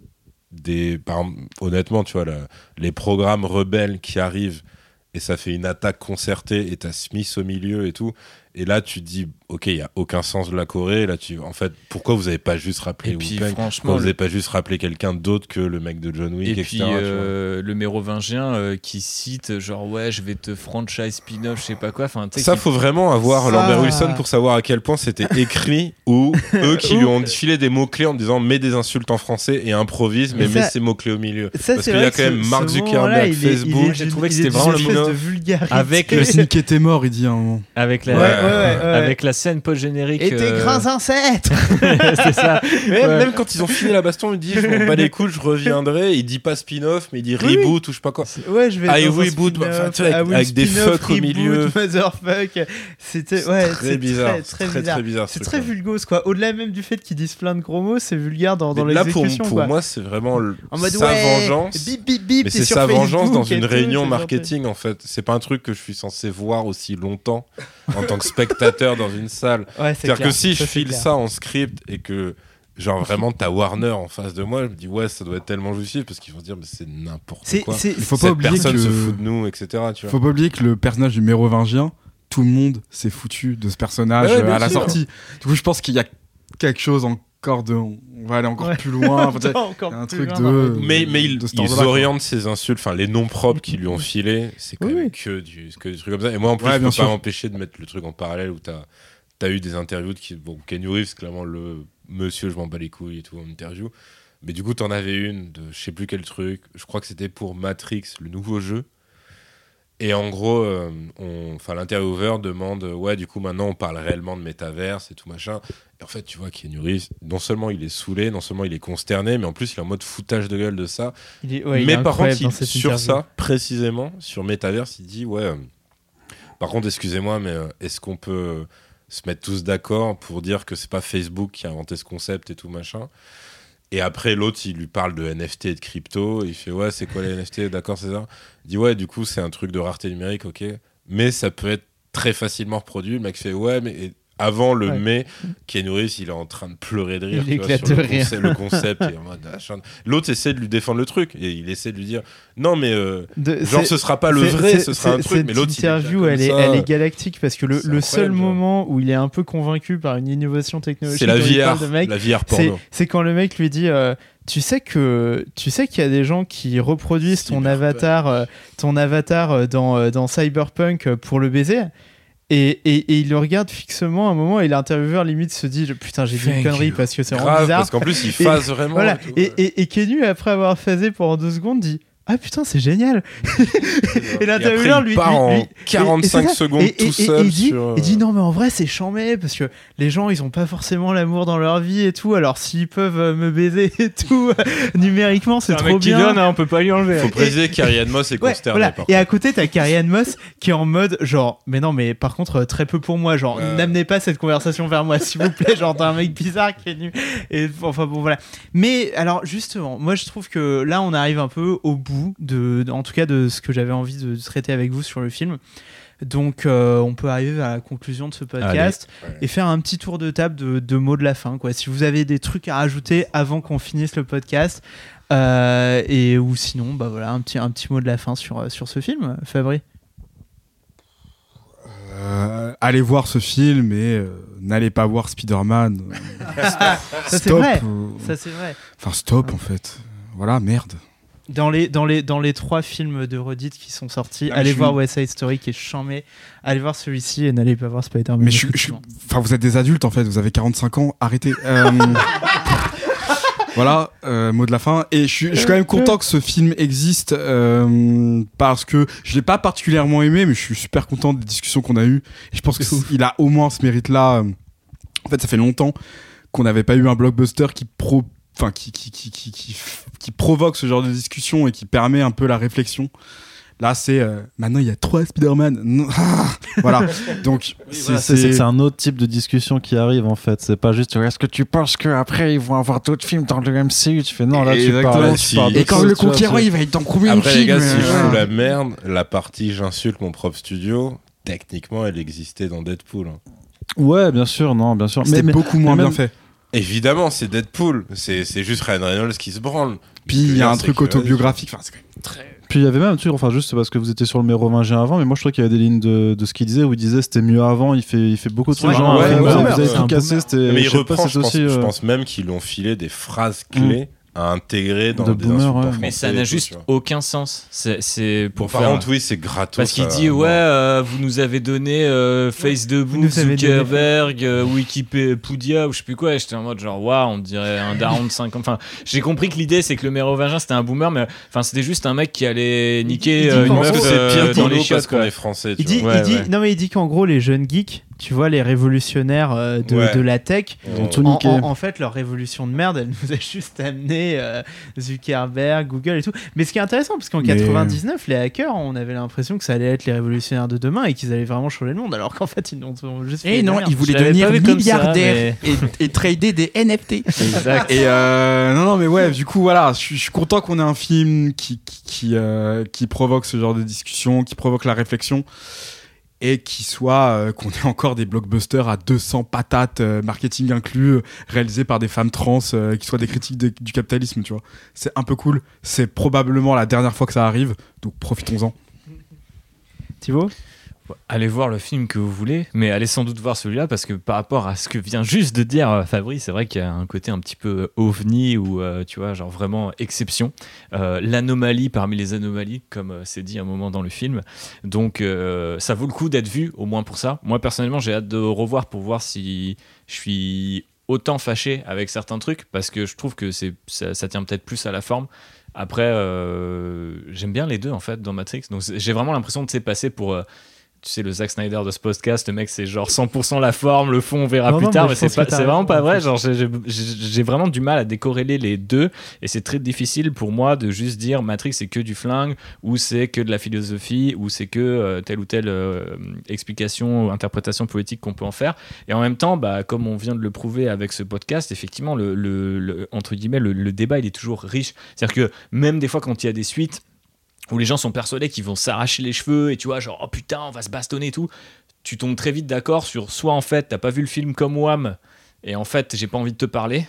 S7: des, honnêtement, tu vois, les programmes rebelles qui arrivent et ça fait une attaque concertée et t'as Smith au milieu et tout. Et là, tu te dis, ok, il y a aucun sens de la Corée. Là, tu, en fait, pourquoi vous avez pas juste rappelé
S5: Et puis franchement,
S7: vous avez pas juste rappelé quelqu'un d'autre que le mec de John Wick,
S5: Et
S7: etc.
S5: puis euh, le mérovingien euh, qui cite genre ouais je vais te franchise spin-off je sais pas quoi enfin
S7: Ça, faut vraiment avoir
S3: Ça-
S7: Lambert Wilson pour savoir à quel point c'était écrit ou <laughs> eux qui lui ont filé des mots-clés en disant mets des insultes en français et improvise, mais
S3: Mais
S7: mets ces mots-cles au milieu.
S3: Ça,
S7: Parce qu'il y a quand même Mark Zuckerberg, Facebook,
S5: j'ai trouvé que c'était vraiment le
S3: de vulgarité.
S5: Avec
S4: Le sneak était mort, il dit à un moment.
S5: avec la
S3: Ouais, ouais,
S5: avec la scène post générique
S3: Et tes
S5: euh,
S3: grands ancêtres <laughs>
S5: c'est ça
S7: Mais
S5: Ouais.
S7: même quand ils ont fini la baston, il dit je m'en bats les couilles, je reviendrai. Il dit pas spin-off, mais il dit
S3: Oui,
S7: reboot ou je sais pas quoi.
S3: Ouais, je vais
S7: Ah,
S3: un
S7: reboot,
S3: spin-off,
S7: enfin, tu sais, avec-
S3: ah
S7: avec des
S3: spin-off,
S7: fuck au milieu.
S3: Motherfuck. C'était ouais,
S7: très
S3: c'est
S7: bizarre,
S3: Très,
S7: c'est
S3: très,
S7: très,
S3: bizarre.
S7: ce
S3: C'est très vulgose quoi. Au-delà même du fait qu'ils disent plein de gros mots, c'est vulgaire dans, dans
S7: Mais là, pour,
S3: l'exécution
S7: pour
S3: quoi.
S7: moi, c'est vraiment le-
S3: en mode
S7: sa
S3: ouais,
S7: vengeance.
S3: bip bip bip.
S7: Mais c'est sa vengeance dans une réunion marketing en fait. C'est pas un truc que je suis censé voir aussi longtemps en tant que spectateur dans une salle.
S3: Ouais,
S7: C'est-à-dire que si je file
S3: clair.
S7: ça en script et que genre vraiment t'as Warner en face de moi, je me dis ouais ça doit être tellement jouissif parce qu'ils vont se dire mais c'est n'importe quoi.
S4: Il faut pas
S7: Cette
S4: oublier
S7: personne
S4: que...
S7: se fout de nous, etc. Tu vois.
S4: Faut pas oublier que le personnage du mérovingien, tout le monde s'est foutu de ce personnage
S7: Ouais, ouais, bien
S4: à la sortie. Du coup, je pense qu'il y a quelque chose de. On va aller encore
S3: Ouais.
S4: plus loin. Enfin, <laughs>
S3: encore
S4: a un
S3: plus
S4: truc
S3: loin
S4: de.
S7: Mais, mais ils,
S4: de
S7: ils orientent ces insultes, enfin les noms propres qu'ils lui ont filés, c'est quand
S3: Oui,
S7: même
S3: oui.
S7: que du, que du truc comme ça. Et moi en plus,
S4: Ouais,
S7: je peux
S4: sûr.
S7: pas m'empêcher de mettre le truc en parallèle où t'as as eu des interviews de qui. Bon, Kenny Reeves, clairement le monsieur, je m'en bats les couilles et tout en interview. Mais du coup, t'en avais une de je sais plus quel truc, je crois que c'était pour Matrix, le nouveau jeu. Et en gros, euh, l'intervieweur demande ouais du coup maintenant on parle réellement de métaverse et tout machin. Et en fait tu vois Keanu Reeves, non seulement il est saoulé, non seulement il est consterné, mais en plus il est en mode foutage de gueule de ça.
S3: Il est- ouais, il est
S7: mais par contre il- sur
S3: interview.
S7: ça précisément sur métaverse il dit ouais. euh, par contre excusez-moi mais euh, est-ce qu'on peut euh, se mettre tous d'accord pour dire que c'est pas Facebook qui a inventé ce concept et tout machin? Et après, l'autre, il lui parle de NFT et de crypto. Il fait Ouais, c'est quoi les NFT <laughs> D'accord, c'est ça? Il dit Ouais, du coup, c'est un truc de rareté numérique, ok. Mais ça peut être très facilement reproduit. Le mec fait Ouais, mais avant le
S3: Ouais.
S7: mais, Keanu Reeves, il est en train de pleurer de rire.
S3: Il
S7: tu vois, sur
S3: de
S7: le,
S3: rire.
S7: concept, le concept. est Machin. L'autre essaie de lui défendre le truc. Et il essaie de lui dire Non, mais euh,
S3: De-
S7: genre, ce sera pas le vrai, ce sera un truc.
S3: Cette
S7: Mais l'autre, il est
S3: interview,
S7: comme
S3: elle est, elle est galactique parce que le, le seul moment où il est un peu convaincu par une innovation technologique,
S7: C'est la VR,
S3: mec,
S7: la VR
S3: c'est
S7: porno.
S3: c'est quand le mec lui dit euh, tu sais que tu sais qu'il y a des gens qui reproduisent ton avatar euh, ton avatar euh, dans, euh, dans Cyberpunk euh, pour le baiser? Et, et, et il le regarde fixement à un moment et l'intervieweur limite se dit putain j'ai dit une connerie parce que c'est vraiment bizarre
S7: parce qu'en plus, il phase vraiment.
S3: voilà
S7: et tout.
S3: et, et, et Kenu après avoir phasé pendant deux secondes dit ah putain c'est génial <laughs> et l'intervieweur
S7: il
S3: lui,
S7: part
S3: lui-
S7: en
S3: lui- et-
S7: 45
S3: et c'est ça.
S7: secondes
S3: Et- et-
S7: tout
S3: et-
S7: seul
S3: il dit,
S7: sur,
S3: il dit
S7: euh,
S3: non mais en vrai c'est chambé parce que les gens ils ont pas forcément l'amour dans leur vie et tout alors s'ils peuvent euh, me baiser <laughs> et tout euh, numériquement c'est trop
S5: mec qui
S3: bien
S5: donne hein, on peut pas lui enlever
S7: Faut préciser qu'Ariane Moss est
S3: Ouais,
S7: consterné
S3: voilà. Et à côté, t'as Carrie Ann Moss qui est en mode genre, mais non, mais par contre, très peu pour moi. Genre, n'amenez pas cette conversation vers moi, s'il vous plaît. Genre, t'as un mec bizarre qui est nu. Et enfin, bon, voilà. Mais alors, justement, moi, je trouve que là, on arrive un peu au bout de, en tout cas, de ce que j'avais envie de traiter avec vous sur le film. Donc, euh, on peut arriver à la conclusion de ce podcast
S7: Allez. Ouais.
S3: et faire un petit tour de table de, de mots de la fin. Quoi. Si vous avez des trucs à rajouter avant qu'on finisse le podcast, euh, et ou sinon, bah voilà, un petit, un petit mot de la fin sur, sur ce film, Fabri.
S4: Euh, allez voir ce film et euh, n'allez pas voir Spider-Man. Euh, <laughs>
S3: Ça, c'est
S4: stop.
S3: vrai.
S4: euh,
S3: Ça, c'est vrai.
S4: Enfin, stop en fait. Voilà, merde.
S3: Dans les, dans, les, dans les trois films de Reddit qui sont sortis,
S4: Ah,
S3: allez
S4: je suis-
S3: voir West Side Story qui est chambé. Allez voir celui-ci et n'allez pas voir Spider-Man.
S4: Mais je, je enfin, vous êtes des adultes en fait. Vous avez 45 ans. Arrêtez. Euh, <laughs> voilà, euh, mot de la fin. Et je suis, je suis quand même content que ce film existe euh, parce que je l'ai pas particulièrement aimé, mais je suis super content des discussions qu'on a eues. Et je pense que c'est- il a au moins ce mérite-là. En fait, ça fait longtemps qu'on n'avait pas eu un blockbuster qui pro, enfin qui qui, qui, qui, qui f- qui provoque ce genre de discussion et qui permet un peu la réflexion. Là, c'est euh, maintenant il y a trois Spider-Man. <laughs> Ah, voilà. Donc
S6: C'est c'est- c'est un autre type de discussion qui arrive en fait. C'est pas juste est-ce que tu penses qu'après ils vont avoir d'autres films dans le MCU Tu fais non, là tu
S4: Exactement.
S6: parles. tu
S7: Si-
S6: parles
S7: Et
S4: quand le
S6: tu
S4: conquérant il va être dans combien de
S7: Après, les
S4: films
S7: gars, si je
S4: euh,
S7: fous la merde, la partie j'insulte mon propre studio, techniquement, elle existait dans Deadpool. hein.
S6: Ouais, bien sûr, non, bien sûr.
S4: C'était
S6: Mais, mais
S4: beaucoup moins
S6: mais
S4: bien
S6: même-
S4: fait.
S7: Évidemment, c'est Deadpool. C'est c'est juste Ryan Reynolds qui se branle.
S4: Puis il y a un truc
S7: que-
S4: autobiographique. Enfin, c'est quand même très.
S6: puis il y avait même un truc, enfin juste parce que vous étiez sur le mérovingien avant, mais moi je trouvais qu'il y avait des lignes de, de ce qu'il disait où il disait c'était mieux avant. Il fait, il fait beaucoup de trucs. genre,
S5: ouais,
S6: vous
S5: ouais,
S6: avez-
S5: ouais,
S6: vous avez
S5: c'est
S6: tout cassé. C'était.
S7: Mais
S6: je
S7: il reprend, je pense,
S6: aussi.
S7: je
S6: euh,
S7: pense même qu'ils lui ont filé des phrases clés à intégrer dans
S6: De
S7: des
S6: boomer, ouais.
S7: français
S5: Mais ça n'a juste aucun sens. C'est- C'est pour
S7: Bon, par
S5: faire.
S7: contre, oui, c'est gratos.
S5: Parce qu'il
S7: ça,
S5: dit ouais, euh, vous nous avez donné euh, Facebook, Zuckerberg, euh, Wikipédia ou je sais plus quoi. J'étais en mode genre waouh, on dirait un daron de 50. Enfin, j'ai compris que l'idée c'est que le mérovingien c'était un boomer, mais enfin c'était juste un mec qui allait niquer
S3: il dit
S5: euh, une meuf euh, dans les chiottes
S7: parce qu'on est français.
S3: Il
S7: tu
S3: dit,
S7: vois.
S5: Ouais,
S3: il dit,
S5: ouais.
S3: non mais il dit qu'en gros les jeunes geeks, tu vois les révolutionnaires euh, de,
S7: Ouais.
S3: de la tech,
S6: Ils
S3: en, en- en fait leur révolution de merde, elle nous a juste amené euh, Zuckerberg, Google et tout. Mais ce qui est intéressant, parce qu'en
S4: Mais-
S3: 99, les hackers, on avait l'impression que ça allait être les révolutionnaires de demain et qu'ils allaient vraiment changer le monde, alors qu'en fait ils nous ont juste. fait
S1: Et non,
S3: merde.
S1: il voulait
S5: Je l'avais
S1: devenir
S5: pas vu comme ça,
S1: milliardaire et, et trader des NFT.
S5: Exact.
S4: Et euh, non, non, mais ouais, du coup, voilà, je suis- je suis content qu'on ait un film qui, qui, qui, euh, qui provoque ce genre de discussion, qui provoque la réflexion, et qui soit, euh, qu'on ait encore des blockbusters à 200 patates, euh, marketing inclus, euh, réalisés par des femmes trans, qui soient des critiques du capitalisme, tu vois. C'est un peu cool. C'est probablement la dernière fois que ça arrive, donc profitons-en.
S3: Thibaut?
S5: Allez voir le film que vous voulez, mais allez sans doute voir celui-là parce que par rapport à ce que vient juste de dire euh, Fabrice, c'est vrai qu'il y a un côté un petit peu ovni ou euh, tu vois, genre vraiment exception. Euh, L'anomalie parmi les anomalies, comme euh, c'est dit un moment dans le film. Donc euh, ça vaut le coup d'être vu, au moins pour ça. Moi personnellement, j'ai hâte de revoir pour voir si je suis autant fâché avec certains trucs parce que je trouve que ça, tient peut-être plus à la forme. Après, euh, j'aime bien les deux en fait dans Matrix. Donc j'ai vraiment l'impression de c'est passer pour euh, tu sais, le Zack Snyder de ce podcast, le mec, c'est genre 100% la forme, le fond, on verra
S3: Non,
S5: plus
S3: non,
S5: tard,
S3: mais
S5: c'est vraiment pas vrai. Genre, j'ai- vraiment du mal à décorréler les deux, et c'est très difficile pour moi de juste dire Matrix, c'est que du flingue, ou c'est que de la philosophie, ou c'est que euh, telle ou telle euh, explication ou interprétation politique qu'on peut en faire. Et en même temps, bah, comme on vient de le prouver avec ce podcast, effectivement, le, le- le- entre guillemets, le, le débat, il est toujours riche. C'est-à-dire que même des fois, quand il y a des suites, où les gens sont persuadés qu'ils vont s'arracher les cheveux et tu vois genre oh putain on va se bastonner et tout. Tu tombes très vite d'accord sur soit en fait t'as pas vu le film comme Wham et en fait j'ai pas envie de te parler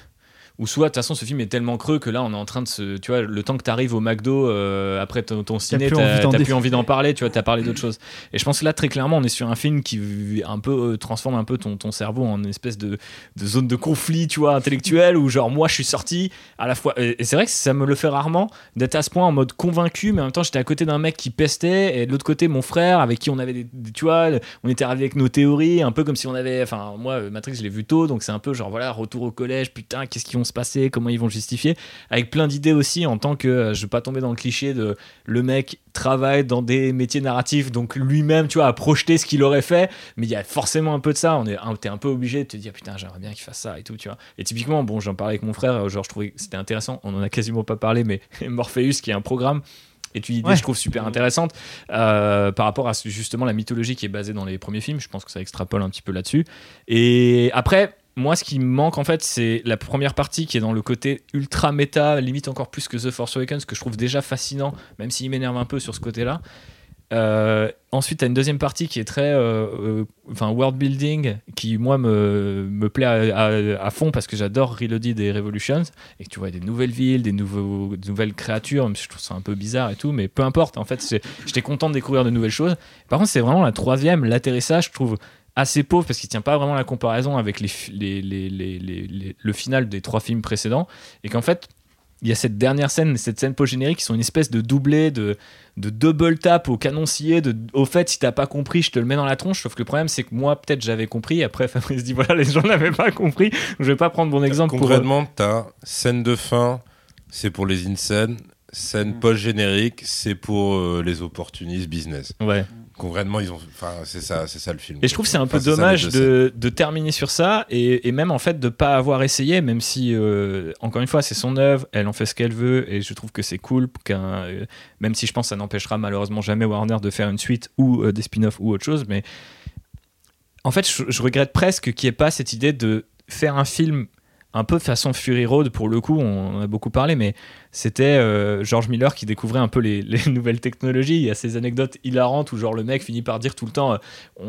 S5: ou soit de toute façon ce film est tellement creux que là on est en train de se tu vois le temps que t'arrives au McDo euh, après ton, ton ciné t'as plus envie d'en parler tu vois t'as parlé d'autre chose et je pense que là très clairement on est sur un film qui un peu euh, transforme un peu ton, ton cerveau en une espèce de, de zone de conflit tu vois intellectuel où genre moi je suis sorti à la fois et c'est vrai que ça me le fait rarement d'être à ce point en mode convaincu mais en même temps j'étais à côté d'un mec qui pestait et de l'autre côté mon frère avec qui on avait des, des- tu vois on était arrivé avec nos théories un peu comme si on avait enfin moi euh, Matrix je l'ai vu tôt donc c'est un peu genre voilà retour au collège putain qu'est-ce qu'ils vont se passer comment ils vont justifier. Avec plein d'idées aussi en tant que euh, je veux pas tomber dans le cliché de le mec travaille dans des métiers narratifs donc lui-même tu vois a projeté ce qu'il aurait fait mais il y a forcément un peu de ça. On est un- t'es un peu obligé de te dire putain j'aimerais bien qu'il fasse ça et tout tu vois. Et typiquement bon j'en parlais avec mon frère genre je trouvais que c'était intéressant on en a quasiment pas parlé mais <laughs> Morpheus qui est un programme est une idée
S3: Ouais.
S5: je trouve super intéressante euh, par rapport à justement la mythologie qui est basée dans les premiers films. Je pense que ça extrapole un petit peu là-dessus. Et après moi ce qui me manque en fait c'est la première partie qui est dans le côté ultra méta limite encore plus que The Force Awakens que je trouve déjà fascinant même s'il m'énerve un peu sur ce côté là Euh, ensuite, tu as une deuxième partie qui est très euh, euh, enfin world building, qui moi me, me plaît à, fond parce que j'adore Reloaded et Revolutions et que tu vois des nouvelles villes, des, nouveaux, de nouvelles créatures, même si je trouve ça un peu bizarre et tout, mais peu importe. En fait, j'étais content de découvrir de nouvelles choses. Par contre, c'est vraiment la troisième, l'atterrissage, je trouve assez pauvre parce qu'il tient pas vraiment la comparaison avec les, les, les- le final des trois films précédents et qu'en fait il y a cette dernière scène, cette scène post-générique qui sont une espèce de doublé, de, de double tap au canoncier, de au fait, si t'as pas compris, je te le mets dans la tronche. Sauf que le problème, c'est que moi, peut-être j'avais compris. Après, <laughs> Fabrice dit voilà, les gens n'avaient pas compris. Je vais pas prendre mon exemple pour.
S7: Concrètement, t'as scène de fin, c'est pour les in-scène. Scène
S3: Mm.
S7: post-générique, c'est pour euh, les opportunistes business.
S5: Ouais.
S7: Concrètement, ils ont. Enfin, c'est ça, c'est ça le film.
S5: Et je trouve c'est un peu
S7: Enfin,
S5: dommage de, de terminer sur ça et, et même en fait de pas avoir essayé, même si euh, encore une fois c'est son œuvre, elle en fait ce qu'elle veut et je trouve que c'est cool qu'un, euh, même si je pense que ça n'empêchera malheureusement jamais Warner de faire une suite ou euh, des spin-offs ou autre chose, mais en fait je, je regrette presque qu'il n'y ait pas cette idée de faire un film un peu façon Fury Road pour le coup, on en a beaucoup parlé, mais c'était euh, George Miller qui découvrait un peu les, les <laughs> nouvelles technologies. Il y a ces anecdotes hilarantes où genre le mec finit par dire tout le temps euh,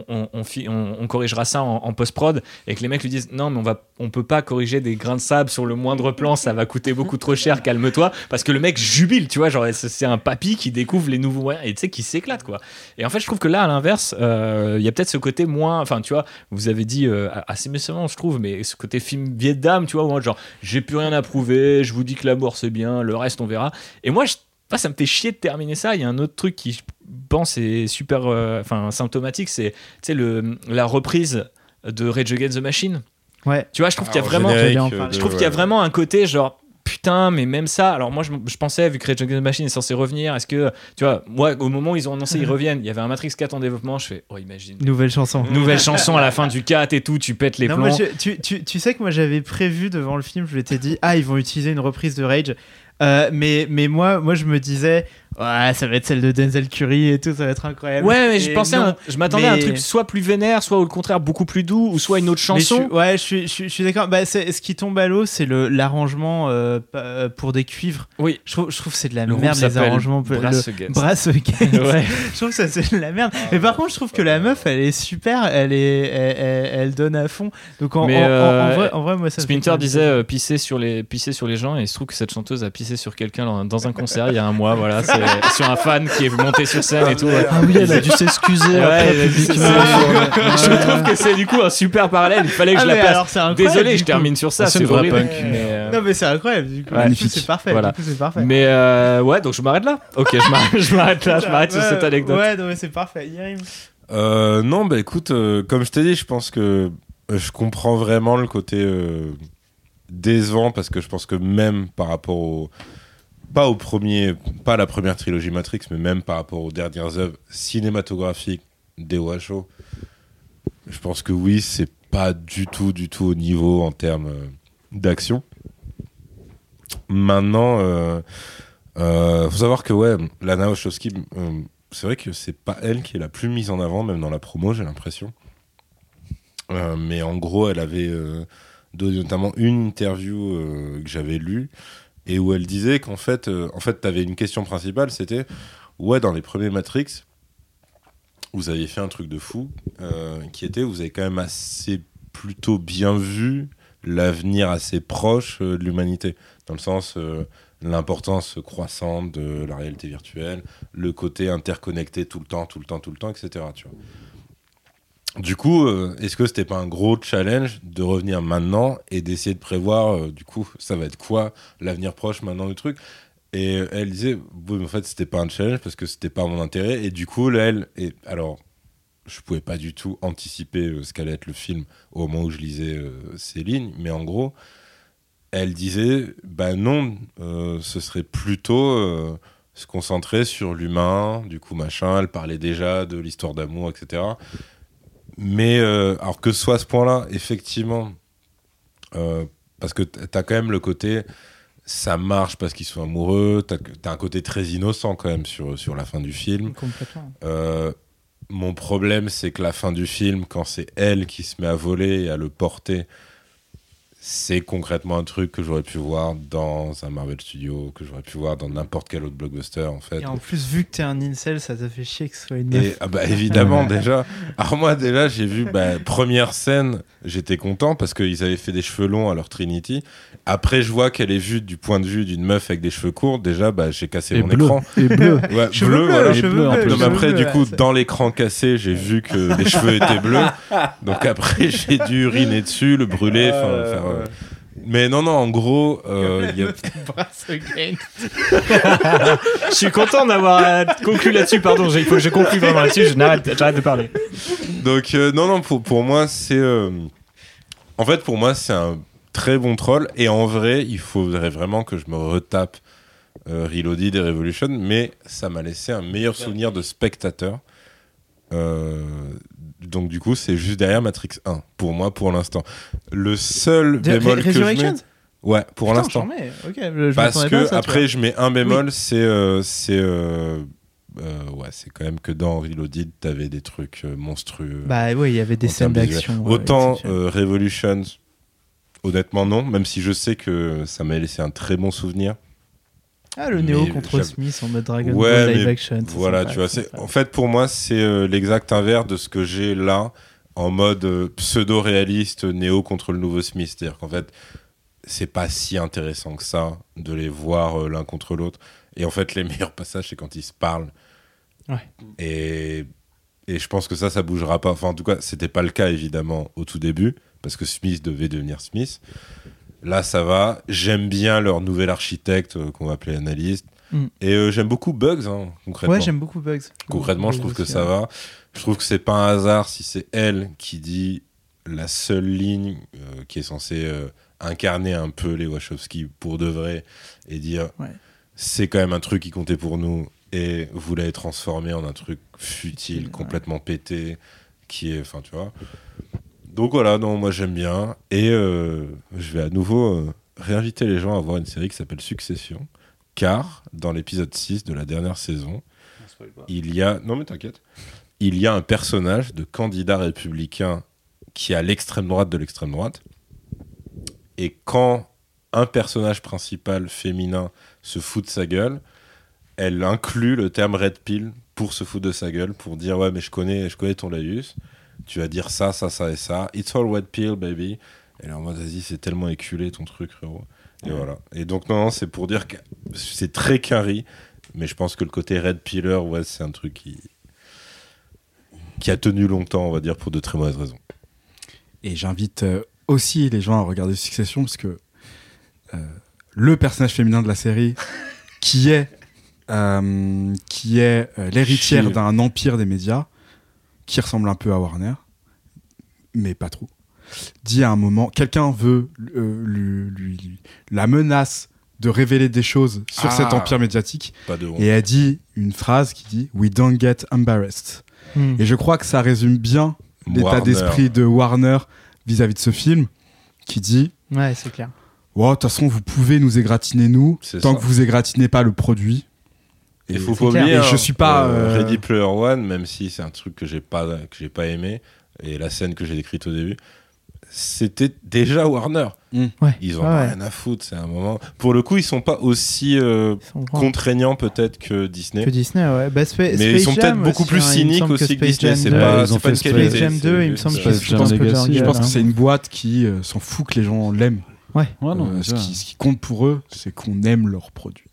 S5: on, on- corrigera ça en, post-prod. Et que les mecs lui disent non mais on va on peut pas corriger des grains de sable sur le moindre plan ça va coûter beaucoup trop cher calme-toi. Parce que le mec jubile tu vois genre c'est un papy qui découvre les nouveaux moyens et tu sais qui s'éclate quoi. Et en fait je trouve que là à l'inverse euh, il y a peut-être ce côté moins enfin tu vois vous avez dit euh, assez méchamment je trouve mais ce côté film Vietnam tu vois où, genre j'ai plus rien à prouver je vous dis que l'amour c'est bien le reste on verra et moi je ah, ça me fait chier de terminer ça. Il y a un autre truc qui, je pense, est super euh, enfin, symptomatique, c'est le- la reprise de Rage Against the Machine.
S3: Ouais.
S5: Tu vois, je trouve qu'il y a
S7: Alors,
S5: vraiment,
S7: euh,
S5: je trouve qu'il y a vraiment un côté genre putain, mais même ça. Alors moi, je, je pensais vu que Rage Against the Machine est censé revenir, est-ce que tu vois, moi, au moment où ils ont annoncé ils <laughs> reviennent, il y avait un Matrix 4 en développement. Je fais, oh imagine.
S3: Nouvelle chanson.
S5: Nouvelle chanson à la fin <laughs> du 4 et tout, tu pètes les
S3: Non,
S5: plombs.
S3: moi, je- tu, tu- tu sais que moi j'avais prévu devant le film, je m'étais dit ah ils vont utiliser une reprise de Rage, Euh, mais mais moi moi je me disais ouais ça va être celle de Denzel Curry et tout ça va être incroyable.
S5: Ouais, mais je pensais,
S3: non.
S5: à un- je m'attendais à un truc soit plus vénère, soit au contraire beaucoup plus doux, ou soit une autre
S3: Mais je suis-
S5: chanson.
S3: ouais, je suis, je suis, je suis d'accord. Bah, ce qui tombe à l'eau, c'est le l'arrangement euh, euh, pour des cuivres.
S5: Oui.
S3: Je trouve, je trouve que c'est de la
S5: Le
S3: merde les arrangements. pour-
S5: Brass
S3: le-
S5: Against.
S3: Brass Against. <laughs>
S5: Ouais.
S3: je trouve que ça c'est de la merde. Mais par contre, je trouve que la meuf, elle est super. Elle est, elle, elle- elle donne à fond. Donc en, vrai, en vrai, moi ça.
S5: Splinter disait euh, pisser sur les pisser sur les gens et il se trouve que cette chanteuse a pissé sur quelqu'un dans, un concert il y a un mois voilà c'est <laughs> sur un fan qui est monté sur scène et tout ouais.
S6: Ah oui, elle a dû s'excuser
S5: Ouais,
S6: après
S5: elle a dit
S6: publiquement.
S5: ça. je trouve que c'est du coup un super parallèle il fallait que
S3: Ah,
S5: je la place
S3: alors,
S5: désolé je termine sur ça
S6: c'est
S5: c'est
S6: une vraie
S5: horrible
S6: punk.
S5: mais, euh,
S3: Non mais c'est incroyable du coup.
S5: Ouais.
S3: C'est parfait.
S5: Voilà.
S3: Du coup, c'est parfait.
S5: mais euh, ouais donc je m'arrête là ok je m'arrête, je m'arrête là je m'arrête sur cette anecdote
S3: Ouais, non mais c'est parfait.
S7: Euh, non, bah écoute, comme je t'ai dit, je pense que je comprends vraiment le côté euh, décevant parce que je pense que même par rapport au. Pas au premier, pas à la première trilogie Matrix, mais même par rapport aux dernières œuvres cinématographiques d'Ewacho, je pense que oui, c'est pas du tout, du tout au niveau en termes euh, d'action. Maintenant, euh, euh, faut savoir que ouais, Lana Wachowski, euh, c'est vrai que c'est pas elle qui est la plus mise en avant, même dans la promo, j'ai l'impression. Mais en gros, elle avait notamment une interview euh, que j'avais lue et où elle disait qu'en fait, euh, en fait, une question principale, c'était ouais, dans les premiers Matrix, vous aviez fait un truc de fou, euh, qui était, vous avez quand même assez plutôt bien vu l'avenir assez proche euh, de l'humanité, dans le sens l'importance croissante de la réalité virtuelle, le côté interconnecté tout le temps, tout le temps, tout le temps, etc. Tu vois. Du coup, euh, est-ce que c'était pas un gros challenge de revenir maintenant et d'essayer de prévoir, euh, du coup, ça va être quoi l'avenir proche maintenant du truc? Et euh, elle disait, oui, mais en fait, c'était pas un challenge parce que c'était pas mon intérêt. Et du coup, là, elle, alors, je pouvais pas du tout anticiper ce qu'allait être le film au moment où je lisais ces lignes, mais en gros, elle disait, bah non, ce serait plutôt se concentrer sur l'humain, du coup, machin. Elle parlait déjà de l'histoire d'amour, etc. Mais euh, alors que ce soit à ce point-là, effectivement, euh, parce que t'as quand même le côté, ça marche parce qu'ils sont amoureux, t'as as un côté très innocent quand même sur, sur la fin du film.
S3: Complètement.
S7: Euh, mon problème, c'est que la fin du film, quand c'est elle qui se met à voler et à le porter, c'est concrètement un truc que j'aurais pu voir dans un Marvel Studio, que j'aurais pu voir dans n'importe quel autre blockbuster en fait.
S3: Et en plus, vu que t'es un incel, ça t'a fait chier que ce soit une
S7: Et ah bah, évidemment <laughs> déjà. Alors moi déjà j'ai vu bah, première scène, j'étais content parce qu'ils avaient fait des cheveux longs à leur Trinity. Après je vois qu'elle est vue du point de vue d'une meuf avec des cheveux courts. Déjà bah, j'ai cassé
S6: Et
S7: mon
S6: bleu.
S7: écran.
S6: Et bleu.
S7: Ouais,
S3: Cheveux
S7: bleu,
S3: bleus,
S7: voilà.
S6: bleu, en plus.
S7: Après, du coup, dans l'écran cassé, j'ai vu que les cheveux étaient bleus. <laughs> Donc après, j'ai dû uriner dessus, le brûler. enfin, faire, Mais non, non, en gros, euh, il y a- <laughs>
S5: Je suis content d'avoir euh, conclu là-dessus, pardon, j'ai- il faut que je conclue vraiment là-dessus, je n'arrête- j'arrête de parler.
S7: donc euh, non, non, pour, pour moi, c'est... euh, En fait, pour moi, c'est un très bon troll. Et en vrai, il faudrait vraiment que je me retape euh, Reloaded et Revolution. Mais ça m'a laissé un meilleur souvenir de spectateur. Donc du coup, c'est juste derrière Matrix 1, pour moi, pour l'instant. Le seul
S3: De-
S7: bémol que je mets... Ouais, pour l'instant.
S3: j'en mets. Ok, je
S7: Parce que
S3: ça,
S7: après je mets un bémol, c'est euh, c'est euh, euh, ouais, c'est quand même que dans Reloaded t'avais des trucs monstrueux.
S3: Bah ouais, il y avait des scènes d'action.
S7: Autant Revolutions, honnêtement non, même si je sais que ça m'a laissé un très bon souvenir.
S3: Ah, le
S7: mais
S3: contre Smith en mode Dragon
S7: Ouais,
S3: Ball live action.
S7: Voilà,
S3: sympa,
S7: tu vois,
S3: c'est
S7: en fait pour moi c'est euh, l'exact inverse de ce que j'ai là en mode euh, pseudo-réaliste Néo contre le nouveau Smith, c'est-à-dire qu'en fait c'est pas si intéressant que ça de les voir euh, l'un contre l'autre. Et en fait, les <laughs> meilleurs passages, c'est quand ils se parlent.
S3: Ouais.
S7: Et, et je pense que ça, ça bougera pas. Enfin, en tout cas, c'était pas le cas, évidemment, au tout début, parce que Smith devait devenir Smith. Là, ça va. J'aime bien leur nouvel architecte, euh, qu'on va appeler analyste.
S3: Mm.
S7: Et euh, j'aime beaucoup Bugs, hein, concrètement.
S3: Ouais, j'aime beaucoup Bugs.
S7: Concrètement, je trouve que ça va. Je trouve que c'est pas un hasard si c'est elle qui dit la seule ligne euh, qui est censée incarner un peu les Wachowski pour de vrai et dire
S3: Ouais.
S7: c'est quand même un truc qui comptait pour nous et vous l'avez transformé en un truc futile,
S3: Futile, ouais.
S7: complètement pété, qui est, enfin tu vois. Donc voilà, non, moi j'aime bien. Et euh, je vais à nouveau euh, réinviter les gens à voir une série qui s'appelle Succession, car dans l'épisode 6 de la dernière saison, il y a, non mais t'inquiète, il y a un personnage de candidat républicain qui est à l'extrême droite de l'extrême droite. Et quand un personnage principal féminin se fout de sa gueule, elle inclut le terme red pill pour se foutre de sa gueule, pour dire ouais mais je connais, je connais ton laïus, tu vas dire ça, ça, ça et ça, it's all red pill baby. Et là en mode vas-y c'est tellement éculé ton truc frérot. Et voilà. Et donc non, non c'est pour dire que c'est très carré, mais je pense que le côté red piller, ouais c'est un truc qui qui a tenu longtemps, on va dire, pour de très mauvaises raisons.
S4: Et j'invite euh, aussi les gens à regarder Succession parce que euh, le personnage féminin de la série, qui est, euh, qui est l'héritière d'un empire des médias, qui ressemble un peu à Warner, mais pas trop, dit à un moment, quelqu'un veut euh, lui, lui- lui- la menace de révéler des choses sur
S7: Ah.
S4: cet empire médiatique,
S7: Pas de honte.
S4: et elle dit une phrase qui dit We don't get embarrassed.
S3: Hmm.
S4: Et je crois que ça résume bien l'état d'esprit de Warner vis-à-vis de ce film, qui dit
S3: Ouais, c'est clair.
S4: Ouais, de toute façon, vous pouvez nous égratigner, nous, tant
S7: ça.
S4: que vous égratignez pas le produit.
S7: Il faut pas oublier.
S4: Et
S7: hein,
S4: je suis pas,
S7: euh,
S4: euh,
S7: Ready Player One, même si c'est un truc que j'ai pas que j'ai pas aimé et la scène que j'ai décrite au début, c'était déjà Warner.
S3: Ouais.
S7: Ils ont
S3: Ouais, ouais.
S7: rien à foutre. C'est un moment. Pour le coup, ils sont pas aussi euh, contraignants peut-être que Disney.
S3: Que Disney, ouais. Bah,
S7: mais ils sont peut-être beaucoup
S3: aussi,
S7: plus
S3: hein,
S7: cyniques
S3: que
S7: aussi que
S3: Space
S7: Disney.
S3: Jam
S7: C'est
S3: 2,
S7: pas,
S6: ils ont
S7: c'est pas une
S6: fait
S7: qualité.
S3: Space Jam
S7: c'est
S3: 2, il me
S7: juste,
S3: semble qu'ils
S6: Space
S3: se
S6: Jam
S3: foutent un peu de
S6: Legacy,
S3: leur
S4: Je pense que c'est une boîte qui euh, s'en fout que les gens l'aiment.
S3: Ouais,
S6: Ouais, non,
S4: Euh, ce,
S6: ça.
S4: qui, ce qui compte pour eux, c'est qu'on aime leurs produits.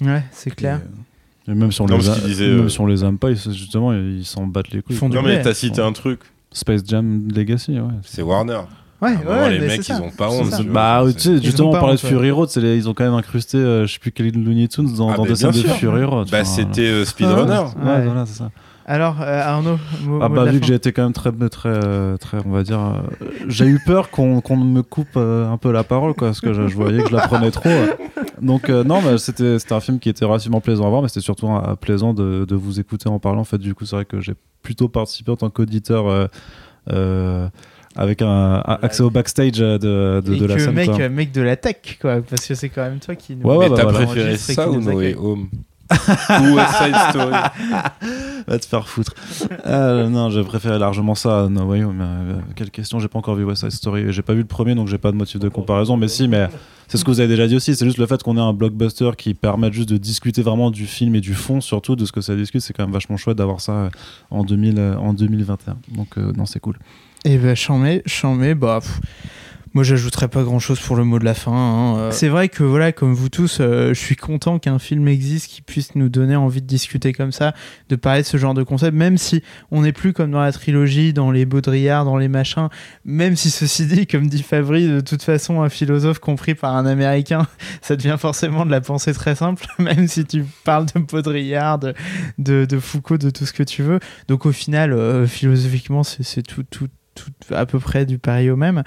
S3: Ouais, c'est clair.
S4: Et, euh,
S6: Et même si on
S7: Non,
S6: les, a-
S7: disait,
S6: même
S7: euh,
S6: si on les aime pas, ils, justement, ils s'en battent les couilles.
S3: Ils font
S6: quoi.
S3: du
S7: Non mais t'as cité un truc.
S6: Space Jam Legacy, ouais.
S7: C'est Warner.
S3: Ouais,
S7: moment,
S3: ouais,
S7: les
S3: mais
S7: mecs,
S3: c'est
S7: ils ont pas honte.
S6: Bah, tu sais, justement, on parlait de Fury Road, c'est les- ils ont quand même incrusté, euh, je sais plus quel Looney Tunes dans,
S7: Ah,
S6: dans
S7: mais
S6: des scènes de. Fury Road.
S7: Bah c'était euh, Speedrunner.
S6: Ouais,
S3: Ouais.
S6: voilà, c'est ça.
S3: Alors, euh, Arnaud, mot,
S6: Ah
S3: mot
S6: bah
S3: de la
S6: vu que j'ai été quand même très très très on va dire euh, j'ai eu peur qu'on qu'on me coupe euh, un peu la parole quoi parce que je, je voyais que je la prenais trop euh. donc euh, non mais c'était c'était un film qui était relativement plaisant à voir mais c'était surtout euh, plaisant de, de vous écouter en parlant en fait du coup c'est vrai que j'ai plutôt participé en tant qu'auditeur euh, euh, avec un, un accès au backstage de, de,
S3: Et
S6: de la
S3: que
S6: scène
S3: mec,
S6: quoi.
S3: mec de la tech, quoi, parce que c'est quand même toi qui nous.
S6: Ouais, ouais, bah
S7: t'as
S6: voilà.
S7: préféré ça ou
S3: nous
S7: No Way
S3: accueille.
S7: Home ou <laughs> West Side Story <laughs>
S6: Va te faire foutre. Euh, non, j'ai préféré largement ça à No Way Home. Euh, quelle question J'ai pas encore vu West Side Story. J'ai pas vu le premier, donc j'ai pas de motif de comparaison. Mais si, mais c'est ce que vous avez déjà dit aussi. C'est juste le fait qu'on ait un blockbuster qui permette juste de discuter vraiment du film et du fond, surtout de ce que ça discute. C'est quand même vachement chouette d'avoir ça euh, en, 2000, euh, en 2021. Donc, euh, non, c'est cool.
S3: Et bah, chambé, chambé, bah. pff, moi, j'ajouterais pas grand chose pour le mot de la fin. hein. Euh, C'est vrai que, voilà, comme vous tous, euh, je suis content qu'un film existe qui puisse nous donner envie de discuter comme ça, de parler de ce genre de concept, même si on n'est plus comme dans la trilogie, dans les Baudrillard, dans les machins, même si ceci dit, comme dit Fabry, de toute façon, un philosophe compris par un Américain, <laughs> ça devient forcément de la pensée très simple, <laughs> même si tu parles de Baudrillard, de, Foucault, de tout ce que tu veux. Donc au final, euh, philosophiquement, c'est tout, tout à peu près du pareil au même.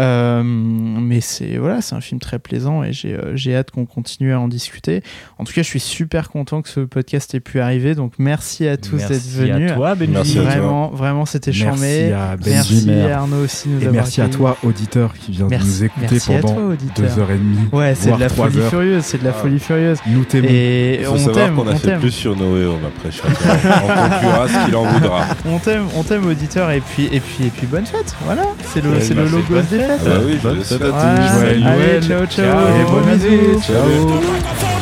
S3: Euh, mais c'est voilà, c'est un film très plaisant et j'ai euh, j'ai hâte qu'on continue à en discuter. En tout cas, je suis super content que ce podcast ait pu arriver. Donc merci à tous d'être
S5: Merci
S3: venus.
S5: à toi, Benji.
S7: Merci à toi.
S3: Vraiment, vraiment, c'était
S4: Merci
S3: charmé.
S4: à Benji,
S3: Merci. Arnaud aussi de nous
S4: Et
S3: avoir
S4: merci à toi, auditeur, qui vient
S3: Merci.
S4: de nous écouter
S3: Merci à
S4: pendant
S3: toi,
S4: deux heures et demie.
S3: Ouais, c'est de la folie
S4: heures.
S3: furieuse, c'est de la
S4: Ah.
S3: folie furieuse.
S4: Nous t'aimons.
S3: Et
S7: Il faut
S3: on
S7: savoir
S3: t'aime,
S7: qu'on a
S3: on
S7: fait
S3: t'aime.
S7: plus sur No Way Home après on <laughs> conclura ce qu'il en voudra.
S3: On t'aime, on t'aime auditeur et puis et puis et puis bonne fête. Voilà, c'est le c'est le logo
S5: bonne
S7: Ah bah oui,
S6: Bonne fête à tous.
S3: Allez,
S4: Noël.
S3: ciao ciao, et bon
S4: Bonne année. Ciao.